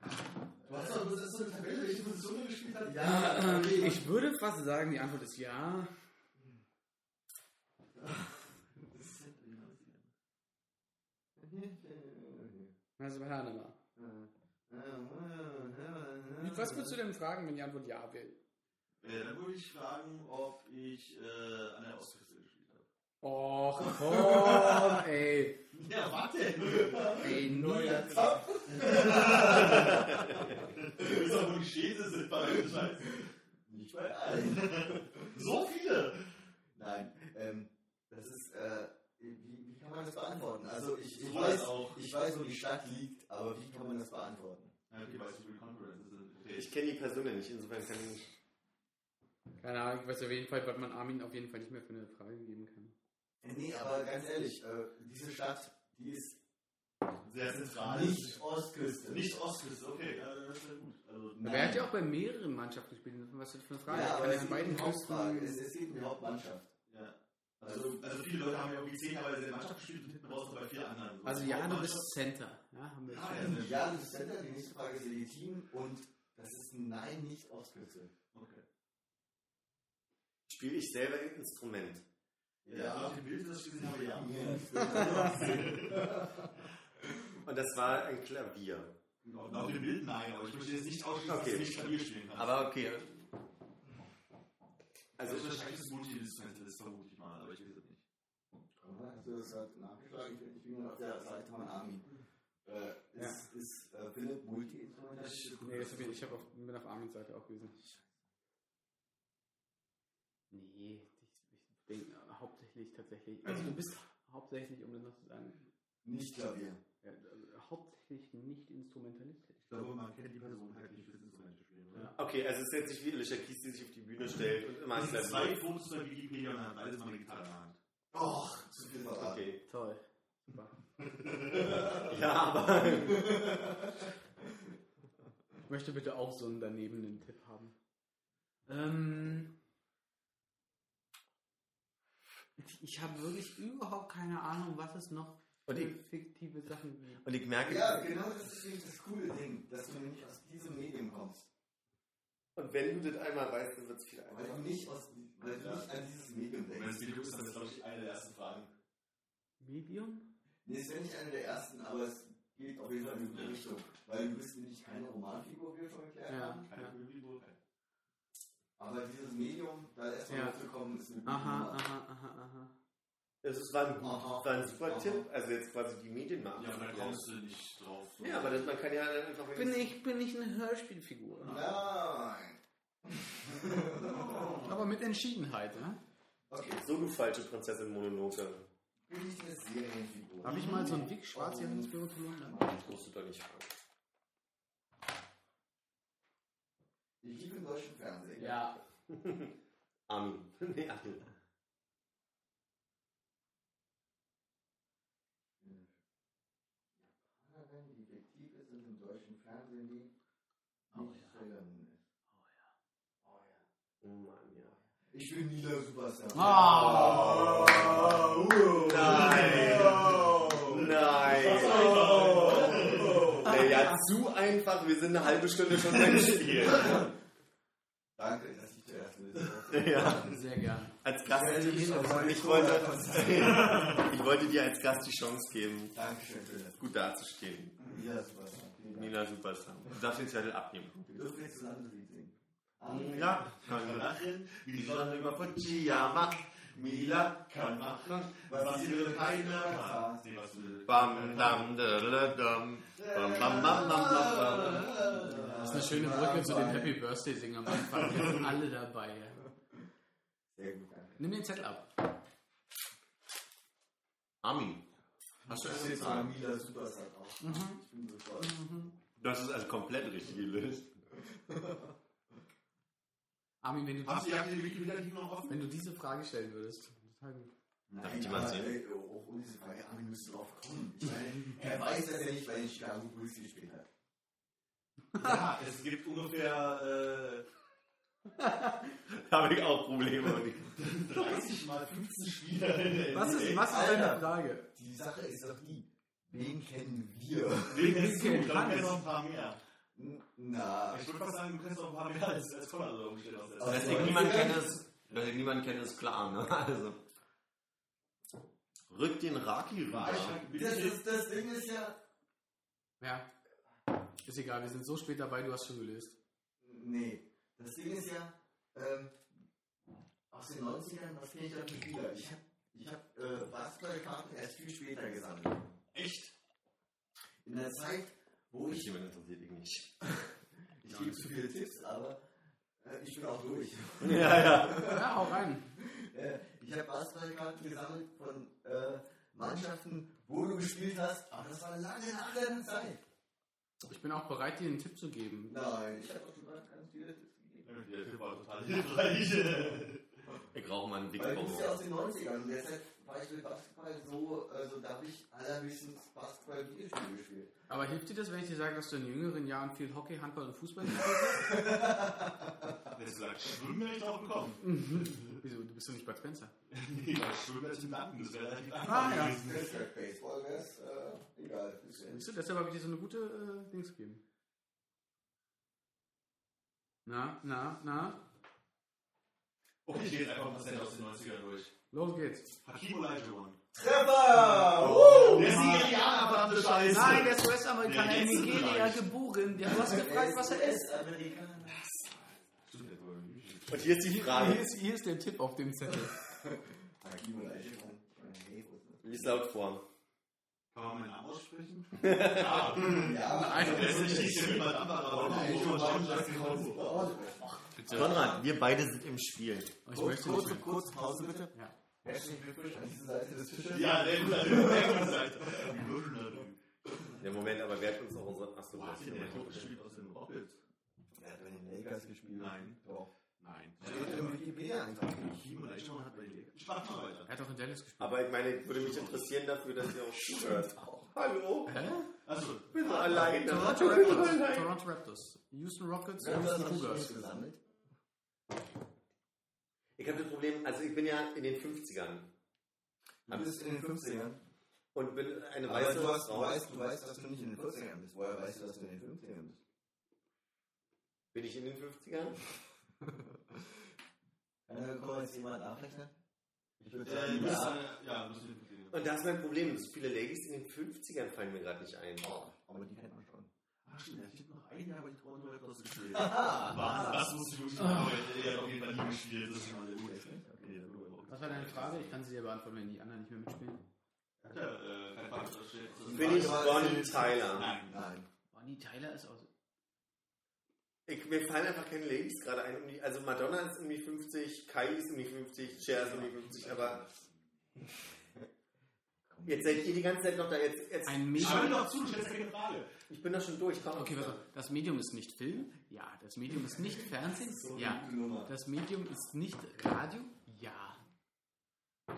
Du hast doch, das ist so eine Tabelle, welche Position er gespielt hat? Ja, okay. Ich würde fast sagen, die Antwort ist ja. Also, Herr Hannemann. Was würdest du denn fragen, wenn die Antwort ja wäre? Äh, dann würde ich fragen, ob ich äh, an der Ostküste. Och, komm, ey. Ja, warte! Ey, Neuer. Zapf. Du weißt auch, wo die Städte sind bei den Scheißen. Nicht bei allen. So viele! Nein, ähm, das ist, äh, wie, wie kann man das beantworten? Also ich, ich, So weiß, auch. ich weiß, wo die Stadt liegt, aber wie kann man das beantworten? Ja, okay, weißt du, wo die Conferences sind? Okay. Ich kenne die Person ja nicht, insofern kann ich... Keine Ahnung, ich weiß auf jeden Fall, was man Armin auf jeden Fall nicht mehr für eine Frage geben kann. Äh, Nee, aber ganz ehrlich, äh, diese Stadt, die ist Sehr zentral. nicht Ostküste. Nicht Ostküste, okay, ja, das ist ja gut. Also, Nein. Aber er hat ja auch bei mehreren Mannschaften gespielt. Was ist das für eine Frage? Ja, Er aber es beiden Hauptfrage. Es, Küsten. es geht um die Hauptmannschaft. ja. Also, also viele Leute haben ja irgendwie zehn Jahre bei der Mannschaft gespielt und hinten raus noch bei vier anderen. So. Also ja, du bist Center. Ja, haben wir Ah, ja. Ja, das ist Center. Die nächste Frage ist legitim und das ist Nein, nicht Ostküste. Okay. Spiele ich selber ein Instrument? Ja, auf dem Bild, das ich gesehen habe, ja. Und das war ein Klavier. Auf auf dem Bild nein, aber ich möchte jetzt nicht ausschließen, dass Okay. du nicht Klavier spielen kannst. Aber okay. also, Also, wahrscheinlich ist es Multi-Instrument, das vermute ich mal, aber ich weiß es nicht. Du das halt nachgeschlagen? Ich bin, ich bin auf der Seite von Armin. Äh, Ja. ist, ist äh, Philipp Multi-Instrument? Nee, das hab ich, ich hab auf, bin auf Armins Seite auch gewesen. Nee, ich, ich denke äh, hauptsächlich tatsächlich. Also du bist hauptsächlich, um das noch zu sagen, Nicht Klavier. ja, äh, hauptsächlich nicht instrumentalistisch. Ich glaube, man kennt die Person halt nicht fürs Instrument spielen, oder? Ja. okay, also es ist jetzt nicht wie Alicia Keys, die sich auf die Bühne stellt und immer ein sind zwei Klavier. Fotos bei Wikipedia und haben beides mal eine Gitarre in der Hand. Och, zu viel verraten. Okay. Toll. Super. Ja, aber... Ich möchte bitte auch so einen daneben einen Tipp haben. Ähm, ich, habe wirklich überhaupt keine Ahnung, was es noch Und für ich- fiktive Sachen gibt. Und ich merke... Ja, genau das ist nämlich das coole Ding, dass du nicht aus diesem Medium kommst. Und wenn du das einmal weißt, dann wird es viel Weil einfacher. du nicht, aus, weil du nicht an dieses Medium Und wenn es denkst. Video ist, dann ist glaube ich eine der ersten Fragen. Medium? Nee, es wäre nicht eine der ersten, aber es geht auf jeden Fall in gute Richtung. Weil du bist nämlich keine Romanfigur, wie wir schon erklärt Ja. haben. Keine Ja. Filmfigur, okay. Aber dieses Medium, da erstmal Ja. mitzukommen, ist eine gute Aha, aha, aha, aha. Das ist, war, ein, gut, Aha. war ein super Aha. Tipp. Also jetzt quasi die Medien machen. Ja, aber da kommst du nicht drauf. Ja, aber das, man kann ja dann einfach... Bin ich, bin ich eine Hörspielfigur? Nein. Aber mit Entschiedenheit, ne? Okay. So, du falsche Prinzessin Mononoke. bin ich eine Serienfigur. Habe ich mal so einen Vic schwarzjährigen Spirituellen? Das musst du doch nicht fragen. Ich liebe den deutschen Fernsehen. Ja. Armin. nee, Armin. Japanerin, die fiktiv ist und im deutschen Fernsehen die Oh nicht ja. drin ist. Oh ja. Oh Mann, ja. Ich bin Nila Superstar. Ah. Nein! Nein! Ey, ja, zu einfach. Wir sind eine halbe Stunde schon beim Spiel. Danke, dass ich zuerst mit ja. Sehr gern. Als Gast. Ja, die Ich Hilfe. wollte, ich wollte dir als Gast die Chance geben, Dankeschön für das. gut dazustehen. Vielen Dank. Mila Superstar. Du darfst den Zettel abnehmen. Wir dürfen jetzt das Lied singen. Ja, kann ich lachen, wie die Sonne über Fujiyama. Mila kann machen, was ihre keiner kann. Was will. Bam, dam, dam, bam, bam, bam, bam, bam. Das ist eine schöne Brücke zu den Happy Birthday Singen am Anfang. Wir sind alle dabei. Sehr gut. Nimm den Zettel ab. Armin, hast du Das jetzt mal Mila Superstar drauf. Ich bin so stolz. Das ist also komplett richtig gelöst. Armin, wenn du, ihr habt ihr die Wikipedia noch offen? wenn du diese Frage stellen würdest. total gut. Darf ich die mal sehen? ey, Auch ohne diese Frage, Armin müsste drauf kommen. Ich meine, er weiß das ja nicht, weil er in Chicago Bulls gespielt hat. Ja, es gibt ungefähr Habe ich auch Probleme. äh, 30 mal 15 Spieler in der Was ist, was ist Alter. deine Frage? Die Sache ist doch die, wen kennen wir? Wen? Wen Ich glaube, du kennt kennst noch ein paar mehr. Na, Ich würde fast sagen, du kennst noch ein paar mehr als, als Conor so umsteht aus der Aber Dass das ich ist niemand ist, dass ich niemand kenne, ist klar. Ne? Also. Rück den Raki rüber. das, ist, das Ding ist ja. Ja. Ist egal, wir sind so spät dabei, du hast schon gelöst. Nee, das Ding ist ja, ähm, aus den 90ern, was kenne ich da für Spieler? Ich habe ich hab, äh, Basketballkarten erst viel später gesammelt. Echt? In der Zeit, wo ich. Jemand interessiert dich nicht. Ich gebe zu viele Tipps, aber äh, ich bin auch durch. Ja, ja. Ja, hau rein. Äh, ich habe Basketballkarten gesammelt von äh, Mannschaften, wo du gespielt hast, aber das war lange nach deiner Zeit. Ich bin auch bereit, dir einen Tipp zu geben. Nein, ich habe auch schon mal ganz viele Tipps gegeben. Der Tipp war total hilfreich. Ich brauche mal einen Big Weil du bist ja aus den 90ern und deshalb mit Basketball so, also da habe ich allerhöchstens Basketball-Videospiele gespielt. Aber hilft dir das, wenn ich dir sage, dass du in jüngeren Jahren viel Hockey, Handball und Fußball gespielt hast? Hättest du gesagt, schwimmen wäre ich drauf gekommen. Wieso? Du bist doch nicht Bud Spencer. Nee, weil schwimmen wäre ich im Nacken. Das wäre relativ einfach Ah, ja. Deshalb Baseball wäre es äh, egal. Siehst du, deshalb habe ich dir so eine gute äh, Dings gegeben. Na, na, na. Oh, ich gehe jetzt einfach mal aus den 90ern durch. Los geht's. Hakim Olajuwon. Treffer! Uh! Der Nigerianer, verdammte Scheiße. Nein, der ist US-Amerikaner Der in ist Nigeria geboren. Der, du hast gefragt, was er ist. Amerikaner. Stimmt, der wohl. Und hier ist die Hier Frage. ist, hier ist der Tipp auf dem Zettel. Hakim Olajuwon. Wo ist laut vor. Kann man meinen Namen aussprechen? ja. Ja, Nein, Der ist nicht die Silber, aber Bitte. Konrad, wir beide sind im Spiel. Ich Kurz, möchte nicht kurz, mehr. kurz Pause bitte. Ja. Herzlichen Glückwunsch an diese Seite des Tisches. Ja, der ist sehr gut Seite. Ja, Moment, aber wer hat uns auch unsere. Achso, Boah, der ist Typ spielt aus den Rockets. Er hat bei den Lakers gespielt. Nein. Doch. Nein. Steht im Wikipedia-Eintrag. Hat bei den Lakers. Er hat auch in Dallas gespielt. Aber ich meine, würde mich interessieren dafür, dass ihr auch zuhört. Hallo? Hä? Achso. Ich bin alleine. Toronto Ich bin so Raptors. alleine. Toronto Raptors. Houston Rockets, hat Houston noch Cougars. gesammelt? Ich habe das Problem, also ich bin ja in den 50ern Du bist in den 50ern. und bin eine Aber weiße du, hast, du, Frau. weißt, du weißt, dass du nicht in den 40ern bist. Woher weißt du, dass du in den 50ern bist? Bin ich in den 50ern? Kann da kann jetzt jemand nachrechnen? Ich würde Äh, sagen, bist ja. ja, Und da ist mein Problem. So viele Ladies in den 50ern fallen mir gerade nicht ein. Aber die kennt man schon. Ach stimmt, er steht noch ein Jahr bei den Toronto Raptors gespielt. Was? Das muss ich wirklich weil er hat auf jeden Fall nie gespielt. Das ist schon mal sehr gut. Okay, Was war deine Frage? Ich kann sie dir beantworten, wenn die anderen nicht mehr mitspielen. er äh, keine Frage gestellt? Bin ich Bonnie Tyler? Nein. Nein. Bonnie Tyler ist aus. Ich, mir fallen einfach keine Ladies gerade ein. Um die, also Madonna ist um die 50, Kylie ist um die 50, Cher ist um die 50, aber Jetzt seid ihr die ganze Zeit noch da. Jetzt, jetzt, Ein Schau Medium. mir doch zu, du stellst keine Frage. Ich bin da schon durch. Komm. Okay, warte. Das Medium ist nicht Film? Ja. Das Medium ist nicht Fernsehen? So Ja. Das Medium ist nicht Radio? Ja.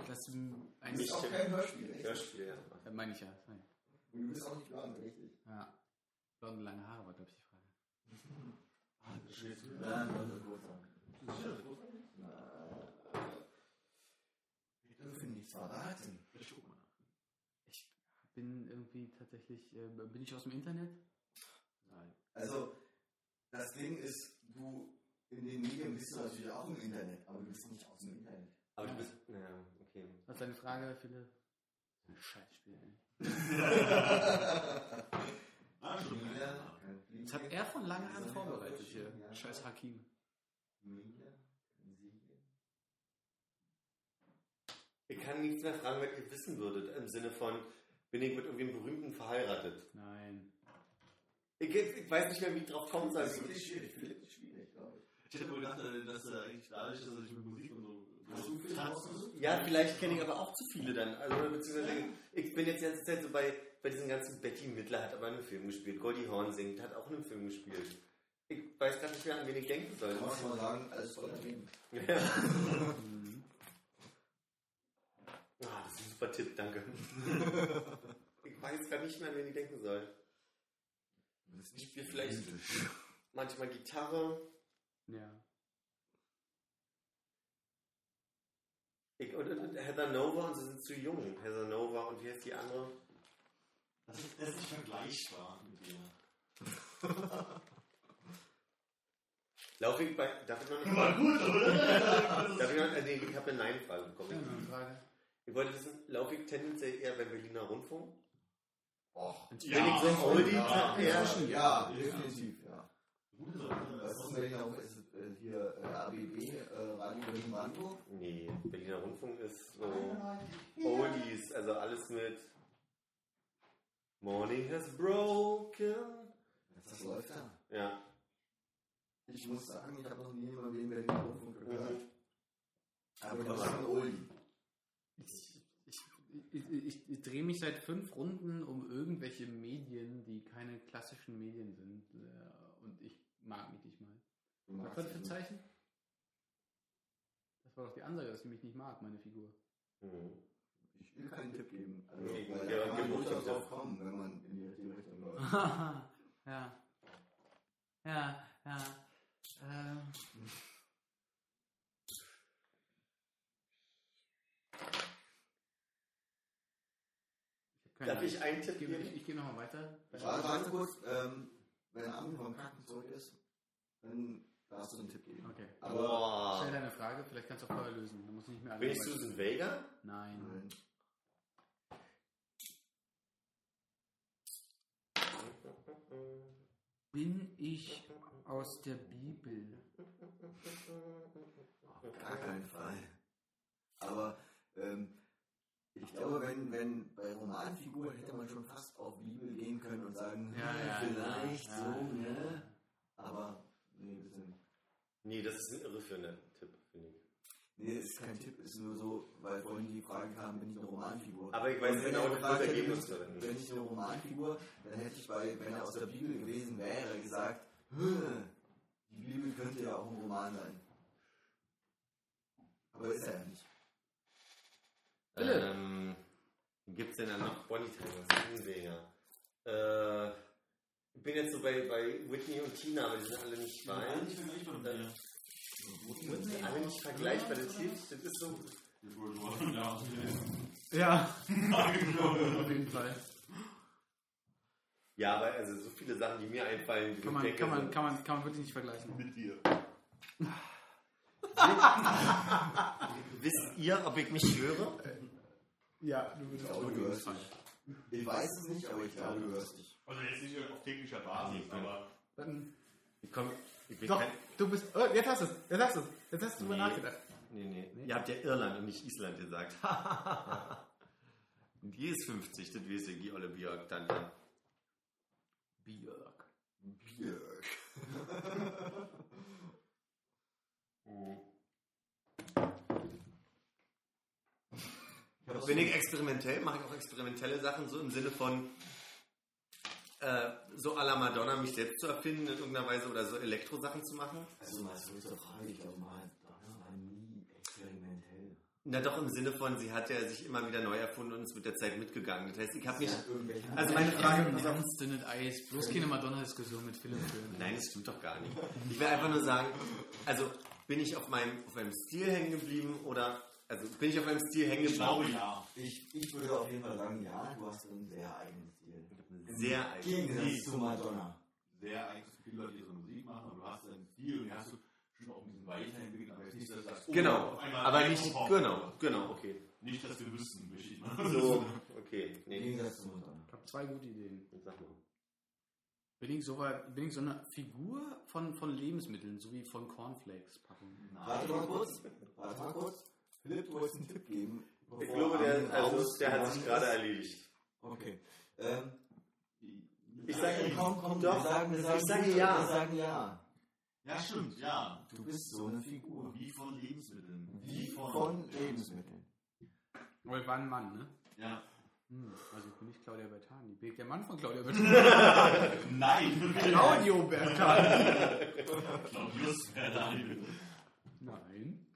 Das Das ist auch kein Hörspiel, echt? Hörspiel, ja. äh, meine ich ja. Nein. Und du bist auch nicht blond, richtig? Ja. Blonde lange Haare war, glaube ich, die Frage. Ja, das ist großartig. Wir dürfen nichts verraten. Ich guck mal nach. Ich bin irgendwie tatsächlich. Äh, bin ich aus dem Internet? Nein. Also, das Ding ist, du in den Medien bist du natürlich auch im Internet, aber du bist nicht aus dem Internet. Aber du bist. Ja, okay. Was ist deine Frage, Philipp? Scheißspiel, ey. Ah, schon. Das hat er von lange an vorbereitet hier. Scheiß Hakim. Ich kann nichts mehr fragen, was ihr wissen würdet. Im Sinne von, bin ich mit irgendeinem Berühmten verheiratet? Nein. Ich, ich weiß nicht mehr, wie ich drauf kommen soll. Das ist wirklich schwierig. Ist schwierig, glaube ich. Ich hätte wohl gedacht, äh, dass er eigentlich dadurch, dass er sich mit Musik und so. Hast du Philipp rausgesucht? Ja, vielleicht kenne ich aber auch zu viele dann. Also, beziehungsweise, ich bin jetzt die ganze Zeit so bei, bei diesen ganzen Betty Midler hat aber in einem Film gespielt. Goldie Horn singt, hat auch in einem Film gespielt. Ich weiß gar nicht mehr, an wen ich denken soll. Kann man schon mal sagen, alles voll. Ja. Ah, das ist ein super Tipp, danke. ich weiß gar nicht mehr, an wen ich denken soll. Ich spiele vielleicht manchmal Gitarre. Ja. Ich, und, und Heather Nova und sie sind zu jung. Heather Nova und wie heißt die andere? Das ist, das ist nicht vergleichbar mit dir. Laufe ich bei. Darf ich noch eine War gut, oder? Darf ich noch, nee, ich habe eine Nein-Frage bekommen. Ja, eine Frage. Ich wollte wissen, laufe ich tendenziell eher beim Berliner Rundfunk? Och, Bin ich so ein Oldie? ja, eher? ja, definitiv, ja. Was ist denn auch ist es, äh, hier äh, ABB, äh, Radio Berlin Brandenburg? Nee, Berliner Rundfunk ist so Oldies, also alles mit Morning has broken. Das läuft da. Ja. Ich muss sagen, ich habe noch nie mal den Berliner Rundfunk gehört. Mhm. Aber das ist ein Oldie. Ich, ich, ich, ich, ich drehe mich seit fünf Runden um irgendwelche Medien, die keine klassischen Medien sind. äh, Und ich mag mich nicht mal. Was war das für ein Zeichen? Das war doch die Ansage, dass sie mich nicht mag, meine Figur. Mhm. Ich will keinen Tipp geben. Also, Okay, weil ja, da kann gib man durchaus drauf kommen, wenn man in die richtige Richtung läuft. ja. Ja, ja. Ähm. Keine Darf ich einen Tipp geben? ich, ich gehe nochmal weiter. Warte, kurz, ähm, wenn Armin vom Kacken zurück ist, dann darfst du einen Tipp geben. Okay. Aber Stell deine Frage, vielleicht kannst du auch vorher lösen. Dann muss ich nicht mehr Bin ich Susan Vega? Nein. nein. Bin ich aus der Bibel? Auf gar keinen Fall. Aber ähm, ich glaube, wenn, wenn bei Romanfiguren hätte man schon fast auf Bibel gehen können und sagen, Ja, ja, vielleicht ja, so, ja. ne? Aber nee, das ist, Nee, das ist ein irreführender Tipp, finde ich. nee, das ist kein Tipp, ist nur so, weil vorhin die Frage kam, bin ich eine Romanfigur? Aber ich weiß genau, er das Ergebnis verwenden. Wenn ich eine Romanfigur, dann hätte ich bei, wenn er aus der Bibel gewesen wäre, gesagt, hm, die Bibel könnte ja auch ein Roman sein. Aber ist er ja nicht. Philipp. Ähm, Gibt es denn dann noch Bonnie Tyler? Äh, ich bin jetzt so bei, bei Whitney und Tina, aber die sind alle nicht bei. Eigentlich vergleichbar mit dir. Sind alle nicht vergleichbar, das hilft. Das ist so. Ja. Ja, auf jeden Fall. Ja, aber also so viele Sachen, die mir einfallen, die Kann man, kann man, sind- kann man, kann man wirklich nicht vergleichen. Mit dir. Wisst ihr, ob ich mich höre? Ja, du würdest glaube, du hörst dich. Ich weiß es nicht, aber ich glaube, du hörst dich. Also jetzt nicht auf täglicher Basis, aber Dann, Ich komm, ich bin doch, kein, du bist. Oh, jetzt hast du es. Jetzt hast du es. Jetzt hast du drüber Nee. nachgedacht. nee, nee, Ihr habt ja Irland und nicht Island gesagt. und die ist 50, das weiß ich, die Olle Björk dann. ja. Björk. Björk. Mhm. Ich habe bin ich experimentell, mache ich auch experimentelle Sachen, so im Sinne von äh, so à la Madonna mich selbst zu erfinden in irgendeiner Weise oder so Elektrosachen zu machen. Also mal so zur Frage, ich glaube mal, Donner war nie experimentell. Na doch im Sinne von, sie hat ja sich immer wieder neu erfunden und ist mit der Zeit mitgegangen. Das heißt, ich habe mich... Ja, Also meine Frage... Im Ernst, dünnes Eis. Bloß keine Madonna-Diskussion mit Philipp. Nein, das stimmt doch gar nicht. Ich will einfach nur sagen, also bin ich auf meinem, auf meinem Stil hängen geblieben oder, also bin ich auf meinem Stil hängen Ich glaube geblieben? ja. Ich, ich würde auf jeden Fall sagen, ja, du hast einen sehr eigenen Stil. Sehr Im eigen. Gegensatz zu Madonna. Sehr so viele Leute, die so Musik machen und du hast deinen Stil und hast du schon auch ein bisschen weiterentwickelt, aber jetzt nicht, dass oh, Genau, aber nicht, genau, genau, okay. Nicht, dass wir wüssten, möchte ich mal. So, okay, nee, Gegensatz zu Madonna. Ich habe zwei gute Ideen. sag mal. Bin ich, so, bin ich so eine Figur von, von Lebensmitteln, so wie von Cornflakes-Packungen? Warte mal kurz. Warte mal kurz. Philipp, du wolltest einen Tipp geben. Ich glaube, der, also, der hat sich gerade erledigt. Okay. Ähm, Ich sage, Ey, komm, komm, Doch, wir sagen, wir sagen, ich sage ja. Wir sagen ja. Ja, stimmt, ja. Du bist so eine Figur. Wie von Lebensmitteln. Wie von Lebensmitteln. Aber ich war ein Mann, ne? Ja. Hm, also ich bin nicht Claudia Bertani. Bin ich der Mann von Claudia Bertani? Nein! Claudio Bertani! Claudius Bernal. Nein.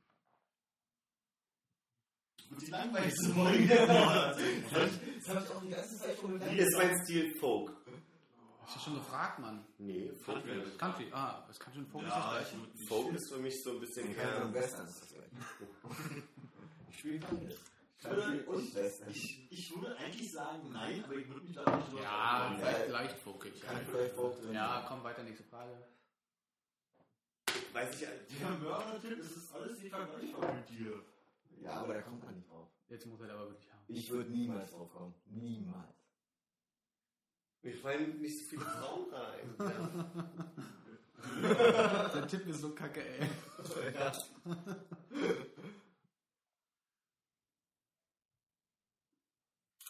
Die langweiligste Folge der Woche. Das habe ich auch die ganze Zeit schon gedacht. Ist mein Stil Folk? Hast du schon gefragt, Mann? Nee, Folk, Country. Country, ah, das kann schon Fokus Ja, das ich gleiche. würde Folk ist für mich so ein bisschen Ich und Western ist das. Ich spiele. Country und Western. ich, ich würde eigentlich sagen nein, aber ich würde mich da nicht drüber Ja, vielleicht leicht folkig. Kann vielleicht Folk drin Ja, komm weiter, nächste Frage. Weiß ich, Der Mörder-Tipp, das ist alles nicht vergleichbar mit dir. Ja, aber da kommt man nicht drauf. Jetzt muss er aber wirklich haben. Ich würde niemals drauf kommen. Niemals. mir fallen nicht so viele Frauen rein. Der Tipp ist so kacke, ey.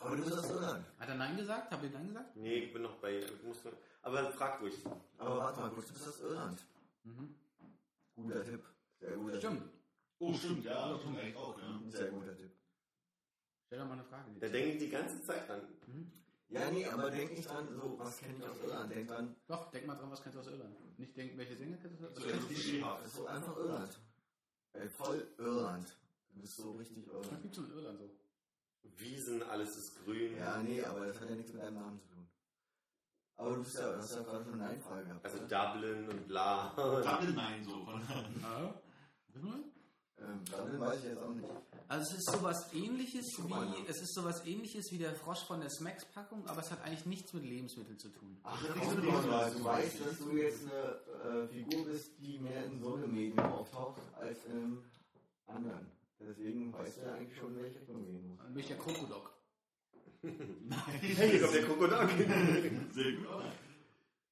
Aber du bist aus Irland. Hat er Nein gesagt? Habt ihr Nein gesagt? Nee, ich bin noch bei... Ich muss aber frag ruhig. Aber warte mal kurz, du bist aus Irland. Mhm. Guter Tipp. Sehr guter Stimmt. Oh, stimmt, ja, das tun wir eigentlich auch, ja. Tipp. Sehr guter Tipp. Stell doch mal eine Frage. Da denke ich die ganze Zeit an. Ja, nee, aber denk nicht dran, so, was kenne ich aus Irland? Denk dran, Doch, denk mal dran, was kennst du aus Irland? Nicht denken, welche Sänger kennst du aus Irland? das ist so einfach Irland. Ey, voll Irland. Du bist so richtig Was Irland. gibt's in Irland so? Wiesen, alles ist grün. Ja, nee, aber das hat ja nichts mit deinem Namen zu tun. Aber du bist ja, hast ja gerade schon eine Frage gehabt. Also oder? Dublin und bla. Dublin nein, so. Von, Ah, wissen wir? Ähm, Dublin weiß ich jetzt auch nicht. Also es ist sowas ähnliches wie es ist sowas ähnliches wie der Frosch von der Smacks Packung, aber es hat eigentlich nichts mit Lebensmitteln zu tun. Ach, diese Konrad, Dinge- du weißt, dass du jetzt eine äh, Figur bist, die mehr in so einem Medium auftaucht als in einem anderen. Deswegen weißt du ja eigentlich schon, in welche Richtung gehen muss. Dann bin ich der Krokodok. Hey, hier kommt der Krokodok. Sehr gut?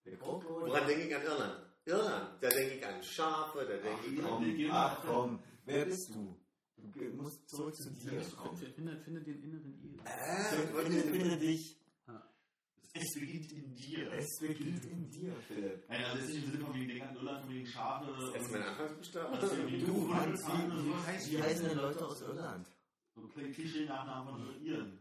Der Kroko. Woran denke ich an Irland? Irland, da denke ich an Schafe, da denke ich an... Ach komm, wer bist du? Du musst zurück zu dir kommen. Finde, finde den inneren Il. Äh, Finde, finde dich. Es beginnt in dir. Es beginnt in dir, Philipp. Nein, also es ist nicht im Sinne von wegen Denk an Irland, von wegen Schafe. das ist mein Anfangsbuchstabe. Das Du, oder wie, heißen denn Leute aus Irland? So ein Klischee-Nachnamen von Iren.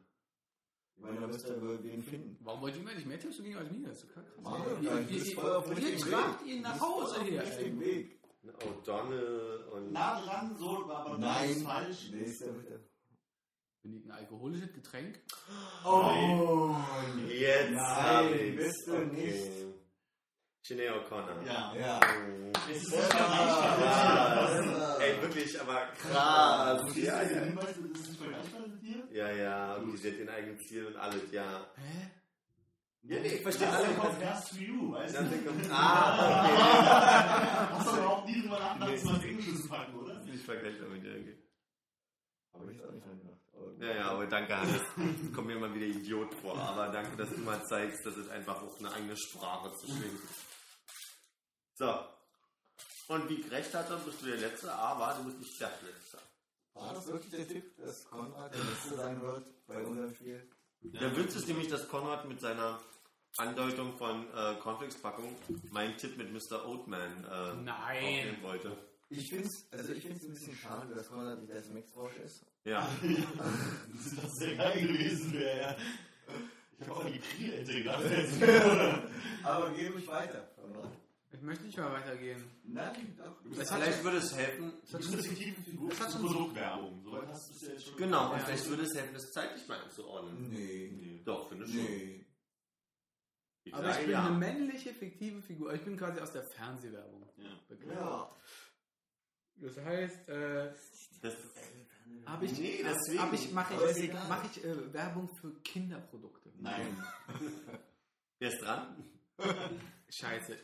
Ich meine, da müsst ihr wohl wen finden. Warum wollt ihr mir nicht mehr Tipps geben als mir? Das ist so krass. Mann, Ihr- du tragt ihn nach Du Hause auf dem her. Weg. O'Donnell und... Nah dran, so, aber das Nein. ist falsch. Nächster bitte. Bin ich ein alkoholisches Getränk? Oh, Jetzt Nein, hab ich's. bist du nicht. Sinead O'Connor. Ja. Ja. Es ist Krass. Ey, wirklich, aber krass. Und Ja, ja. Hinweis, das ist nicht vergleichbar mit dir? Ja, ja, und sie hat ihren eigenen Ziel und alles, ja. Hä? Ja, nee, ich verstehe alle. kommt erst für you, weißt du? kommt, ah, Hast du überhaupt nie drüber nachgedacht, das mal ins Englische zu packen, oder? okay. Nicht vergleichbar mit dir, okay. Aber ich auch nicht. Aber- Ja, ja, aber danke, Hannes. Ich komme mir immer wieder Idiot vor. Aber danke, dass du mal zeigst, dass es einfach auch eine eigene Sprache zu schwingen. So. Und wie ich recht hatte, bist du der Letzte, aber du bist nicht der Letzte. War das wirklich der Tipp, dass Konrad der Letzte sein wird bei unserem Spiel? Der Witz ist nämlich, dass Konrad mit seiner Andeutung von äh, Cornflakes-Packung meinen Tipp mit Mr. Oatman äh, Nein. aufnehmen wollte. Ich finde es also ich find's ein bisschen schade, dass Konrad nicht der Smax-Frosch ist. Ja. Das ist sehr geil gewesen wäre. Ja. Ich habe auch die Krielente gedacht. Aber geh ruhig weiter. Ich möchte nicht mal weitergehen. Nein, doch. Das Vielleicht würde es helfen. Du bist eine fiktive Figur Das hat für schon- Produktwerbung. Soweit hast du es ja schon Genau, und vielleicht würde es helfen, das zeitlich mal einzuordnen. Nee. Nee. Doch, finde ich schon. Nee. Ich Aber ich bin ja. eine männliche, fiktive Figur. Ich bin quasi aus der Fernsehwerbung Ja. bekannt. Ja. Das heißt, äh, Das, habe ich, Nee, deswegen. hab ich, mache ich, mach ich äh, Werbung für Kinderprodukte. Nein. wer ist dran? Scheiße.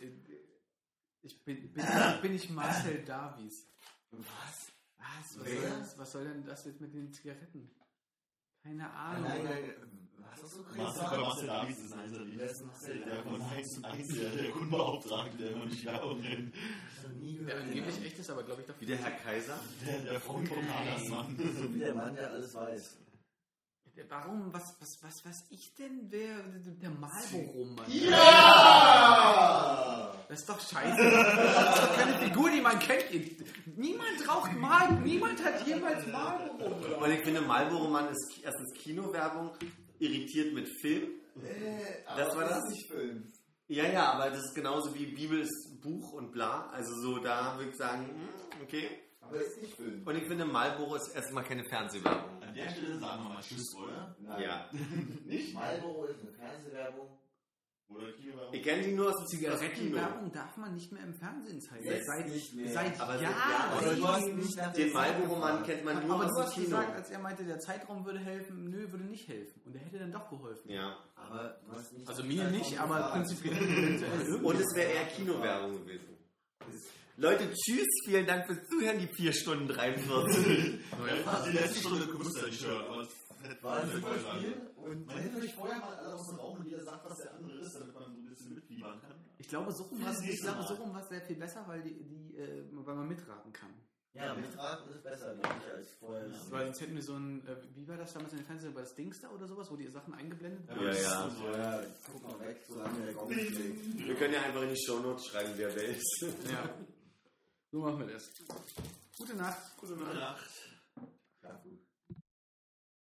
Ich bin, bin, bin ich Marcel Davies. Was? Was? Was soll, das, was soll denn das jetzt mit den Zigaretten? Keine Ahnung. Nein, nein. Was hast du gerade Marcel bei Marcel Davies ist einer der Wer ist Marcel der von Davies? 1 und 1, der, der Kundenbeauftragte, der immer nicht Werbung nennt. Gehört. angeblich echt ist, aber glaube ich doch. Wie der Herr Kaiser? Der, der Frauenkommandersmann. So wie der Mann, der alles weiß. Warum? Was, was, was weiß ich denn? Wer? Der Marlboro-Mann. Ja! Das ist doch scheiße. Das ist doch keine Figur, die man kennt. Niemand raucht Marlboro. Niemand hat jemals Marlboro. Und ich finde, Marlboro Mann ist erstens Kinowerbung, irritiert mit Film. Äh, Das aber war das? ist nicht Film. Ja, ja, aber das ist genauso wie Bibel ist Buch und bla. Also so, da würde ich sagen, hm, okay. Aber ist nicht Film. Und ich finde, Marlboro ist erstmal keine Fernsehwerbung. An der Stelle sagen wir mal Tschüss, oder? Nein. Ja. Nicht? Marlboro ist eine Fernsehwerbung. Oder Kinowerbung? Ich kenne die nur aus dem. Zigarettenwerbung darf man nicht mehr im Fernsehen zeigen. Jetzt seit nicht mehr. seit Aber seit Jahren. Jahren. Aber du hast nicht Den Zeit Marlboro Mann gefragt. kennt man nur aber du aus hast dem Kino. gesagt, als er meinte, der Zeitraum würde helfen, nö, würde nicht helfen. Und er hätte dann doch geholfen. Ja. Aber du hast nicht Also mir nicht, aber prinzipiell. Und es wäre eher Kinowerbung gewesen. Leute, tschüss, vielen Dank fürs Zuhören, die 4 Stunden 43. Die letzte Stunde höre. aber das War ein super. Spiel. Und Man hätte vielleicht vorher mal alle aus dem Raum und jeder sagt, was der andere ist, damit man so ein bisschen mitfiebern kann. Ich glaube, so rum war es sehr viel besser, weil, die, die, äh, weil man mitraten kann. ja, mitraten ist besser, glaube ich, als vorher. Weil sonst hätten wir so ein, äh, wie war das damals in den Fernsehen, war das Dingster oder sowas, wo die Sachen eingeblendet wurden? Ja, ist ja. so, Ja, guck mal weg, solange der Gong. Wir können ja einfach in die Shownotes schreiben, wer wer ist. Ja. So machen wir das. Gute Nacht. Gute Nacht. Ja, gut.